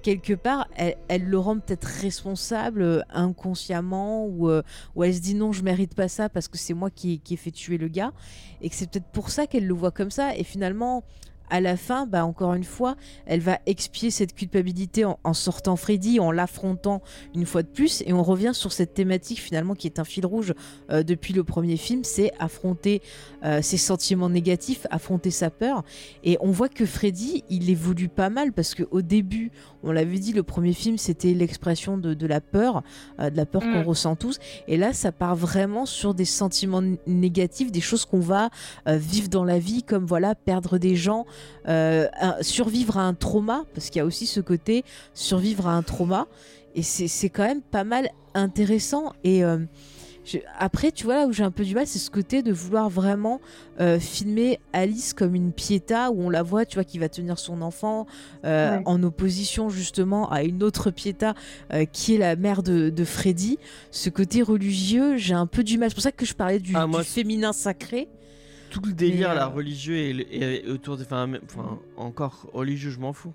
quelque part elle, le rend peut-être responsable inconsciemment ou, ou elle se dit non je mérite pas ça parce que c'est moi qui, qui ai fait tuer le gars et que c'est peut-être pour ça qu'elle le voit comme ça et finalement à la fin, bah, encore une fois, elle va expier cette culpabilité en, en sortant Freddy, en l'affrontant une fois de plus. Et on revient sur cette thématique finalement qui est un fil rouge euh, depuis le premier film, c'est affronter euh, ses sentiments négatifs, affronter sa peur. Et on voit que Freddy, il évolue pas mal parce qu'au début, on l'avait dit, le premier film, c'était l'expression de, de la peur, euh, de la peur Mm. qu'on ressent tous. Et là, ça part vraiment sur des sentiments négatifs, des choses qu'on va vivre dans la vie, comme voilà, perdre des gens, euh, un- survivre à un trauma, parce qu'il y a aussi ce côté survivre à un trauma. Et c'est c'est quand même pas mal intéressant. Et euh, je- après, tu vois, là où j'ai un peu du mal, c'est ce côté de vouloir vraiment euh, filmer Alice comme une Pieta, où on la voit, tu vois, qui va tenir son enfant euh, Ouais. en opposition justement à une autre Pieta euh, qui est la mère de, de Freddy. Ce côté religieux, j'ai un peu du mal. C'est pour ça que je parlais du, Ah, moi, du féminin sacré. Tout le délire Mais, là, euh, religieux et, autour des. Enfin, encore religieux, je m'en fous.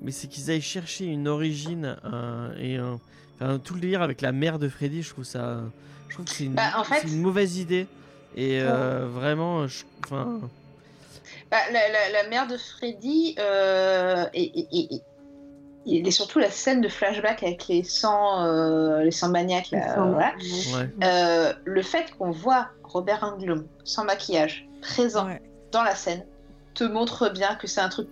Mais c'est qu'ils aillent chercher une origine euh, et un. Enfin, tout le délire avec la mère de Freddy, je trouve ça. Je trouve que c'est une, Bah, en fait- c'est une mauvaise idée. Et euh, vraiment, je- enfin. Bah, la, la- la mère de Freddy, euh, et, et- et- et- il est surtout la scène de flashback avec les 100, euh, les 100 maniaques. Là, Sans- voilà. Ouais. Euh, le fait qu'on voit Robert Englund sans maquillage présent Ouais. dans la scène te montre bien que c'est un truc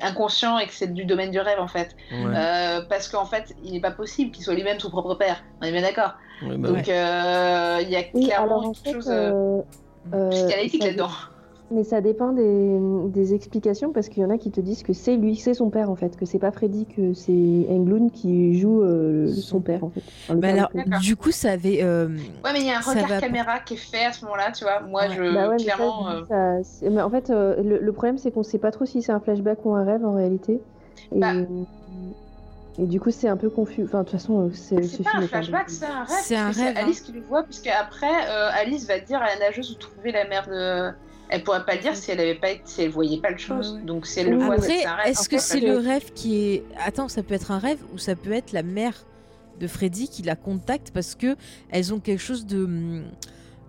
inconscient et que c'est du domaine du rêve en fait. Ouais. Euh, parce qu'en fait, il n'est pas possible qu'il soit lui-même son propre père. On est bien d'accord. Ouais, bah Donc euh, il y a Oui, clairement quelque fait, chose euh, euh, psychanalytique là-dedans. Mais ça dépend des, des explications parce qu'il y en a qui te disent que c'est lui, c'est son père en fait, que c'est pas Freddy, que c'est Englund qui joue euh, son père en fait. Enfin, père alors, du coup, ça avait. euh, Ouais, mais il y a un regard va- caméra qui est fait à ce moment-là, tu vois. Moi, Ouais. je Bah ouais, mais ça, clairement. je euh, dis, ça, mais en fait, euh, le, le problème c'est qu'on sait pas trop si c'est un flashback ou un rêve en réalité. Et, Bah. et du coup, c'est un peu confus. Enfin, de toute façon, euh, c'est ce C'est pas film un flashback, c'est un rêve. C'est un rêve, hein. Alice qui le voit, puisque après, euh, Alice va dire à la nageuse où trouver la mère de. Elle pourrait pas dire si elle avait pas été... si elle voyait pas le chose. Ouais. Donc si elle le voit, c'est Après, rêve. est-ce que c'est le rêve qui est. Attends, ça peut être un rêve ou ça peut être la mère de Freddy qui la contacte parce que elles ont quelque chose de.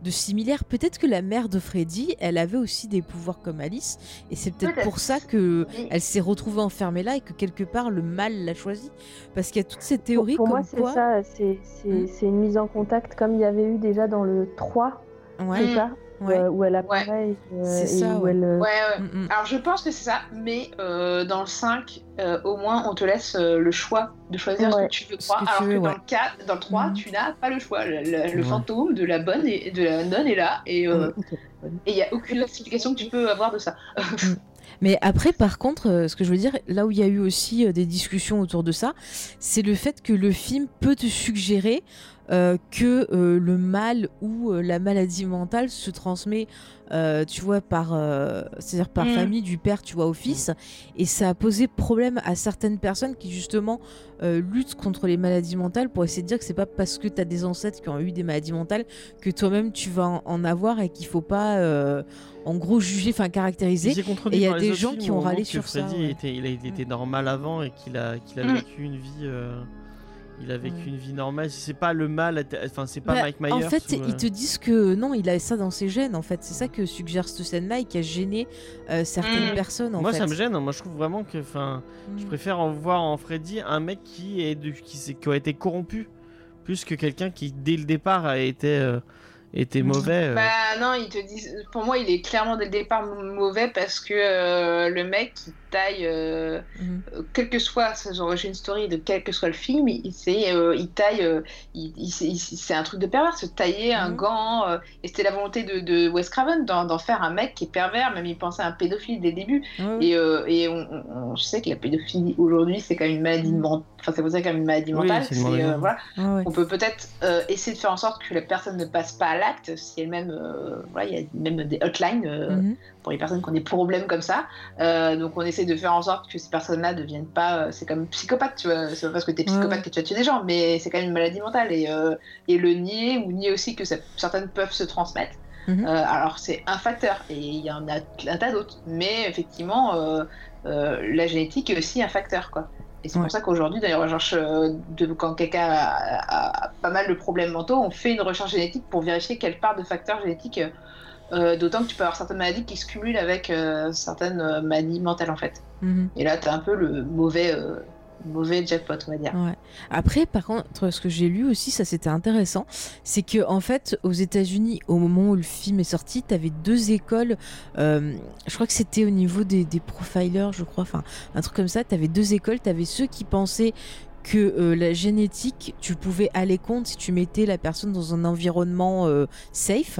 de similaire. Peut-être que la mère de Freddy, elle avait aussi des pouvoirs comme Alice, et c'est peut-être pour ça que Oui. elle s'est retrouvée enfermée là et que quelque part le mal l'a choisie. Parce qu'il y a toutes ces Pour, théories pour comme moi, c'est quoi. ça, c'est c'est- c'est une mise en contact comme il y avait eu déjà dans le 3, Ouais, c'est ça? Ouais. euh, Où elle apparaît C'est et ça, où ouais. elle. euh, Ouais, ouais. Mm, mm. Alors je pense que c'est ça, mais euh, dans le 5, euh, au moins on te laisse euh, le choix de choisir ce Ouais. que tu veux croire. alors veux, que dans ouais. le 4, dans le 3, Mhm. tu n'as pas le choix. Le, le- le Ouais. fantôme de la bonne et de la nonne est là, et euh, et il n'y a aucune explication que tu peux avoir de ça. Mais après, par contre, euh, ce que je veux dire, là où il y a eu aussi euh, des discussions autour de ça, c'est le fait que le film peut te suggérer euh, que euh, le mal ou euh, la maladie mentale se transmet, euh, tu vois, par, euh, c'est-à-dire par Mm. famille du père, tu vois, au fils. Et ça a posé problème à certaines personnes qui justement euh, luttent contre les maladies mentales pour essayer de dire que c'est pas parce que tu as des ancêtres qui ont eu des maladies mentales que toi-même tu vas en, en avoir et qu'il faut pas, euh, en gros, juger, enfin contredit Et il y a des gens qui ont on râlé sur ça, Freddy ouais. était, il, a- il était normal avant et qu'il a, qu'il a Mm. vécu une vie. euh, il a vécu une vie normale. C'est pas le mal, enfin c'est pas Bah, Mike Myers. En fait, ou, euh, ils te disent que non, il a ça dans ses gènes. En fait, c'est ça que suggère cette scène-là et qui a gêné euh, certaines Mm. personnes. En Moi fait. ça me gêne. Moi je trouve vraiment que, enfin, je Mm. préfère en voir en Freddy un mec qui est de, qui, s'est- qui a été corrompu plus que quelqu'un qui dès le départ a été euh, était mauvais. euh. Bah non, ils te disent. Pour moi, il est clairement dès le départ mauvais parce que euh, le mec qui taille, euh, Mhm. euh, quelle que soit ses origin story de quel que soit le film, il, c'est, euh, il taille. euh, il, il- c'est- un truc de pervers, se tailler un Mhm. gant. euh, et c'était la volonté de, de Wes Craven d'en, faire un mec qui est pervers. Même il pensait à un pédophile dès le début. Ouais. Et, euh, et on, on- on sait que la pédophilie aujourd'hui, c'est quand même une maladie mentale. Enfin, c'est une maladie Oui, mentale. euh, voilà. Ouais. On peut peut-être euh, essayer de faire en sorte que la personne ne passe pas à l'acte, si elle-même, euh, voilà, il y a même des hotlines euh, Mhm. pour les personnes qui ont des problèmes comme ça. Euh, donc on essaie de faire en sorte que ces personnes-là ne deviennent pas, c'est comme psychopathe, tu vois. C'est pas parce que t'es psychopathe ouais. que tu vas tuer des gens, mais c'est quand même une maladie mentale et, et le nier ou nier aussi que ça- certaines peuvent se transmettre. Mhm. Alors c'est un facteur et il y en a un tas d'autres, mais effectivement la génétique est aussi un facteur quoi. Et c'est Ouais. pour ça qu'aujourd'hui, d'ailleurs, on recherche euh, de, quand quelqu'un a, pas mal de problèmes mentaux, on fait une recherche génétique pour vérifier quelle part de facteurs génétiques. euh, euh, D'autant que tu peux avoir certaines maladies qui se cumulent avec euh, certaines maladies mentales en fait. Mhm. Et là, tu as un peu le mauvais, euh, mauvais jackpot, on va dire. Après, par contre, ce que j'ai lu aussi, ça c'était intéressant, c'est que en fait, aux États-Unis, au moment où le film est sorti, tu avais deux écoles. euh, je crois que c'était au niveau des, des profilers, je crois, enfin un truc comme ça. Tu avais deux écoles. Tu avais ceux qui pensaient que euh, la génétique, tu pouvais aller contre si tu mettais la personne dans un environnement euh, safe.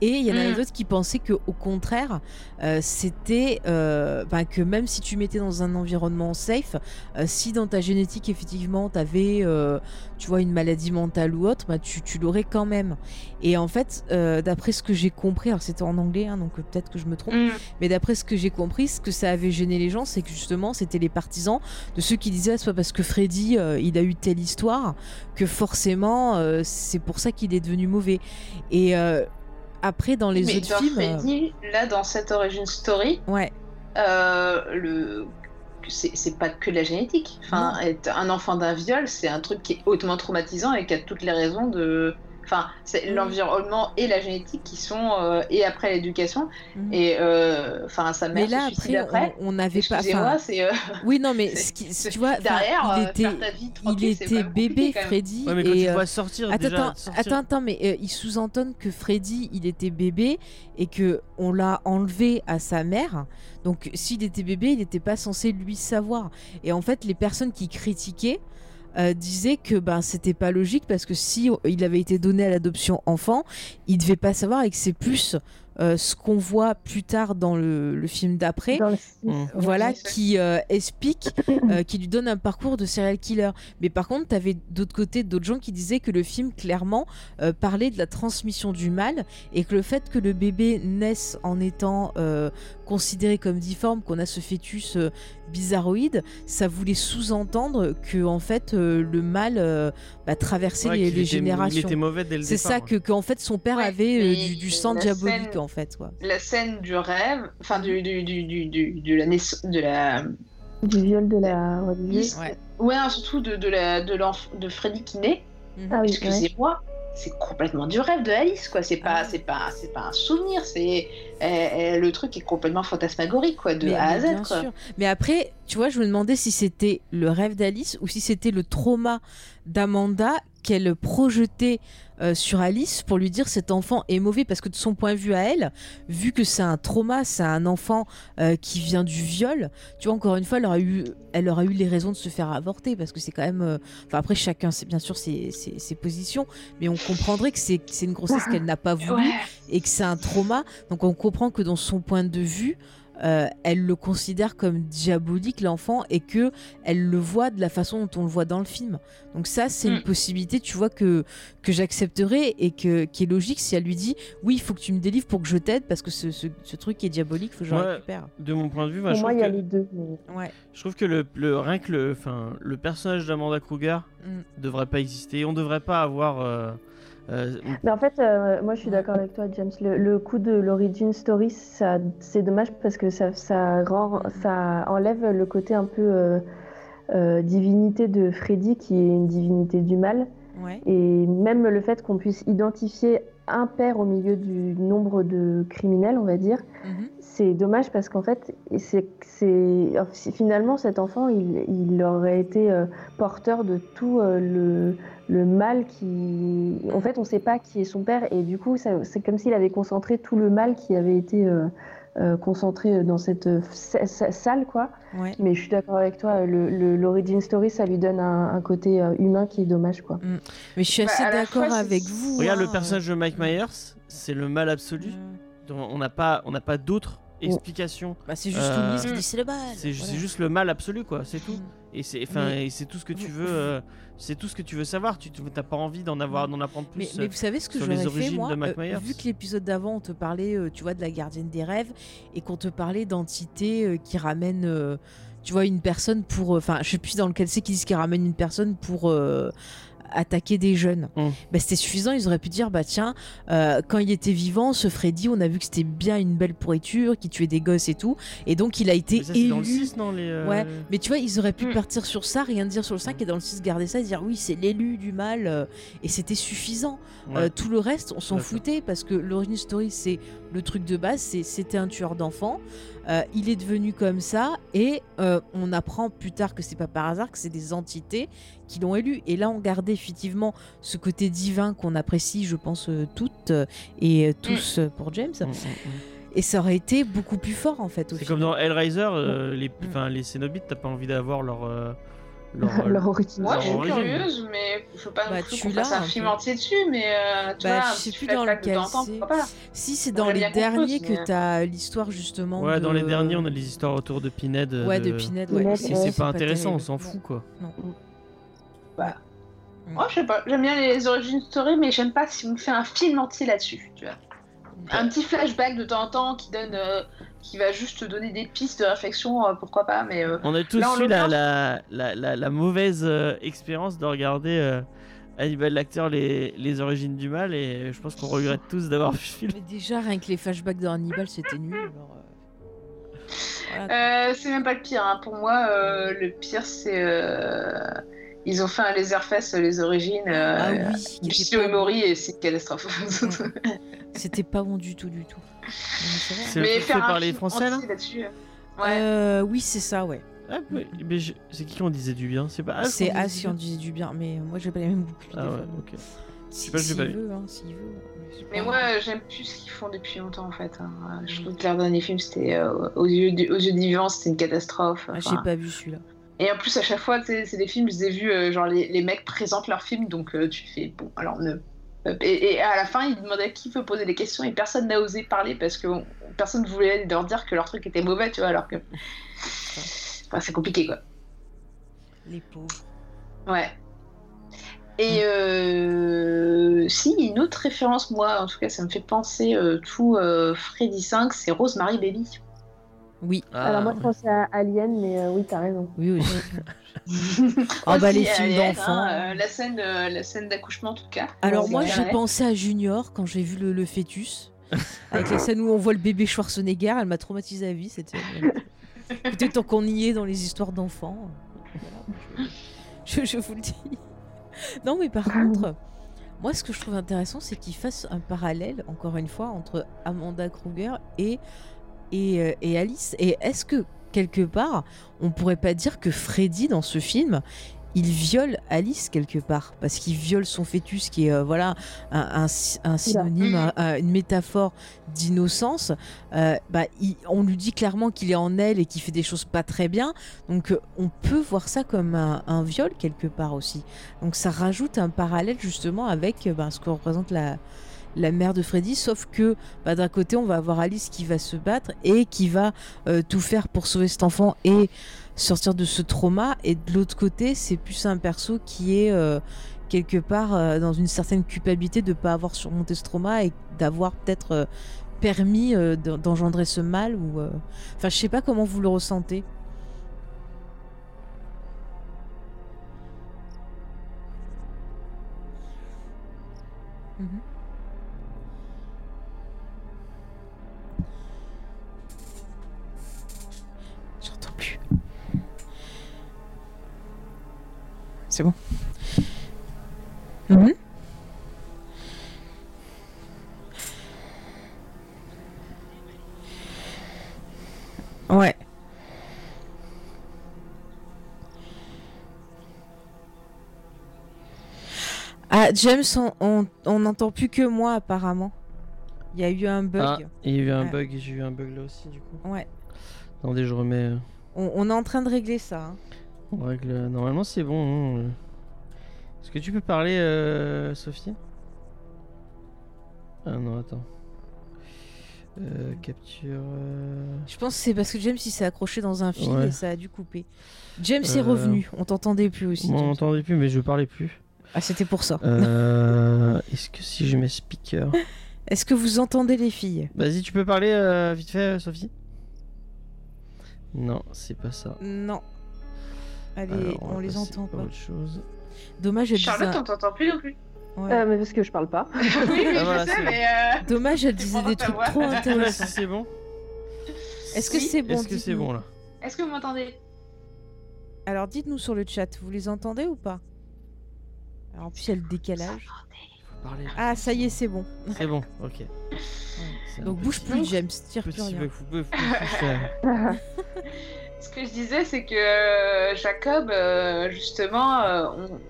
Et il y en avait Mm. d'autres qui pensaient que au contraire, euh, c'était euh, ben, que même si tu mettais dans un environnement safe, euh, si dans ta génétique effectivement tu avais tu vois une maladie mentale ou autre, bah, tu, tu l'aurais quand même. Et en fait, d'après ce que j'ai compris, alors c'était en anglais, hein, donc peut-être que je me trompe, Mm. mais d'après ce que j'ai compris, ce que ça avait gêné les gens, c'est que justement c'était les partisans de ceux qui disaient ah, pas parce que Freddy il a eu telle histoire que forcément c'est pour ça qu'il est devenu mauvais. Et après dans les Mais autres dans films, euh, Freddy, là, dans cette origin story, ouais, euh, le c'est c'est pas que de la génétique. Enfin, être un enfant d'un viol, c'est un truc qui est hautement traumatisant et qui a toutes les raisons de. Enfin, c'est Mhm. l'environnement et la génétique qui sont euh, et après l'éducation Mhm. et euh, enfin sa mais mère là se suicide après, après. on n'avait pas. Excusez-moi, enfin, c'est euh, oui non mais ce qui, tu vois, derrière il euh, était, vie il était bébé. Freddy Ouais, mais quand et tu euh, vois sortir Attends, déjà, attends, sortir- attends, attends, mais euh, ils sous-entendent que Freddy, il était bébé et que on l'a enlevé à sa mère. Donc, s'il était bébé, il n'était pas censé lui savoir. Et en fait, les personnes qui critiquaient euh, disaient que ben c'était pas logique parce que si il avait été donné à l'adoption enfant, il devait pas savoir et que c'est plus euh, ce qu'on voit plus tard dans le, le film d'après Dans le six. Mm. voilà, qui euh, explique, euh, qui lui donne un parcours de serial killer. Mais par contre, tu avais d'autre côté d'autres gens qui disaient que le film clairement euh, parlait de la transmission du mal et que le fait que le bébé naisse en étant euh, considéré comme difforme, qu'on a ce fœtus euh, bizarroïde, ça voulait sous-entendre que en fait euh, le mal euh, bah, traversait Ouais, les, qu'il les était- générations. Il était mauvais dès le C'est ça que qu'en fait son père Ouais, avait euh, du, du sang diabolique scène- en fait quoi. La scène du rêve, enfin du, du, du, du, du- de la naissance, de la Du viol de la. ouais. Ouais. Ouais, surtout de, de, la, de, l'enf- de Freddy qui naît. Ah oui, ouais. Excusez-moi, c'est complètement du rêve de Alice, quoi. C'est pas, Ah c'est pas, c'est pas un souvenir. C'est eh, eh, le truc est complètement fantasmagorique, quoi, de Mais- A à Z, bien quoi. sûr. Mais après, tu vois, je me demandais si c'était le rêve d'Alice ou si c'était le trauma d'Amanda qu'elle projetait euh, sur Alice pour lui dire cet enfant est mauvais parce que de son point de vue à elle, vu que c'est un trauma, c'est un enfant euh, qui vient du viol, tu vois, encore une fois, elle aurait eu, elle aurait eu les raisons de se faire avorter parce que c'est quand même. euh, Enfin, après, chacun, c'est bien sûr ses, ses- ses positions, mais on comprendrait que c'est une grossesse qu'elle n'a pas voulu et que c'est un trauma. Donc on comprend que dans son point de vue, euh, elle le considère comme diabolique l'enfant et que elle le voit de la façon dont on le voit dans le film. Donc ça c'est une Mm. possibilité, tu vois que que j'accepterai et que qui est logique si elle lui dit oui il faut que tu me délivres pour que je t'aide parce que ce, ce- ce truc est diabolique, faut que je le Ouais. récupère. De mon point de vue, bah, Pour moi, trouve il y a que, les deux. mais- Ouais. je trouve que le, le- rien que le, enfin, le personnage d'Amanda Kruger Mm. devrait pas exister. On devrait pas avoir. euh, euh, Mais en fait, euh, moi je suis d'accord avec toi, James. Le, le coup de l'origin story, c'est dommage parce que ça, ça, rend, ça enlève le côté un peu euh, euh, divinité de Freddy, qui est une divinité du mal. Ouais. Et même le fait qu'on puisse identifier un père au milieu du nombre de criminels, on va dire, Mhm. C'est dommage parce qu'en fait, c'est, c'est, finalement, cet enfant, il, il aurait été euh, porteur de tout euh, le, le mal qui. En fait, on ne sait pas qui est son père et du coup, c'est comme s'il avait concentré tout le mal qui avait été euh, concentré dans cette sa- sa- salle, quoi. Ouais. Mais je suis d'accord avec toi, le, le- l'origin story, ça lui donne un, un côté humain qui est dommage, quoi. Mais je suis Bah, assez d'accord avec vous. Regarde hein. le personnage de Mike Myers, c'est le mal absolu. Mm. dont On n'a pas, on n'a pas d'autre explication. Bah, c'est juste Euh, Louise qui dit c'est le mal. C'est Voilà. juste le mal absolu, quoi. C'est tout. Mm. Et c'est, enfin, Mais- et c'est tout ce que tu veux. euh, c'est tout ce que tu veux savoir. Tu n'as pas envie d'en avoir, d'en apprendre plus. Mais, euh, mais vous savez ce que sur j'aurais les fait origines moi de Euh, Myers. Vu que l'épisode d'avant on te parlait, euh, tu vois, de la gardienne des rêves et qu'on te parlait d'entités euh, qui ramènent, euh, tu vois, une personne pour, euh, enfin, je sais plus dans lequel c'est qu'ils disent qu'ils ramènent une personne pour euh, attaquer des jeunes. Mm. Bah, c'était suffisant. Ils auraient pu dire, bah tiens, euh, quand il était vivant, ce Freddy, on a vu que c'était bien une belle pourriture, qui tuait des gosses et tout, et donc il a été Mais ça, c'est élu. dans le 6, non les, euh, Ouais, mais tu vois, ils auraient pu Mm. partir sur ça, rien dire sur le 5 et dans le 6 garder ça et dire oui, c'est l'élu du mal euh, et c'était suffisant. ouais. Tout le reste, on s'en foutait parce que l'origin story, c'est le truc de base, c'est c'était un tueur d'enfants. Euh, il est devenu comme ça et euh, on apprend plus tard que c'est pas par hasard que c'est des entités qui l'ont élu. Et là, on gardait effectivement ce côté divin qu'on apprécie, je pense, euh, toutes et euh, tous euh, pour James. Mm, mm, mm. Et ça aurait été beaucoup plus fort en fait. C'est comme dans Hellraiser, euh, les, Mm. enfin, les Cénobites, t'as pas envie d'avoir leur. euh, leur, Leur Moi, je suis origine. curieuse, mais je veux pas Bah, non plus tu l'as un film entier dessus, mais euh, tu Bah, vois, je un sais petit plus dans flashback de lequel temps en temps, c'est. pourquoi pas Si c'est dans les derniers que t'as l'histoire justement. Ouais, de... dans les derniers, on a les histoires autour de Pinhead. Ouais, de Pinhead, ouais. Pinhead, C'est ouais. c'est pas intéressant, on s'en Non. fout quoi. Bah, Mm. moi, je sais pas, j'aime bien les origines story, mais j'aime pas si on fait un film entier là-dessus, tu vois. Un petit flashback de temps en temps qui donne, euh, qui va juste te donner des pistes de réflexion, euh, pourquoi pas, mais euh, On a tous Là, eu la, la, la, la, la mauvaise euh, expérience de regarder euh, Hannibal Lecter, les, les origines du mal, et je pense qu'on regrette tous d'avoir vu ce film. Mais déjà, rien que les flashbacks de Hannibal, c'était nul. Alors, euh, voilà. Euh, c'est même pas le pire. hein. Pour moi, euh, le pire, c'est. euh, Ils ont fait un Laserfest, les origines. euh, ah oui, pas et Mori, et c'est une catastrophe. Ouais. C'était pas bon du tout, du tout. Mais c'est truc fait un par les film Français là entier là-dessus, euh, Ouais. Euh, oui, c'est ça, ouais. Ah, mais, mais je- C'est qui qu'on disait du bien? C'est pas As c'est qu'on disait As du si bien? on disait du bien, mais moi j'ai pas les mêmes goûts. que lui, Ah des ouais, fois. ok. Si- sais pas, je l'ai s'il pas vu. veut, hein, s'il veut. c'est Mais pas- moi, j'aime plus ce qu'ils font depuis longtemps en fait. hein. Je trouve que leur dernier film, c'était euh, aux, yeux du- aux yeux des vivants, c'était une catastrophe. Ah, Enfin, j'ai pas vu celui-là. Et en plus, à chaque fois, tu sais, c'est des films, je les ai vus, euh, genre les, les mecs présentent leur film, donc euh, tu fais bon, alors ne. Et, et à la fin, ils demandaient qui peut poser des questions et personne n'a osé parler parce que on- personne voulait leur dire que leur truc était mauvais, tu vois, alors que. Enfin, c'est compliqué quoi. Les pauvres. Ouais. Et euh, si, une autre référence, moi, en tout cas, ça me fait penser euh, tout euh, Freddy 5, c'est Rosemary Baby. Oui, Ah, Alors moi je pensais à Alien, mais euh, oui, t'as raison. oui, oui. Ah bah, les films d'enfants. hein, euh, la scène, euh, la scène d'accouchement en tout cas. Alors moi j'ai pensé à Junior quand j'ai vu le, le fœtus. Avec la scène où on voit le bébé Schwarzenegger, elle m'a traumatisé à vie. C'était peut-être tant qu'on y est dans les histoires d'enfants. Voilà, je, vous le dis. Non mais par contre, moi ce que je trouve intéressant c'est qu'il fasse un parallèle, encore une fois, entre Amanda Kruger et, et, euh, et Alice. Et est-ce que quelque part, on pourrait pas dire que Freddy dans ce film, il viole Alice quelque part parce qu'il viole son fœtus qui est euh, voilà un, un sy- un synonyme, un- un- une métaphore d'innocence. Euh, bah, il- on lui dit clairement qu'il est en elle et qu'il fait des choses pas très bien. Donc euh, on peut voir ça comme un, viol quelque part aussi. Donc ça rajoute un parallèle justement avec bah, ce que représente la la mère de Freddy, sauf que bah, d'un côté, on va avoir Alice qui va se battre et qui va euh, tout faire pour sauver cet enfant et sortir de ce trauma, et de l'autre côté, c'est plus un perso qui est euh, quelque part euh, dans une certaine culpabilité de ne pas avoir surmonté ce trauma et d'avoir peut-être permis d'en- d'engendrer ce mal enfin je sais pas comment vous le ressentez Mhm. C'est bon. Mhm. Ouais. Ah, James, on- on on n'entend plus que moi apparemment. Il y a eu un bug. Ah, il y a eu un Ouais. bug, j'ai eu un bug là aussi du coup. Ouais. Attendez, je remets. euh, On, on est en train de régler ça. hein. On règle. Normalement, c'est bon. hein, euh. Est-ce que tu peux parler, euh, Sophie? Ah non, attends. Euh, capture. euh, Je pense que c'est parce que James il s'est accroché dans un fil Ouais. et ça a dû couper. James est revenu. On t'entendait plus aussi. Moi, on James. m'entendait plus, mais je parlais plus. Ah, c'était pour ça. Euh, Est-ce que si je mets speaker? Est-ce que vous entendez les filles? Vas-y, tu peux parler vite fait, Sophie? Non, c'est pas ça. Non. Allez, Alors, on les entend pas. Autre chose. Dommage, elle Charlotte, disait. on t'entend plus non plus. Ouais. Euh, mais parce que je parle pas. oui, oui, Ah, je sais, mais. euh, Dommage, elle disait des trucs trop si intéressants. c'est bon Est-ce que c'est bon Est-ce que c'est bon là Est-ce que vous m'entendez? Alors dites-nous sur le chat, vous les entendez ou pas? Alors en plus il y a le décalage. Parler. Ah ça y est, c'est bon. C'est bon, ok. Donc bouge plus James, tire plus rien. bug, vous pouvez- vous pouvez plus faire. Ce que je disais, c'est que euh, Jacob, euh, justement, euh, on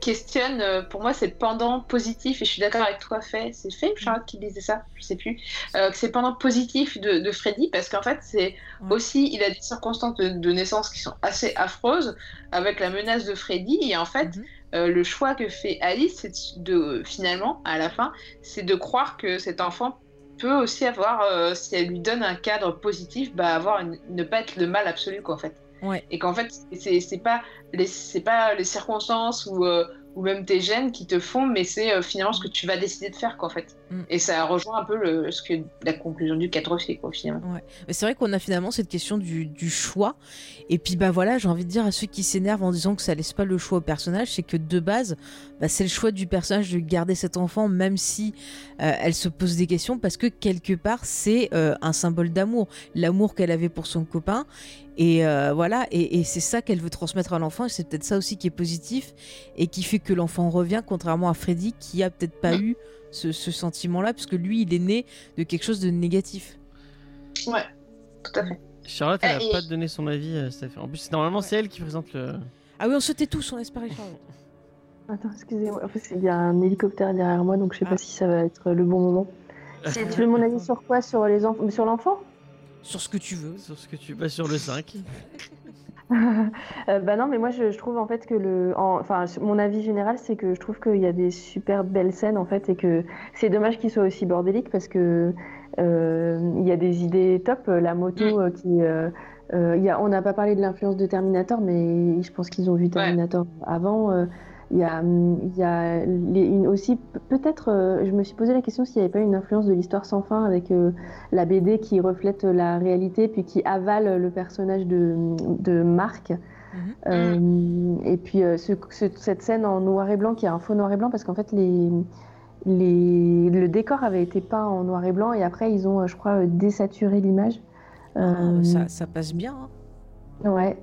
questionne, pour moi, c'est pendant positif, et je suis d'accord avec toi, Fait, c'est Fait ou Charlotte qui disait ça, je sais plus, euh, que c'est pendant positif de, de Freddy, parce qu'en fait, c'est Ouais. aussi, il a des circonstances de, de naissance qui sont assez affreuses, avec la menace de Freddy, et en fait, Mhm. euh, le choix que fait Alice, c'est de, finalement, à la fin, c'est de croire que cet enfant peut aussi avoir, euh, si elle lui donne un cadre positif, bah avoir une- ne pas être le mal absolu quoi en fait. Ouais. Et qu'en fait c'est c'est pas les c'est pas les circonstances ou euh, ou même tes gènes qui te font, mais c'est euh, finalement ce que tu vas décider de faire quoi en fait. Mm. Et ça rejoint un peu le, ce que la conclusion du 4 fait quoi finalement. Mais c'est vrai qu'on a finalement cette question du, du choix. Et puis bah voilà, j'ai envie de dire à ceux qui s'énervent en disant que ça laisse pas le choix au personnage, c'est que de base, bah, c'est le choix du personnage de garder cet enfant, même si euh, elle se pose des questions, parce que quelque part c'est euh, un symbole d'amour, l'amour qu'elle avait pour son copain. Et euh, voilà, et, et c'est ça qu'elle veut transmettre à l'enfant, et c'est peut-être ça aussi qui est positif, et qui fait que l'enfant revient, contrairement à Freddy, qui a peut-être pas eu ce, ce sentiment-là, parce que lui, il est né de quelque chose de négatif. Ouais, tout à fait. Charlotte, elle a Eh, et- pas donné son avis, euh, Steph. En plus, normalement, c'est elle qui présente le. Ah oui, on se tait tous, on laisse parler Charlotte. Attends, excusez-moi. En fait, il y a un hélicoptère derrière moi, donc je sais Ah. pas si ça va être le bon moment. Tu veux mon avis sur quoi? Sur les enfants Sur l'enfant? Sur ce que tu veux. Sur ce que tu passes sur le 5. Euh, bah non, mais moi je, je trouve en fait que le, en- enfin mon avis général c'est que je trouve qu'il y a des super belles scènes en fait et que c'est dommage qu'il soit aussi bordélique parce que euh, il y a des idées top. La moto euh, qui, euh, il y a, on n'a pas parlé de l'influence de Terminator, mais je pense qu'ils ont vu Terminator avant. Il y a, il y a les- une, aussi pe- peut-être, euh, je me suis posé la question s'il n'y avait pas une influence de l'histoire sans fin avec euh, la BD qui reflète la réalité puis qui avale le personnage de, de Marc. Mhm. Euh, et puis ce- ce- cette scène en noir et blanc qui est un faux noir et blanc parce qu'en fait les, les, le décor avait été peint en noir et blanc et après ils ont, je crois, désaturé l'image. Ah, ça, ça passe bien. hein. Ouais.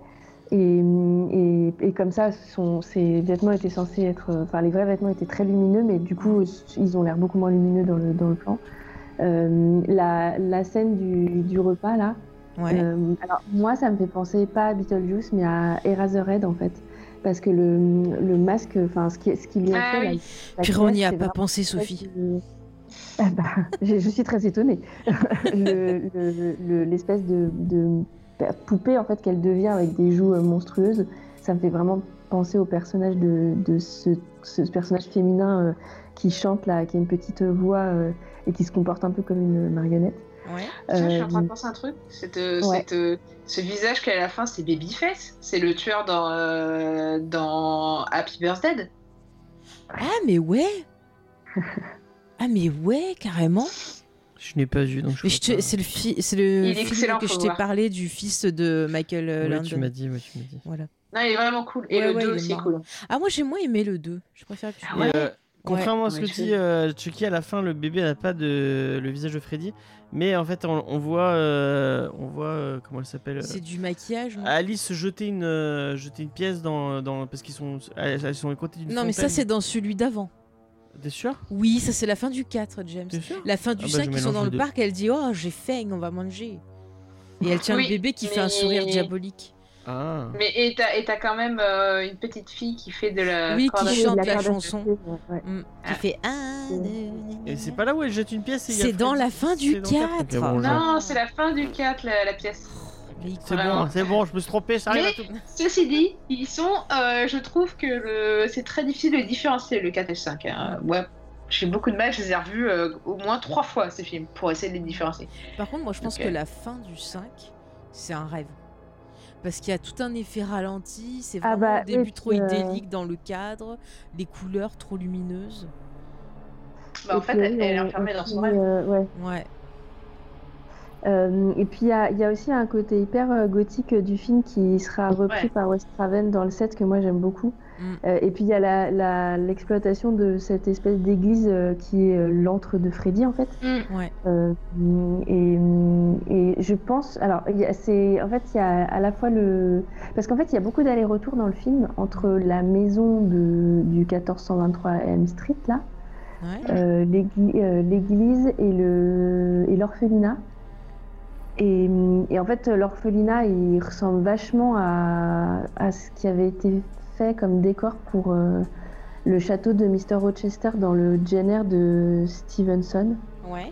Et, et, et comme ça, son, ses vêtements étaient censés être. euh, Enfin, les vrais vêtements étaient très lumineux, mais du coup, ils ont l'air beaucoup moins lumineux dans le, dans le plan. Euh, la, la scène du, du repas, là. Ouais. euh, alors, moi, ça me fait penser pas à Beetlejuice, mais à Eraserhead, en fait. Parce que le, le masque, enfin, ce qui- ce qu'il lui a Ah fait. oui. la- la Puis on n'y a pas vraiment pensé, Sophie. Ah bah, je, je suis très étonnée. Le- le- le- L'espèce de, de poupée en fait qu'elle devient avec des joues euh, monstrueuses, ça me fait vraiment penser au personnage de, de ce, ce personnage féminin euh, qui chante là, qui a une petite voix euh, et qui se comporte un peu comme une marionnette. Ouais. Tiens, je suis en train de penser un truc. Cette, ouais. cette, ce visage qu'elle a à la fin, c'est Babyface. C'est le tueur dans, euh, dans Happy Birthday. Ah, mais ouais Ah, mais ouais, carrément Je n'ai pas vu, donc je Mais je crois te- pas. C'est le, fi- c'est le Il est film excellent, que je t'ai parlé du fils de Michael euh, Ouais, Landon. tu m'as dit, ouais, tu m'as dit. Voilà. Non, il est vraiment cool. Et Ouais, le ouais, 2 il est aussi est cool. Ah, moi j'ai moins aimé le 2. Je préfère que tu Ah Et, ouais euh, contrairement à ce que je- dit euh, Chucky, à la fin, le bébé n'a pas de le visage de Freddy, mais en fait, on, on voit, euh, on voit euh, comment elle s'appelle. euh, C'est du maquillage, Alice jeter une, euh, jeter une pièce dans, dans parce qu'ils sont, elles, elles sont à côté d'une Non, mais ça c'est dans celui d'avant. T'es sûr? Oui, ça c'est la fin du 4, James. La fin du Ah bah, 5, je ils sont dans le deux. parc, elle dit Oh, j'ai faim, on va manger. Et elle tient Oui, le bébé qui fait un sourire diabolique. Ah. Mais et t'as et t'as quand même euh, une petite fille qui fait de la. Oui, qui chante la la chanson. ouais. Mm, qui Ah. fait un. Et c'est pas là où elle jette une pièce et il y a C'est dans la fin du C'est dans le quatre Ok, 4. bon, je- Non, c'est la fin du 4, la, la pièce. C'est bon, c'est bon, je me suis trompé, ça arrive Mais- à tout. Ceci dit, ils sont. euh, je trouve que le... c'est très difficile de différencier le 4 et le 5. hein. Ouais. J'ai beaucoup de mal, je les ai revus euh, au moins trois fois ces films pour essayer de les différencier. Par contre, moi je pense que la fin du 5, c'est un rêve. Parce qu'il y a tout un effet ralenti, c'est Ah vraiment bah, au début trop euh, idyllique dans le cadre, les couleurs trop lumineuses. Bah, en fait, elle, elle est enfermée dans son rêve. euh, ouais. Ouais. Euh, et puis il y a, il y a aussi un côté hyper euh, gothique euh, du film qui sera repris Ouais. par Wes Craven dans le set que moi j'aime beaucoup. Mm. Euh, et puis il y a l'exploitation de cette espèce d'église euh, qui est l'antre de Freddy en fait. Ouais. Euh, et, et je pense, alors, c'est, en fait, il y a à la fois le, parce qu'en fait, il y a beaucoup d'allers-retours dans le film entre la maison de, du 1423 Elm Street là, Ouais. l'église et l'orphelinat. Et, et en fait, l'orphelinat, il ressemble vachement à, à ce qui avait été fait comme décor pour euh, le château de Mr. Rochester dans le Jenner de Stevenson. Ouais.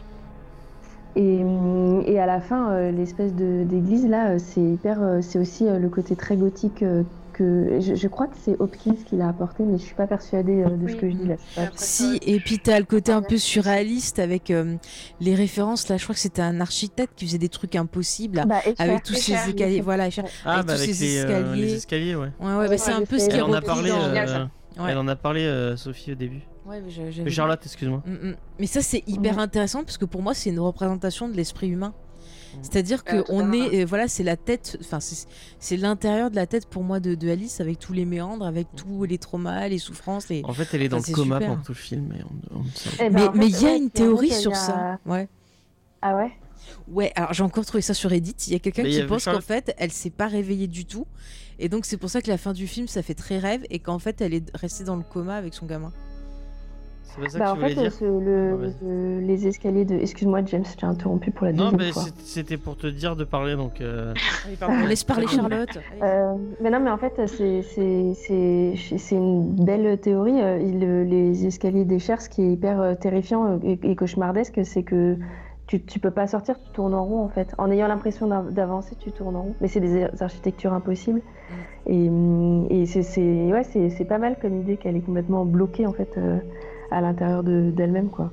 Et, et à la fin, euh, l'espèce de- d'église là, euh, c'est hyper, c'est aussi le côté très gothique que je, je crois que c'est Hopkins qui l'a apporté, mais je suis pas persuadée euh, de ce que je dis là. pas- Après, Si, et puis t'as le côté un peu surréaliste avec euh, les références. Là, je crois que c'était un architecte qui faisait des trucs impossibles. là, Bah, avec tous ces escaliers. Voilà. Ah, Avec bah tous avec ces les, euh, escaliers. les escaliers, ouais. Ouais, ouais, bah, c'est un peu ce qui Elle est en a parlé, dans- euh. Ouais. elle en a parlé, euh, Sophie, au début. Ouais, mais Euh. Charlotte, excuse-moi. Mm, mm. Mais ça, c'est hyper Ouais. intéressant parce que pour moi, c'est une représentation de l'esprit humain. C'est-à-dire que Euh, on totalement. est, euh, voilà, c'est la tête, enfin, c'est l'intérieur de la tête pour moi de, de Alice avec tous les méandres, avec tous les traumas, les souffrances, les. En fait, elle est dans Enfin, le coma super. pendant tout le film, mais on, on ne sait Eh ben, mais en fait, mais il y a ouais, une théorie sur a- ça. Ouais. Ah ouais? Ouais, alors j'ai encore trouvé ça sur Reddit. Il y a quelqu'un qui pense qu'en fait, elle s'est pas réveillée du tout. Et donc, c'est pour ça que la fin du film, ça fait très rêve. Et qu'en fait, elle est restée dans le coma avec son gamin. C'est pas ça Bah, que en tu voulais fait, dire ce- le- Ouais, vas-y. le- les escaliers de. Excuse-moi, James, je t'ai interrompu pour la Non, deuxième mais fois. c'est- c'était pour te dire de parler, donc... euh, On laisse parler. Charlotte. Euh, mais non, mais en fait, c'est une belle théorie. euh, il- les escaliers des chairs, ce qui est hyper euh, terrifiant euh, et, et cauchemardesque, c'est que tu, tu peux pas sortir, tu tournes en rond en fait. En ayant l'impression d'av- d'avancer, tu tournes en rond. Mais c'est des architectures impossibles. Et, hum, et c'est ouais, pas mal comme idée qu'elle est complètement bloquée en fait euh, à l'intérieur de- d'elle-même quoi.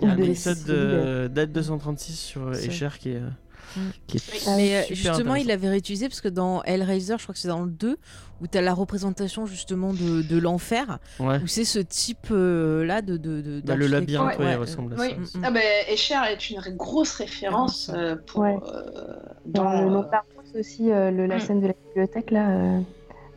Il y a un de- épisode Date 236 sur euh, Escher qui est, euh, Mm. qui est Mais euh, super justement, il l'avait réutilisé parce que dans Hellraiser, je crois que c'est dans le 2, où tu as la représentation justement de, de l'enfer, Ouais. où c'est ce type euh, là de. de, de Bah, le labyrinthe, ouais, Ouais, il ressemble à Oui. ça. Mm, mm. Ah bah, Escher est une grosse référence euh, pour Ouais. euh, Dans dans le euh, rose aussi, euh, le- la Mm. scène de la bibliothèque là, euh,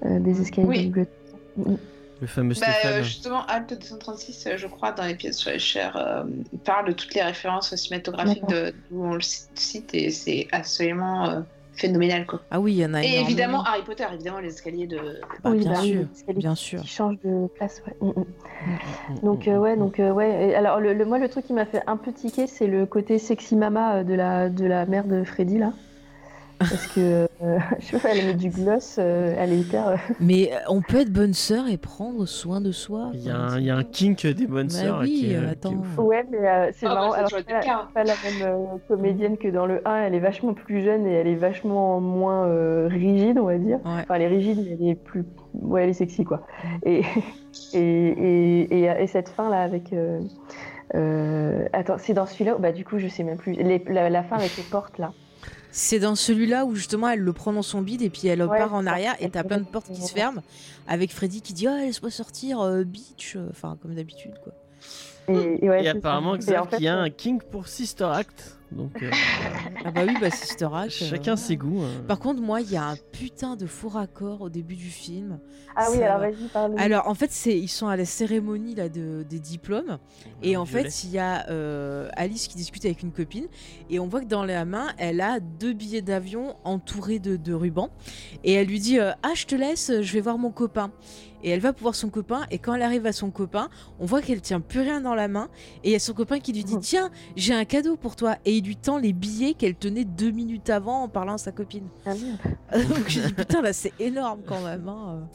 euh, des escaliers Oui. de la bibliothèque. Mm. Le fameux Bah, Stéphane. euh, justement, Alt 236, euh, je crois, dans les pièces sur Escher, euh, parle de toutes les références cinématographiques de, d'où on le cite et c'est absolument euh, phénoménal. Quoi. Ah oui, il y en a Et énormément. évidemment, Harry Potter, évidemment, les escaliers de. Bah, oui, bien bah sûr, les escaliers bien sûr. qui changent de place. Ouais. Donc euh, ouais, donc euh, ouais. Et alors le, le- moi le truc qui m'a fait un peu tiquer, c'est le côté sexy mama de la de la mère de Freddy là, parce que euh, je sais pas, elle met du gloss, euh, elle est hyper. euh, Mais on peut être bonne sœur et prendre soin de soi. Il y, a un, il y a un kink des bonnes Bah sœurs oui, qui est, euh, qui est attends. ouf. Ouais, mais euh, c'est Ah, bah, marrant. Alors c'est pas, pas la même euh, comédienne que dans le 1. Elle est vachement plus jeune et elle est vachement moins euh, rigide, on va dire. Ouais. Enfin, elle est rigide, mais elle est plus. Ouais, elle est sexy, quoi. Et, et, et, et, et cette fin-là avec. euh, euh, Attends, c'est dans celui-là Bah, du coup, je sais même plus. Les- la, la fin avec les portes, là. C'est dans celui-là où justement elle le prend dans son bide et puis elle Ouais, part en arrière et t'as plein de portes qui se ferment avec Freddy qui dit oh laisse-moi sortir euh, bitch enfin comme d'habitude quoi. Et, et, ouais, Et c'est apparemment, Et en fait, y a euh, un king pour Sister Act. Donc, euh, Ah bah oui bah Sister Act. euh, chacun ses goûts. hein. Par contre moi il y a un putain de faux raccord au début du film. Ah oui, alors va. vas-y, parle. Alors en fait c'est ils sont à la cérémonie là de, des diplômes et en Violet. fait il y a euh, Alice qui discute avec une copine et on voit que dans la main elle a deux billets d'avion entourés de, de rubans et elle lui dit euh, ah je te laisse je vais voir mon copain et elle va pour voir son copain et quand elle arrive à son copain on voit qu'elle tient plus rien dans la main et il y a son copain qui lui dit Mhm. tiens j'ai un cadeau pour toi et il lui tend les billets qu'elle tenait deux minutes avant en parlant à sa copine Ah, donc je dis putain là c'est énorme quand même hein.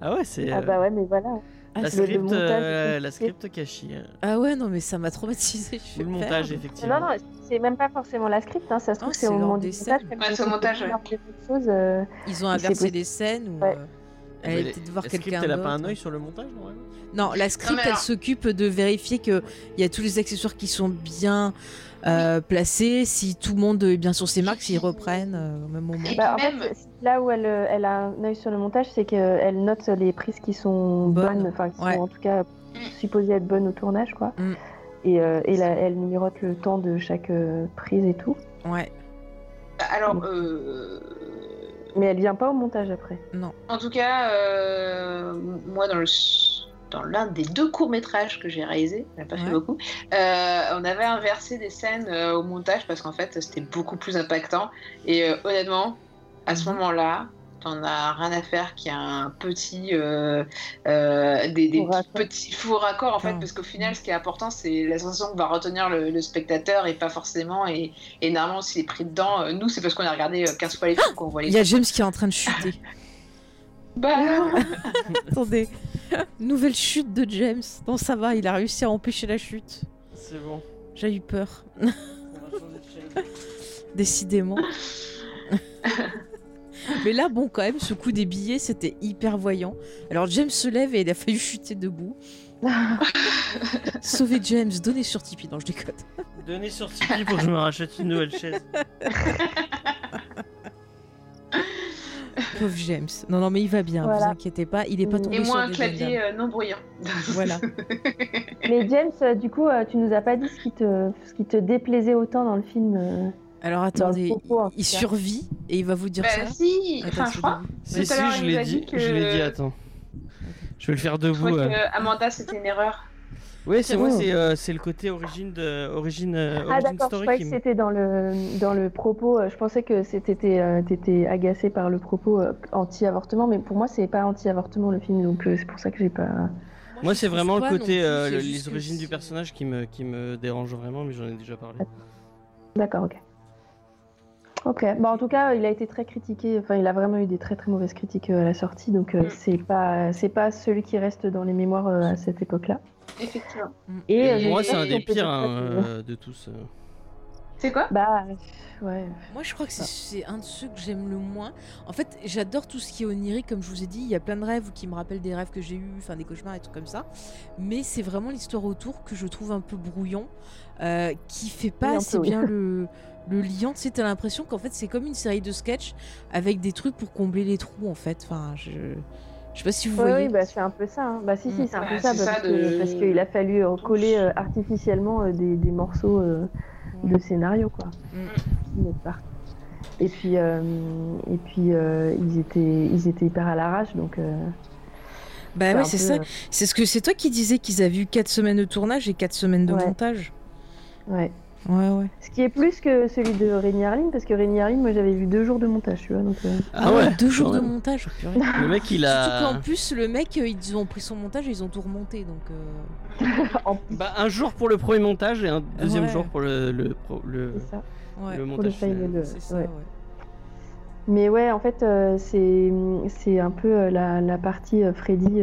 Ah ouais, c'est. Ah euh, bah ouais, mais voilà. Ah, la c'est le script, montage euh, la script cachée. hein. Ah ouais, non, mais ça m'a traumatisé. Ou le montage, effectivement. Non, non, c'est même pas forcément la script, hein, ça se trouve, Non, c'est au moment du montage. Ouais, c'est au ont montage, ouais. choses, euh, Ils ont inversé les scènes ou Ouais. euh, elle Mais allait peut-être voir la quelqu'un script, elle a pas un œil sur le montage, normalement Non, la script, Non, elle s'occupe de vérifier qu'il y a tous les accessoires qui sont bien euh, placés, si tout le monde est bien sur ses marques, s'ils reprennent euh, au même moment. Bah, en fait, là où elle, euh, elle a un œil sur le montage, c'est qu'elle note les prises qui sont Bonnes. bonnes, enfin qui Ouais. sont en tout cas supposées être bonnes au tournage, quoi. Mm. Et, euh, et là, elle numérote le temps de chaque euh, prise et tout. Ouais, Alors, euh, Mais elle vient pas au montage après. en tout cas, euh, moi, dans le dans l'un des deux courts métrages que j'ai réalisé, on n'a pas fait beaucoup, euh, on avait inversé des scènes euh, au montage parce qu'en fait c'était beaucoup plus impactant. Et euh, honnêtement, à ce Mhm. moment-là, t'en as rien à faire qu'il y a un petit, euh, euh, des, des Faux raccord. petits faux raccords en fait, parce qu'au final, ce qui est important, c'est la sensation que va retenir le, le spectateur et pas forcément. Et, et normalement, s'il est pris dedans, euh, nous, c'est parce qu'on a regardé euh, 15 fois les films qu'on voit les il y a James qui est en train de chuter. Bah, Attendez, nouvelle chute de James. Non, ça va, il a réussi à empêcher la chute. C'est bon. J'ai eu peur, On va changer de chaîne. décidément. Mais là, bon, quand même, ce coup des billets, c'était hyper voyant. Alors, James se lève et il a failli chuter debout. Sauvez James, donnez sur Tipeee. Non, je déconne. Donnez sur Tipeee pour que je me rachète une nouvelle chaise. Pauvre James. Non, non, mais il va bien, vous Voilà. inquiétez pas. Il est pas tombé et sur moi, un des clavier euh, non bruyant. Voilà. Mais James, euh, du coup, euh, tu nous as pas dit ce qui te, ce qui te déplaisait autant dans le film. Euh, Alors, dans attendez. propos, Il survit et il va vous dire Bah, ça. si, Attends, enfin, je crois. Si, si, je l'ai dit, dit que- je l'ai dit, attends. Je vais le faire Je debout. crois euh. que Amanda, c'était une erreur. Oui, c'est moi, c'est euh, c'est le côté origine, de, origine, euh, Ah d'accord, je story croyais qui que c'était dans le, dans le propos. euh, Je pensais que c'était euh, t'étais agacé par le propos euh, anti-avortement, mais pour moi c'est pas anti-avortement le film, donc euh, c'est pour ça que j'ai pas. Moi, c'est je vraiment le non côté, euh, les origines du personnage qui me, qui me dérange vraiment, mais j'en ai déjà parlé. D'accord, ok. Ok, bon en tout cas il a été très critiqué, enfin il a vraiment eu des très très mauvaises critiques euh, à la sortie, donc euh, Mm. c'est pas c'est pas celui qui reste dans les mémoires euh, à cette époque-là. Effectivement. Et, Et euh, moi, c'est un des pires hein, euh, de tous. euh. C'est quoi? Bah ouais. Moi, je crois que c'est- c'est un de ceux que j'aime le moins. En fait, j'adore tout ce qui est onirique, comme je vous ai dit. Il y a plein de rêves qui me rappellent des rêves que j'ai eus, enfin des cauchemars et tout comme ça. Mais c'est vraiment l'histoire autour que je trouve un peu brouillon, euh, qui fait pas Oui, assez peu, oui. bien le, le lien. Tu sais, t'as l'impression qu'en fait, c'est comme une série de sketchs avec des trucs pour combler les trous, en fait. Enfin, je. Je sais pas si vous Oui, voyez. oui, bah, c'est un peu ça. hein. Bah si, Mm. si, c'est un Bah, peu ça, parce ça de- parce qu'il a fallu euh, coller euh, artificiellement euh, des, des morceaux euh, de scénario, quoi. Mm. Et puis, euh, et puis euh, ils, étaient, ils étaient hyper à l'arrache, donc... euh, Bah ouais, c'est peu, ça. C'est ce que c'est toi qui disais qu'ils avaient eu 4 semaines de tournage et 4 semaines de Ouais. montage. ouais. Ouais, ouais. Ce qui est plus que celui de Rémi Harlin, parce que Rémi Harlin, moi j'avais vu deux jours de montage, tu vois. Donc, euh, Ah ouais, deux jours de montage, purée. Le mec, il Surtout a. qu'en plus, le mec, euh, ils ont pris son montage et ils ont tout remonté. Donc, euh, en- Bah, un jour pour le premier montage et un deuxième Ouais. jour pour le, le, pro- le, c'est ça. ouais, le Pour le montage. final, final. le- c'est ça, ouais. ouais. Mais ouais, en fait, euh, c'est c'est un peu euh, la, la partie euh, Freddy.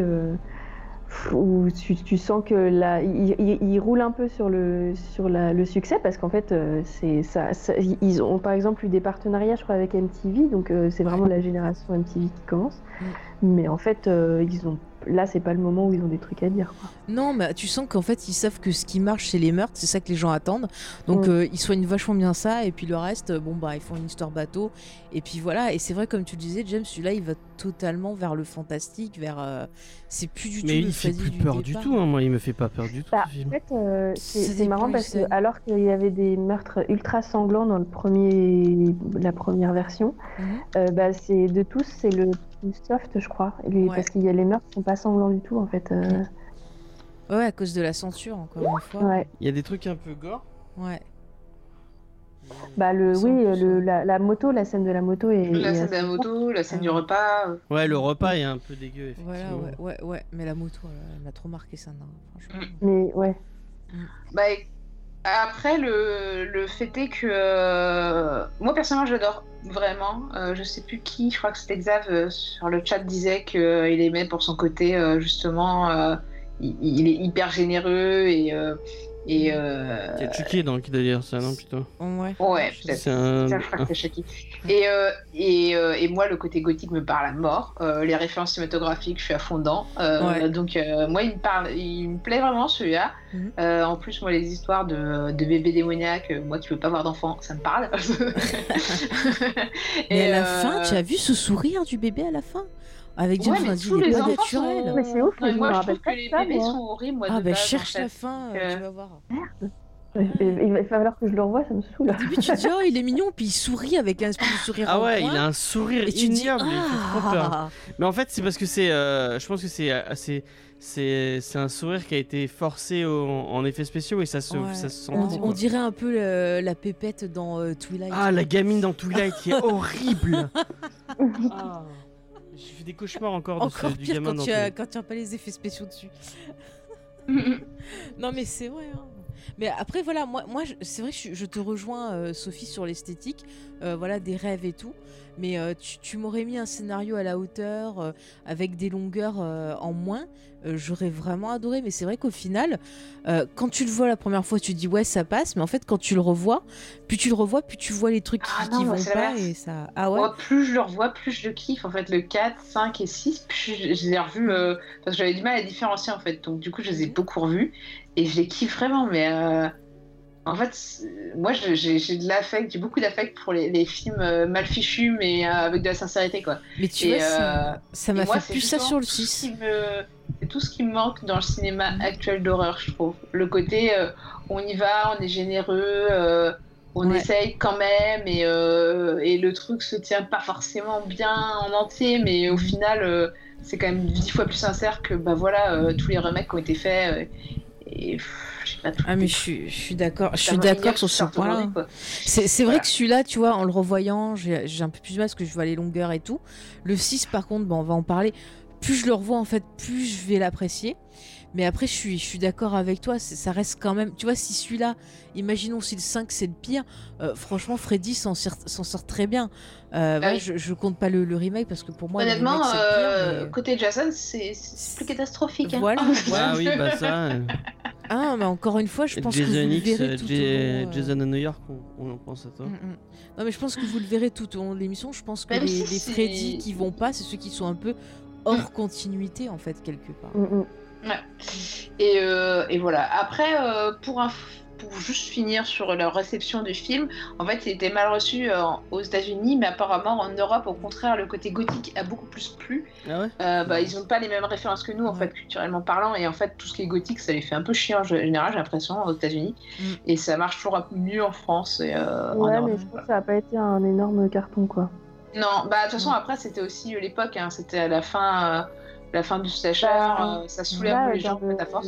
Où tu, tu sens que là, il, il- il roule un peu sur le, sur la- le succès parce qu'en fait, euh, c'est ça, ça- ils ont par exemple eu des partenariats, je crois, avec MTV, donc euh, c'est vraiment la génération MTV qui commence. Mm. Mais en fait, euh, ils ont, là, c'est pas le moment où ils ont des trucs à dire. Quoi. Non, mais tu sens qu'en fait, ils savent que ce qui marche, c'est les meurtres, c'est ça que les gens attendent. Donc, Mm. euh, ils soignent vachement bien ça, et puis le reste, euh, bon, bah, ils font une histoire bateau. Et puis voilà, et c'est vrai, comme tu le disais, James, celui-là, il va totalement vers le fantastique, vers. euh, C'est plus du Mais tout le il fait plus du peur du tout, hein. moi il me fait pas peur du tout Bah. En fait, euh, c'est marrant parce que alors qu'il y avait des meurtres ultra sanglants dans le premier, la première version, Mhm. euh, bah, c'est de tous c'est le soft, je crois, Les- Ouais. parce qu'il y a les meurtres qui sont pas sanglants du tout en fait. euh, Ouais, à cause de la censure, encore une fois. ouais. Il y a des trucs un peu gore. Ouais. Bah le, oui, le, ouais. la, la moto, la scène de la moto est. La scène de la moto, la scène du repas. euh, Ouais, le repas est un peu dégueu, effectivement. Voilà, ouais, ouais, ouais. Mais la moto, elle, elle m'a trop marqué ça, non, franchement. Mais ouais. Bah, et- après, le, le fait est que euh, moi personnellement, j'adore vraiment. Euh, je sais plus qui, je crois que c'était Xav euh, sur le chat disait qu'il aimait pour son côté euh, justement. euh, il, il est hyper généreux et euh, et euh, Il y a Chucky dans qui d'ailleurs ça, non putain. Ouais. ouais, peut-être. C'est un. Tiens, je crois que c'est Chucky. Et, euh, et, euh, et moi, le côté gothique me parle à mort. Euh, les références cinématographiques, je suis à fond dedans. Euh, Ouais. Donc, euh, moi, il me, parle, il me plaît vraiment celui-là. Mhm. Euh, en plus, moi, les histoires de, de bébés démoniaques, moi qui veux pas avoir d'enfant, ça me parle. Mais Et, à la euh, fin, tu as vu ce sourire du bébé à la fin? Avec James Ouais, mais tous il est les enfants naturel. sont- Mais c'est ouf, je me moi, je rappelle trouve pas que les ça, bébés moi. sont horribles, moi, Ah bah base, cherche en la fin, euh, tu vas voir. Il il va falloir que je le revoie, ça me saoule. Au début, tu te dis, oh, il est mignon, puis il sourit avec un espèce de sourire Ah ouais, il a un sourire Et tu dis, ignoble, trop peur. ah Mais en fait, c'est parce que c'est. euh, je pense que c'est. euh, c'est- un sourire qui a été forcé au- en effets spéciaux et ça se, Ouais. ça se sent. on, on dirait un peu le- la pépette dans euh, Twilight. Ah, la gamine dans Twilight qui est horrible Ah. J'ai fait des cauchemars encore, de Encore ce, du pire gamin quand dans tu, as, Twilight. quand tu as pas les effets spéciaux dessus. Non mais c'est vrai. hein. Mais après voilà, moi, moi c'est vrai que je, je te rejoins euh, Sophie sur l'esthétique, euh, voilà des rêves et tout. Mais euh, tu, tu m'aurais mis un scénario à la hauteur euh, avec des longueurs euh, en moins, j'aurais vraiment adoré. Mais c'est vrai qu'au final, quand tu le vois la première fois, tu te dis ouais ça passe. Mais en fait quand tu le revois, plus tu le revois, plus tu vois les trucs qui, Ah non, vont pas et ça. Ah ouais. Moi, plus je le revois, plus je le kiffe. En fait, le 4, 5 et 6, plus je, je les ai revus parce que j'avais du mal à différencier en fait. Donc, du coup, je les ai beaucoup revus et je les kiffe vraiment. Mais en fait, moi, j'ai de l'affect, j'ai beaucoup d'affect pour les, les films euh, mal fichus, mais euh, avec de la sincérité quoi. Mais tu Et, vois, ça- euh, ça m'a fait c'est plus ça sur le tout ce 6. qui me- C'est tout ce qui me manque dans le cinéma Mhm. actuel d'horreur, je trouve. Le côté, euh, on y va, on est généreux, euh, on Ouais. essaye quand même, et, et le truc se tient pas forcément bien en entier, mais au final, euh, c'est quand même dix fois plus sincère que bah voilà tous les remakes qui ont été faits. et j'ai pas tout. Ah mais je suis, je suis d'accord, je suis d'accord sur ce point-là. C'est vrai Voilà. que celui-là, tu vois, en le revoyant, j'ai un peu plus de mal parce que je vois les longueurs et tout. Le 6, par contre, bon, on va en parler. Plus je le revois, en fait, plus je vais l'apprécier. Mais après, je suis, je suis d'accord avec toi, ça reste quand même. Tu vois, si celui-là, imaginons si le 5 c'est le pire, euh, franchement, Freddy s'en sort, très bien. Euh, oui. je, je compte pas le, le remake parce que pour moi, le Honnêtement, remake, c'est euh, le pire. côté Jason, c'est plus catastrophique. hein. Voilà, Ah oui, bah ça. Ah, mais encore une fois, je pense que vous Jason le X, verrez euh, tout J- au long, euh, Jason à New York, on, on en pense à toi. Mm, mm. Non mais je pense que vous le verrez tout au long de l'émission. Je pense que Même les, si les c'est- Freddy qui vont pas, c'est ceux qui sont un peu hors continuité en fait quelque part. Mm, mm. Et, euh, et voilà. Après, euh, pour, un, pour juste finir sur leur réception du film, en fait, il était mal reçu euh, aux États-Unis, mais apparemment en Europe, au contraire, le côté gothique a beaucoup plus plu. Ah ouais Euh, bah, ils n'ont pas les mêmes références que nous, en Ouais. fait, culturellement parlant, et en fait, tout ce qui est gothique, ça les fait un peu chier en général, j'ai l'impression, aux États-Unis. Mm. Et ça marche toujours un peu mieux en France et euh, en Ouais, Europe. mais je trouve que ça a pas été un énorme carton, quoi. Non, bah de toute façon après c'était aussi l'époque, hein, c'était à la fin, euh, la fin du slasher, Bah, ça peu les gens fait à force.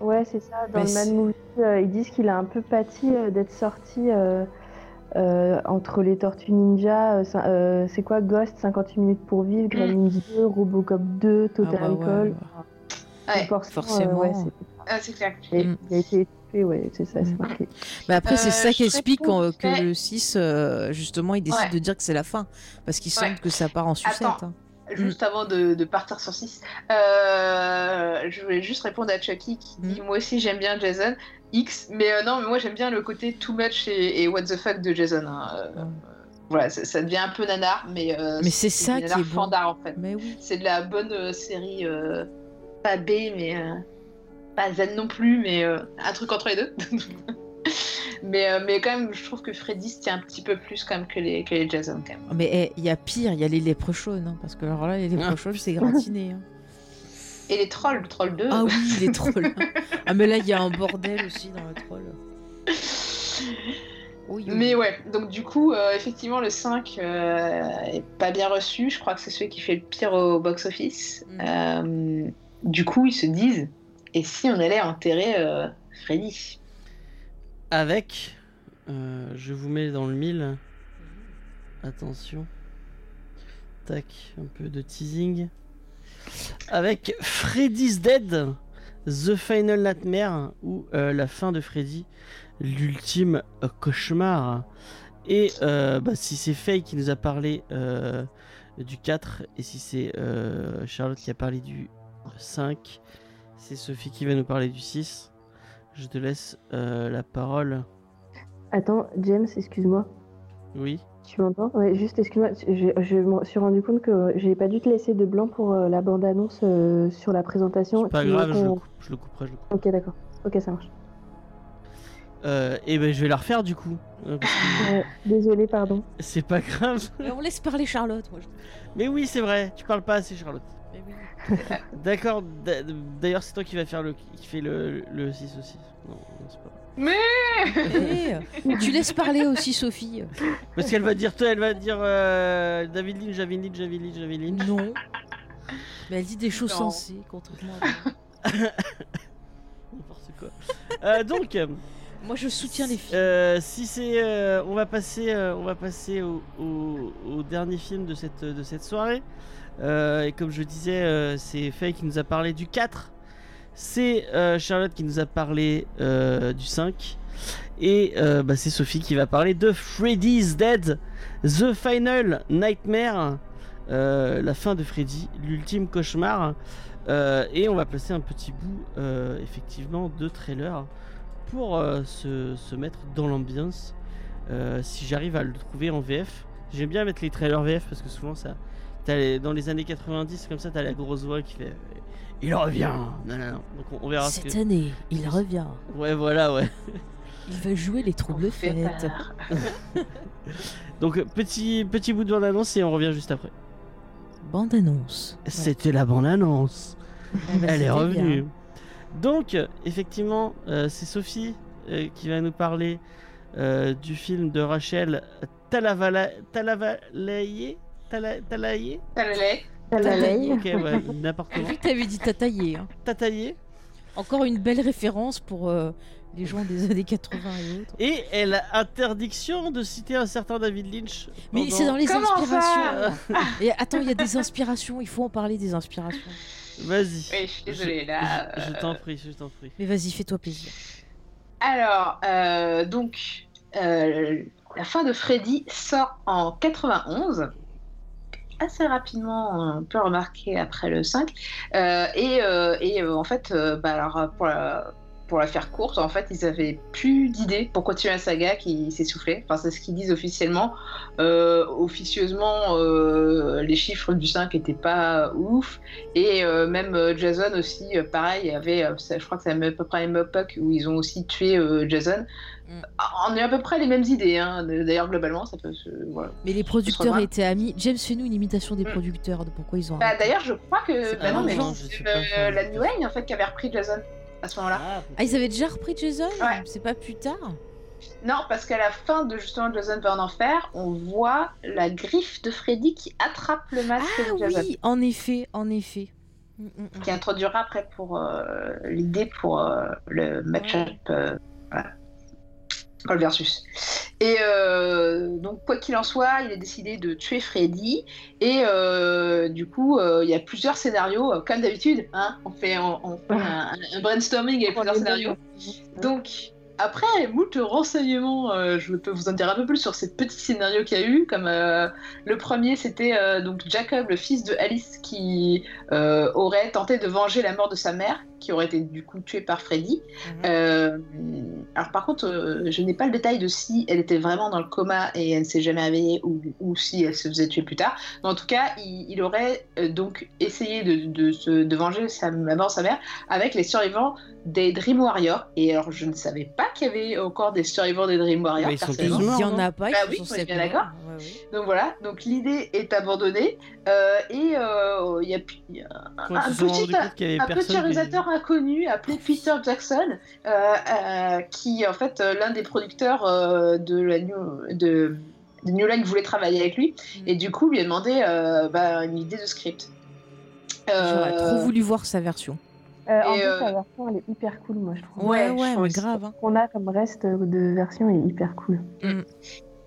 Ouais, c'est ça. Dans Mais le Mad Movie, euh, ils disent qu'il a un peu pâti euh, d'être sorti euh, euh, entre les Tortues Ninja. euh, euh, c'est quoi Ghost, 58 minutes pour vivre, Gremlins 2, Robocop 2, Total Ah bah Recall. ouais. Ouais, Forcément, forcément. ouais, c'est- Ah, c'est clair. il, a, Mm. il a été étouffé, ouais, c'est ça, c'est Mm. marqué. Mais après c'est Euh, ça qui explique que le 6 euh, justement il décide Ouais. de dire que c'est la fin parce qu'il Ouais. semble que ça part en sucette. Attends. hein. Juste avant de, de partir sur 6, euh, je voulais juste répondre à Chucky qui dit Moi aussi j'aime bien Jason X, mais euh, non, mais moi j'aime bien le côté too much et, et what the fuck de Jason. hein. Euh, Voilà, ça, ça devient un peu nanar, mais, Mais c'est ça qui est bon. en fait. Oui. C'est de la bonne série, pas B, mais pas Z non plus, mais un truc entre les deux. mais, euh, mais quand même, je trouve que Freddy se tient un petit peu plus quand même que les, que les Jason quand même. Mais eh, il y a pire, il y a les léprechaunes, hein, parce que alors là, les léprechaunes, c'est gratiné. hein. Et les trolls, le troll 2. Ah oui, les trolls. ah mais là, il y a un bordel aussi dans le troll. Oui, oui. Mais ouais, donc du coup, euh, effectivement, le 5 euh, est pas bien reçu. Je crois que c'est celui qui fait le pire au box-office. Mm. Euh, du coup, ils se disent et si on allait enterrer euh, Freddy? Avec, euh, je vous mets dans le mille. Attention. Tac, un peu de teasing. Avec Freddy's Dead, The Final Nightmare, ou euh, la fin de Freddy, l'ultime cauchemar. Et euh, bah, si c'est Faye qui nous a parlé du 4, et si c'est Charlotte qui a parlé du 5, c'est Sophie qui va nous parler du 6. Je te laisse euh, la parole. Attends, James, excuse-moi. Oui. Tu m'entends? Ouais, juste excuse-moi, je, je me suis rendu compte que j'ai pas dû te laisser de blanc pour euh, la bande-annonce euh, sur la présentation. C'est pas grave, je le, coupe, je le couperai. Je le coupe. Ok, d'accord. Ok, ça marche. Euh, et ben je vais la refaire du coup. désolé, pardon. c'est pas grave. Mais on laisse parler Charlotte. Moi, je- Mais oui, c'est vrai. Tu parles pas assez, Charlotte. Mais oui. D'accord. d'a- D'ailleurs, c'est toi qui va faire le qui fait le, le 6 aussi. Non, non, c'est pas. Eh, tu laisses parler aussi Sophie. Parce qu'elle va dire, toi, elle va dire euh, David Lynch, David Lynch, David Lynch, David Lynch. Non. Mais elle dit des choses Non. sensées, contrairement à moi. N'importe quoi. Euh, donc. Moi, je soutiens les filles. Euh, si c'est, euh, on va passer, euh, on va passer au, au- au dernier film de cette de cette soirée. Euh, et comme je disais, euh, c'est Faye qui nous a parlé du 4. C'est euh, Charlotte qui nous a parlé du 5. Et bah, c'est Sophie qui va parler de Freddy's Dead, The Final Nightmare, la fin de Freddy, l'ultime cauchemar. Et on va placer un petit bout, effectivement, de trailer pour se, mettre dans l'ambiance. Si j'arrive à le trouver en VF, j'aime bien mettre les trailers VF parce que souvent ça. Les- dans les années 90, comme ça, t'as la grosse voix qui fait. Il revient Non, non, non. Donc on, on verra ce Cette que. année, il revient. Ouais, voilà, ouais. Il va jouer les troubles fêtes. Donc petit, petit bout de bande-annonce et on revient juste après. Bande annonce. C'était la bande-annonce. Ah bah, Elle est revenue. bien. Donc, effectivement, euh, c'est Sophie euh, qui va nous parler euh, du film de Rachel Talavala... Talavalaye Tala... Talaye Talalay. Talalay. Ok, ouais, n'importe J'ai comment. vu que t'avais dit tataillé. Hein. Tataillé. Encore une belle référence pour euh, les gens des années 80 et autres. Et elle a interdiction de citer un certain David Lynch. Mais pendant- c'est dans les Comment ça inspirations. Et attends, il y a des inspirations. Il faut en parler des inspirations. Vas-y. Oui, je suis désolée là. Je, je euh, t'en prie, je t'en prie. Mais vas-y, fais-toi plaisir. Alors, euh, donc, euh, la fin de Freddy sort en 91. Assez rapidement, on peut remarquer après le 5. Euh, et euh, et euh, en fait, bah, alors, pour, la, pour la faire courte, en fait, ils avaient plus d'idées pour continuer la saga qui s'essoufflait. Enfin, c'est ce qu'ils disent officiellement. Officieusement, les chiffres du 5 étaient pas ouf. Et même Jason aussi, pareil, avait, je crois que c'est à peu près la même époque où ils ont aussi tué Jason. Mm. Ah, On a à peu près les mêmes idées, hein. d'ailleurs globalement ça peut se... voilà. Mais les producteurs étaient amis. James, fais-nous une imitation des Mm. producteurs de pourquoi ils ont. Bah, d'ailleurs je crois que bah non, mais euh, la New Wayne en fait qui avait repris Jason à ce moment-là. Ah, ils avaient déjà repris Jason Ouais. C'est pas plus tard Non parce qu'à la fin de justement Jason va en enfer, on voit la griffe de Freddy qui attrape le masque Ah de Jason. oui, en effet, en effet. Mm, mm. Qui introduira après pour euh, l'idée pour euh, le match-up euh, voilà. Call versus. Et euh, donc, quoi qu'il en soit, il a décidé de tuer Freddy. Et euh, du coup, euh, il y a plusieurs scénarios, comme d'habitude. Hein, on fait, on, on fait un, un brainstorming avec plusieurs scénarios. Donc, après moult renseignements, euh, je peux vous en dire un peu plus sur ces petits scénarios qu'il y a eu. Comme euh, le premier, c'était euh, donc Jacob, le fils de Alice, qui aurait tenté de venger la mort de sa mère, qui aurait été du coup tuée par Freddy. Mhm. Euh, alors par contre, euh, je n'ai pas le détail de si elle était vraiment dans le coma et elle ne s'est jamais réveillée ou, ou si elle se faisait tuer plus tard. Mais en tout cas, il, il aurait euh, donc essayé de, de, se, de venger sa, la mort de sa mère avec les survivants des Dream Warriors. Et alors, je ne savais pas qu'il y avait encore des survivants des Dream Warriors. Bah, ils sont tous morts. Il y en a pas, Bah ils oui, sont on est bien d'accord. Ouais, ouais. Donc voilà, donc l'idée est abandonnée. Euh, et euh, il y a, il y a un petit, y un qui- réalisateur inconnu appelé Peter Jackson, euh, euh, qui est en fait euh, l'un des producteurs euh, de la New, de, de New Line voulait travailler avec lui, Mm. et du coup lui a demandé euh, bah, une idée de script. J'aurais Euh, trop voulu voir sa version. Euh, en plus, euh, la version, elle est hyper cool, moi, je trouve. Ouais, ouais, grave. hein. Ce qu'on a comme reste de version est hyper cool.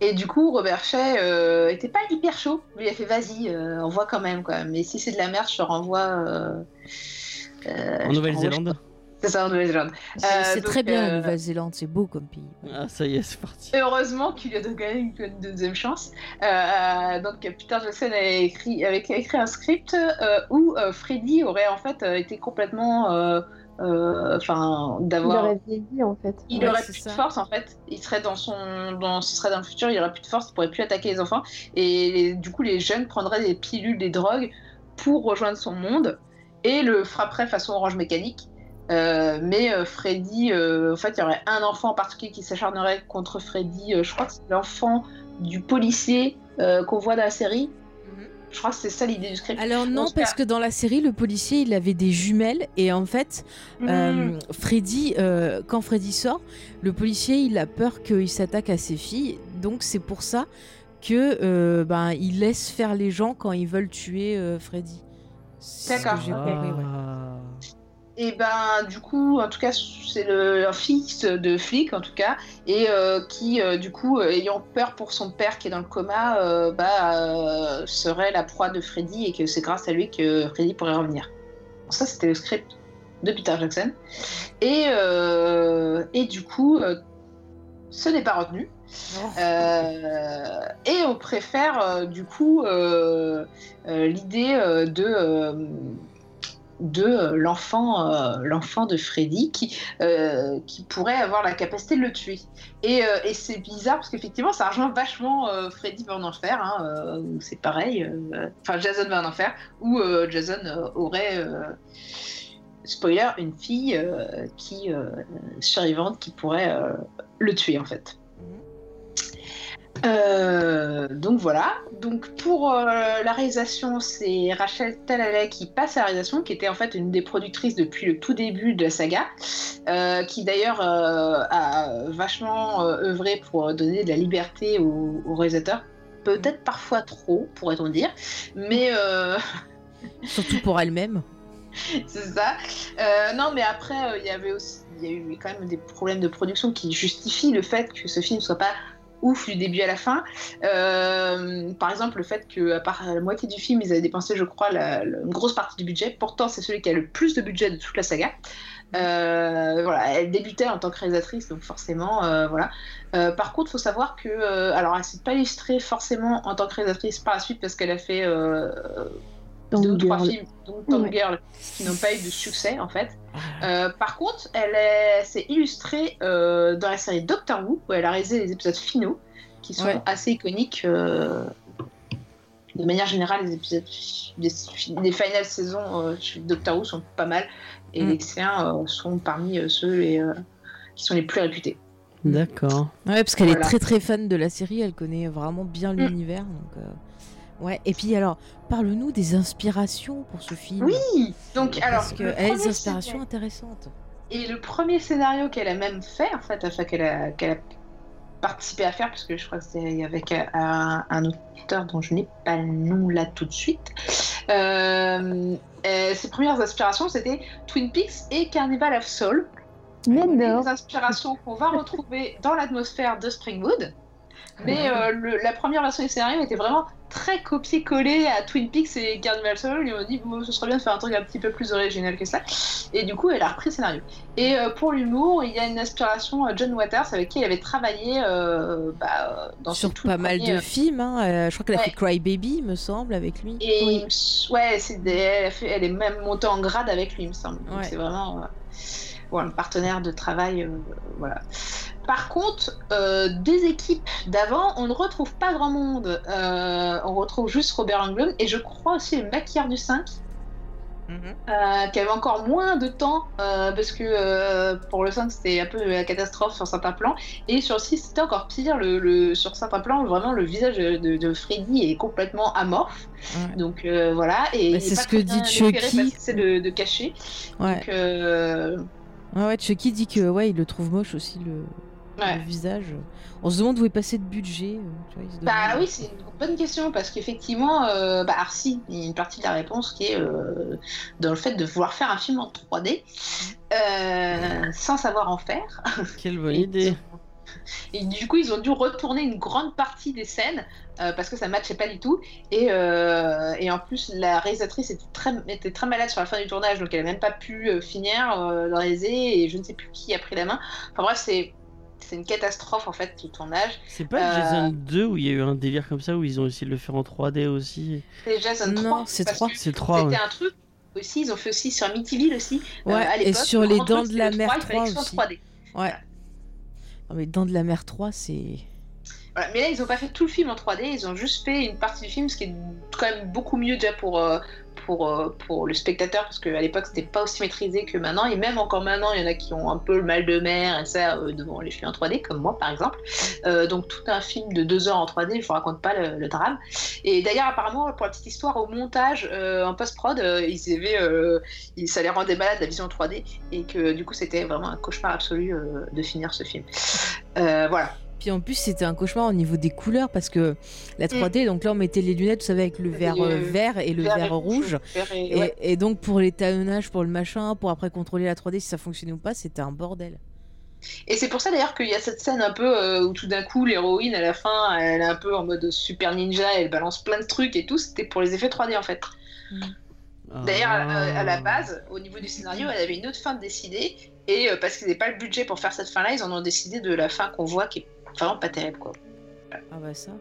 Et du coup, Robert Shea euh, était pas hyper chaud. Lui, il a fait vas-y, euh, on voit quand même quoi. Mais si c'est de la merde, je te renvoie. euh, euh, En Nouvelle-Zélande C'est ça, en Nouvelle-Zélande. C'est Euh, très bien euh, la Nouvelle-Zélande, c'est beau comme pays. Ah, ça y est, c'est parti. Et heureusement qu'il lui a donné quand même une deuxième chance. Donc Peter Jackson a écrit, avait écrit un script euh, où euh, Freddy aurait en fait euh, été complètement, euh, euh, enfin, Il d'avoir, aurait vieilli, en fait. il Ouais, aurait plus ça. de force en fait. Il serait dans son, dans, ce serait dans le futur, il aurait plus de force, il pourrait plus attaquer les enfants. Et les- du coup, les jeunes prendraient des pilules, des drogues pour rejoindre son monde et le frapperaient façon orange mécanique. Euh, mais euh, Freddy, euh, en fait, il y aurait un enfant en particulier qui s'acharnerait contre Freddy. euh, je crois que c'est l'enfant du policier euh, qu'on voit dans la série. Je crois que c'est ça l'idée du script. Alors non, parce cas- que dans la série, le policier, il avait des jumelles et en fait, Hmm. euh, Freddy, euh, quand Freddy sort, le policier, il a peur qu'il s'attaque à ses filles, donc c'est pour ça que euh, ben il laisse faire les gens quand ils veulent tuer euh, Freddy. D'accord. ouais. Et ben du coup, en tout cas, c'est le un fils de flic en tout cas, et euh, qui euh, du coup, euh, ayant peur pour son père qui est dans le coma, euh, bah serait la proie de Freddy et que c'est grâce à lui que Freddy pourrait revenir. Ça, c'était le script de Peter Jackson. Et et du coup, ce n'est pas retenu. Oh. Et on préfère du coup l'idée de de euh, l'enfant euh, l'enfant de Freddy qui euh, qui pourrait avoir la capacité de le tuer. Et, et c'est bizarre parce qu'effectivement ça rejoint vachement Freddy va en enfer hein, c'est pareil enfin Jason va en enfer où Jason aurait spoiler une fille qui survivante qui pourrait le tuer en fait euh, donc voilà. Donc pour euh, la réalisation, c'est Rachel Talalay qui passe à la réalisation, qui était en fait une des productrices depuis le tout début de la saga, euh, qui d'ailleurs a vachement œuvré pour donner de la liberté aux, aux réalisateurs. Peut-être parfois trop, pourrait-on dire, mais Surtout pour elle-même. c'est ça. Non, mais après, il y avait aussi, il y a eu quand même des problèmes de production qui justifient le fait que ce film soit pas ouf du début à la fin. Euh, par exemple, le fait que à part la moitié du film, ils avaient dépensé, je crois, une grosse partie du budget. Pourtant, c'est celui qui a le plus de budget de toute la saga. Euh, elle débutait en tant que réalisatrice, donc forcément, euh, voilà. Par contre, il faut savoir que, alors, elle s'est pas illustrée forcément en tant que réalisatrice par la suite parce qu'elle a fait deux ou trois Girl. films, dont Tom Ouais. Girl, qui n'ont pas eu de succès en fait. Euh, par contre, elle est- s'est illustrée euh, dans la série Doctor Who, où elle a réalisé les épisodes finaux, qui sont Ouais. assez iconiques. euh, de manière générale, les épisodes des, des finales saisons euh, chez Doctor Who sont pas mal, et Mm. les euh, sont parmi euh, ceux les, euh, qui sont les plus réputés. D'accord. Ouais, parce qu'elle Voilà. est très très fan de la série, elle connaît vraiment bien Mm. l'univers. Donc, euh, ouais. Et puis alors, parle-nous des inspirations pour ce film. Oui Donc, alors, Parce le qu'elle a des premier inspirations scénario- intéressantes. Et le premier scénario qu'elle a même fait, en fait, enfin qu'elle a, participé à faire, parce que je crois que c'est avec euh, un, un auteur dont je n'ai pas le nom là tout de suite. Euh, euh, ses premières inspirations, c'était Twin Peaks et Carnival of Soul. Mais non. Des inspirations qu'on va retrouver dans l'atmosphère de Springwood. Mais euh, le- la première version du scénario était vraiment très copié-collé à Twin Peaks et Carnival Soul. Ils m'ont dit, bon, ce serait bien de faire un truc un petit peu plus original que ça. Et du coup, elle a repris le scénario. Et euh, pour l'humour, il y a une inspiration euh, John Waters avec qui elle avait travaillé euh, bah, dans Sur tout pas mal de films. hein, euh, je crois qu'elle a Ouais. fait Cry Baby, me semble, avec lui. Et Oui. ouais, c'est des- elle, a fait- elle est même montée en grade avec lui, il me semble. Donc Ouais. c'est vraiment un partenaire de travail. euh, voilà. Par contre, euh, des équipes d'avant, on ne retrouve pas grand monde. Euh, on retrouve juste Robert Englund et je crois aussi le maquilleur du 5. euh, qui avait encore moins de temps euh, parce que euh, pour le 5 c'était un peu la catastrophe sur certains plans et sur le 6 c'était encore pire le, le- sur certains plans vraiment le visage de, de Freddy est complètement amorphe Ouais. donc euh, voilà et Bah, c'est ce que dit Chucky. c'est de, de cacher Ouais. donc euh, ouais, ouais, Chucky dit que ouais, il le trouve moche aussi, le, ouais. le visage. On se demande où est passé de budget. euh, tu vois, il se Bah demande. oui, c'est une bonne question parce qu'effectivement, euh, bah, Arcy, il y a une partie de la réponse qui est euh, dans le fait de vouloir faire un film en 3D euh, sans savoir en faire. Quelle bonne idée. Et du coup, ils ont dû retourner une grande partie des scènes euh, parce que ça matchait pas du tout. Et, euh, et en plus, la réalisatrice était très, était très malade sur la fin du tournage, donc elle a même pas pu euh, finir euh, de réaliser. Et je ne sais plus qui a pris la main. Enfin bref, c'est c'est une catastrophe en fait le tournage. C'est pas Euh, Jason 2 où il y a eu un délire comme ça où ils ont essayé de le faire en 3D aussi. C'est Jason Non, 3. c'est parce 3. que C'est 3. C'était ouais. un truc aussi, ils ont fait aussi sur Amityville aussi. euh, Ouais, à et sur le les Dents de la Mer 3, il fallait 3 que ce soit aussi. 3D. Ouais. Non, mais de la Mer 3, c'est. Voilà. Mais là, ils ont pas fait tout le film en 3D, ils ont juste fait une partie du film, ce qui est quand même beaucoup mieux déjà pour, euh, pour, euh, pour le spectateur, parce qu'à l'époque, c'était pas aussi maîtrisé que maintenant, et même encore maintenant, il y en a qui ont un peu le mal de mer et ça euh, devant les films en 3D, comme moi par exemple. Euh, donc, tout un film de deux heures en 3D, je vous raconte pas le, drame. Et d'ailleurs, apparemment, pour la petite histoire, au montage, en post-prod, ils avaient, ils- ça les rendait malades la vision 3D, et que du coup, c'était vraiment un cauchemar absolu de finir ce film. Voilà. Puis en plus, c'était un cauchemar au niveau des couleurs parce que la 3D, donc là, on mettait les lunettes, vous savez, avec le Mm. le euh, vert et le Vert rouge. vert et- Et, ouais. et donc, pour l'étalonnage, pour le machin, pour après contrôler la 3D si ça fonctionnait ou pas, c'était un bordel. Et c'est pour ça d'ailleurs qu'il y a cette scène un peu euh, où tout d'un coup l'héroïne à la fin elle est un peu en mode super ninja, elle balance plein de trucs et tout, c'était pour les effets 3D en fait. D'ailleurs à, Ah. à la base, au niveau du scénario, elle avait une autre fin de décider et euh, parce qu'ils n'avaient pas le budget pour faire cette fin là, ils en ont décidé de la fin qu'on voit qui est vraiment pas terrible quoi. Ah bah ça.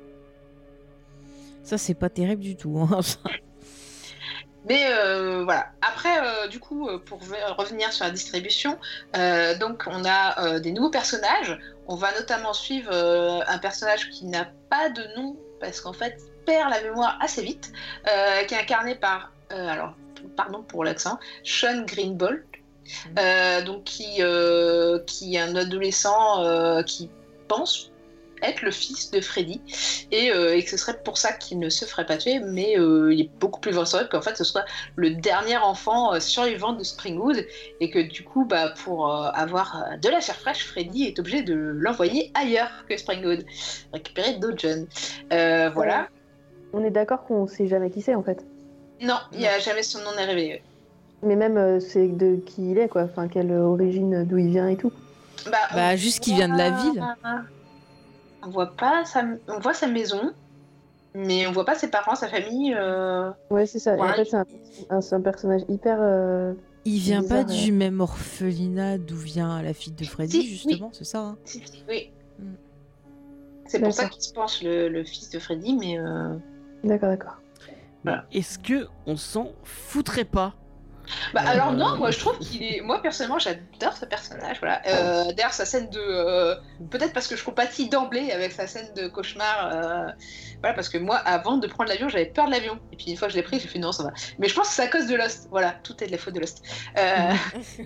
Ça, c'est pas terrible du tout. hein. Mais euh, voilà. Après, euh, du coup, euh, pour ve- revenir sur la distribution, euh, donc on a des nouveaux personnages. On va notamment suivre un personnage qui n'a pas de nom parce qu'en fait, il perd la mémoire assez vite, qui est incarné par, alors, pardon pour l'accent, Sean Greenbolt. Euh, donc qui, qui est un adolescent qui pense être le fils de Freddy. Et, euh, et que ce serait pour ça qu'il ne se ferait pas tuer mais euh, il est beaucoup plus vraisemblable qu'en fait ce soit le dernier enfant euh, survivant de Springwood. Et que du coup bah, pour avoir de la chair fraîche Freddy est obligé de l'envoyer ailleurs que Springwood. Récupérer d'autres jeunes. Voilà. On est d'accord qu'on sait jamais qui c'est en fait. non il n'y a jamais son nom n'est révélé Mais même c'est de qui il est quoi, enfin quelle origine, d'où il vient et tout. Bah, on Bah, juste qu'il vient de la voit- ville. on voit pas sa... on voit sa maison mais on voit pas ses parents sa famille euh, Ouais c'est ça. Ouais. en fait c'est un, un- c'est un personnage hyper. euh, Il vient pas du même orphelinat d'où vient la fille de Freddy, Si, justement, c'est ça hein Si, si, oui. Mm. C'est pour ça qu'il se pense le, le fils de Freddy, mais euh, D'accord d'accord. Voilà. Est-ce que on s'en foutrait pas bah Euh, alors non, moi je trouve qu'il est, moi personnellement j'adore ce personnage, voilà. Euh, D'ailleurs sa scène de, euh, peut-être parce que je compatis d'emblée avec sa scène de cauchemar, euh, voilà parce que moi avant de prendre l'avion j'avais peur de l'avion et puis une fois que je l'ai pris j'ai fait non ça va. Mais je pense que c'est à cause de Lost, voilà, tout est de la faute de Lost. Euh,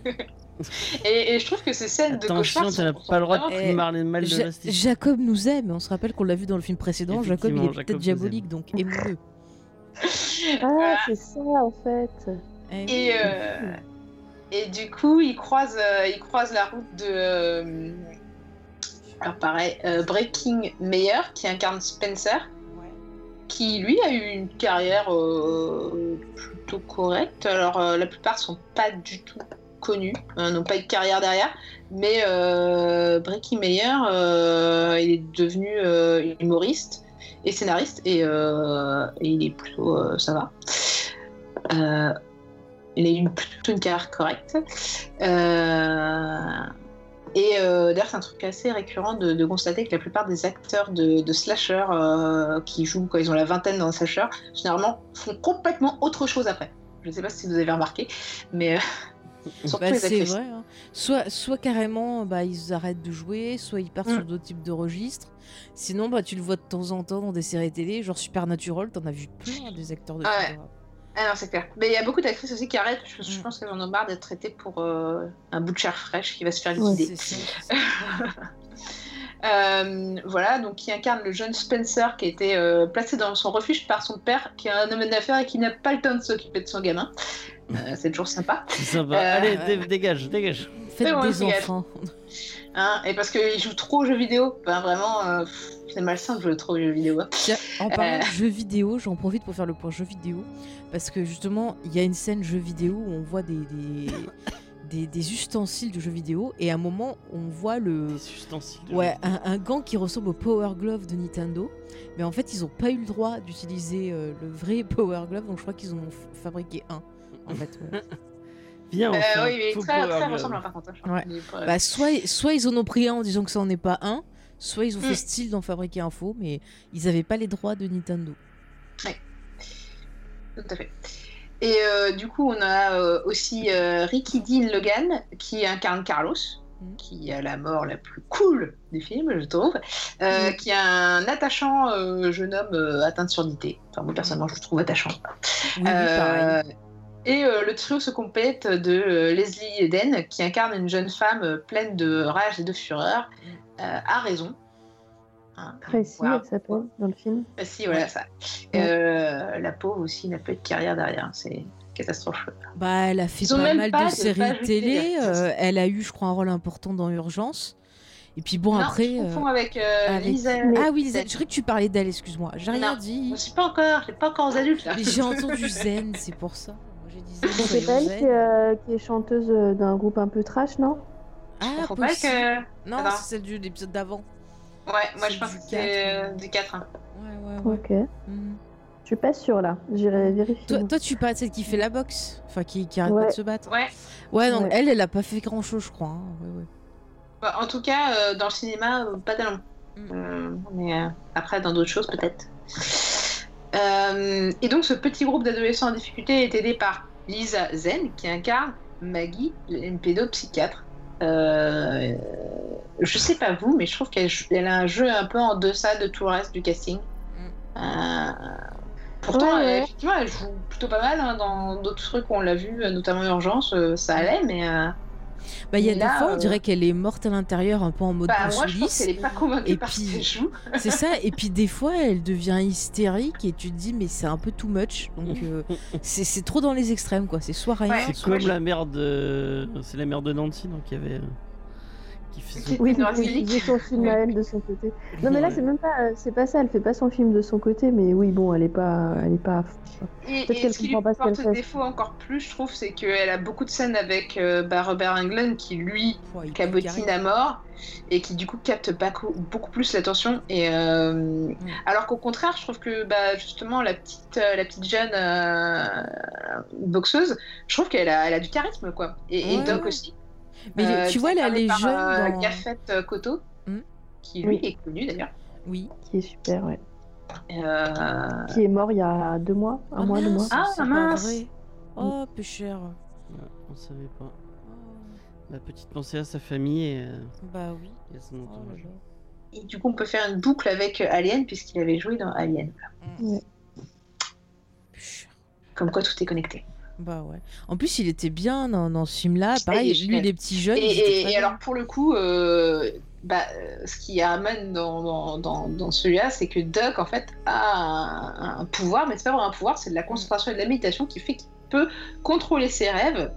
et, et je trouve que ces scènes de Attention, cauchemar tu n'as sont- pas le droit de sont parler mal de Ja- Lost. Jacob nous aime, on se rappelle qu'on l'a vu dans le film précédent. Jacob, il est peut-être diabolique, donc aimons-le. Ah c'est ça en fait. Eh. Et, euh, et du coup, il croise, euh, il croise la route de. euh, alors, pareil, Breaking Mayer, qui incarne Spencer, qui lui a eu une carrière plutôt correcte. Alors, la plupart sont pas du tout connus, euh, n'ont pas eu de carrière derrière. Mais Bricky Meyer, il est devenu humoriste et scénariste et, euh, et il est plutôt. euh, ça va. Euh, il a eu plutôt une carrière correcte. Euh, et euh, d'ailleurs, c'est un truc assez récurrent de, de constater que la plupart des acteurs de, de slasher euh, qui jouent quand ils ont la vingtaine dans un slasher, généralement font complètement autre chose après. Je ne sais pas si vous avez remarqué, mais Bah, c'est vrai. hein. Soit, soit carrément, bah, ils arrêtent de jouer, soit ils partent Mm. sur d'autres types de registres. Sinon, bah, tu le vois de temps en temps dans des séries télé, genre Supernatural, t'en as vu plein des acteurs de Ah ouais. Ah non, c'est clair. Mais il y a beaucoup d'actrices aussi qui arrêtent. Je, je Mm. pense qu'elles en ont marre d'être traitées pour euh, un bout de chair fraîche qui va se faire Ouais. liquider. C'est. Euh, voilà, donc qui incarne le jeune Spencer qui a été euh, placé dans son refuge par son père, qui est un homme d'affaires et qui n'a pas le temps de s'occuper de son gamin. Euh, c'est toujours sympa. C'est sympa. Euh, Allez, ouais. dé- dégage, dégage. Faites Ouais, des enfants. Hein et parce qu'il joue trop aux jeux vidéo. Ben, vraiment, euh, pff, c'est malsain de jouer trop aux jeux vidéo. hein. Tiens, en parlant Euh. de jeux vidéo, j'en profite pour faire le point jeux vidéo. Parce que justement, il y a une scène jeux vidéo où on voit des, des, des, des ustensiles de jeux vidéo. Et à un moment, on voit le. Des ustensiles. de Ouais, jeu. un, un gant qui ressemble au Power Glove de Nintendo. Mais en fait, ils n'ont pas eu le droit d'utiliser euh, le vrai Power Glove. Donc je crois qu'ils en ont fabriqué un. En fait, ouais. Viens, Euh, oui, mais très, très ressemblant par contre. hein, Ouais. Bah, soit, soit ils en ont pris un en disant que ça en est pas un, soit ils ont fait Mm. style d'en fabriquer un faux, mais ils n'avaient pas les droits de Nintendo. Tout à fait. Et euh, du coup, on a euh, aussi euh, Ricky Dean Logan qui incarne Carlos, Mhm. qui a la mort la plus cool du film, je trouve, euh, qui est un attachant jeune homme atteint de surdité. Enfin, moi, personnellement, je le trouve attachant. Oui, pareil. et euh, le trio se complète de euh, Leslie Eden, qui incarne une jeune femme euh, pleine de rage et de fureur, euh, à raison. Hein, Tracy, voilà. elle s'appelle dans le film. Ah, si, voilà ça. Euh, la pauvre aussi n'a pas eu de carrière derrière, c'est catastrophe. Bah, elle a fait pas même mal pas de de séries page télé. Euh, elle a eu, je crois, un rôle important dans Urgence. Et puis bon, non, après. je euh, avec, euh, avec- Lisa. Ah oui, Zen. Je croyais que tu parlais d'elle, excuse-moi. J'ai rien Non. dit. Je suis pas encore, je pas encore aux adultes là. Mais j'ai entendu Zen, c'est pour ça. J'ai dit Zen, C'est elle zen. qui, qui est chanteuse d'un groupe un peu trash, non? Ah, Faut pas que. Non, c'est celle de l'épisode d'avant. Ouais, moi je pense que c'est quatre, du 4. hein. Ouais, ouais, ouais. Ok. Mhm. Je suis pas sûre là. J'irai vérifier. Toi, toi, tu parles de celle qui fait la boxe? Enfin, qui, qui arrête Ouais. pas de se battre? Ouais. Ouais, donc Ouais. elle, elle a pas fait grand chose, je crois. hein. Ouais, ouais. Bah, en tout cas, euh, dans le cinéma, euh, pas tellement. Mm. Euh, mais euh, après, dans d'autres choses, peut-être. Euh, et donc, ce petit groupe d'adolescents en difficulté est aidé par Lisa Zen, qui incarne Maggie, une pédopsychiatre. Euh, je sais pas vous, mais je trouve qu'elle elle a un jeu un peu en deçà de tout le reste du casting. Euh, pourtant, Ouais, ouais. effectivement, elle joue plutôt pas mal hein, dans d'autres trucs où on l'a vu, euh, notamment Urgence, ça allait, mais euh, Bah, il y a des fois, on euh, dirait qu'elle est morte à l'intérieur, un peu en mode bah, moi je pense qu'elle est pas convaincue Et par puis-. C'est ça, et puis des fois elle devient hystérique et tu te dis mais c'est un peu too much. Donc euh, c'est c'est trop dans les extrêmes quoi, c'est soit rien, Ouais. C'est soit... comme la mère de. C'est la mère de Nancy, donc qui avait. Qui fait son- Oui, il faisait son film à elle de son côté. Non mais là c'est même pas, euh, c'est pas ça. Elle fait pas son film de son côté, mais oui bon, elle est pas, elle est pas. Et, Peut-être et qu'elle ce qui lui porte qu'elle fait. défaut encore plus, je trouve, c'est qu'elle a beaucoup de scènes avec euh, bah, Robert Englund qui lui cabotine à mort et qui du coup capte beaucoup, beaucoup plus l'attention. Et euh, alors qu'au contraire, je trouve que bah, justement la petite, euh, la petite jeune euh, boxeuse, je trouve qu'elle a, elle a du charisme quoi. Et, et Ouais, Doc ouais. aussi. Mais Euh, tu vois là les par, jeunes euh, dans- Gafet euh, Koto, Hmm. qui lui Oui. est connu d'ailleurs. Oui. Qui est super, ouais. Euh, Qui est mort il y a deux mois, un Oh mois, deux mois. Ah, mince. vrai. Oh peu cher. Ouais, on savait pas. La petite pensée à sa famille et, euh, Bah oui. et à son Oh entourage. Et du coup, on peut faire une boucle avec Alien puisqu'il avait joué dans Alien. Cher. Comme quoi, tout est connecté. Bah ouais. En plus il était bien dans, dans ce film là. Il Pareil, est lui les petits jeunes. Et, et- et alors, pour le coup, euh, bah, euh, ce qui amène dans, dans, dans, dans celui-là, c'est que Doc, en fait, a un, un pouvoir, mais c'est pas vraiment un pouvoir, c'est de la concentration et de la méditation qui fait qu'il peut contrôler ses rêves.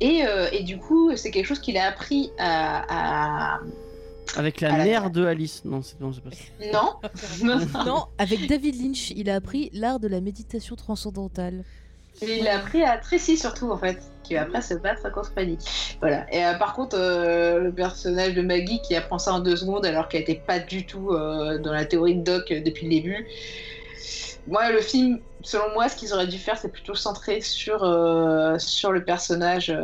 Et, euh, et du coup, c'est quelque chose qu'il a appris à. à- Avec la À la- mère de Alice. Non, c'est non, c'est pas ça. Non Non, avec David Lynch, il a appris l'art de la méditation transcendantale. Il a appris à Tracy surtout en fait, qui va après se battre contre Freddy. Voilà. Et euh, par contre, euh, le personnage de Maggie qui apprend ça en deux secondes alors qu'elle était pas du tout euh, dans la théorie de Doc depuis le début. Moi, le film, selon moi, ce qu'ils auraient dû faire, c'est plutôt centré sur, sur le personnage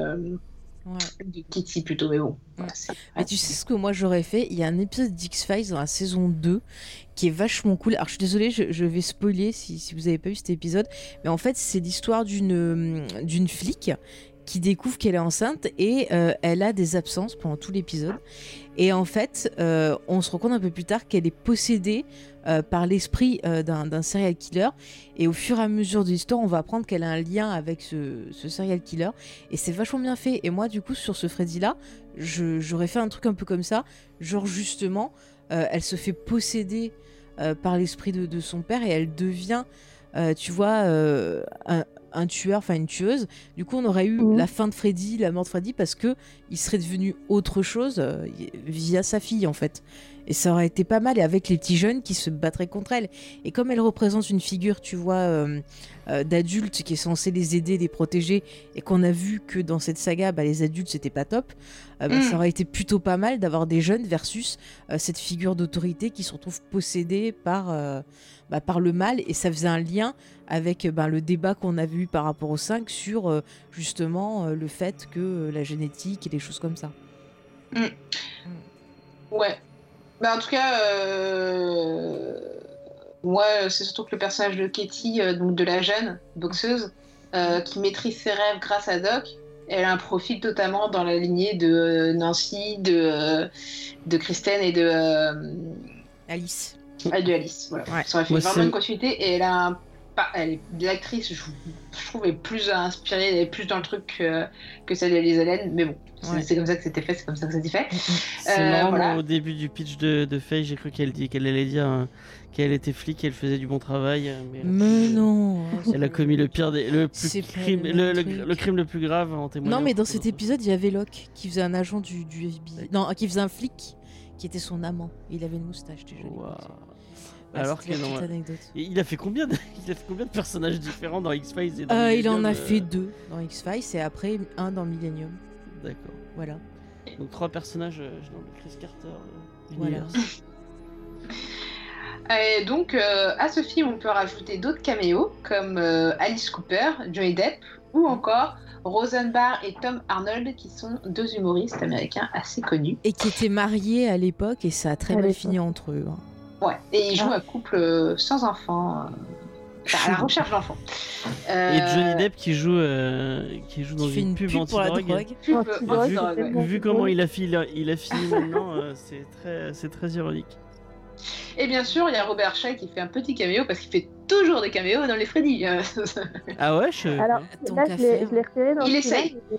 Ouais. de Kitty plutôt. Mais bon, voilà, Mais tu sais ce que moi j'aurais fait? Il y a un épisode d'X-Files dans la saison 2 qui est vachement cool. Alors je suis désolée, je, vais spoiler si, vous avez pas vu cet épisode. Mais en fait, c'est l'histoire d'une euh, flic qui découvre qu'elle est enceinte et euh, elle a des absences pendant tout l'épisode. Et en fait, euh, on se rend compte un peu plus tard qu'elle est possédée par l'esprit d'un serial killer. Et au fur et à mesure de l'histoire, on va apprendre qu'elle a un lien avec ce, serial killer. Et c'est vachement bien fait. Et moi, du coup, sur ce Freddy-là, j'aurais fait un truc un peu comme ça. Genre, justement, elle se fait posséder par l'esprit de, de son père et elle devient, euh, tu vois, euh, un, un tueur, enfin une tueuse. Du coup, on aurait eu Mhm. la fin de Freddy, la mort de Freddy, parce que il serait devenu autre chose euh, via sa fille, en fait. Et ça aurait été pas mal, et avec les petits jeunes qui se battraient contre elle. Et comme elle représente une figure, tu vois, euh, euh, d'adulte qui est censé les aider, les protéger, et qu'on a vu que dans cette saga, bah, les adultes, c'était pas top, euh, bah, Mm. ça aurait été plutôt pas mal d'avoir des jeunes versus euh, cette figure d'autorité qui se retrouve possédée par, bah, par le mal. Et ça faisait un lien avec bah, le débat qu'on a vu par rapport au 5 sur justement le fait que la génétique et des choses comme ça. Ouais. Bah, en tout cas, euh... moi, c'est surtout que le personnage de Katie, euh, donc de la jeune boxeuse, euh, qui maîtrise ses rêves grâce à Doc, elle a un profil totalement dans la lignée de euh, Nancy, de, euh, de Kristen et de, euh, Alice. ah, de Alice. Voilà. Ouais. Ça aurait fait Moi, vraiment une continuité et elle a un. pas- Elle est l'actrice, je, je trouve, est plus inspirée, elle est plus dans le truc que, que celle d'Elise Allen, mais bon, Ouais. c'est comme ça que c'était fait, c'est comme ça que c'était fait. C'est Euh, voilà. au début du pitch de, de Faye, j'ai cru qu'elle qu'elle allait dire euh, qu'elle était flic, qu'elle faisait du bon travail. euh, Mais, non. Elle a commis le pire des, le plus crime, le le, même le- truc. le crime le plus grave en témoignant. Non, mais dans cet épisode, il y avait Locke qui faisait un agent du, du FBI. Non, qui faisait un flic qui était son amant. Il avait une moustache déjà. Ouais, Alors que non, petite anecdote. Il a fait combien de, il a fait combien de personnages différents dans X-Files et dans Euh, il en a euh, fait deux dans X-Files et après un dans Millennium. D'accord. Voilà. Donc trois personnages euh, dans le Chris Carter euh, Voilà. universe. Et donc, euh, à ce film, on peut rajouter d'autres caméos, comme euh, Alice Cooper, Johnny Depp, ou encore Rosenbar et Tom Arnold, qui sont deux humoristes américains assez connus. Et qui étaient mariés à l'époque et ça a très mal fini entre eux. hein. Ouais. Et ils jouent Ah. un couple sans enfants, euh, enfin, à la recherche d'enfants. Et Euh, Johnny Depp qui joue, euh, qui joue dans Qui fait une pub, anti-drogue. pub, Anti-drogue, euh, Vu, ouais. vu comment il a, fini, il a fini maintenant, euh, c'est très, c'est très ironique. Et bien sûr, il y a Robert Shaw qui fait un petit caméo parce qu'il fait toujours des caméos dans les Freddy. Ah ouais, je. Alors là, je l'ai faire. je l'ai repéré dans Il essaye. mais,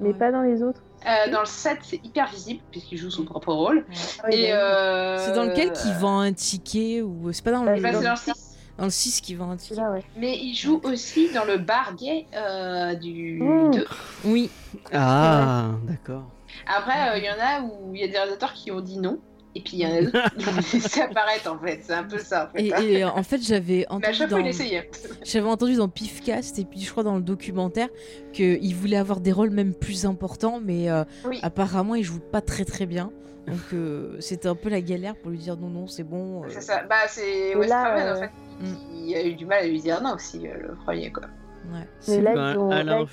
mais Ouais. pas dans les autres. euh, dans le 7, c'est hyper visible puisqu'il joue son propre rôle. Ah Et bah euh, C'est dans lequel qui vend un ticket ou c'est pas dans le, Bah, c'est dans, dans le 6. Dans le 6 qui vend un ticket. ouais. Mais il joue aussi dans le bar gay euh, du Mmh. 2. Oui. Ah, d'accord. Après, euh, il y en a où il y a des réalisateurs qui ont dit non. Et puis il y en a d'autres qui ont laissé apparaître en fait. C'est un peu ça en fait. Et, et, euh, en fait, j'avais entendu dans, j'avais entendu dans Pifcast et puis je crois dans le documentaire qu'il voulait avoir des rôles même plus importants, mais euh, Oui. apparemment il joue pas très très bien. Donc euh, c'était un peu la galère pour lui dire non non c'est bon. euh, C'est ça. Bah, c'est Et Wes là, Craven euh, en fait. Mm. qui a eu du mal à lui dire non aussi, euh, le premier quoi. ouais. C'est ils ont- Alain.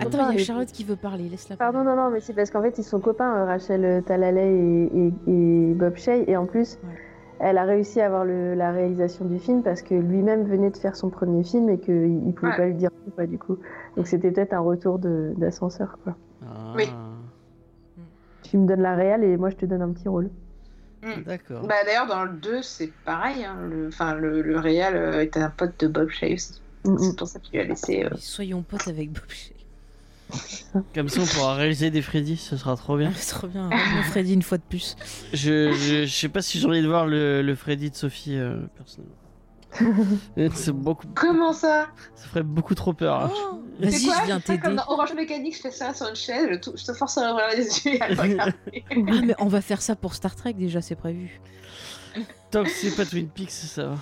Attends, il y a Charlotte qui veut parler, laisse-la Pardon, parler. non, non, mais c'est parce qu'en fait, ils sont copains, Rachel Talalay et, et- et Bob Shea. Et en plus, Ouais. elle a réussi à avoir le- la réalisation du film parce que lui-même venait de faire son premier film et qu'il ne pouvait Ouais. pas lui dire non, pas du coup. Donc c'était peut-être un retour de- d'ascenseur, quoi. Ah, Oui. Tu me donnes la réelle et moi, je te donne un petit rôle. D'accord. Bah d'ailleurs dans le 2 c'est pareil. Hein. Le, enfin le, le réal euh, était un pote de Bob. Mm, mm. C'est pour ça qu'il lui a laissé. euh, Soyons potes avec Bob. Comme ça, on pourra réaliser des Freddy, ce sera trop bien. C'est trop bien, mon Freddy une fois de plus. Je, je, je sais pas si j'ai envie de voir le, le Freddy de Sophie, euh, personnellement. C'est beaucoup, Comment ça ça ferait beaucoup trop peur. Oh, Vas-y, je viens fais ça t'aider. Comme dans Orange Mécanique, je fais ça sur une chaise, je, te force à ouvrir les yeux et à le regarder. Ah, mais on va faire ça pour Star Trek déjà, c'est prévu. Tant que c'est pas Twin Peaks, ça va.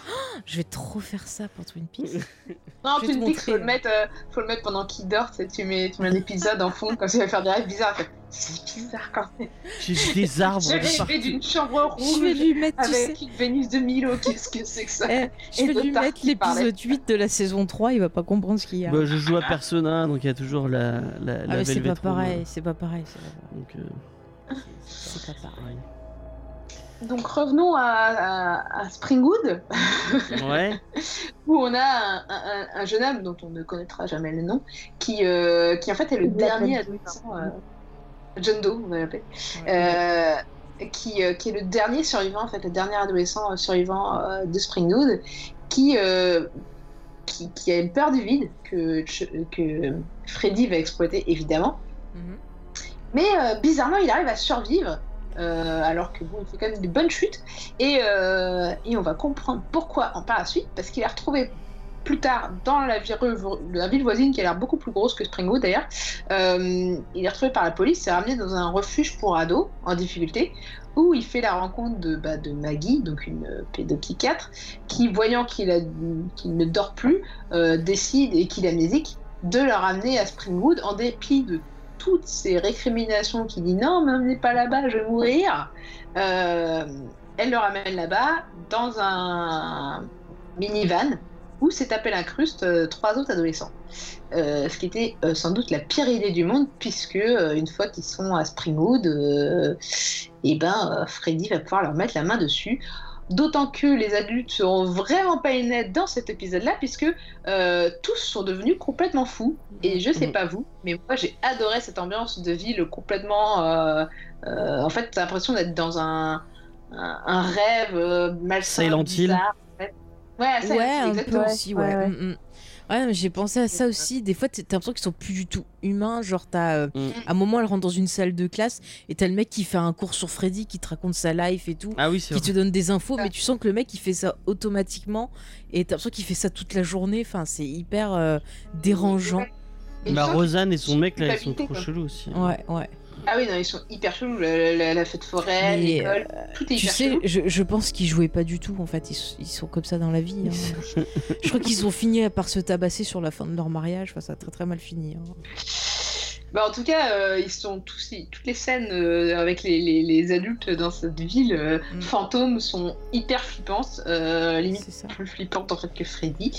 Je vais trop faire ça pour Twin Peaks. Non, Twin Peaks, montrer. faut le mettre, euh, faut le mettre pendant qu'il dort. tu sais, Tu mets, tu mets un épisode en fond, comme ça il va faire des rêves bizarres. C'est bizarre quand même. J'ai vu des arbres J'ai rêvé d'une chambre Je vais rouge lui mettre, tu sais, avec une Vénus de Milo. Qu'est-ce que c'est que ça eh, je Et vais lui mettre l'épisode 8 de la saison 3, il va pas comprendre ce qu'il y a. Bah, je joue à Persona, donc il y a toujours la, la, la ah mais c'est pas pareil, c'est pas pareil, c'est pas pareil. Donc, euh, C'est pas pareil. Donc revenons à, à- à Springwood, Ouais. où on a un, un- un jeune homme dont on ne connaîtra jamais le nom, qui, euh, qui en fait est le Black dernier John adolescent. euh, John Doe, on va l'appeler. Euh, qui, euh, qui est le dernier survivant, en fait, le dernier adolescent euh, survivant euh, de Springwood, qui, euh, qui, qui a une peur du vide que, Freddy va exploiter, évidemment. Mhm. Mais euh, bizarrement, il arrive à survivre, euh, alors que bon, il fait quand même des bonnes chutes. Et, euh, et on va comprendre pourquoi en par la suite, parce qu'il est retrouvé plus tard dans la, ville- voisine qui a l'air beaucoup plus grosse que Springwood d'ailleurs. Euh, il est retrouvé par la police, s'est ramené dans un refuge pour ados en difficulté, où il fait la rencontre de, bah, Maggie, donc une pédopsychiatre, qui, voyant qu'il ne dort plus, décide, et qu'il est amnésique, de le ramener à Springwood en dépit de toutes ces récriminations qui dit non, m'amenez pas là-bas, je vais mourir. Euh, elle le ramène là-bas dans un minivan où s'est tapé l'incruste euh, trois autres adolescents. Euh, ce qui était euh, sans doute la pire idée du monde, puisque une fois qu'ils sont à Springwood, et ben, euh, Freddy va pouvoir leur mettre la main dessus. D'autant que les adultes seront vraiment pas honnêtes dans cet épisode-là, puisque euh, tous sont devenus complètement fous. Et je sais Mhm. pas vous, mais moi j'ai adoré cette ambiance de ville complètement. euh, euh, en fait, t'as l'impression d'être dans un, un, un rêve euh, malsain. Silent Hill. en fait. Ouais, Silent Ouais, un peu exactement. aussi, Ouais, ouais. ouais. Mm, mm. Ouais, mais j'ai pensé à ça aussi. Des fois, t'as l'impression qu'ils sont plus du tout humains. Genre, t'as, euh, Mm. à un moment, elle rentre dans une salle de classe et t'as le mec qui fait un cours sur Freddy, qui te raconte sa life et tout, Ah oui, c'est qui vrai. te donne des infos, Ouais. mais tu sens que le mec il fait ça automatiquement et t'as l'impression qu'il fait ça toute la journée. Enfin, c'est hyper euh, dérangeant. Et Bah, Rosanne et son mec là, ils sont trop chelous aussi. Ouais, ouais. Ah oui, non, ils sont hyper chelous. La, la- la fête forêt, Mais, l'école, tout est Tu hyper sais, chelou. je, je pense qu'ils jouaient pas du tout. En fait, ils, ils sont comme ça dans la vie. hein. je crois qu'ils ont fini par se tabasser sur la fin de leur mariage. Enfin, ça a très très mal fini. hein. Bah, en tout cas, euh, ils sont tous, toutes les scènes euh, avec les, les- les adultes dans cette ville euh, Mm. fantôme sont hyper flippantes, euh, limite C'est ça. plus flippantes en fait que Freddy.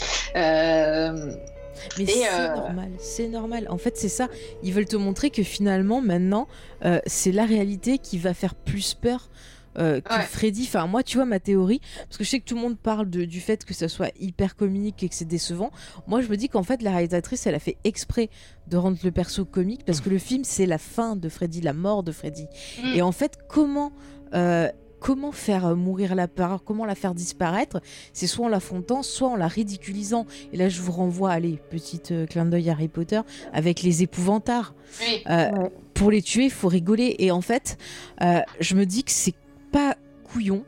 Mais c'est euh, normal, c'est normal. En fait, c'est ça. Ils veulent te montrer que finalement, maintenant, euh, c'est la réalité qui va faire plus peur euh, que Ouais. Freddy. Enfin, moi, tu vois, ma théorie, parce que je sais que tout le monde parle de- du fait que ça soit hyper comique et que c'est décevant. Moi, je me dis qu'en fait, la réalisatrice, elle a fait exprès de rendre le perso comique parce que le film, c'est la fin de Freddy, la mort de Freddy. Mm. Et en fait, comment. euh, Comment faire euh, mourir la peur, comment la faire disparaître, c'est soit en l'affrontant, soit en la ridiculisant. Et là, je vous renvoie, allez, petite euh, clin d'œil Harry Potter, avec les épouvantards. oui. Euh, Ouais. Pour les tuer, il faut rigoler. Et en fait, euh, je me dis que c'est pas couillon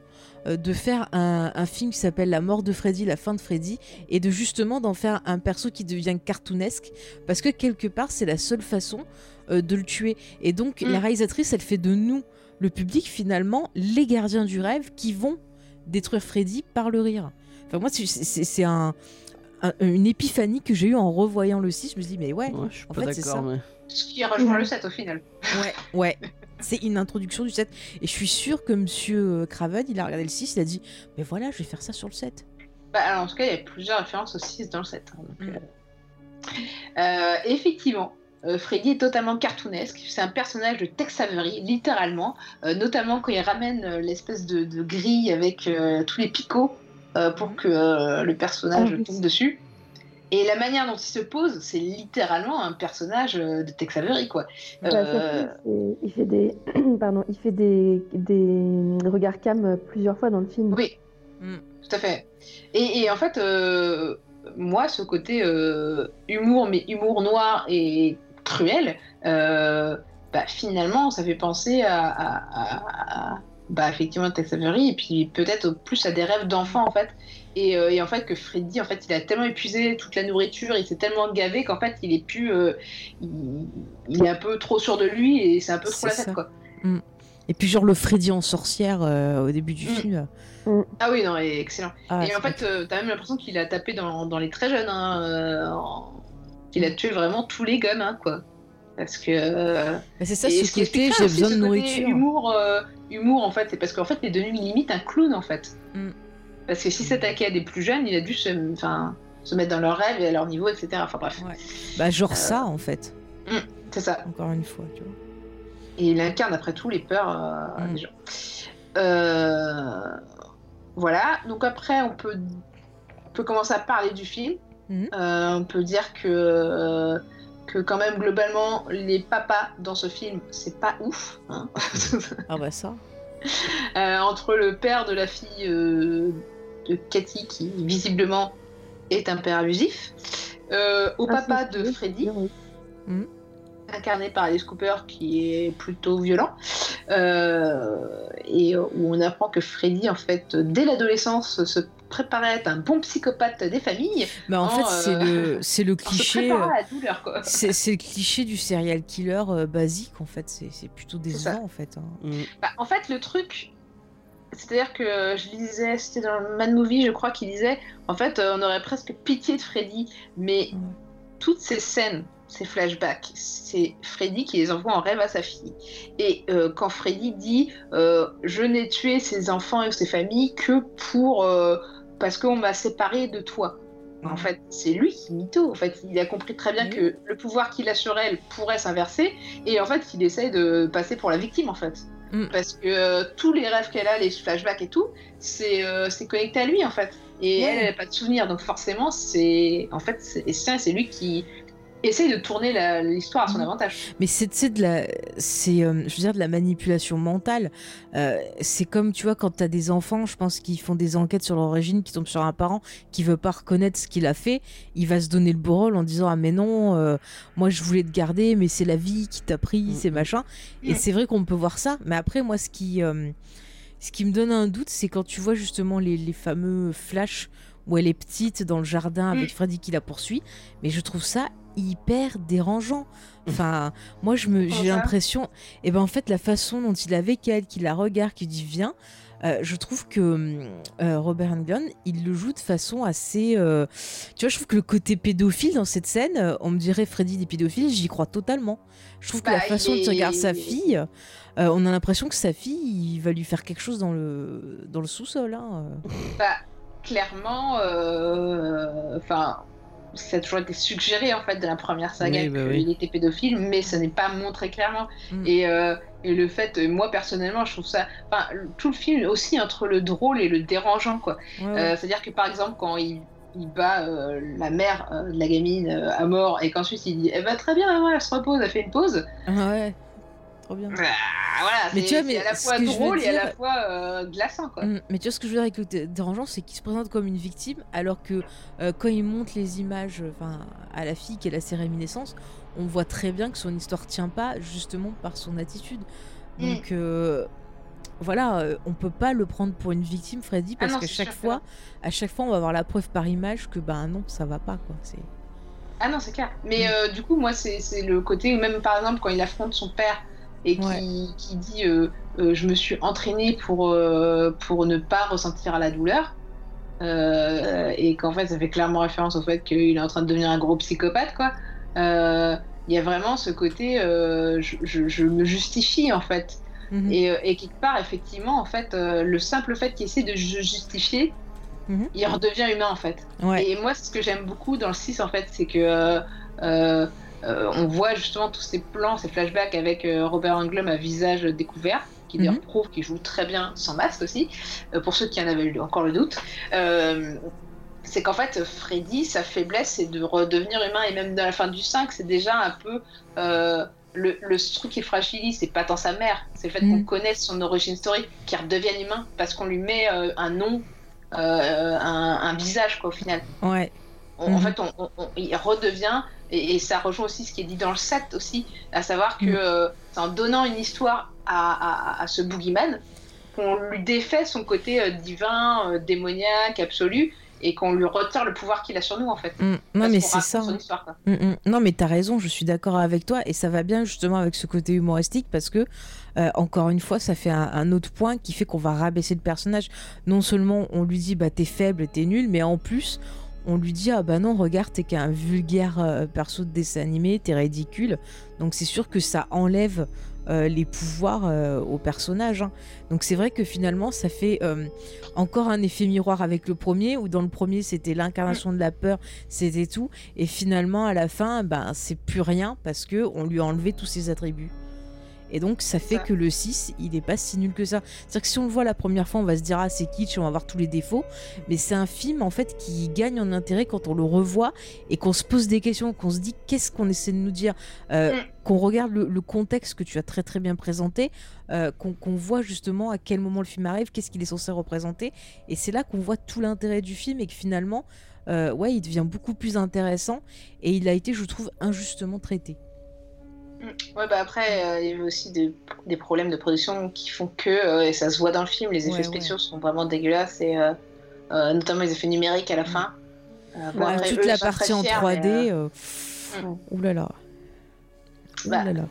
de faire un, un film qui s'appelle La mort de Freddy, la fin de Freddy, et de justement d'en faire un perso qui devient cartoonesque, parce que quelque part, c'est la seule façon euh, de le tuer. Et donc, Mm. la réalisatrice, elle fait de nous, le public, finalement, les gardiens du rêve qui vont détruire Freddy par le rire. Enfin, moi, c'est- un, un- une épiphanie que j'ai eue en revoyant le 6. Je me dis, mais ouais, Ouais, je suis En pas fait, c'est ça. d'accord, mais. Ce qui rejoint le 7 au final. Ouais, ouais. C'est une introduction du 7. Et je suis sûre que monsieur euh, Craven, il a regardé le 6, il a dit Mais voilà, je vais faire ça sur le 7. Bah, alors, en tout cas, il y a plusieurs références au 6 dans le 7. hein, donc, Mm. euh, euh, effectivement, euh, Freddy est totalement cartoonesque. C'est un personnage de Tex Avery, littéralement. euh, notamment quand il ramène euh, l'espèce de, de grille avec euh, tous les picots euh, pour que euh, le personnage tombe dessus. Et la manière dont il se pose, c'est littéralement un personnage de Tex Avery, quoi. Bah, il fait des, pardon, il fait des, des regards cam plusieurs fois dans le film. Oui, Mm. tout à fait. Et, et en fait, euh, moi, ce côté euh, humour, mais humour noir et cruel, euh, bah, finalement, ça fait penser à, à- à- à- bah, effectivement, Tex Avery, et puis peut-être plus à des rêves d'enfant, en fait. Et, euh, et en fait, que Freddy, en fait, il a tellement épuisé toute la nourriture, il s'est tellement gavé qu'en fait, il est plus. euh, il, il est un peu trop sûr de lui et c'est un peu trop la ça. tête, quoi. Et puis genre le Freddy en sorcière euh, au début du Mm. film. Ah oui, non, excellent. Ah, et en fait, euh, t'as même l'impression qu'il a tapé dans, dans les très jeunes, hein, euh, en- qu'il a tué vraiment tous les gamins, quoi. Parce que. euh, Bah, c'est ça, ce qui côté j'ai besoin ce de nourriture. Humour, euh, humour, en fait, c'est parce qu'en fait, il est devenu limite un clown, en fait. Mm. Parce que s'il s'attaquait à des plus jeunes, il a dû se, enfin, se mettre dans leurs rêves et à leur niveau, etc. Enfin bref, Ouais. Bah genre Euh, ça en fait. c'est ça. Encore une fois, tu vois. Et il incarne après tout les peurs euh, Mm. des gens. Euh, Voilà, donc après, on peut, on peut commencer à parler du film. Mhm. Euh, on peut dire que, que quand même, globalement, les papas dans ce film, c'est pas ouf. hein. Ah bah ça. Euh, entre le père de la fille euh, de Cathy, qui visiblement est un père abusif, euh, au Ah, papa de Freddy, oui. Incarné par Alice Cooper, qui est plutôt violent, euh, et où on apprend que Freddy, en fait, dès l'adolescence, se préparait à être un bon psychopathe des familles, Bah en fait c'est euh, le c'est le cliché. euh. C'est c'est le cliché du serial killer euh, basique en fait. C'est c'est plutôt décevant en fait. hein. Mm. Bah, en fait, le truc, c'est-à-dire que je lisais, c'était dans le Mad Movie, je crois qu'il disait, en fait, on aurait presque pitié de Freddy, mais Ouais. toutes ces scènes, ces flashbacks, c'est Freddy qui les envoie en rêve à sa fille. Et euh, quand Freddy dit, euh, je n'ai tué ses enfants et ses familles que pour euh, parce qu'on m'a séparé de toi. En fait, c'est lui qui mytho. En fait, il a compris très bien Oui. que le pouvoir qu'il a sur elle pourrait s'inverser, et en fait, il essaye de passer pour la victime, en fait. Mm. Parce que tous les rêves qu'elle a, les flashbacks et tout, c'est connecté à lui, en fait. Et elle, elle n'a pas de souvenirs, donc forcément, c'est en fait, c'est lui qui essaye de tourner l'histoire à son Mm. avantage. Mais c'est de la, c'est, euh, je veux dire, de la manipulation mentale. Euh, c'est comme, tu vois, quand t'as des enfants, je pense qu'ils font des enquêtes sur l'origine, qui tombent sur un parent qui veut pas reconnaître ce qu'il a fait, il va se donner le beau rôle en disant ah mais non, euh, moi je voulais te garder, mais c'est la vie qui t'a pris, Mm, c'est mm. machin. Et Mm. c'est vrai qu'on peut voir ça. Mais après, moi, ce qui, euh, ce qui me donne un doute, c'est quand tu vois justement les, les fameux flashs où elle est petite dans le jardin avec Freddy qui la poursuit. Mais je trouve ça hyper dérangeant. Enfin, moi, je me, j'ai l'impression, et ben en fait, la façon dont il est avec elle, qu'il la regarde, qu'il dit viens, euh, je trouve que euh, Robert Englund, il le joue de façon assez. euh, tu vois, je trouve que le côté pédophile dans cette scène, on me dirait Freddy des pédophiles, j'y crois totalement. Je trouve que Bah, la façon il dont il regarde sa fille, on a l'impression que sa fille, il va lui faire quelque chose dans le, dans le sous-sol. Hein. Bah, clairement, enfin, ça a toujours été suggéré en fait de la première saga Oui, bah qu'il oui. était pédophile, mais ce n'est pas montré clairement. Mm. Et, euh, et le fait, euh, moi personnellement, je trouve ça, enfin, tout le film aussi entre le drôle et le dérangeant, quoi. Euh, C'est-à-dire que par exemple, quand il, il bat euh, la mère euh, de la gamine euh, à mort et qu'ensuite il dit, eh ben très bien, maman, elle se repose, elle fait une pause. Ah ouais, trop bien. Bah, voilà, Mais tu vois, mais à la fois drôle et à la fois euh, glaçant, quoi. Mm, Mais tu vois ce que je veux dire avec le dé- dérangeant, c'est qu'il se présente comme une victime, alors que euh, quand il montre les images enfin, à la fille qu'elle a ses réminiscences, on voit très bien que son histoire tient pas justement par son attitude. Mm. Donc euh, voilà, on peut pas le prendre pour une victime, Freddy, Ah parce non, qu'à chaque fois, à chaque fois, on va avoir la preuve par image que ben non, ça va pas quoi. C'est Ah non, c'est clair. Mais Mm. du coup, moi, c'est c'est le côté où même par exemple quand il affronte son père et qui, Ouais. qui dit euh, euh, je me suis entraîné pour, euh, pour ne pas ressentir la douleur. et qu'en fait, ça fait clairement référence au fait qu'il est en train de devenir un gros psychopathe, quoi. Il y a vraiment ce côté, je, je- je me justifie en fait. Mhm. Et, et quelque part, effectivement, en fait, le simple fait qu'il essaie de se justifier, Mhm. il redevient humain en fait. ouais. Et moi, ce que j'aime beaucoup dans le 6, en fait, c'est que euh, on voit justement tous ces plans, ces flashbacks avec euh, Robert Englund à visage découvert, qui d'ailleurs Mhm. prouve qu'il joue très bien sans masque aussi, euh, pour ceux qui en avaient encore le doute. C'est qu'en fait, Freddy, sa faiblesse, c'est de redevenir humain, et même dans la fin du 5, c'est déjà un peu. le, le truc qui fragilise, c'est pas tant sa mère, c'est le fait Mhm. qu'on connaisse son origine story, qu'il redevienne humain, parce qu'on lui met un nom, un, un visage, quoi, au final. Ouais. On- En Mhm. fait, on, on- on- il redevient, et, et ça rejoint aussi ce qui est dit dans le 7 aussi, à savoir que Mhm. euh, c'est en donnant une histoire à, à- à ce boogeyman qu'on lui défait son côté euh, divin, euh, démoniaque, absolu, et qu'on lui retire le pouvoir qu'il a sur nous en fait. Mm. Non, mais c'est ça. hein. histoire. Mm, mm. Non, mais t'as raison, je suis d'accord avec toi et ça va bien justement avec ce côté humoristique parce que, euh, encore une fois, ça fait un, un autre point qui fait qu'on va rabaisser le personnage. Non seulement on lui dit bah t'es faible, t'es nul, mais en plus on lui dit ah bah non, regarde, t'es qu'un vulgaire euh, perso de dessin animé, t'es ridicule. Donc c'est sûr que ça enlève euh, les pouvoirs euh, au personnage. hein. Donc c'est vrai que finalement ça fait euh, encore un effet miroir avec le premier où dans le premier c'était l'incarnation de la peur, c'était tout. Et finalement, à la fin, ben, c'est plus rien parce que on lui a enlevé tous ses attributs. Et donc, ça fait Ça. que le 6, il est pas si nul que ça. C'est-à-dire que si on le voit la première fois, on va se dire, ah, c'est kitsch, on va voir tous les défauts. Mais c'est un film, en fait, qui gagne en intérêt quand on le revoit et qu'on se pose des questions, qu'on se dit, qu'est-ce qu'on essaie de nous dire Euh, Mm. Qu'on regarde le, le contexte que tu as très très bien présenté, euh, qu'on qu'on voit justement à quel moment le film arrive, qu'est-ce qu'il est censé représenter. Et c'est là qu'on voit tout l'intérêt du film et que finalement, euh, ouais, il devient beaucoup plus intéressant et il a été, je trouve, injustement traité. Ouais, bah après, euh, il y avait aussi des, des problèmes de production qui font que, euh, et ça se voit dans le film, les effets Ouais, spéciaux sont vraiment dégueulasses, et euh, notamment les effets numériques à la fin. Euh, bon, Ouais, après, toute eux, la partie en fiers, 3D, mais, euh, euh, pff, Mm. oulala. Bah, Oulala.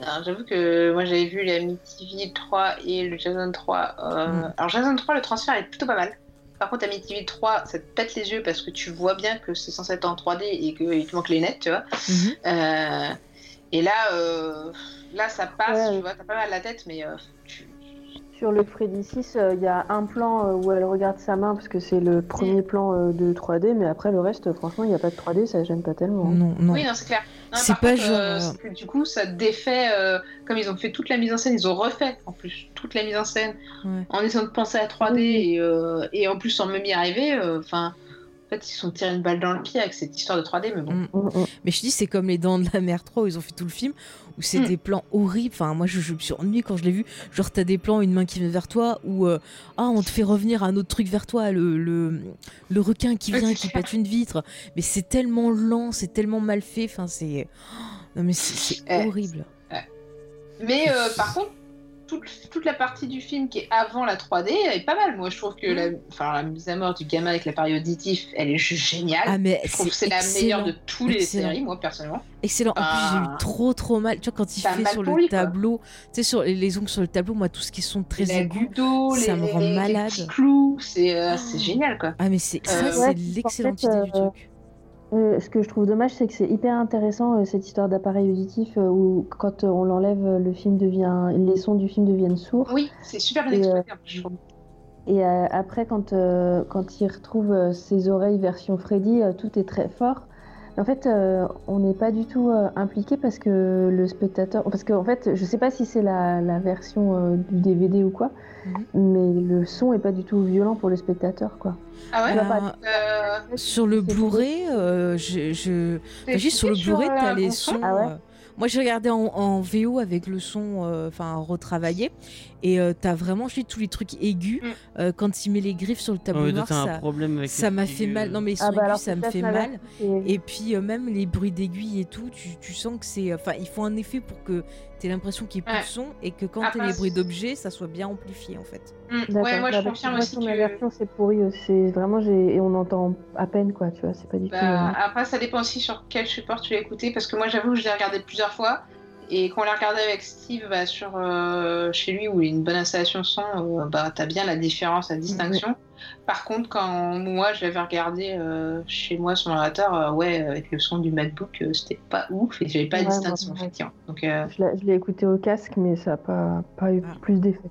alors, J'avoue que moi j'avais vu la Amityville 3 et le Jason 3. euh, Mm. Alors, Jason 3, le transfert est plutôt pas mal. Par contre, Amityville 3, ça te pète les yeux parce que tu vois bien que c'est censé être en 3D et qu'il te manque les lunettes, tu vois. Mhm. Et là, euh, là, ça passe, Ouais. tu vois, t'as pas mal la tête, mais euh, tu- Sur le Freddy 6, il y a un plan euh, où elle regarde sa main parce que c'est le premier plan euh, de 3D, mais après le reste, franchement, il n'y a pas de 3D, ça gêne pas tellement. Non, non. Oui, non, c'est clair. Non, C'est pas contre, genre, euh, euh, c'est que du coup, ça défait, euh, comme ils ont fait toute la mise en scène, ils ont refait en plus toute la mise en scène Ouais. en essayant de penser à 3D Oui. et, euh, et en plus sans même y arriver. euh, Enfin, en fait, ils se sont tirés une balle dans le pied avec cette histoire de 3D, mais bon. Mm. Mm, mm. Mais je dis, c'est comme les Dents de la Mer 3 où ils ont fait tout le film, où c'est des plans horribles. Enfin, moi, je, je me suis ennuyée quand je l'ai vu. Genre, t'as des plans, une main qui vient vers toi, ou euh, ah, on te fait revenir un autre truc vers toi, le, le, le requin qui vient qui pète une vitre. Mais c'est tellement lent, c'est tellement mal fait. Enfin, c'est. Non, mais c'est Eh, horrible. Mais euh, par contre, toute, toute la partie du film qui est avant la 3D elle est pas mal. Moi, je trouve que la, enfin, la mise à mort du gamin avec l'appareil auditif, elle est juste géniale. Ah, mais je trouve que c'est la meilleure de excellent. toutes les Excellent. séries, moi, personnellement. Excellent. En plus, j'ai Ah. eu trop trop mal. Tu vois, quand il fait sur le lui, tableau, tu sais, sur les, les ongles sur le tableau, moi, tout ce qui sont très la aigus. ça les, me rend les- les malade. petits clous, c'est euh, c'est génial, quoi. Ah, mais c'est ça, Euh, c'est ouais, l'excellente en fait, idée du euh, truc. Euh, ce que je trouve dommage, c'est que c'est hyper intéressant euh, cette histoire d'appareil auditif euh, où quand on l'enlève, le film devient, les sons du film deviennent sourds. Oui, c'est super bien Et, exploité, je trouve. Et après, quand, quand il retrouve ses oreilles version Freddy, tout est très fort. En fait, euh, on n'est pas du tout euh, impliqué parce que le spectateur. Parce qu'en fait, je sais pas si c'est la, la version euh, du DVD ou quoi, Mhm. mais le son est pas du tout violent pour le spectateur, quoi. Ah ouais pas- Sur le Blu-ray, euh, je, je... t'es Enfin, juste sur le Blu-ray, t'as les sons. son Ah ouais euh, Moi, j'ai regardé en, en VO avec le son, euh, enfin retravaillé, et euh, t'as vraiment juste tous les trucs aigus. Mm. euh, quand il met les griffes sur le tableau Ouais, noir, ça, problème avec ça m'a fait mal. Non, mais ils sont Ah bah aigus, ça me fait la mal. Et puis euh, même les bruits d'aiguille et tout, tu, tu sens que c'est. Enfin, ils font un effet pour que t'aies l'impression qu'il ait plus de son et que quand t'as les bruits d'objets, ça soit bien amplifié en fait. D'accord. Ouais, moi, je Bah, confirme aussi que. version, c'est pourri. C'est vraiment, j'ai et on entend à peine, quoi. Tu vois, c'est pas du tout. Bah, après, ça dépend aussi sur quel support tu l'as écouté, parce que moi, j'avoue que je l'ai regardé plusieurs fois. Et quand on l'a regardé avec Steve bah, sur, euh, chez lui, où il y a une bonne installation son, euh, bah, t'as bien la différence, la distinction. Par contre, quand moi, je l'avais regardé euh, chez moi sur l'ordinateur, euh, ouais, avec le son du MacBook, euh, c'était pas ouf et j'avais pas de Ouais, distinction, moi, ouais. effectivement. Donc, euh, Je l'ai- écouté au casque, mais ça n'a pas, pas eu Ah. plus d'effet.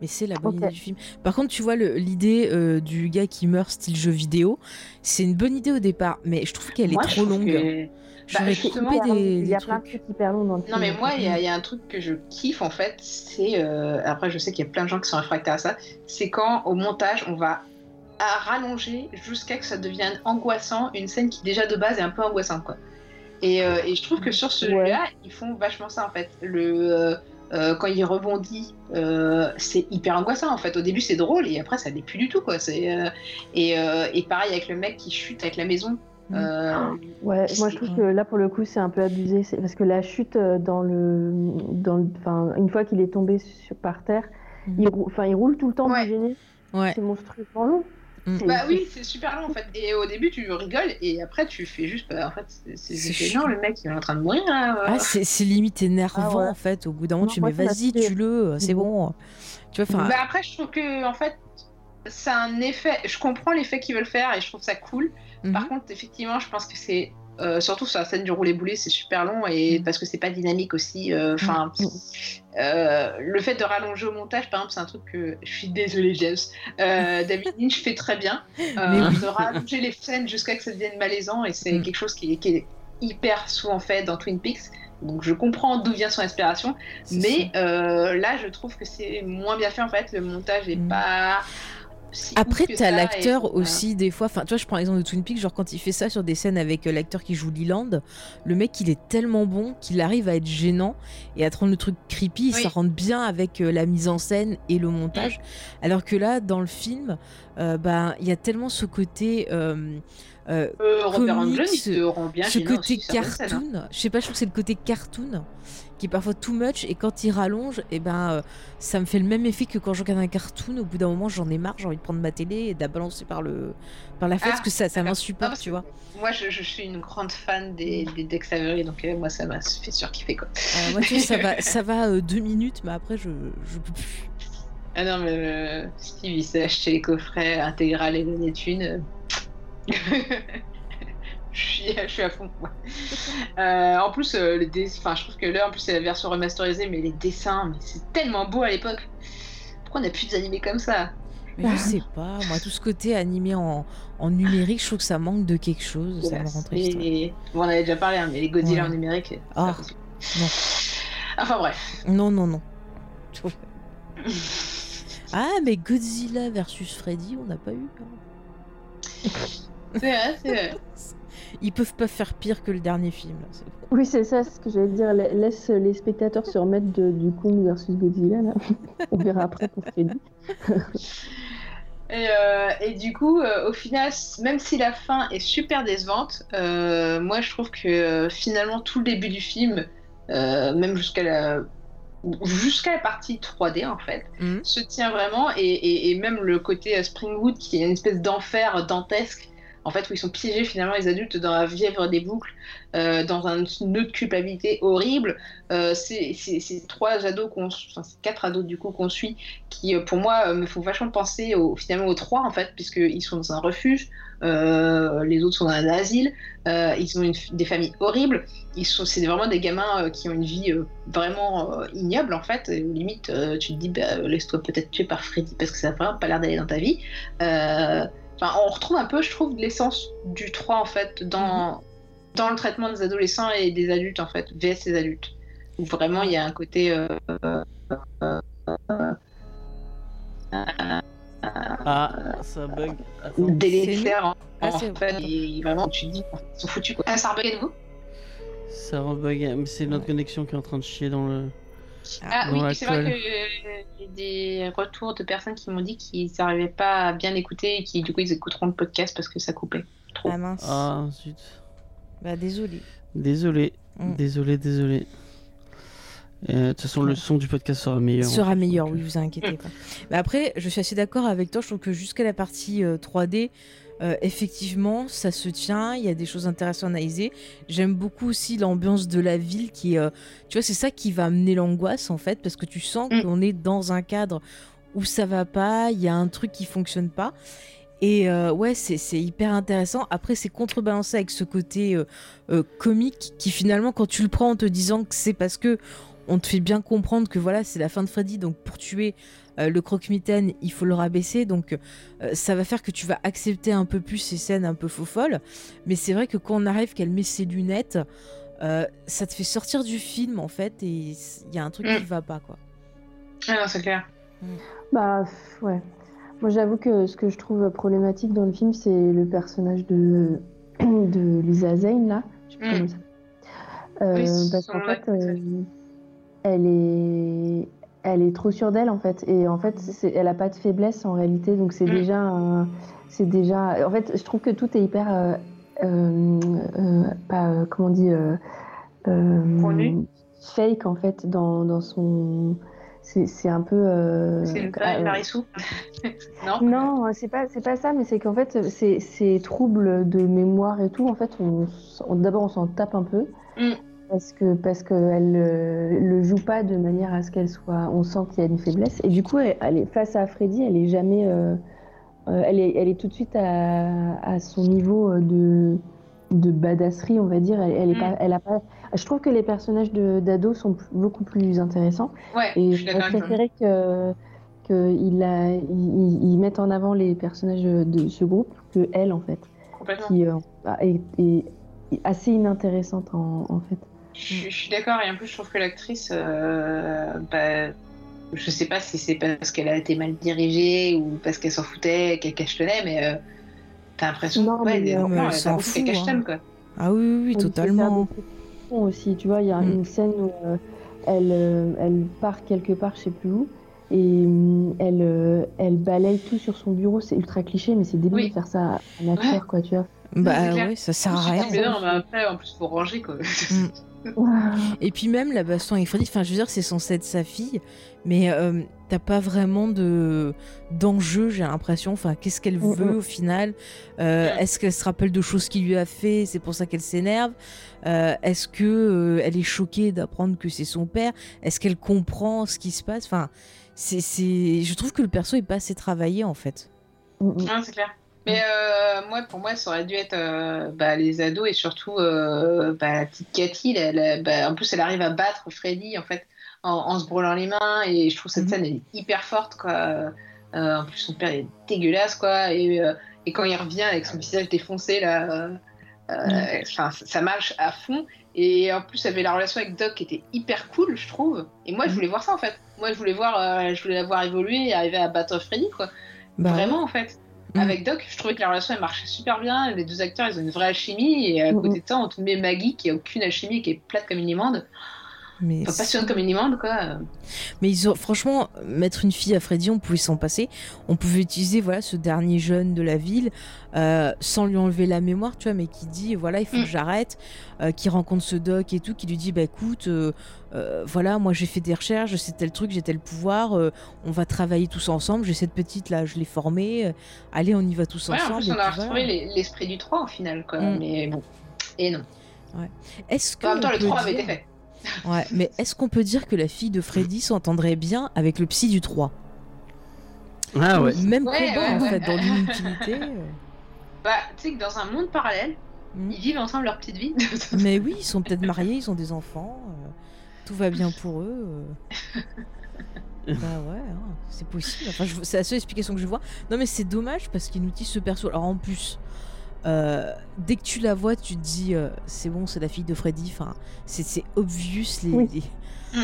Mais c'est la bonne idée du film. Par contre, tu vois, l'idée euh, du gars qui meurt style jeu vidéo, c'est une bonne idée au départ, mais je trouve qu'elle est trop longue. que- J'aurais Bah, justement, coupé des, il y a plein de trucs. hyper longs dans le Non, film. mais moi, il y, a- il y a un truc que je kiffe en fait, c'est. euh, Après, je sais qu'il y a plein de gens qui sont réfractaires à ça, c'est quand au montage, on va à rallonger jusqu'à que ça devienne angoissant, une scène qui déjà de base est un peu angoissante, quoi. Et, euh, et je trouve que sur celui-là, ils font vachement ça en fait. Le. euh, euh, quand il rebondit, euh, c'est hyper angoissant en fait. Au début c'est drôle et après ça l'est plus du tout quoi. C'est euh, et, euh, et pareil avec le mec qui chute avec la maison. Mm. Euh, Ouais, moi je trouve que là pour le coup c'est un peu abusé, parce que la chute euh, dans le, dans le, enfin une fois qu'il est tombé sur, par terre, Mhm. il, rou- enfin il roule tout le temps Ouais. Ouais. C'est monstrueusement long. Mm. Bah oui, c'est super long en fait. Et au début, tu rigoles et après, tu fais juste. bah, en fait, c'est- gênant, chiant. le mec, il est en train de mourir là. Ah, c'est c'est limite énervant Ah ouais. en fait. Au bout d'un moment, Non, tu mets vas-y, tue-le, c'est bon. Tu vois, enfin. Bah après, je trouve que en fait, c'est un effet. Je comprends l'effet qu'ils veulent faire et je trouve ça cool. Mhm. Par contre, effectivement, je pense que c'est. euh, surtout sur la scène du roulé boulet, c'est super long et Mm. parce que c'est pas dynamique aussi. euh, Enfin, Mm. euh, le fait de rallonger au montage, par exemple, c'est un truc que je suis désolée, James. David Lynch fait très bien. De rallonger les scènes jusqu'à que ça devienne malaisant et c'est Mm. quelque chose qui est, qui est hyper souvent fait dans Twin Peaks. Donc je comprends d'où vient son inspiration, mais là je trouve que c'est moins bien fait en fait. Le montage est Mm. pas. Si Après, t'as et l'acteur aussi, des fois. Enfin, tu vois, je prends l'exemple de Twin Peaks, genre quand il fait ça sur des scènes avec euh, l'acteur qui joue Leland, le mec, il est tellement bon qu'il arrive à être gênant et à te rendre le truc creepy. Oui. Ça rentre bien avec euh, la mise en scène et le montage. Alors que là, dans le film, euh, ben, il y a tellement ce côté. euh, comics, Englund, il te rend bien ce côté hein. cartoon, je sais pas, je trouve que c'est le côté cartoon qui est parfois too much et quand il rallonge, et ben euh, ça me fait le même effet que quand je regarde un cartoon. Au bout d'un moment, j'en ai marre, j'ai envie de prendre ma télé et de la balancer par le par la fenêtre Ah, parce que ça, ça m'insupporte, tu vois. Moi, je, je suis une grande fan des, des Dex Avery, donc euh, moi, ça m'a fait surkiffer quoi. Euh, moi, tu vois, ça va, ça va euh, deux minutes, mais après, je, je peux plus. Ah non, mais Steve, il s'est acheté les coffrets intégral et donné thunes. je, suis, je suis à fond. Euh, en plus, euh, les dess- enfin, je trouve que là, en plus, c'est la version remasterisée, mais les dessins, mais c'est tellement beau à l'époque. Pourquoi on a plus d'animés comme ça? Mais je sais pas, moi, tout ce côté animé en, en numérique, je trouve que ça manque de quelque chose. Ça me rend triste. ouais. Et- Bon, on avait déjà parlé, hein, mais les Godzilla Ouais. en numérique, Ah, non. Enfin bref. Non, non, non. Ah, mais Godzilla versus Freddy, on n'a pas eu. hein. C'est vrai, c'est vrai. Ils peuvent pas faire pire que le dernier film. là. Oui, c'est ça, ce que j'allais dire. La- Laisse les spectateurs se remettre de- du Kong versus Godzilla. Là. On verra après pour Freddy. Et, euh, et du coup, euh, au final, même si la fin est super décevante, euh, moi je trouve que euh, finalement tout le début du film, euh, même jusqu'à la jusqu'à la partie 3D en fait, Mhm. se tient vraiment et, et- et même le côté euh, Springwood qui est une espèce d'enfer dantesque. En fait, où ils sont piégés finalement les adultes dans la fièvre des boucles, euh, dans un nœud de culpabilité horrible. Euh, c'est c'est- ces trois ados qu'on, enfin quatre ados du coup qu'on suit, qui euh, pour moi euh, me font vachement penser au, finalement aux trois en fait, puisqu'ils sont dans un refuge, les autres sont dans un asile, ils ont des familles horribles, ils sont, c'est vraiment des gamins qui ont une vie vraiment ignoble en fait, et limite tu te dis bah, laisse-toi peut-être tuer par Freddy parce que ça n'a vraiment pas l'air d'aller dans ta vie. Euh, Enfin, on retrouve un peu, je trouve, l'essence du 3 en fait dans, dans le traitement des adolescents et des adultes en fait, vs les adultes. Où vraiment il y a un côté euh, euh, euh, Ah, ça bug. Délétère en, Ah, en c'est- fait, et vraiment tu te dis ils sont foutus quoi. Ah, ça rebug à nouveau Ça rebug, mais c'est notre connexion qui est en train de chier dans le. Ah Dans oui, c'est vrai que euh, j'ai des retours de personnes qui m'ont dit qu'ils n'arrivaient pas à bien écouter et qui du coup ils écouteront le podcast parce que ça coupait trop. Ah mince. Ah, zut. Bah désolé. Désolé, Mm. désolé, désolé. Euh, De toute façon, le son du podcast sera meilleur. sera meilleur, Donc, oui, vous inquiétez pas. Mais après, je suis assez d'accord avec toi. Je trouve que jusqu'à la partie euh, 3D, euh, effectivement, ça se tient. Il y a des choses intéressantes à analyser. J'aime beaucoup aussi l'ambiance de la ville qui, est, euh, tu vois, c'est ça qui va amener l'angoisse en fait, parce que tu sens Mm. qu'on est dans un cadre où ça va pas, il y a un truc qui fonctionne pas. Et euh, ouais, c'est c'est hyper intéressant. Après, c'est contrebalancé avec ce côté comique qui finalement, quand tu le prends en te disant que c'est parce que on te fait bien comprendre que voilà, c'est la fin de Freddy, donc pour tuer euh, le croque-mitaine, il faut le rabaisser. Donc euh, ça va faire que tu vas accepter un peu plus ces scènes un peu faux folles. Mais c'est vrai que quand on arrive qu'elle met ses lunettes, euh, ça te fait sortir du film en fait, et il y a un truc Mm. qui va pas quoi. Ah non, c'est clair. Bah, pff, ouais. Moi, j'avoue que ce que je trouve problématique dans le film, c'est le personnage de, de Lisa Zane, là. Je sais plus Mm. comment ça. Euh, Oui, parce qu'en fait, euh, elle est, elle est trop sûre d'elle, en fait. Et en fait, elle a pas de faiblesse, en réalité. Donc, c'est Mm. déjà, un- c'est déjà. En fait, je trouve que tout est hyper, euh, euh, euh, pas, comment on dit, fake, en fait, dans, dans son c'est c'est un peu. C'est vraie Marissou Non Non, c'est pas, c'est pas ça, mais c'est qu'en fait, ces, troubles de mémoire et tout, en fait, on, d'abord, on s'en tape un peu. Mm. Parce que parce qu'elle ne le joue pas de manière à ce qu'elle soit. On sent qu'il y a une faiblesse. Et du coup, elle, elle est, face à Freddy, elle est jamais. euh, euh, elle, est, elle est tout de suite à, à son niveau euh, de, de badasserie, on va dire. Elle, elle est Mm. pas, elle a pas. Je trouve que les personnages d'ado sont beaucoup plus intéressants. Ouais, Et je préféré que qu'ils ils, ils mettent en avant les personnages de ce groupe que elle en fait, Complètement. qui euh, est, est assez inintéressante en, en fait. Je, je suis d'accord, et en plus, je trouve que l'actrice, euh, bah, je sais pas si c'est parce qu'elle a été mal dirigée ou parce qu'elle s'en foutait, qu'elle cache-tenait, mais euh, t'as l'impression Non, que ouais, mais, elle, euh, mais elle s'en fout, hein. quoi. Ah oui, oui, oui, totalement. aussi, tu vois, il y a Mm. une scène où euh, elle, euh, elle part quelque part, je sais plus où, et hum, elle, euh, elle balaye tout sur son bureau. C'est ultra cliché, mais c'est débile Oui. de faire ça à un acteur, quoi, tu vois. Bah ouais, ça sert à rien. non, mais après, en plus, faut ranger, quoi. Et puis même la baston avec Freddy, enfin je veux dire c'est censé être sa fille, mais euh, t'as pas vraiment de d'enjeu j'ai l'impression. Enfin qu'est-ce qu'elle Mm, veut mm. au final? Euh, Est-ce qu'elle se rappelle de choses qu'il lui a fait C'est pour ça qu'elle s'énerve? Euh, Est-ce que euh, elle est choquée d'apprendre que c'est son père? Est-ce qu'elle comprend ce qui se passe? Enfin c'est c'est je trouve que le perso est pas assez travaillé en fait. Mm, mm. Non, c'est clair. Mais euh, moi, pour moi, ça aurait dû être euh, bah, les ados et surtout euh, bah, la petite Cathy. la- la- bah, en plus, elle arrive à battre Freddy en fait en, en se brûlant les mains et je trouve cette Mhm. scène elle est hyper forte quoi. Euh, en plus, son père est dégueulasse quoi et, et quand il revient avec son visage défoncé là, enfin, ça marche à fond. Et en plus, elle avait la relation avec Doc qui était hyper cool, je trouve. Et moi, je Mhm. voulais voir ça en fait. Moi, je voulais voir, je voulais la voir évoluer et arriver à battre Freddy quoi. Bah, Vraiment en fait. Mhm. Avec Doc, je trouvais que la relation elle marchait super bien. Les deux acteurs, ils ont une vraie alchimie. Et à côté de ça, on te met Maggie qui a aucune alchimie, qui est plate comme une imande. Mais Enfin, passionnante comme une imande, quoi. Mais ils ont, franchement, mettre une fille à Freddy, on pouvait s'en passer. On pouvait utiliser voilà ce dernier jeune de la ville euh, sans lui enlever la mémoire, tu vois, mais qui dit voilà il faut Mm. que j'arrête, euh, qui rencontre ce doc et tout, qui lui dit bah écoute, euh, voilà moi j'ai fait des recherches, je sais tel truc, j'ai tel pouvoir, on va travailler tous ensemble. J'ai cette petite là, je l'ai formée. allez on y va tous Ouais, en ensemble. plus, on a retrouvé les- l'esprit du 3 au final, quoi. Mm. Mais bon. Et non. Est-ce que En même temps, le peut 3 avait été fait. Ouais, mais est-ce qu'on peut dire que la fille de Freddy s'entendrait bien avec le psy du 3 Ah ouais. Même Ouais, combat ouais, en ouais. fait dans l'inutilité. euh. Bah, tu sais que dans un monde parallèle, Mm. ils vivent ensemble leur petite vie. Mais oui, ils sont peut-être mariés, ils ont des enfants, euh, tout va bien pour eux. euh. bah ouais, hein, c'est possible. Enfin, je- c'est la seule explication que je vois. Non, mais c'est dommage parce qu'ils nous disent ce perso. Alors en plus, euh, dès que tu la vois, tu te dis euh, c'est bon, c'est la fille de Freddy. Enfin, c'est c'est obvious les. Oui. les-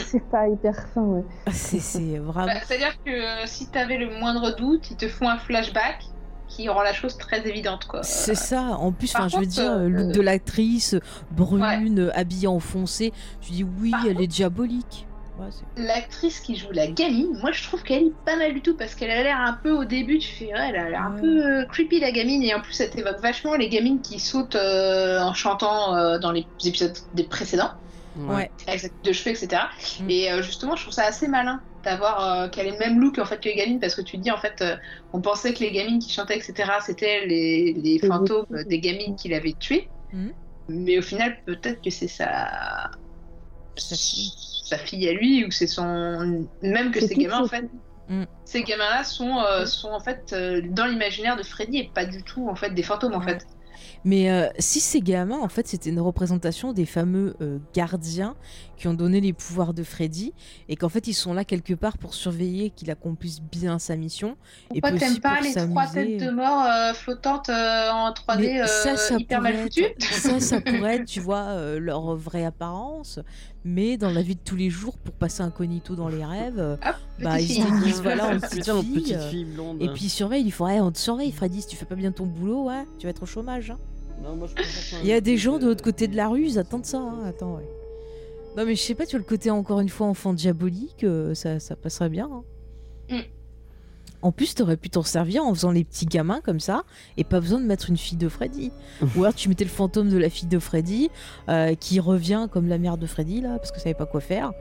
C'est pas hyper fin, ouais. C'est c'est vraiment. Bah, C'est-à-dire que euh, si t'avais le moindre doute, ils te font un flashback qui rend la chose très évidente, quoi. C'est ça. En plus, enfin, je veux dire, euh, le look de l'actrice, brune, habillée en foncé. Tu dis oui, Par elle est diabolique. Ouais, L'actrice qui joue la gamine, moi je trouve qu'elle est pas mal du tout parce qu'elle a l'air un peu au début, tu fais ouais, elle a l'air un Ouais. peu euh, creepy la gamine et en plus elle t'évoque vachement les gamines qui sautent euh, en chantant euh, dans les épisodes des précédents ouais. avec de cheveux etc. Mm. Et euh, justement je trouve ça assez malin d'avoir euh, qu'elle ait le même look en fait que les gamines parce que tu te dis en fait euh, on pensait que les gamines qui chantaient etc c'était les, les Les fantômes des gamines qu'il avait tuées Mm. mais au final peut-être que c'est Sa fille. Sa fille à lui ou c'est son même que ces gamins en fait Mm. ces gamins-là sont, euh, sont en fait euh, dans l'imaginaire de Freddy et pas du tout en fait des fantômes en fait. Mais euh, si ces gamins, en fait, c'était une représentation des fameux euh, gardiens qui ont donné les pouvoirs de Freddy, et qu'en fait, ils sont là quelque part pour surveiller qu'il accomplisse bien sa mission. Et Pourquoi puis t'aimes pas pour les trois têtes de mort euh, flottantes euh, en 3D Mais euh, ça, ça hyper mal foutues ça, ça pourrait être, tu vois, euh, leur vraie apparence, mais dans la vie de tous les jours, pour passer incognito dans les rêves, euh, Hop, bah, ils se disent, voilà, en petite fille, petite euh, fille blonde. et puis ils surveillent, il faut, Eh, on te surveille, Freddy, si tu fais pas bien ton boulot, ouais, tu vas être au chômage. hein. Non, moi, je préfère quand Il y a des gens de l'autre côté de la rue, ils attendent ça. hein. Attends, ouais. Non, mais je sais pas, tu vois, le côté encore une fois enfant diabolique, euh, ça, ça passerait bien. hein. En plus, t'aurais pu t'en servir en faisant les petits gamins comme ça, et pas besoin de mettre une fille de Freddy. Ou alors tu mettais le fantôme de la fille de Freddy, euh, qui revient comme la mère de Freddy, là, parce que ça savait pas quoi faire,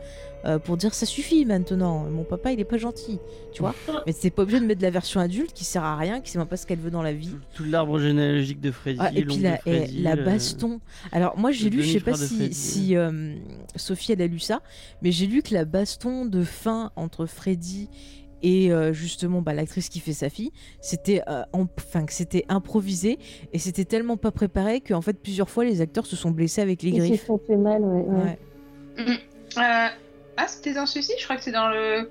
euh, pour dire ça suffit maintenant, mon papa il est pas gentil, tu vois. Mais c'est pas obligé de mettre de la version adulte qui sert à rien, qui sait même pas ce qu'elle veut dans la vie. Tout, tout l'arbre généalogique de Freddy. Ah, et puis la, de Freddy, et la le- baston. Alors moi j'ai lu, je sais pas si, Freddy. si euh, Sophie elle a lu ça, mais j'ai lu que la baston de fin entre Freddy et euh, justement bah, l'actrice qui fait sa fille, c'était euh, enfin que c'était improvisé et c'était tellement pas préparé qu'en fait plusieurs fois les acteurs se sont blessés avec les Ils se griffes. sont fait mal, ouais. ouais. Ouais. Euh, Ah, c'était dans celui-ci Je crois que c'est dans le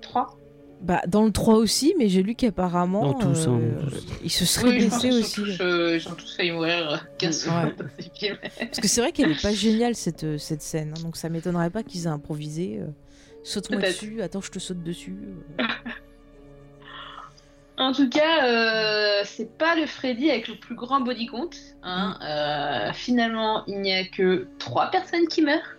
3. Bah dans le 3 aussi, mais j'ai lu qu'apparemment Dans tous, hein, euh, ils se seraient Oui, blessés aussi. euh, ils ont tous failli mourir euh, 15 Ouais. fois dans ces films. Parce que c'est vrai qu'elle est pas géniale cette, cette scène, hein, donc ça m'étonnerait pas qu'ils aient improvisé. Saute-moi Peut-être. dessus, attends, je te saute dessus. euh. En tout cas, euh, c'est pas le Freddy avec le plus grand body count. Hein. Euh, finalement, il n'y a que 3 personnes qui meurent,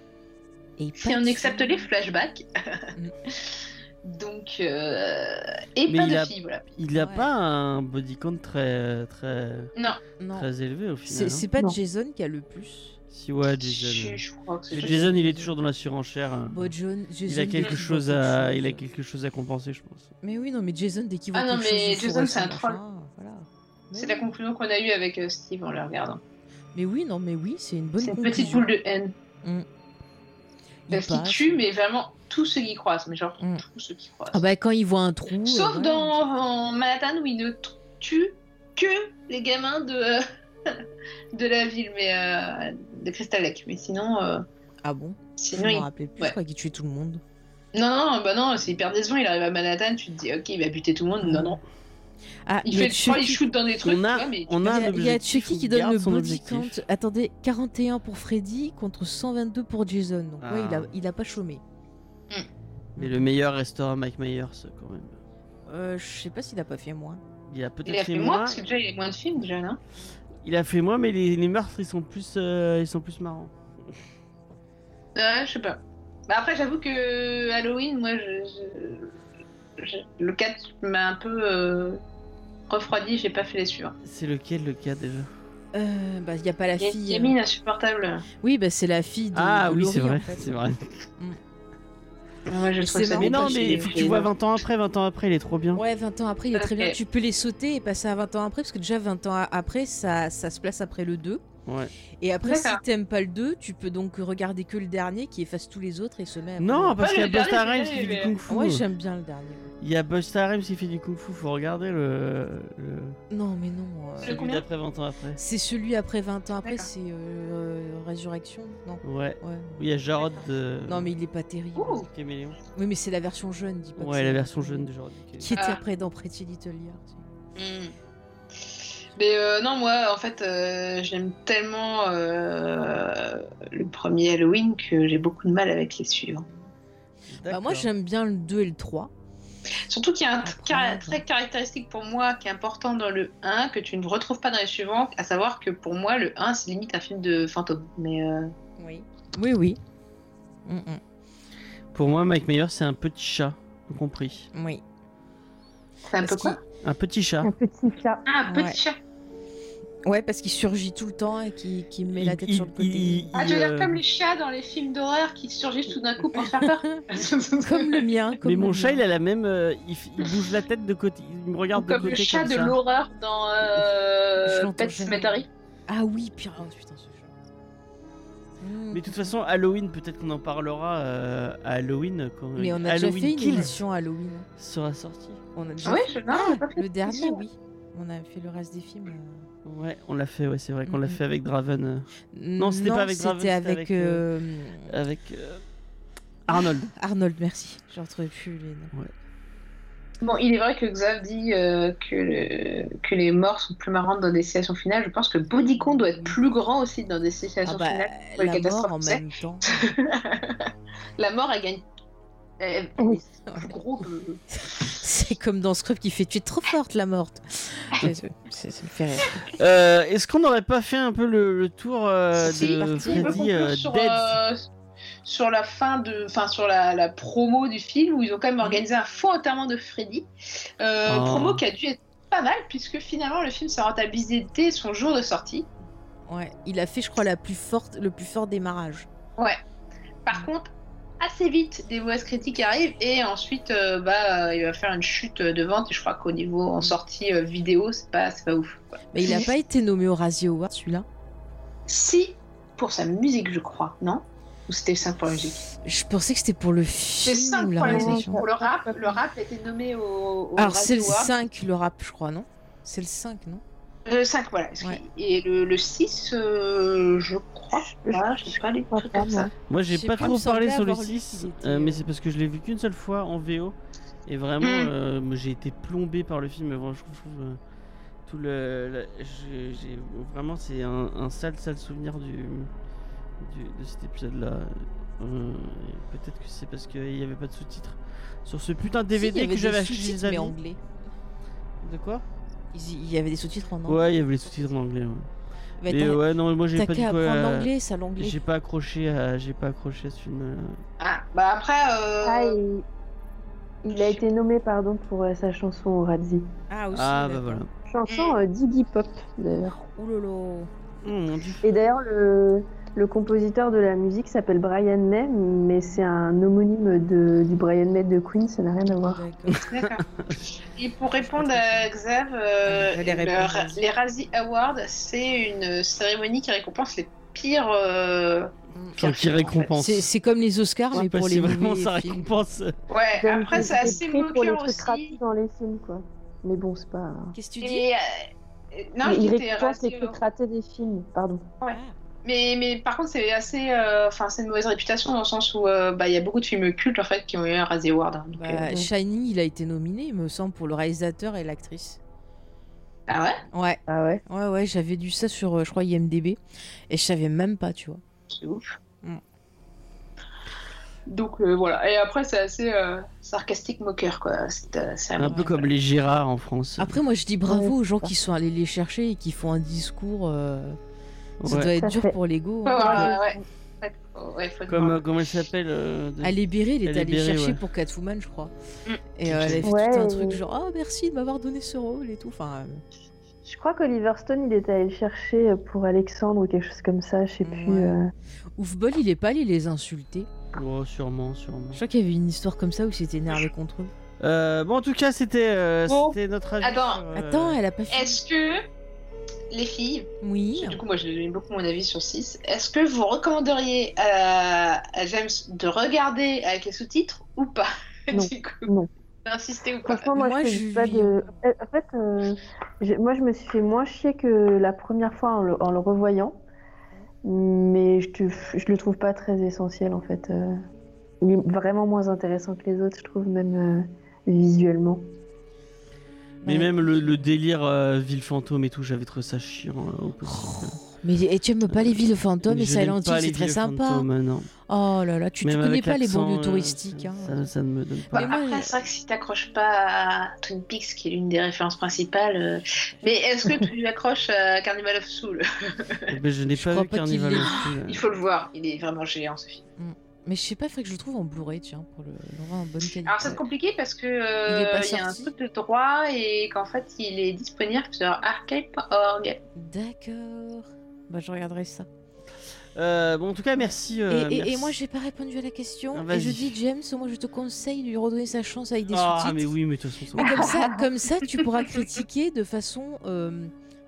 Et si on accepte les flashbacks. Donc, euh, et Mais pas il de a- filles, voilà. Il a Ouais. pas un body count très, très, Non, Non, très élevé au c'est final. hein. c'est pas Non. Jason qui a le plus. Si ouais, Jason. je crois que c'est Mais Jason. Il est toujours dans la surenchère. hein. Bon, John, Jason, Il a quelque chose à, il a quelque chose à compenser, je pense. Mais oui, non, mais Jason, dès qu'il voit Ah non, mais chose. Jason, c'est un troll. Voilà. C'est oui. la conclusion qu'on a eue avec euh, Steve en le regardant. Mais oui, non, mais oui, c'est une bonne C'est une petite boule de haine. Il Parce qu'il tue, mais vraiment tous ceux qui croisent. Mais genre Mm. tous ceux qui croisent. Ah bah quand il voit un trou. Sauf euh, dans en Manhattan où il ne tue que les gamins de, de la ville, mais euh, de Crystal Lake. Mais sinon, euh, Ah bon? Je sinon me il- rappelais plus, ouais. je crois qu'il tuait tout le monde. non, non, bah non, c'est hyper décevant. Il arrive à Manhattan, tu te dis, ok, il va buter tout le monde. Non, non. Ah, Il fait trois, il shoot dans des trucs. On a- vois, mais on Il y a il y a Chucky qui donne le son body count. Attendez, 41 pour Freddy contre 122 pour Jason. Donc ouais, il a, Ah. il a pas chômé. Mais le meilleur restera Mike Myers quand même. Euh, je sais pas s'il a pas fait moins. Il a peut-être il a fait, fait moins, moins. parce que déjà il y a moins de films déjà, non? Il a fait moins, mais les, les meurtres ils sont plus, euh, ils sont plus marrants. Ouais, je sais pas. Bah après, j'avoue que Halloween, moi, je, je- je- le 4 m'a un peu euh, refroidi, j'ai pas fait les suivants. C'est lequel le cas déjà? Euh, bah, il y a pas la y a une fille. gamine insupportable. Oui, bah c'est la fille de. Ah de oui, c'est vrai, en fait. c'est vrai. Moi, je Mais trouve c'est ça Mais non, mais que- il faut que tu vois 20 ans après, 20 ans après, il est trop bien. Ouais, 20 ans après, il est très bien. Tu peux les sauter et passer à 20 ans après, parce que déjà 20 ans après, ça, ça se place après le 2. Ouais. Et après, si t'aimes pas le 2, tu peux donc regarder que le dernier qui efface tous les autres et se met Non, parce qu'il y a Busta Rhymes qui fait du kung fu. Ouais, j'aime bien le dernier. Il y a Busta Rhymes qui fait du kung fu, faut regarder le. le... Non, mais non. euh, Celui d'après 20 ans après. C'est celui après 20 ans après, c'est euh, euh, Résurrection Non. Ouais. Ouais. Il y a Jarod de. Non, mais il est pas terrible. Ouh. Caméléon. Oui, mais c'est la version jeune, dis pas Ouais, la version jeune de Jarod. Qui était Ah. après dans Pretty Little Liars. Hmm. Mais euh, non, moi, en fait, euh, j'aime tellement euh, le premier Halloween que j'ai beaucoup de mal avec les suivants. Bah, moi, j'aime bien le 2 et le 3. Surtout qu'il y a un Après, trait caractéristique pour moi qui est important dans le 1 que tu ne retrouves pas dans les suivants, à savoir que pour moi, le 1, c'est limite un film de fantôme. Mais euh, Oui. Oui, oui. Mm, mm. Pour moi, Mike Myers, c'est un petit chat, compris. Oui. c'est un peu quoi? Un petit chat. Un petit chat. Ah, un petit Ouais. chat. Ouais, parce qu'il surgit tout le temps et qu'il qu'il met la tête Il- sur le côté. il- Ah, tu veux dire euh, comme les chats dans les films d'horreur qui surgissent tout d'un coup pour faire peur Comme le mien. Comme Mais le mon chat, mien. il a la même. euh, il, bouge la tête de côté. Il me Ou regarde de comme côté. le chat comme de ça. l'horreur dans Je euh, l'entends Pet. Cemetery. Ah oui, pire. Oh, putain, ce chat. Mm. Mais de toute façon, Halloween, peut-être qu'on en parlera euh, à Halloween quand Mais on a Halloween déjà fait une émission Halloween. sera sorti. On a déjà Ah oui, fait- je... non, on a pas fait Le de dernier, oui. On a fait le reste des films. Ouais, on l'a fait, ouais, c'est vrai qu'on l'a fait avec Draven. euh, Non, c'était pas avec Draven, C'était avec, avec, euh, euh, avec euh, Arnold. Arnold, merci. Je retrouvais plus les noms. Bon, il est vrai que Xav dit euh, que, le- que les morts sont plus marrantes dans des situations finales. Je pense que Bodycon doit être plus grand aussi dans des Ah situations bah, finales. pour les la mort catastrophes, en même temps. La mort, elle gagne. Elle Oui. gros que. C'est comme dans Scrub qui fait Tu es trop forte, la morte. C'est- c'est- c'est- Ça me fait rire. Euh, Est-ce qu'on n'aurait pas fait un peu le, le tour euh, Si, de Freddy euh, sur, euh, sur la fin de, enfin sur la, la promo du film où ils ont quand Mhm. même organisé un faux enterrement de Freddy, Euh, Oh. promo qui a dû être pas mal puisque finalement le film s'est rentabilisé dès son jour de sortie. Ouais, il a fait, je crois, la plus forte, le plus fort démarrage. Ouais. Par contre, assez vite, des mauvaises critiques arrivent et ensuite, euh, bah, euh, il va faire une chute de vente. Et je crois qu'au niveau en sortie euh, vidéo, c'est pas, c'est pas ouf. quoi. Mais il a pas été nommé au Razzie Award, celui-là? Si, pour sa musique, je crois, non? Ou c'était 5 pour la musique? Je pensais que c'était pour le C'est film 5 ou la pour la musique. réalisation. Pour le rap, le rap a été nommé au. au Alors, c'est le Radio Award. 5, le rap, je crois, non? C'est le 5, non? Le 5, voilà. Ouais. Et le, le 6, euh, je crois pas, je sais pas les trucs comme ça. Moi, j'ai pas trop parlé sur le avoir lu 6, qu'il était, euh, mais euh, c'est parce que je l'ai vu qu'une seule fois en VO. Et vraiment, Mm. euh, j'ai été plombé par le film. Vraiment, je trouve, euh, tout le. le- j'ai- j'ai- vraiment, c'est un, un sale, sale souvenir du, du- de cet épisode-là. Euh, Peut-être que c'est parce qu'il n'y avait pas de sous-titres sur ce putain de DVD que j'avais acheté chez les mais amis. anglais. De quoi? Il y avait des sous-titres en anglais. Ouais, il y avait les sous-titres en anglais. Ouais. Mais ouais, non, moi j'ai pas tout. apprendre euh, l'anglais, ça l'anglais. J'ai pas accroché à, j'ai pas accroché à ce film. euh. Ah, bah après. Euh... Ah, il... il a été nommé pardon pour euh, sa chanson au Razzie. Ah, aussi. Ah bah voilà. Chanson euh, d'Iggy Pop d'ailleurs. Ouh lolo. Oh mon dieu. Et d'ailleurs le, le compositeur de la musique s'appelle Brian May, mais c'est un homonyme de, du Brian May de Queen, ça n'a rien à voir. D'accord. Et pour répondre à Xav, euh, le les Razzie Awards, c'est une cérémonie qui récompense les pires. euh, Enfin, qui films, en fait. récompense. C'est comme les Oscars, Je sais mais pas pour si les vraiment ça récompense. Ouais, Donne après c'est assez moqueur aussi. dans les films quoi. Mais bon, c'est pas. Qu'est-ce que tu dis? Et, euh, non, Mais je il récompense les trucs ratés des films, pardon. Ouais. Mais, mais par contre, c'est assez. euh, Enfin, c'est une mauvaise réputation dans le sens où euh, bah, il y a beaucoup de films cultes en fait qui ont eu un Razzie Award. hein, donc, Bah, euh, Shining, il a été nominé, il me semble, pour le réalisateur et l'actrice. Ah ouais? Ouais, Ah ouais? ouais, ouais, j'avais lu ça sur, je crois, IMDB, et je savais même pas, tu vois. C'est ouf. Mm. Donc euh, voilà. Et après, c'est assez euh, sarcastique moqueur quoi. C'est euh, c'est Un peu comme les Girards en France. Après, moi, je dis bravo Ouais, aux gens qui sont allés les chercher et qui font un discours. Euh, Ça Ouais. doit être Ça dur fait- pour l'ego. Ouais, hein. ouais, ouais. Ouais, faut- ouais, Comme, euh, comment elle s'appelle euh, de- Ali Berry, il est allé chercher ouais. pour Catwoman, je crois. Mm. Et euh, elle avait fait Ouais, tout un et- truc genre Ah, merci de m'avoir donné ce rôle et tout. Enfin, euh, Je crois qu'Oliver Stone, il était allé le chercher pour Alexandre ou quelque chose comme ça, je sais plus. Euh. Oufbol, il est pas allé les insulter. Oh, sûrement, sûrement. Je crois qu'il y avait une histoire comme ça où il s'était énervé contre eux. Euh, bon, en tout cas, c'était euh, c'était notre avis. Attends. sur, euh, Attends, elle a pas fini. Est-ce que les filles, Oui. du coup moi j'ai donné beaucoup mon avis sur 6, est-ce que vous recommanderiez à, à James de regarder avec les sous-titres ou pas? Non. Du coup, Non. insister ou pas? Franchement, moi, Moi, je fais je pas lui- de. Euh, En fait, euh, moi, je me suis fait moins chier que la première fois en le, en le revoyant. Mais je, te- je le trouve pas très essentiel, en fait. euh. Il est vraiment moins intéressant que les autres, je trouve, même euh, visuellement. Mais Ouais. même le, le délire euh, ville fantôme et tout, j'avais trouvé ça chiant euh, au possible. Mais et tu aimes pas les villes fantômes et je n'aime Silent pas Hill, les c'est très villes sympa. fantômes, non. Oh là là, tu, tu Même connais avec pas les l'accent, banlieues euh, touristiques. ça, hein. ça, ça ne me donne Bah, pas. Mais moi, après, c'est vrai que si t'accroches pas à Twin Peaks, qui est l'une des références principales, euh, mais est-ce que tu accroches à Carnival of Soul? Eh ben, je n'ai pas crois vu pas qu'il Carnival l'ait non plus, Il euh. faut le voir, il est vraiment géant ce film. Mais je sais pas, il faudrait que je le trouve en Blu-ray, tiens, pour le, le voir en bonne qualité. Alors c'est compliqué parce que euh, il y a un truc de droit et qu'en fait il est disponible sur arcade.org. D'accord. Bah, je regarderai ça. Euh, bon, en tout cas, merci. Et, euh, et- et merci. moi, j'ai pas répondu à la question. Ah, et je dis, James, moi, je te conseille de lui redonner sa chance avec des Ah, sous-titres. mais oui, mais de toute façon, ça- Mais comme ça, comme ça, tu pourras critiquer de façon. euh,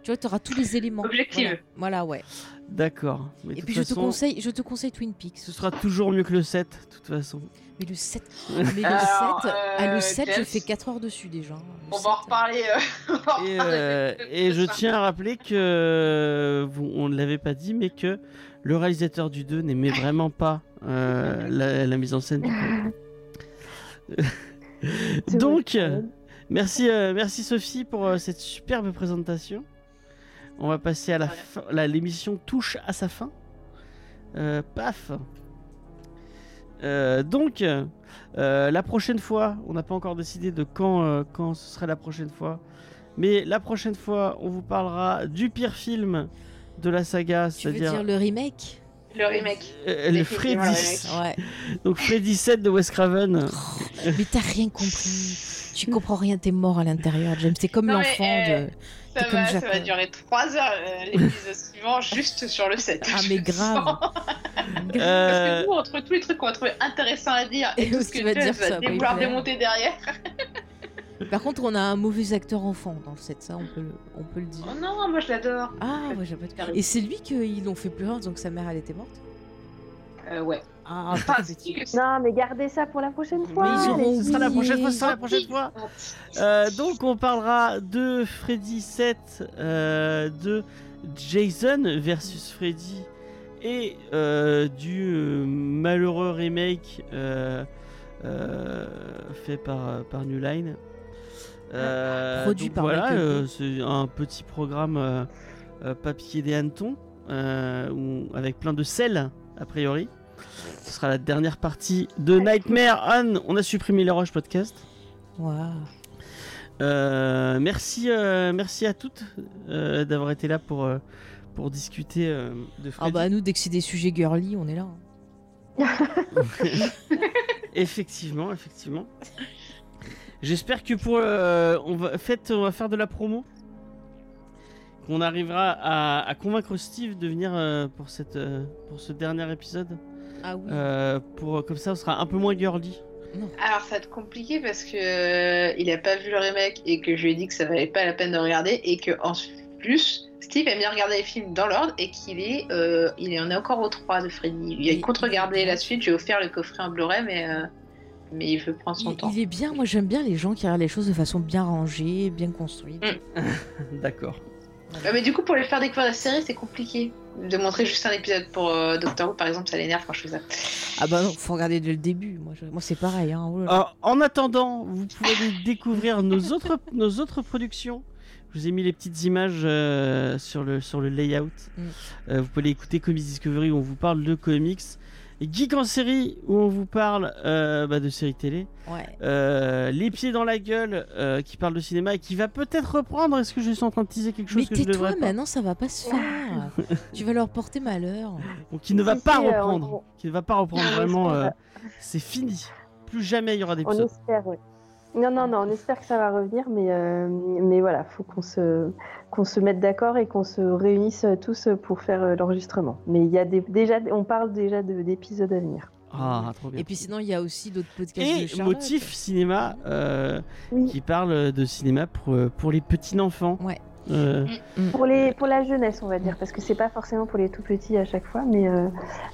tu vois, tu auras tous les éléments. Objective. Voilà, Voilà, ouais. D'accord. Et puis, je te, conseille, je te conseille Twin Peaks. Ce sera toujours mieux que le 7, de toute façon. Mais le 7. Mais le 7, Alors, ah, le euh, 7 je fais 4 heures dessus déjà. Le On 7, va en reparler. euh, Et, euh, et je ça. tiens à rappeler que vous, on ne l'avait pas dit, mais que le réalisateur du 2 n'aimait vraiment pas euh, la, la mise en scène. du Donc, merci, euh, merci Sophie pour euh, cette superbe présentation. On va passer à la fin. la- L'émission touche à sa fin. Euh, paf. Euh, donc, euh, la prochaine fois, on n'a pas encore décidé de quand, euh, quand ce serait la prochaine fois. Mais la prochaine fois, on vous parlera du pire film de la saga, Tu veux c'est-à-dire dire le remake? Le remake. Euh, le Freddy. le Ouais. Donc Freddy 7 de Wes Craven. Mais t'as rien compris. Tu comprends rien, t'es mort à l'intérieur, James. T'es comme l'enfant euh, de. Ça va, ça va durer 3 heures euh, l'épisode suivant juste sur le 7. Ah, mais grave. Parce Euh, que nous, entre tous les trucs qu'on va trouver intéressants à dire et Et tout ce tu que vas James dire va ça, oui, vouloir démonter derrière. Par contre, on a un mauvais acteur enfant dans le set, ça, on peut le, on peut le dire. Oh non, moi je l'adore. Ah, ouais, j'ai pas de- Et c'est lui qu'ils l'ont fait pleurer en disant que sa mère, elle était morte? Euh, ouais. Ah, que Non, mais gardez ça pour la prochaine fois. auront ce sera la prochaine fois, ce sera la prochaine fois. Euh, donc on parlera de Freddy 7, euh, de Jason versus Freddy et euh, du euh, malheureux remake euh, euh, fait par, par New Line. Euh, Produit donc par voilà, euh, c'est un petit programme papier des hannetons euh, où- avec plein de sel a priori. Ce sera la dernière partie de Nightmare on. On a supprimé les Roches podcast. Waouh. Euh, merci, euh, merci à toutes euh, d'avoir été là pour, euh, pour discuter de Ah Freddy. bah nous, dès que c'est des sujets girly, on est là. hein. effectivement, effectivement. J'espère que pour on va faites, on va faire de la promo, qu'on arrivera à, à convaincre Steve de venir pour cette pour ce dernier épisode. Ah oui. Euh, pour comme ça, on sera un peu moins girly. Alors ça va être compliqué parce que euh, il a pas vu le remake et que je lui ai dit que ça valait pas la peine de regarder et que en plus Steve aime bien regarder les films dans l'ordre et qu'il est il il en est encore au 3 de Freddy. Il a compte regarder la suite, j'ai offert le coffret en Blu-ray mais euh, mais il veut prendre son Il, temps. il est bien, moi j'aime bien les gens qui regardent les choses de façon bien rangée, bien construite. Mm. D'accord. Ouais, mais du coup pour les faire découvrir la série c'est compliqué. De montrer juste un épisode pour euh, Doctor Who par exemple ça l'énerve quand je fais ça. Ah bah non, faut regarder dès le début. Moi, je- moi c'est pareil. Hein. oh là là. Alors, en attendant, vous pouvez aller découvrir nos autres, nos autres productions. Je vous ai mis les petites images euh, sur, le, sur le layout. Mm. Euh, vous pouvez aller écouter Comics Discovery où on vous parle de comics. Et Geek en série où on vous parle euh, bah, de séries télé. Ouais. Euh, les pieds dans la gueule euh, qui parle de cinéma et qui va peut-être reprendre. Est-ce que je suis en train de teaser quelque chose Mais que je devrais tais-toi, pas maintenant ça va pas se faire. tu vas leur porter malheur. Qui ne va pas reprendre. on- Qui ne va pas reprendre on vraiment. euh, C'est fini. Plus jamais il y aura On espère, oui. Non, non, non, on espère que ça va revenir, mais, euh, mais voilà, faut qu'on se, qu'on se mette d'accord et qu'on se réunisse tous pour faire euh, l'enregistrement. Mais il y a des, déjà, on parle déjà de- d'épisodes à venir. Ah, trop bien. Et puis sinon, il y a aussi d'autres podcasts de Et Charlotte. Motif Cinéma euh, Oui. qui parle de cinéma pour, euh, pour les petits enfants. Ouais. Euh, Pour, les, pour la jeunesse, on va dire, parce que c'est pas forcément pour les tout petits à chaque fois, mais, euh,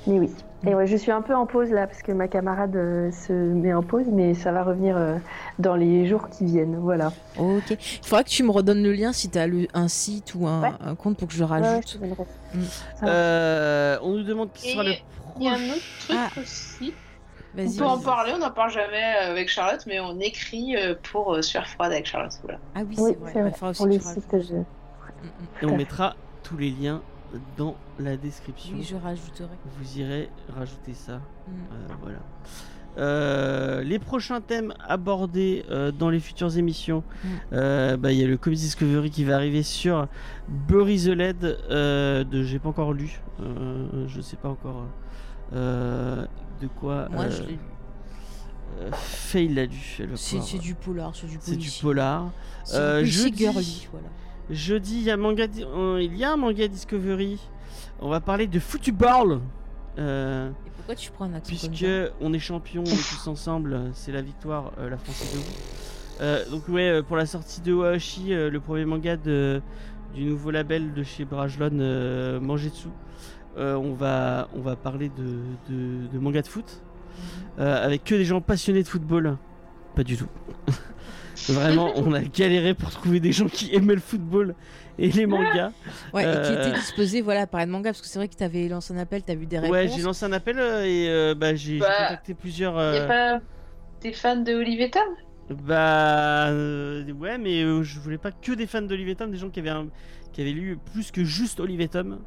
mais oui. Et ouais, je suis un peu en pause là, parce que ma camarade euh, se met en pause, mais ça va revenir euh, dans les jours qui viennent. Voilà. Ok. Il faudra que tu me redonnes le lien si tu as un site ou un, Ouais. un compte pour que je rajoute. je. Mm. Euh, on nous demande qui Et sera le Il y a un prochain. autre truc Ah. aussi. On Vas-y. peut en parler, on n'en parle jamais avec Charlotte, mais on écrit euh, pour euh, Sueur froide avec Charlotte. Voilà. Ah oui, Oui, c'est vrai. c'est vrai. Il faudra aussi Pour le je... Mm. Et on mettra tous les liens dans la description. Oui, je rajouterai. Vous irez rajouter ça. Mm. Euh, voilà. Euh, les prochains thèmes abordés euh, dans les futures émissions, Mm. euh, bah, il y a le Comics Discovery qui va arriver sur Bury the Lead euh, de j'ai pas encore lu, euh, je sais pas encore euh, de quoi. Moi, euh, je l'ai- euh, Faye l'a va c'est du polar, c'est du c'est du policier. polar. Euh, jeudi- girly, voilà. Jeudi, il y a manga, di- euh, il y a un manga Discovery. On va parler de football. Euh, Et pourquoi tu prends un accent comme puisque ça on est champion on est tous ensemble, euh, c'est la victoire, euh, la France est debout. Euh, donc ouais, euh, pour la sortie de Oashi, euh, le premier manga de, du nouveau label de chez Brajlon, euh, Mangetsu, euh, on va on va parler de, de, de manga de foot euh, avec que des gens passionnés de football. Pas du tout. Vraiment, on a galéré pour trouver des gens qui aimaient le football et les mangas. Ouais, et qui Euh, était disposé voilà, à parler de manga, parce que c'est vrai que tu avais lancé un appel, tu as vu des réponses. Ouais, j'ai lancé un appel euh, et euh, bah, j'ai Bah, contacté plusieurs. Y euh, a pas des fans de Olivier Tom? Bah euh, ouais, mais euh, je voulais pas que des fans d'Olivier Tom, des gens qui avaient, un- qui avaient lu plus que juste Olivier Tom.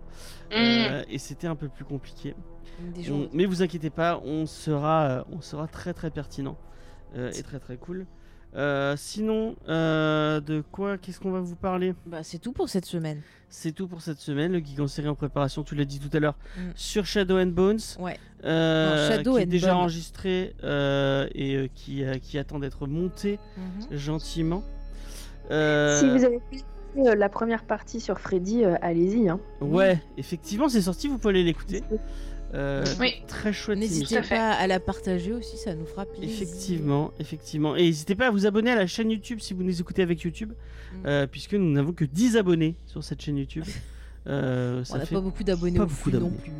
Euh, et c'était un peu plus compliqué. On- mais vous inquiétez pas, on sera, euh, on sera très très pertinent euh, et très très cool. Euh, sinon, euh, de quoi Qu'est-ce qu'on va vous parler? Bah, c'est tout pour cette semaine. C'est tout pour cette semaine. Le Geek en série en préparation, tu l'as dit tout à l'heure, Mm. sur Shadow and Bones. Ouais. euh, Non, Shadow qui est déjà Bone. enregistré euh, et euh, qui, euh, qui attend d'être monté Mhm. gentiment. Euh, Si vous avez fait euh, la première partie sur Freddy, euh, allez-y. Hein. Ouais, effectivement, c'est sorti, vous pouvez aller l'écouter. Euh, Oui. Très chouette. N'hésitez pas à la partager aussi, ça nous fera plaisir. Effectivement, effectivement. Et n'hésitez pas à vous abonner à la chaîne YouTube si vous nous écoutez avec YouTube, Mm. euh, puisque nous n'avons que 10 abonnés sur cette chaîne YouTube. Euh, On n'a pas beaucoup d'abonnés non plus,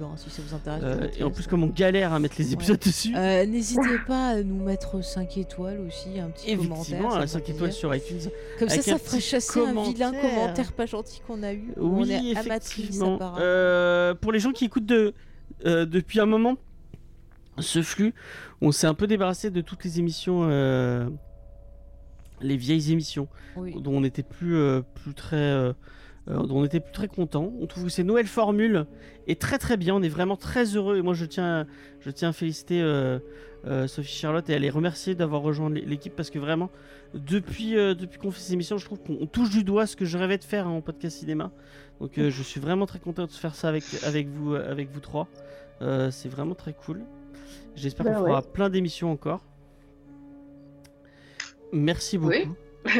hein, si ça vous intéresse. euh, et en plus, comme on galère à mettre les épisodes dessus, Euh, N'hésitez pas à nous mettre 5 étoiles aussi, un petit commentaire. effectivement, me 5 fait étoiles sur iTunes. Comme ça, ça ferait chasser un vilain commentaire. commentaire pas gentil qu'on a eu. Oui, on est effectivement. pour les gens qui écoutent de, depuis un moment ce flux, on s'est un peu débarrassé de toutes les émissions, les vieilles émissions. Oui. dont on n'était plus, euh, plus très euh, euh, on était plus très content. On trouve que ces nouvelles formules est très très bien. On est vraiment très heureux et moi je tiens je tiens à féliciter euh, euh, Sophie Charlotte et à les remercier d'avoir rejoint l'é- l'équipe parce que vraiment depuis depuis qu'on fait ces émissions, je trouve qu'on touche du doigt ce que je rêvais de faire hein, en podcast cinéma. Donc je suis vraiment très content de faire ça avec avec vous avec vous trois. C'est vraiment très cool. J'espère Bah qu'on ouais. fera plein d'émissions encore. Merci beaucoup. Oui. Je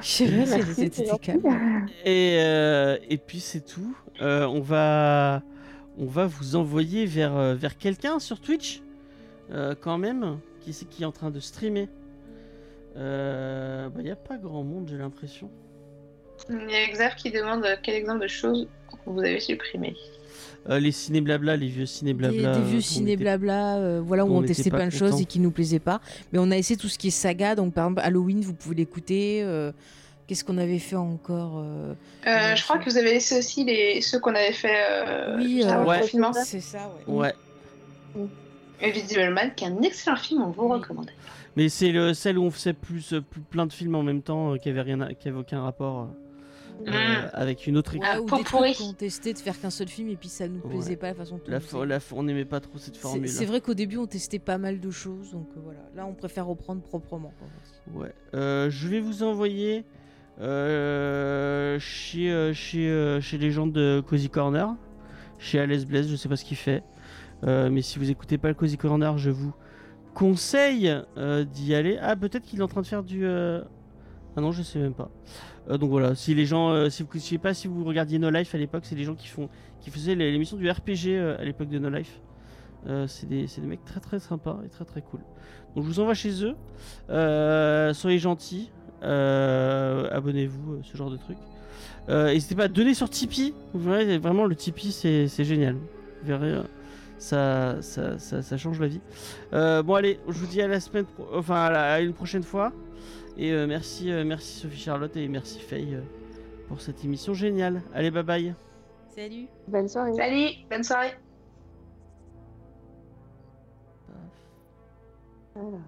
sais pas, Merci, c'était- calme. Et, euh, et puis c'est tout. Euh, on va on va vous envoyer vers, euh, vers quelqu'un sur Twitch euh, quand même qui c'est qui est en train de streamer. Il n'y a pas grand monde j'ai l'impression. Il y a Xav qui demande quel exemple de choses vous avez supprimé. Euh, les ciné blabla, les vieux ciné blabla. des euh, vieux on ciné était- blabla, euh, voilà, où on testait plein de choses et qui nous plaisaient pas. Mais on a essayé tout ce qui est saga, donc par exemple Halloween, vous pouvez l'écouter. euh, Qu'est-ce qu'on avait fait encore euh, Euh, je crois que vous avez laissé aussi les... ceux qu'on avait fait euh, Oui, euh, avant ouais. le confinement. C'est ça, ouais. Ouais. Invisible Man, qui est un excellent film, on vous Oui. recommande. Mais c'est le celle où on faisait plus, euh, plus plein de films en même temps euh, qui avait rien à- qui avait aucun rapport euh, Mm. avec une autre équipe. Ah, ou des pourri. trucs qu'on testait de faire qu'un seul film et puis ça nous Ouais. plaisait pas la façon dont La, on la on n'aimait pas trop cette formule. C'est vrai qu'au début on testait pas mal de choses, donc euh, voilà. Là on préfère reprendre proprement. quoi. Ouais. Euh, je vais vous envoyer euh, chez, euh, chez, euh, chez les gens de Cozy Corner, chez Alice Blaise, je sais pas ce qu'il fait. Euh, mais si vous écoutez pas le Cozy Corner, je vous conseille euh, d'y aller. Ah, peut-être qu'il est en train de faire du. euh, Ah non, je sais même pas. Euh, donc voilà, si les gens, euh, si vous, je sais pas si vous regardiez No Life à l'époque, c'est les gens qui font, qui faisaient l'émission du RPG euh, à l'époque de No Life. C'est des, des mecs très très sympas et très très cool. Donc je vous envoie chez eux. Soyez gentils. Abonnez-vous, ce genre de truc. N'hésitez pas à donner sur Tipeee. Vous verrez, vraiment, le Tipeee, c'est génial. Vous verrez, ça, ça, ça, change la vie. Bon, allez, je vous dis à la semaine, enfin à une prochaine fois. Et euh, merci, euh, merci Sophie Charlotte et merci Faye euh, pour cette émission géniale. Allez, bye bye. Salut Bonne soirée. Salut, bonne soirée. Voilà.